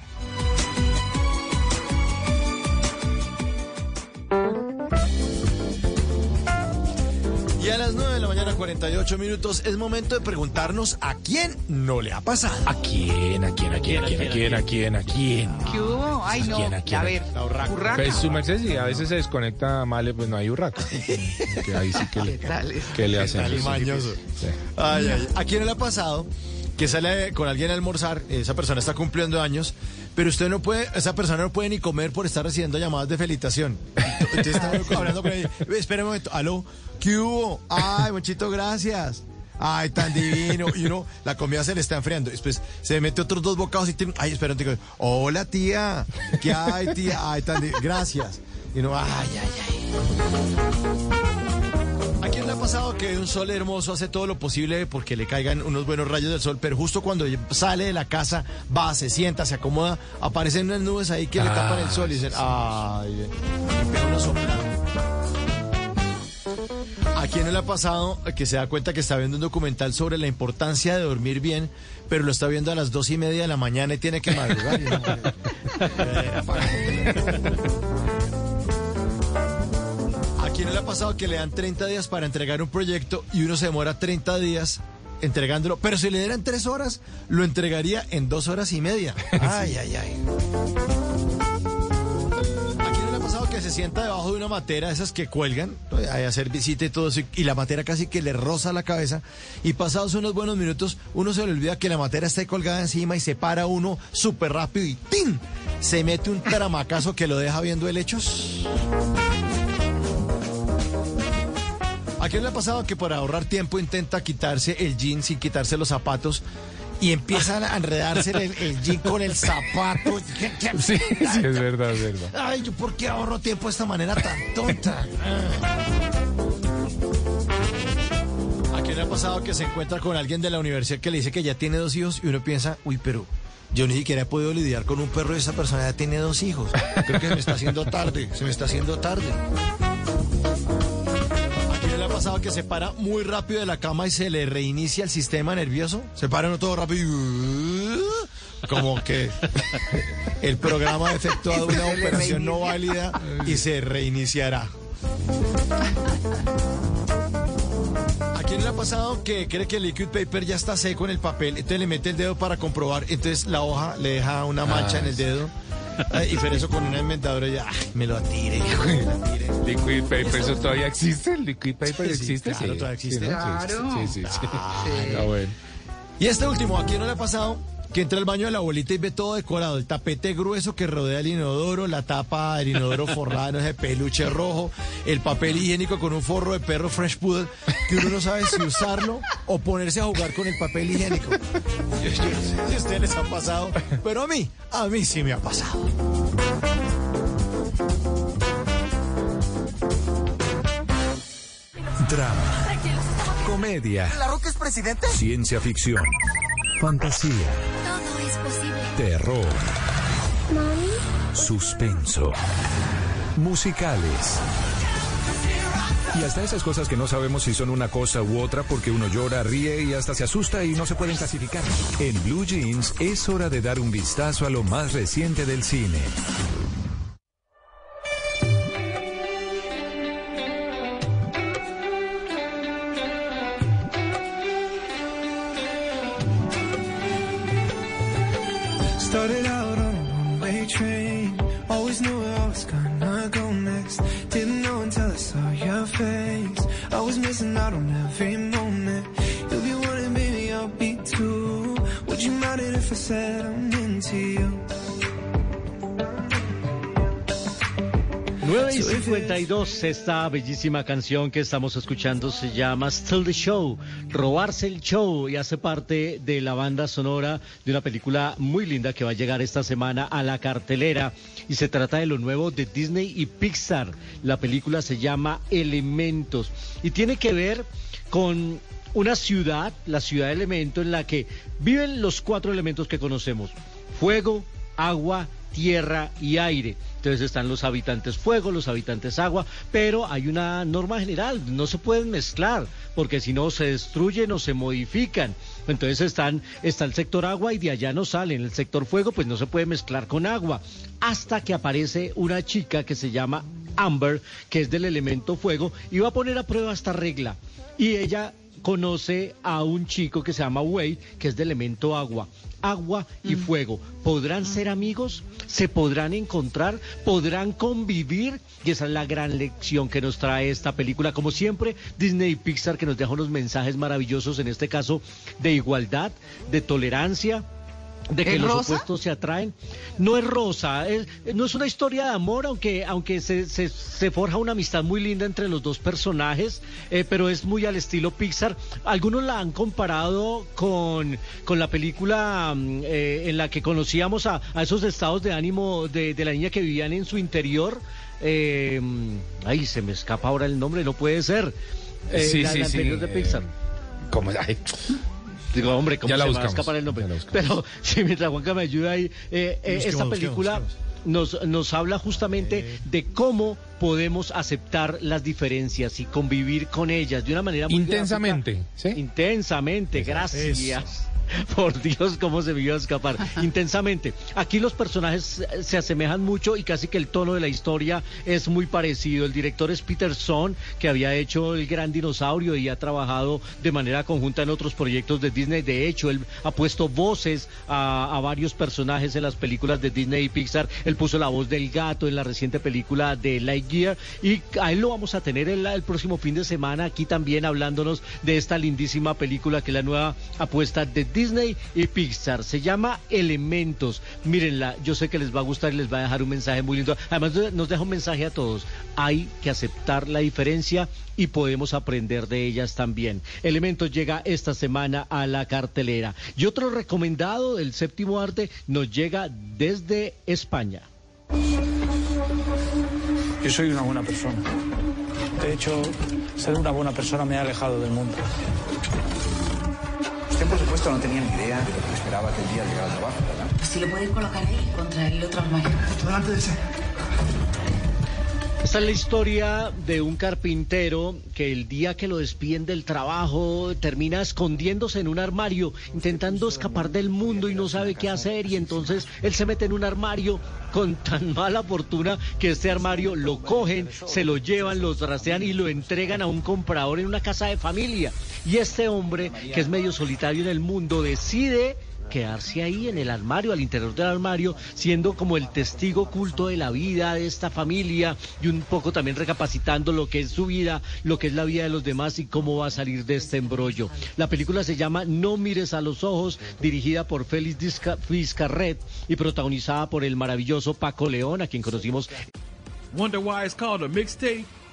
Y a las 9 de la mañana, 48 minutos, es momento de preguntarnos a quién no le ha pasado. ¿A quién? ¿A quién? ¿A quién? ¿A quién? ¿A quién? ¿A quién? ¿A quién? ¿Qué hubo? Ay, no. quién, a quién? A ver, urraca. Pues su merced, si a veces se desconecta mal, pues no hay urraca. Que ahí sí que le, que le hacen. Ay, ay. ¿A quién le ha pasado que sale con alguien a almorzar? Esa persona está cumpliendo años, pero usted no puede, esa persona no puede ni comer por estar recibiendo llamadas de felicitación. Entonces está hablando con ella. Espera un momento. Aló, ¿qué hubo? Ay, muchito, gracias. Ay, tan divino. Y uno, la comida se le está enfriando. Después se mete otros dos bocados y tiene, ay, espera un. Hola, tía. ¿Qué hay, tía? Ay, tan di- Gracias. Y uno, ay, ay, ay. pasado que un sol hermoso hace todo lo posible porque le caigan unos buenos rayos del sol, pero justo cuando sale de la casa, va, se sienta, se acomoda, aparecen unas nubes ahí que le tapan el sol y dicen, ay, y. ¿A quién no le ha pasado que se da cuenta que está viendo un documental sobre la importancia de dormir bien, pero lo está viendo a las dos y media de la mañana y tiene que madrugar? y no- ¿A quién no le ha pasado que le dan 30 días para entregar un proyecto y uno se demora 30 días entregándolo? Pero si le dieran 3 horas, lo entregaría en 2 horas y media. Ay, ay, ay. Pasado que se sienta debajo de una matera, esas que cuelgan, a hacer visita y todo y la matera casi que le roza la cabeza, y pasados unos buenos minutos, uno se le olvida que la matera está colgada encima y se para uno súper rápido y ¡tin! Se mete un tramacazo que lo deja viendo helechos. ¿A quién le ha pasado que por ahorrar tiempo intenta quitarse el jean sin quitarse los zapatos y empiezan a enredarse el, el jean con el zapato? Sí, sí, es verdad, es verdad. Ay, ¿yo por qué ahorro tiempo de esta manera tan tonta? ¿A quién le ha pasado que se encuentra con alguien de la universidad que le dice que ya tiene dos hijos y uno piensa, uy, pero yo ni siquiera he podido lidiar con un perro y esa persona ya tiene dos hijos? Creo que se me está haciendo tarde, se me está haciendo tarde. Pasado que se para muy rápido de la cama y se le reinicia el sistema nervioso? Se para uno todo rápido y... Como que el programa ha efectuado una operación no válida y se reiniciará. ¿A quién le ha pasado que cree que el liquid paper ya está seco en el papel? Entonces le mete el dedo para comprobar, entonces la hoja le deja una mancha Ah, en el dedo. Y por eso con una inventadora ya, "Ay, me lo atire, me lo atire. Liquid paper, ¿eso todavía existe? ¿El liquid paper Sí, sí, existe? claro, todavía existe. ¿no? Claro. Sí, sí, sí. Ah, Está bueno. Y este último, ¿a quién no le ha pasado? Que entra al baño de la abuelita y ve todo decorado, el tapete grueso que rodea el inodoro, la tapa del inodoro forrada en ese peluche rojo, el papel higiénico con un forro de perro French Poodle, que uno no sabe si usarlo o ponerse a jugar con el papel higiénico. No si a ustedes les ha pasado, pero a mí, a mí sí me ha pasado. Drama, comedia, ¿La Roca es presidente? ciencia ficción, fantasía, Todo es posible. terror, suspenso, musicales. Y hasta esas cosas que no sabemos si son una cosa u otra porque uno llora, ríe y hasta se asusta y no se pueden clasificar. En Blue Jeans es hora de dar un vistazo a lo más reciente del cine. Train. Always knew where I was gonna go next. Didn't know until I saw your face. I was missing out on every moment. You'll be wanting, baby, I'll be too. Would you mind it if I said I'm into you? 9 y 52, esta bellísima canción que estamos escuchando se llama Still the Show, robarse el show y hace parte de la banda sonora de una película muy linda que va a llegar esta semana a la cartelera y se trata de lo nuevo de Disney y Pixar. La película se llama Elementos y tiene que ver con una ciudad, la ciudad de Elemento, en la que viven los cuatro elementos que conocemos, fuego, agua, tierra y aire. Entonces están los habitantes fuego, los habitantes agua, pero hay una norma general, no se pueden mezclar, porque si no se destruyen o se modifican. Entonces están, está el sector agua y de allá no salen. El sector fuego, pues no se puede mezclar con agua. Hasta que aparece una chica que se llama Amber, que es del elemento fuego, y va a poner a prueba esta regla. Y ella conoce a un chico que se llama Wade, que es de elemento agua. Agua y fuego. ¿Podrán ser amigos? ¿Se podrán encontrar? ¿Podrán convivir? Y esa es la gran lección que nos trae esta película. Como siempre, Disney y Pixar que nos deja unos mensajes maravillosos, en este caso de igualdad, de tolerancia, de que ¿Es los rosa? opuestos se atraen. No es rosa, es- no es una historia de amor, aunque, aunque se, se- se forja una amistad muy linda entre los dos personajes, eh, pero es muy al estilo Pixar. Algunos la han comparado con, con la película mm, eh, en la que conocíamos a, a esos estados de ánimo de, de la niña que vivían en su interior. Eh, ay, se me escapa ahora el nombre, no puede ser. Eh, Sí, la, sí, la sí, de eh, Pixar. ¿Cómo? Ay, Digo, hombre, ¿cómo Ya la se me va a buscamos, escapar el nombre? buscamos. Pero sí, mientras Juanca me ayuda ahí, eh, eh, Busquemos, esta busquemos, película nos, nos habla justamente de cómo podemos aceptar las diferencias y convivir con ellas de una manera muy Intensamente, gráfica. Intensamente, gracias. Por Dios, cómo se me iba a escapar. Intensamente. Aquí los personajes eh, se asemejan mucho y casi que el tono de la historia es muy parecido. El director es Peterson, que había hecho El Gran Dinosaurio y ha trabajado de manera conjunta en otros proyectos de Disney. De hecho, él ha puesto voces a, a varios personajes en las películas de Disney y Pixar. Él puso la voz del gato en la reciente película de Lightyear y a él lo vamos a tener el, el próximo fin de semana aquí también hablándonos de esta lindísima película que es la nueva apuesta de Disney y Pixar. Se llama Elementos. Mírenla, yo sé que les va a gustar y les va a dejar un mensaje muy lindo. Además nos deja un mensaje a todos. Hay que aceptar la diferencia y podemos aprender de ellas también. Elementos llega esta semana a la cartelera. Y otro recomendado del séptimo arte nos llega desde España. Yo soy una buena persona. De hecho, ser una buena persona me ha alejado del mundo. Usted, por supuesto, no tenía ni idea de lo que esperaba aquel día al llegar al trabajo, ¿verdad? Si lo podéis colocar ahí contra el otro armario. Delante de ese. Esta es la historia de un carpintero que el día que lo despiden del trabajo termina escondiéndose en un armario, intentando escapar del mundo y no sabe qué hacer y entonces él se mete en un armario con tan mala fortuna que este armario lo cogen, se lo llevan, lo trastean y lo entregan a un comprador en una casa de familia. Y este hombre, que es medio solitario en el mundo, decide quedarse ahí en el armario, al interior del armario, siendo como el testigo oculto de la vida de esta familia y un poco también recapacitando lo que es su vida, lo que es la vida de los demás y cómo va a salir de este embrollo. La película se llama No mires a los ojos, dirigida por Félix Vizcarret y protagonizada por el maravilloso Paco León, a quien conocimos Wonder why it's called a mixtape?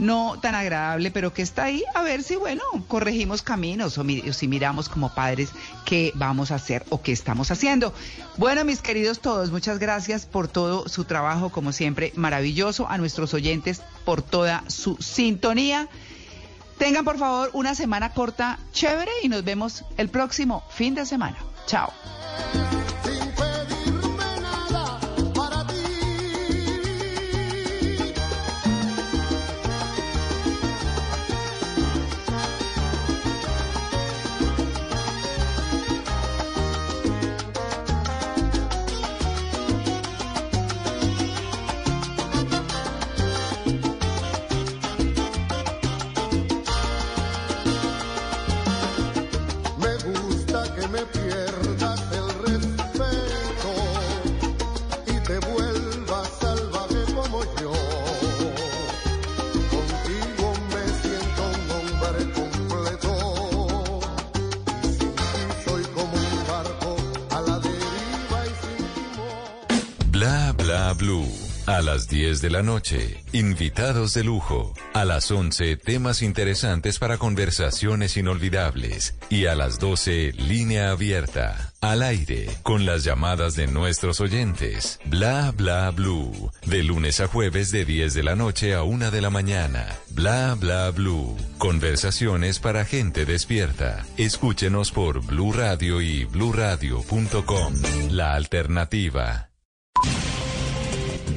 No tan agradable, pero que está ahí, a ver si, bueno, corregimos caminos o, si miramos como padres qué vamos a hacer o qué estamos haciendo. Bueno, mis queridos todos, muchas gracias por todo su trabajo, como siempre, maravilloso, a nuestros oyentes por toda su sintonía. Tengan, por favor, una semana corta, chévere, y nos vemos el próximo fin de semana. Chao. Blue. A las 10 de la noche, invitados de lujo. A las 11, temas interesantes para conversaciones inolvidables. Y a las 12, línea abierta. Al aire, con las llamadas de nuestros oyentes. Bla bla blue. De lunes a jueves de 10 de la noche a 1 de la mañana. Bla bla blue. Conversaciones para gente despierta. Escúchenos por Blue Radio y bluradio.com. La alternativa.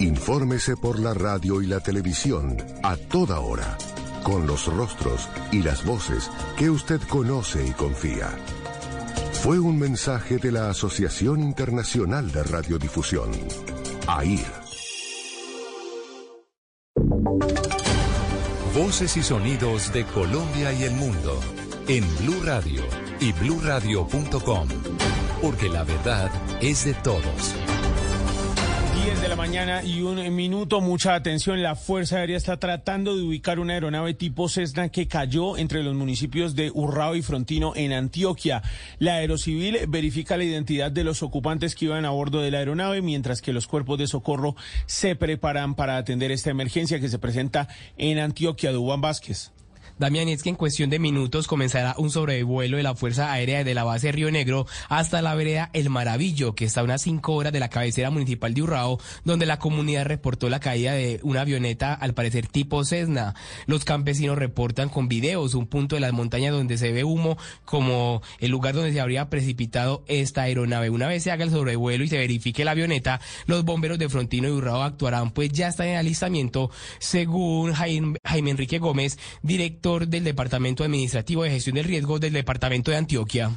Infórmese por la radio y la televisión a toda hora, con los rostros y las voces que usted conoce y confía. fue un mensaje de la Asociación Internacional de Radiodifusión, AIR. Voces y sonidos de Colombia y el mundo en Blue Radio y bluradio.com, porque la verdad es de todos. 10 de la mañana y un minuto, mucha atención. La Fuerza Aérea está tratando de ubicar una aeronave tipo Cessna que cayó entre los municipios de Urrao y Frontino en Antioquia. La Aerocivil verifica la identidad de los ocupantes que iban a bordo de la aeronave, mientras que los cuerpos de socorro se preparan para atender esta emergencia que se presenta en Antioquia. Dubán Vázquez. Damián, es que en cuestión de minutos comenzará un sobrevuelo de la Fuerza Aérea de la base Río Negro hasta la vereda El Maravillo, que está a unas cinco horas de la cabecera municipal de Urrao, donde la comunidad reportó la caída de una avioneta, al parecer tipo Cessna. Los campesinos reportan con videos un punto de las montañas donde se ve humo como el lugar donde se habría precipitado esta aeronave. Una vez se haga el sobrevuelo y se verifique la avioneta, los bomberos de Frontino y Urrao actuarán, pues ya está en alistamiento, según Jaime Enrique Gómez, director del Departamento Administrativo de Gestión del Riesgo del Departamento de Antioquia.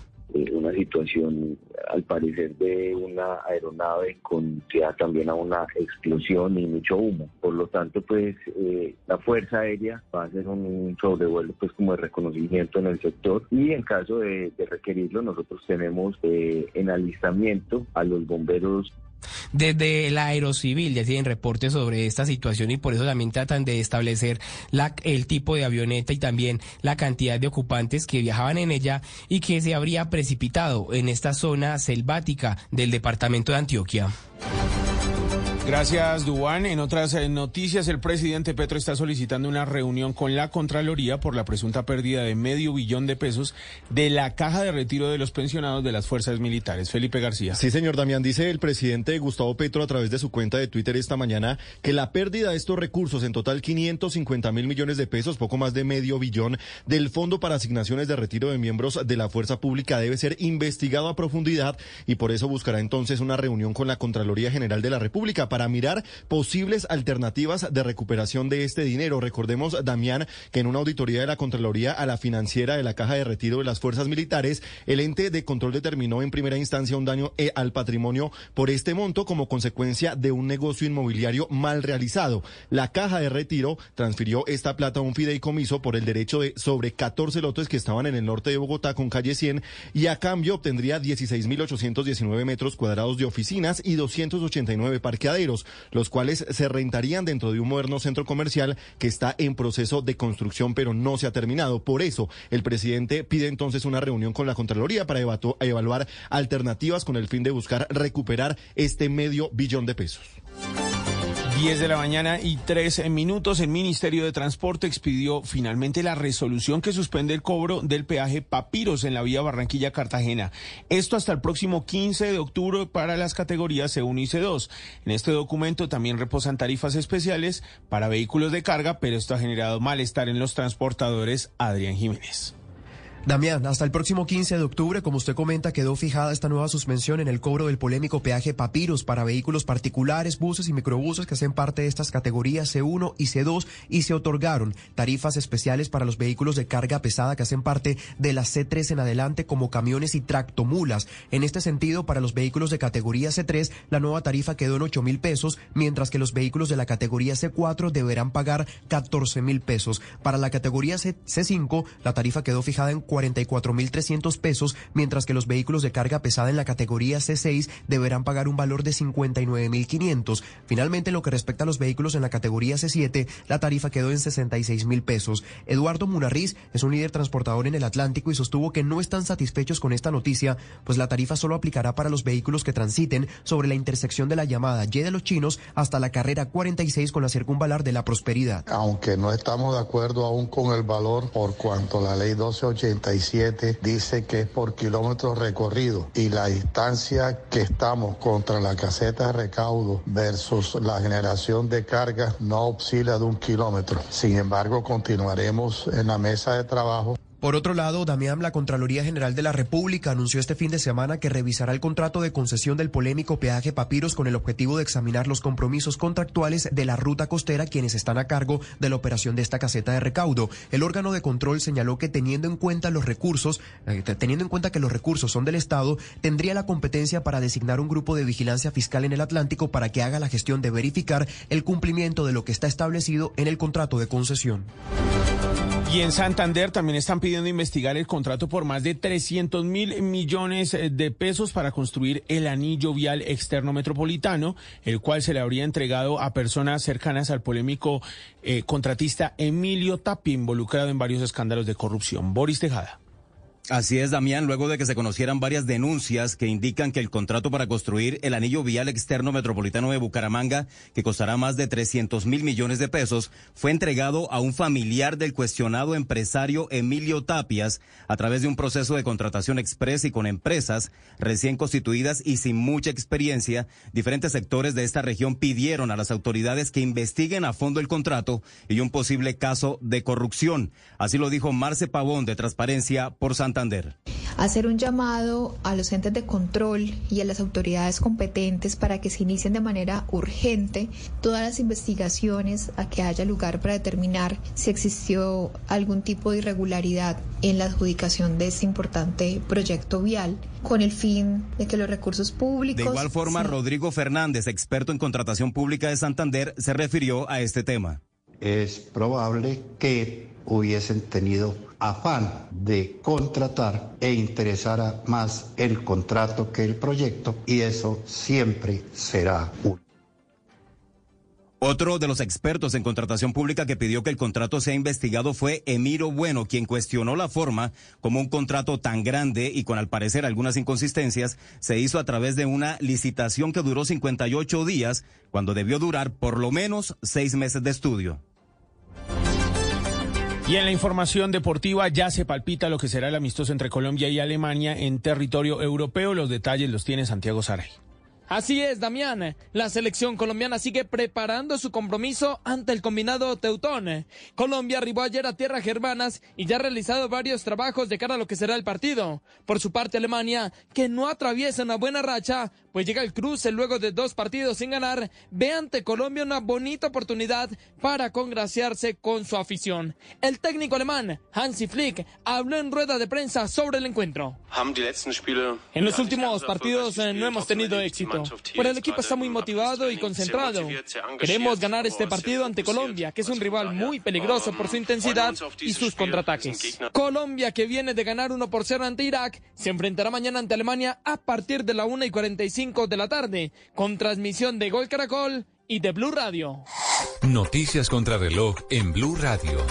Una situación al parecer de una aeronave con da también a una explosión y mucho humo. Por lo tanto, pues eh, la Fuerza Aérea va a hacer un sobrevuelo pues como de reconocimiento en el sector y en caso de, de requerirlo nosotros tenemos eh, en alistamiento a los bomberos desde la Aerocivil ya tienen reportes sobre esta situación y por eso también tratan de establecer el tipo de avioneta y también la cantidad de ocupantes que viajaban en ella y que se habría precipitado en esta zona selvática del departamento de Antioquia. Gracias, Duan. En otras eh, noticias, el presidente Petro está solicitando una reunión con la Contraloría por la presunta pérdida de medio billón de pesos de la caja de retiro de los pensionados de las fuerzas militares. Felipe García. Sí, señor Damián, dice el presidente Gustavo Petro a través de su cuenta de Twitter esta mañana que la pérdida de estos recursos, en total 550 mil millones de pesos, poco más de medio billón, del Fondo para Asignaciones de Retiro de Miembros de la Fuerza Pública debe ser investigado a profundidad y por eso buscará entonces una reunión con la Contraloría General de la República para mirar posibles alternativas de recuperación de este dinero. Recordemos, Damián, que en una auditoría de la Contraloría a la financiera de la Caja de Retiro de las Fuerzas Militares, el ente de control determinó en primera instancia un daño eh, al patrimonio por este monto como consecuencia de un negocio inmobiliario mal realizado. La Caja de Retiro transfirió esta plata a un fideicomiso por el derecho de sobre 14 lotes que estaban en el norte de Bogotá con calle 100 y a cambio obtendría 16.819 metros cuadrados de oficinas y 289 parqueaderos los cuales se rentarían dentro de un moderno centro comercial que está en proceso de construcción, pero no se ha terminado. Por eso, el presidente pide entonces una reunión con la Contraloría para evaluar alternativas con el fin de buscar recuperar este medio billón de pesos. 10 de la mañana y 3 minutos, el Ministerio de Transporte expidió finalmente la resolución que suspende el cobro del peaje Papiros en la vía Barranquilla-Cartagena. Esto hasta el próximo 15 de octubre para las categorías C1 y C2. En este documento también reposan tarifas especiales para vehículos de carga, pero esto ha generado malestar en los transportadores. Adrián Jiménez. Damián, hasta el próximo 15 de octubre, como usted comenta, quedó fijada esta nueva suspensión en el cobro del polémico peaje Papirus para vehículos particulares, buses y microbuses que hacen parte de estas categorías C1 y C2 y se otorgaron tarifas especiales para los vehículos de carga pesada que hacen parte de las C3 en adelante como camiones y tractomulas. En este sentido, para los vehículos de categoría C3, la nueva tarifa quedó en 8 mil pesos, mientras que los vehículos de la categoría C4 deberán pagar 14 mil pesos. Para la categoría C C5, la tarifa quedó fijada en 44.300 pesos, mientras que los vehículos de carga pesada en la categoría C6 deberán pagar un valor de 59.500. Finalmente, en lo que respecta a los vehículos en la categoría C7, la tarifa quedó en 66.000 pesos. Eduardo Munarriz es un líder transportador en el Atlántico y sostuvo que no están satisfechos con esta noticia, pues la tarifa solo aplicará para los vehículos que transiten sobre la intersección de la llamada Y de los Chinos hasta la carrera 46 con la circunvalar de la Prosperidad. Aunque no estamos de acuerdo aún con el valor por cuanto la ley 1280 dice que es por kilómetros recorridos y la distancia que estamos contra la caseta de recaudo versus la generación de carga no oscila de un kilómetro. Sin embargo, continuaremos en la mesa de trabajo Por otro lado, Damián, la Contraloría General de la República anunció este fin de semana que revisará el contrato de concesión del polémico peaje Papiros con el objetivo de examinar los compromisos contractuales de la ruta costera quienes están a cargo de la operación de esta caseta de recaudo. El órgano de control señaló que teniendo en cuenta los recursos, eh, teniendo en cuenta que los recursos son del Estado, tendría la competencia para designar un grupo de vigilancia fiscal en el Atlántico para que haga la gestión de verificar el cumplimiento de lo que está establecido en el contrato de concesión. Y en Santander también están pidiendo investigar el contrato por más de 300 mil millones eh, de pesos para construir el anillo vial externo metropolitano, el cual se le habría entregado a personas cercanas al polémico eh, contratista Emilio Tapi, involucrado en varios escándalos de corrupción. Boris Tejada. Así es, Damián, luego de que se conocieran varias denuncias que indican que el contrato para construir el anillo vial externo metropolitano de Bucaramanga, que costará más de 300 mil millones de pesos, fue entregado a un familiar del cuestionado empresario Emilio Tapias a través de un proceso de contratación express y con empresas recién constituidas y sin mucha experiencia, diferentes sectores de esta región pidieron a las autoridades que investiguen a fondo el contrato y un posible caso de corrupción. Así lo dijo Marce Pavón de Transparencia por Santander. Hacer un llamado a los entes de control y a las autoridades competentes para que se inicien de manera urgente todas las investigaciones a que haya lugar para determinar si existió algún tipo de irregularidad en la adjudicación de este importante proyecto vial con el fin de que los recursos públicos... De igual forma, Rodrigo Fernández, experto en contratación pública de Santander, se refirió a este tema. Es probable que hubiesen tenido afán de contratar e interesara más el contrato que el proyecto y eso siempre será un otro de los expertos en contratación pública que pidió que el contrato sea investigado fue Emiro Bueno, quien cuestionó la forma como un contrato tan grande y con al parecer algunas inconsistencias se hizo a través de una licitación que duró 58 días, cuando debió durar por lo menos seis meses de estudio. Y en la información deportiva ya se palpita lo que será el amistoso entre Colombia y Alemania en territorio europeo. Los detalles los tiene Santiago Saray. Así es, Damián. La selección colombiana sigue preparando su compromiso ante el combinado Teutón. Colombia arribó ayer a tierras germanas y ya ha realizado varios trabajos de cara a lo que será el partido. Por su parte, Alemania, que no atraviesa una buena racha, pues llega el cruce luego de dos partidos sin ganar, ve ante Colombia una bonita oportunidad para congraciarse con su afición. El técnico alemán, Hansi Flick, habló en rueda de prensa sobre el encuentro. En los últimos partidos eh, no hemos tenido éxito, pero el equipo está muy motivado y concentrado. Queremos ganar este partido ante Colombia, que es un rival muy peligroso por su intensidad y sus contraataques. Colombia, que viene de ganar 1 por 0 ante Irak, se enfrentará mañana ante Alemania a partir de la 1 y 45 de la tarde, con transmisión de Gol Caracol y de Blue Radio. Noticias contra reloj en Blue Radio.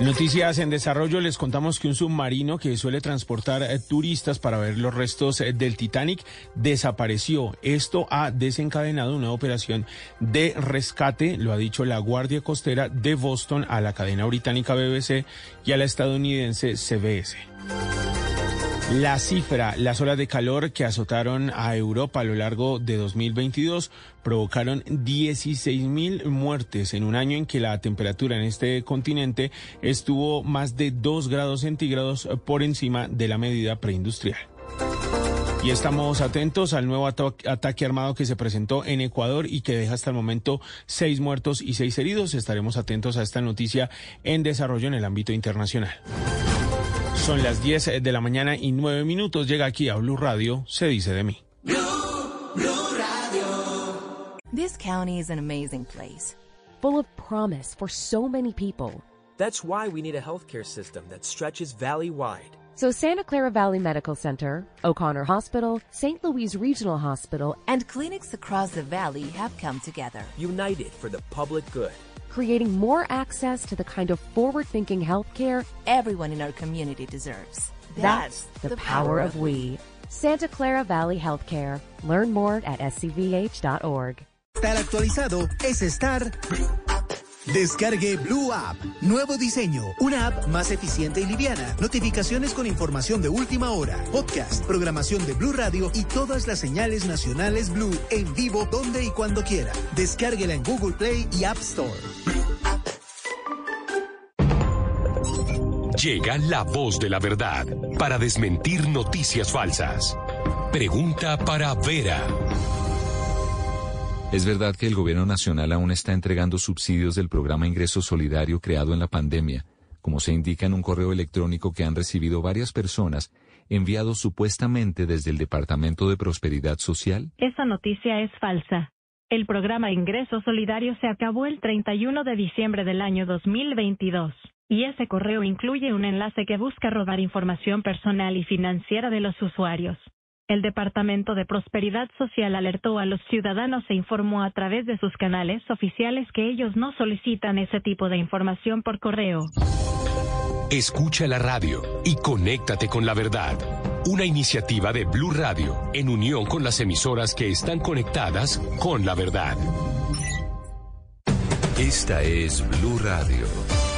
Noticias en desarrollo, les contamos que un submarino que suele transportar eh, turistas para ver los restos eh, del Titanic desapareció. Esto ha desencadenado una operación de rescate, lo ha dicho la Guardia Costera de Boston a la cadena británica BBC y a la estadounidense CBS. La cifra, las olas de calor que azotaron a Europa a lo largo de 2022 provocaron 16 mil muertes en un año en que la temperatura en este continente estuvo más de 2 grados centígrados por encima de la medida preindustrial. Y estamos atentos al nuevo ataque armado que se presentó en Ecuador y que deja hasta el momento seis muertos y seis heridos. Estaremos atentos a esta noticia en desarrollo en el ámbito internacional. Son las 10 de la mañana y 9 minutos. Llega aquí a Blue Radio, se dice de mí. Blue, Blue Radio. This county is an amazing place, full of promise for so many people. That's why we need a healthcare system that stretches valley wide. So Santa Clara Valley Medical Center, O'Connor Hospital, St. Louis Regional Hospital, and clinics across the valley have come together. United for the public good creating more access to the kind of forward thinking healthcare everyone in our community deserves. That's, That's the, the, power, power of we. Santa Clara Valley Healthcare. Learn more at scvh.org. Estar actualizado es estar. Descargue Blue App. Nuevo diseño. Una app más eficiente y liviana. Notificaciones con información de última hora. Podcast, programación de Blue Radio y todas las señales nacionales Blue en vivo donde y cuando quiera. Descárguela en Google Play y App Store. Llega la voz de la verdad para desmentir noticias falsas. Pregunta para Vera. ¿Es verdad que el gobierno nacional aún está entregando subsidios del programa Ingreso Solidario creado en la pandemia, como se indica en un correo electrónico que han recibido varias personas enviado supuestamente desde el Departamento de Prosperidad Social? Esa noticia es falsa. El programa Ingreso Solidario se acabó el 31 de diciembre del año 2022 y ese correo incluye un enlace que busca robar información personal y financiera de los usuarios. El Departamento de Prosperidad Social alertó a los ciudadanos e informó a través de sus canales oficiales que ellos no solicitan ese tipo de información por correo. Escucha la radio y conéctate con la verdad. Una iniciativa de Blue Radio en unión con las emisoras que están conectadas con la verdad. Esta es Blue Radio.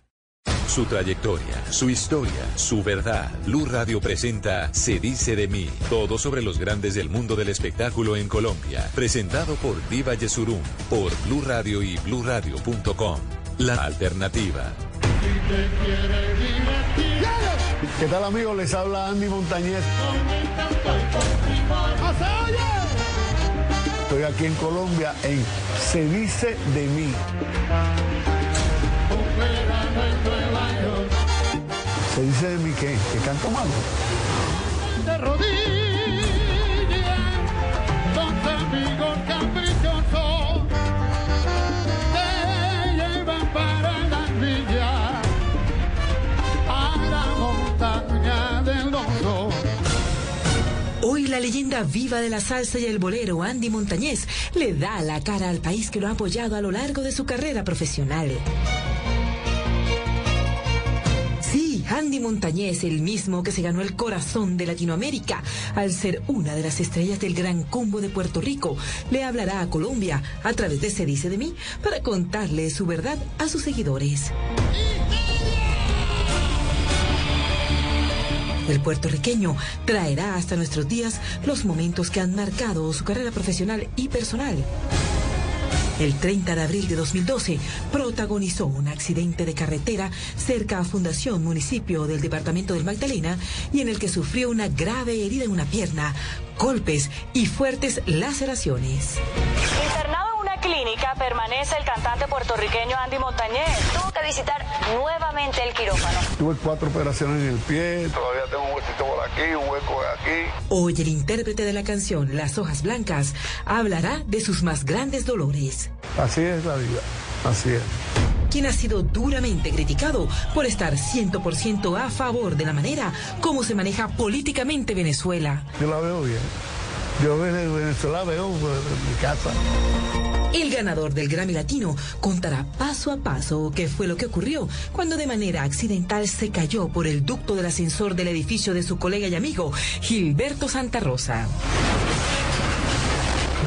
Su trayectoria, su historia, su verdad. Blue Radio presenta Se dice de mí. Todo sobre los grandes del mundo del espectáculo en Colombia. Presentado por Diva Yesurum, por Blue Radio y bluradio.com. La alternativa. ¿Qué tal amigos? Les habla Andy Montañez. Estoy aquí en Colombia en Se dice de mí. Se dice de mí que, que canto malo. De rodillas, dos amigos caprichosos te llevan para las villas, a la montaña del oso. Hoy la leyenda viva de la salsa y el bolero, Andy Montañez, le da la cara al país que lo ha apoyado a lo largo de su carrera profesional. Andy Montañez, el mismo que se ganó el corazón de Latinoamérica al ser una de las estrellas del Gran Combo de Puerto Rico, le hablará a Colombia a través de Se dice de mí para contarle su verdad a sus seguidores. El puertorriqueño traerá hasta nuestros días los momentos que han marcado su carrera profesional y personal. El 30 de abril de 2012 protagonizó un accidente de carretera cerca a Fundación, municipio del departamento del Magdalena, y en el que sufrió una grave herida en una pierna, golpes y fuertes laceraciones. Clínica permanece el cantante puertorriqueño Andy Montañez. Tuvo que visitar nuevamente el quirófano. Tuve cuatro operaciones en el pie, todavía tengo un huesito por aquí, un hueco aquí. Hoy el intérprete de la canción Las Hojas Blancas hablará de sus más grandes dolores. Así es la vida, así es. quien ha sido duramente criticado por estar 100% a favor de la manera como se maneja políticamente Venezuela. Yo la veo bien. Yo en Venezuela veo en mi casa. El ganador del Grammy Latino contará paso a paso qué fue lo que ocurrió cuando de manera accidental se cayó por el ducto del ascensor del edificio de su colega y amigo Gilberto Santa Rosa.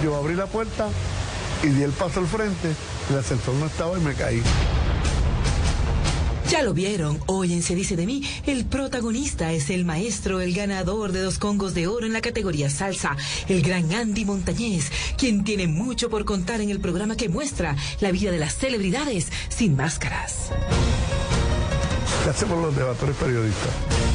Yo abrí la puerta y di el paso al frente, el ascensor no estaba y me caí. Ya lo vieron, hoy en Se dice de mí, el protagonista es el maestro, el ganador de dos congos de oro en la categoría salsa, el gran Andy Montañez, quien tiene mucho por contar en el programa que muestra la vida de las celebridades sin máscaras. ¿Qué hacemos los debatores periodistas?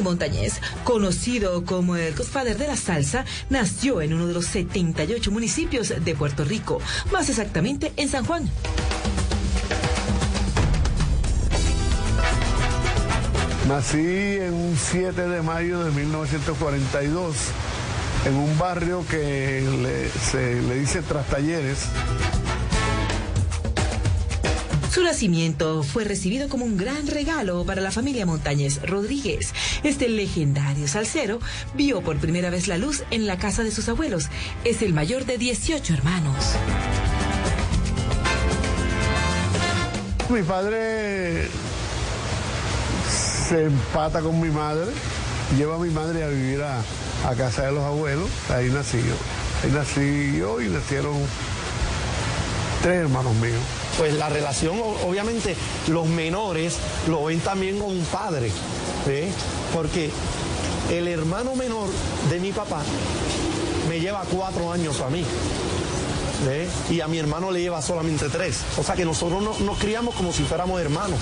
Andy Montañez, conocido como el Godfather de la salsa, nació en uno de los 78 municipios de Puerto Rico, más exactamente en San Juan. Nací en un 7 de mayo de 1942 en un barrio que se le dice Trastalleres. Su nacimiento fue recibido como un gran regalo para la familia Montañez Rodríguez. Este legendario salsero vio por primera vez la luz en la casa de sus abuelos. Es el mayor de 18 hermanos. Mi padre se empata con mi madre, lleva a mi madre a vivir a, casa de los abuelos, ahí nací. Ahí nací yo y nacieron tres hermanos míos. Pues la relación, obviamente, los menores lo ven también con un padre. Porque el hermano menor de mi papá me lleva cuatro años a mí. Y a mi hermano le lleva solamente tres. O sea que nosotros no- nos criamos como si fuéramos hermanos.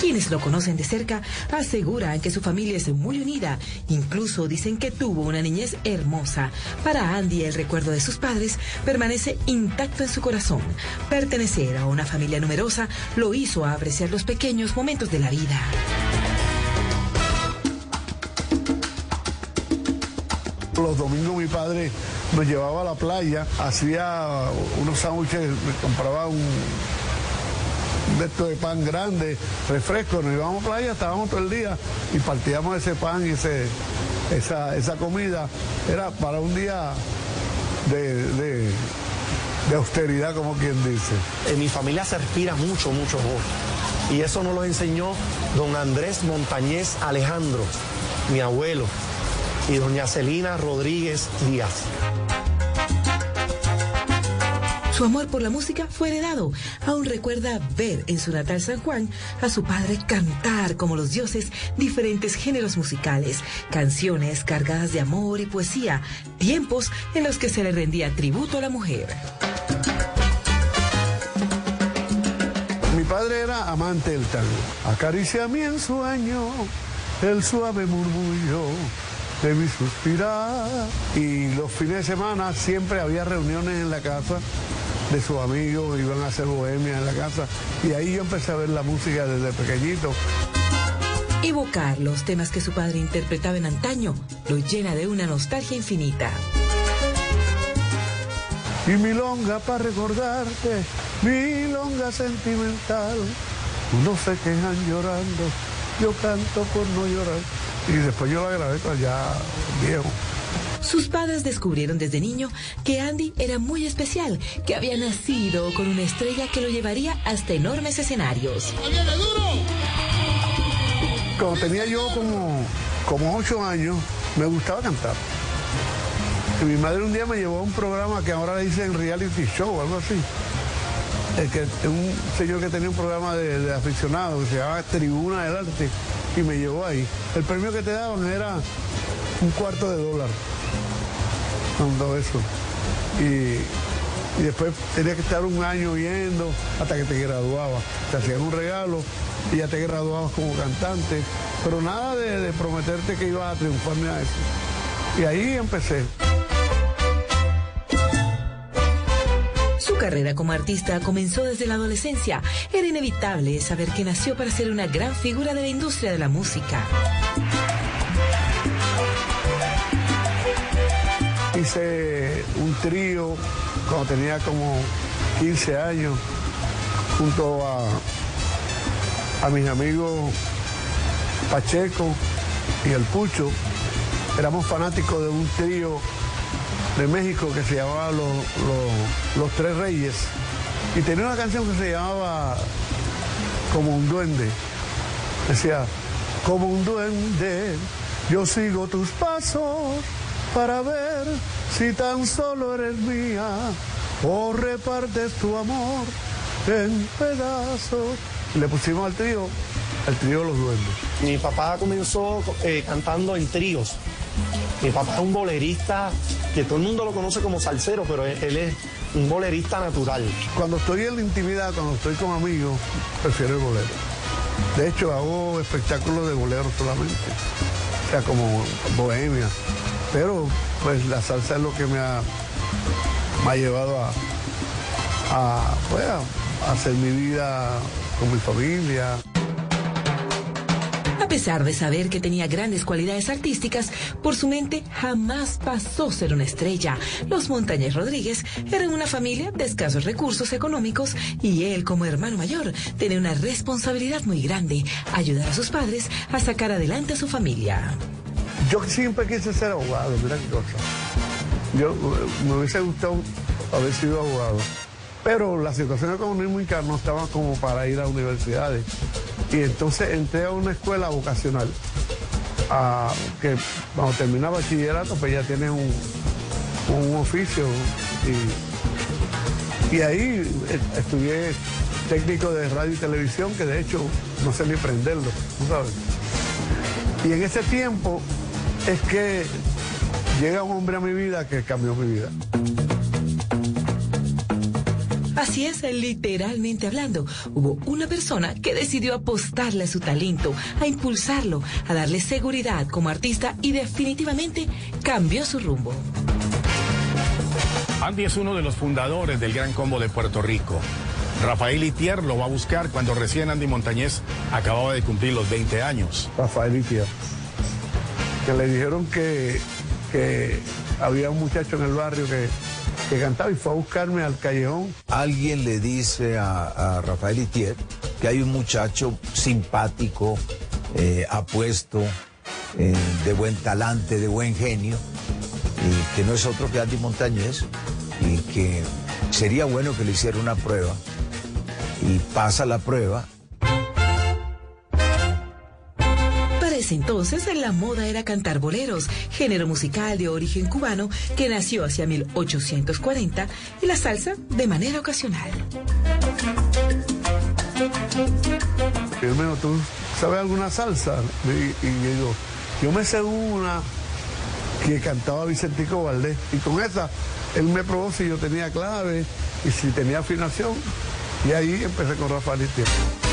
Quienes lo conocen de cerca aseguran que su familia es muy unida. Incluso dicen que tuvo una niñez hermosa. Para Andy, el recuerdo de sus padres permanece intacto en su corazón. Pertenecer a una familia numerosa lo hizo apreciar los pequeños momentos de la vida. Los domingos mi padre nos llevaba a la playa, hacía unos sándwiches, compraba un de esto de pan grande, refresco, nos íbamos a la playa, estábamos todo el día y partíamos ese pan y ese, esa, esa comida. Era para un día de, de- austeridad, como quien dice. En mi familia se respira mucho, mucho amor. Y eso nos lo enseñó don Andrés Montañez Alejandro, mi abuelo, y doña Celina Rodríguez Díaz. Su amor por la música fue heredado. Aún recuerda ver en su natal San Juan a su padre cantar como los dioses diferentes géneros musicales, canciones cargadas de amor y poesía, tiempos en los que se le rendía tributo a la mujer. Mi padre era amante del tango. Acaricia a mí en sueño el suave murmullo de mi suspirar. Y los fines de semana siempre había reuniones en la casa de sus amigos, iban a hacer bohemia en la casa. Y ahí yo empecé a ver la música desde pequeñito. Evocar los temas que su padre interpretaba en antaño lo llena de una nostalgia infinita. Y milonga para recordarte, milonga sentimental. Unos se quejan llorando, yo canto por no llorar. Y después yo lo agradezco ya viejo. Sus padres descubrieron desde niño que Andy era muy especial, que había nacido con una estrella que lo llevaría hasta enormes escenarios. Cuando tenía yo como, como ocho años, me gustaba cantar. Y mi madre un día me llevó a un programa que ahora le dicen reality show o algo así. Es que un señor que tenía un programa de, de aficionados que se llamaba Tribuna del Arte y me llevó ahí. El premio que te daban era un cuarto de dólar. Cuando eso. Y, y después tenía que estar un año viendo hasta que te graduabas. Te hacían un regalo y ya te graduabas como cantante. Pero nada de, de prometerte que ibas a triunfar ni a eso. Y ahí empecé. Su carrera como artista comenzó desde la adolescencia. Era inevitable saber que nació para ser una gran figura de la industria de la música. Hice un trío cuando tenía como 15 años junto a, a mis amigos Pacheco y el Pucho. Éramos fanáticos de un trío de México que se llamaba Los, Los- Los Tres Reyes. Y tenía una canción que se llamaba Como un duende. Decía, como un duende, yo sigo tus pasos para ver si tan solo eres mía o repartes tu amor en pedazos. Le pusimos al trío, al trío Los Duendes. Mi papá comenzó eh, cantando en tríos. Mi papá es un bolerista que todo el mundo lo conoce como salsero, pero él, él es un bolerista natural. Cuando estoy en la intimidad, cuando estoy con amigos, prefiero el bolero. De hecho, hago espectáculos de bolero solamente, o sea, como bohemia. Pero pues la salsa es lo que me ha, llevado pues, a hacer mi vida con mi familia. A pesar de saber que tenía grandes cualidades artísticas, por su mente jamás pasó ser una estrella. Los Montañez Rodríguez eran una familia de escasos recursos económicos y él, como hermano mayor, tenía una responsabilidad muy grande, ayudar a sus padres a sacar adelante a su familia. Yo siempre quise ser abogado, mira qué cosa. Yo me hubiese gustado haber sido abogado. Pero la situación económica no estaba como para ir a universidades. Y entonces entré a una escuela vocacional, que cuando termina bachillerato, pues ya tienes un, un oficio. Y, y ahí eh, estudié técnico de radio y televisión, que de hecho no sé ni prenderlo, ¿tú sabes? Y en ese tiempo es que llega un hombre a mi vida que cambió mi vida. Así es, literalmente hablando, hubo una persona que decidió apostarle a su talento, a impulsarlo, a darle seguridad como artista y definitivamente cambió su rumbo. Andy es uno de los fundadores del Gran Combo de Puerto Rico. Rafael Itier lo va a buscar cuando recién Andy Montañez acababa de cumplir los 20 años. Rafael Itier, que le dijeron que, que había un muchacho en el barrio que que cantaba y fue a buscarme al callejón. Alguien le dice a, Rafael Itier que hay un muchacho simpático, eh, apuesto, eh, de buen talante, de buen genio, y que no es otro que Andy Montañez, y que sería bueno que le hiciera una prueba. Y pasa la prueba ese entonces, la moda era cantar boleros, género musical de origen cubano que nació hacia 1840, y la salsa de manera ocasional. ¿tú sabes alguna salsa? Y, yo yo me sé una que cantaba Vicentico Valdés. Y con esa, él me probó si yo tenía clave y si tenía afinación. Y ahí empecé con Rafael Itier.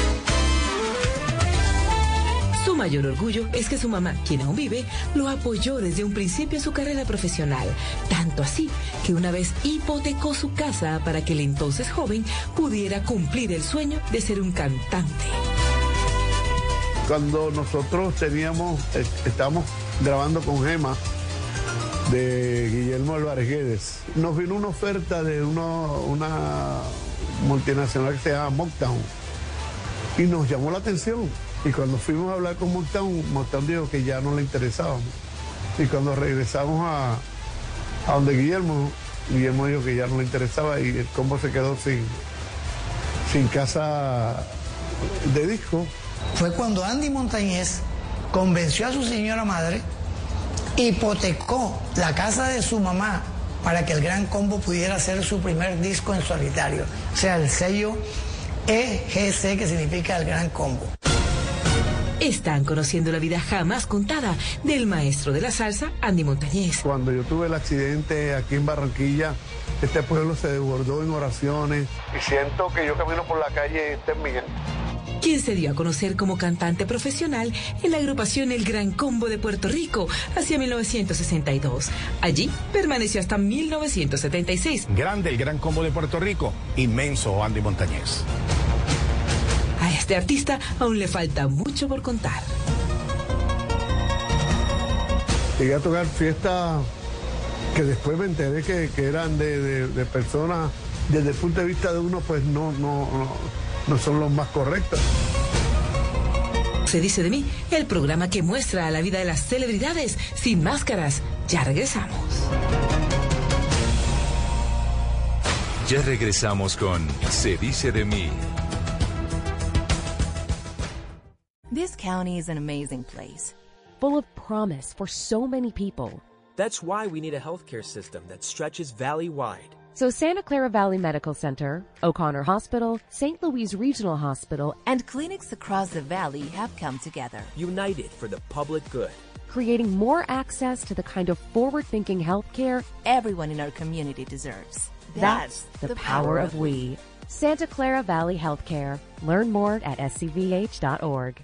Su mayor orgullo es que su mamá, quien aún vive, lo apoyó desde un principio en su carrera profesional. Tanto así que una vez hipotecó su casa para que el entonces joven pudiera cumplir el sueño de ser un cantante. Cuando nosotros teníamos, eh, estábamos grabando con Gema de Guillermo Álvarez Guedes, nos vino una oferta de una multinacional que se llama Mocktown y nos llamó la atención. Y cuando fuimos a hablar con Mocktown, Mocktown dijo que ya no le interesábamos. Y cuando regresamos a, a donde Guillermo, Guillermo dijo que ya no le interesaba y el combo se quedó sin, sin casa de disco. Fue cuando Andy Montañez convenció a su señora madre, hipotecó la casa de su mamá para que el Gran Combo pudiera hacer su primer disco en solitario. O sea, el sello EGC, que significa el Gran Combo. Están conociendo la vida jamás contada del maestro de la salsa, Andy Montañez. Cuando yo tuve el accidente aquí en Barranquilla, este pueblo se desbordó en oraciones y siento que yo camino por la calle y este es quien se dio a conocer como cantante profesional en la agrupación El Gran Combo de Puerto Rico hacia 1962. Allí permaneció hasta 1976. Grande el Gran Combo de Puerto Rico. Inmenso Andy Montañez. A este artista aún le falta mucho por contar. Llegué a tocar fiestas que después me enteré que, que eran de, de- de personas, desde el punto de vista de uno, pues no, no, no, no son los más correctos. Se dice de mí, el programa que muestra la vida de las celebridades sin máscaras. Ya regresamos. Ya regresamos con Se dice de mí. This county is an amazing place, full of promise for so many people. That's why we need a healthcare system that stretches valley wide. So Santa Clara Valley Medical Center, O'Connor Hospital, St. Louis Regional Hospital, And clinics across the valley have come together. United for the public good. creating more access to the kind of forward-thinking healthcare Everyone in our community deserves. That's the power of we. Santa Clara Valley Healthcare. Learn more at scvh.org.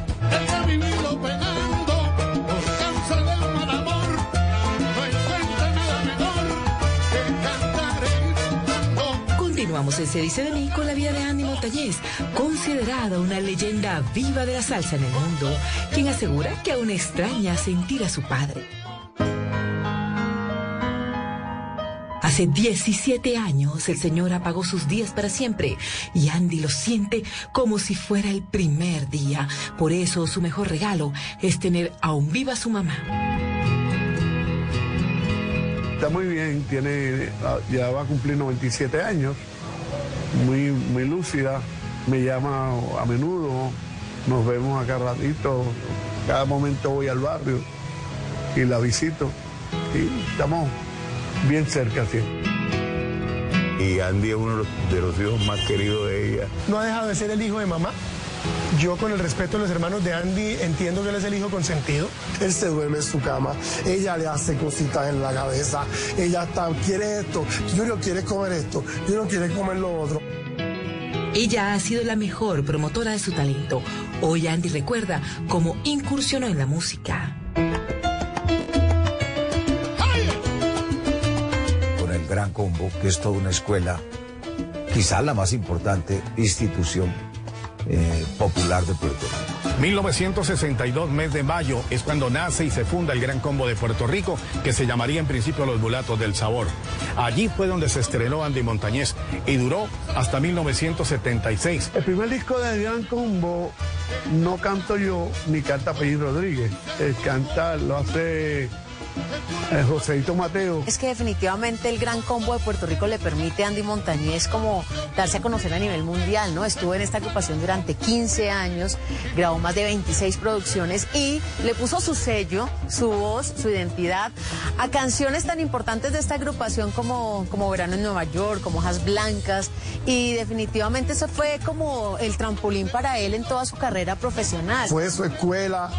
Continuamos en Se dice de mí con la vida de Andy Montañez, considerada una leyenda viva de la salsa en el mundo, quien asegura que aún extraña sentir a su padre. Hace 17 años el Señor apagó sus días para siempre y Andy lo siente como si fuera el primer día. Por eso su mejor regalo es tener aún viva a su mamá. Está muy bien, tiene, ya va a cumplir 97 años, muy, muy lúcida, me llama a menudo, nos vemos acá ratito, cada momento voy al barrio y la visito y estamos bien cerca siempre. Y Andy es uno de los hijos más queridos de ella. no ha dejado de ser el hijo de mamá. Yo con el respeto de los hermanos de Andy entiendo que él es el hijo consentido. Él se duerme en su cama, ella le hace cositas en la cabeza, ella está, quiere esto, Julio quiere comer esto, Julio quiere comer lo otro. Ella ha sido la mejor promotora de su talento. Hoy Andy recuerda cómo incursionó en la música. con el Gran Combo, que es toda una escuela, quizá la más importante institución eh, popular de Puerto Rico. 1962, mes de mayo, es cuando nace y se funda el Gran Combo de Puerto Rico, que se llamaría en principio Los Mulatos del Sabor. Allí fue donde se estrenó Andy Montañez y duró hasta 1976. El primer disco de Gran Combo no canto yo ni canta Pellín Rodríguez. El canta lo hace eh, Joseito Mateo. Es que definitivamente el gran combo de Puerto Rico le permite a Andy Montañez como darse a conocer a nivel mundial, ¿no? Estuvo en esta agrupación durante 15 años, grabó más de 26 producciones y le puso su sello, su voz, su identidad a canciones tan importantes de esta agrupación como, como Verano en Nueva York, como Hojas Blancas y definitivamente eso fue como el trampolín para él en toda su carrera profesional. Fue su escuela,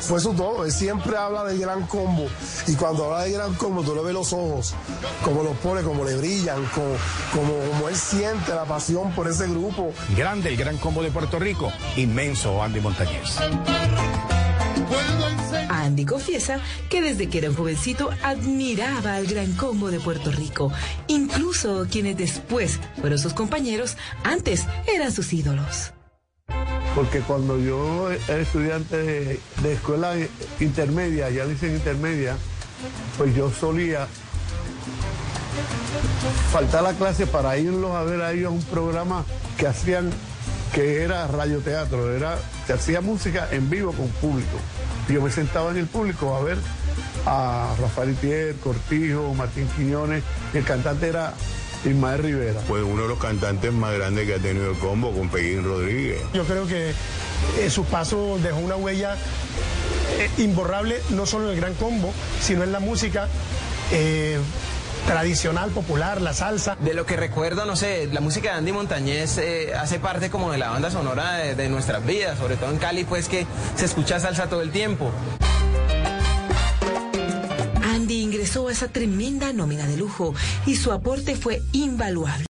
fue su todo. Él siempre habla del gran combo. Y cuando habla del gran combo, tú le ves los ojos, como los pone, como le brillan, como, como, como él siente la pasión por ese grupo. Grande el Gran Combo de Puerto Rico, inmenso Andy Montañez. Andy confiesa que desde que era un jovencito admiraba al gran combo de Puerto Rico. Incluso quienes después fueron sus compañeros, antes eran sus ídolos. Porque cuando yo era estudiante de, escuela intermedia, ya dicen intermedia, pues yo solía faltar la clase para irlos a ver a ellos un programa que hacían, que era radioteatro, era, se hacía música en vivo con público. Yo me sentaba en el público a ver a Rafael Itier, Cortijo, Martín Quiñones, el cantante era Ismael Rivera. Pues uno de los cantantes más grandes que ha tenido el combo con Pellín Rodríguez. Yo creo que eh, su paso dejó una huella eh, imborrable, no solo en el gran combo, sino en la música. eh, tradicional, popular, la salsa. De lo que recuerdo, no sé, la música de Andy Montañez eh, hace parte como de la banda sonora de, de nuestras vidas, sobre todo en Cali, pues que se escucha salsa todo el tiempo. Andy ingresó a esa tremenda nómina de lujo y su aporte fue invaluable.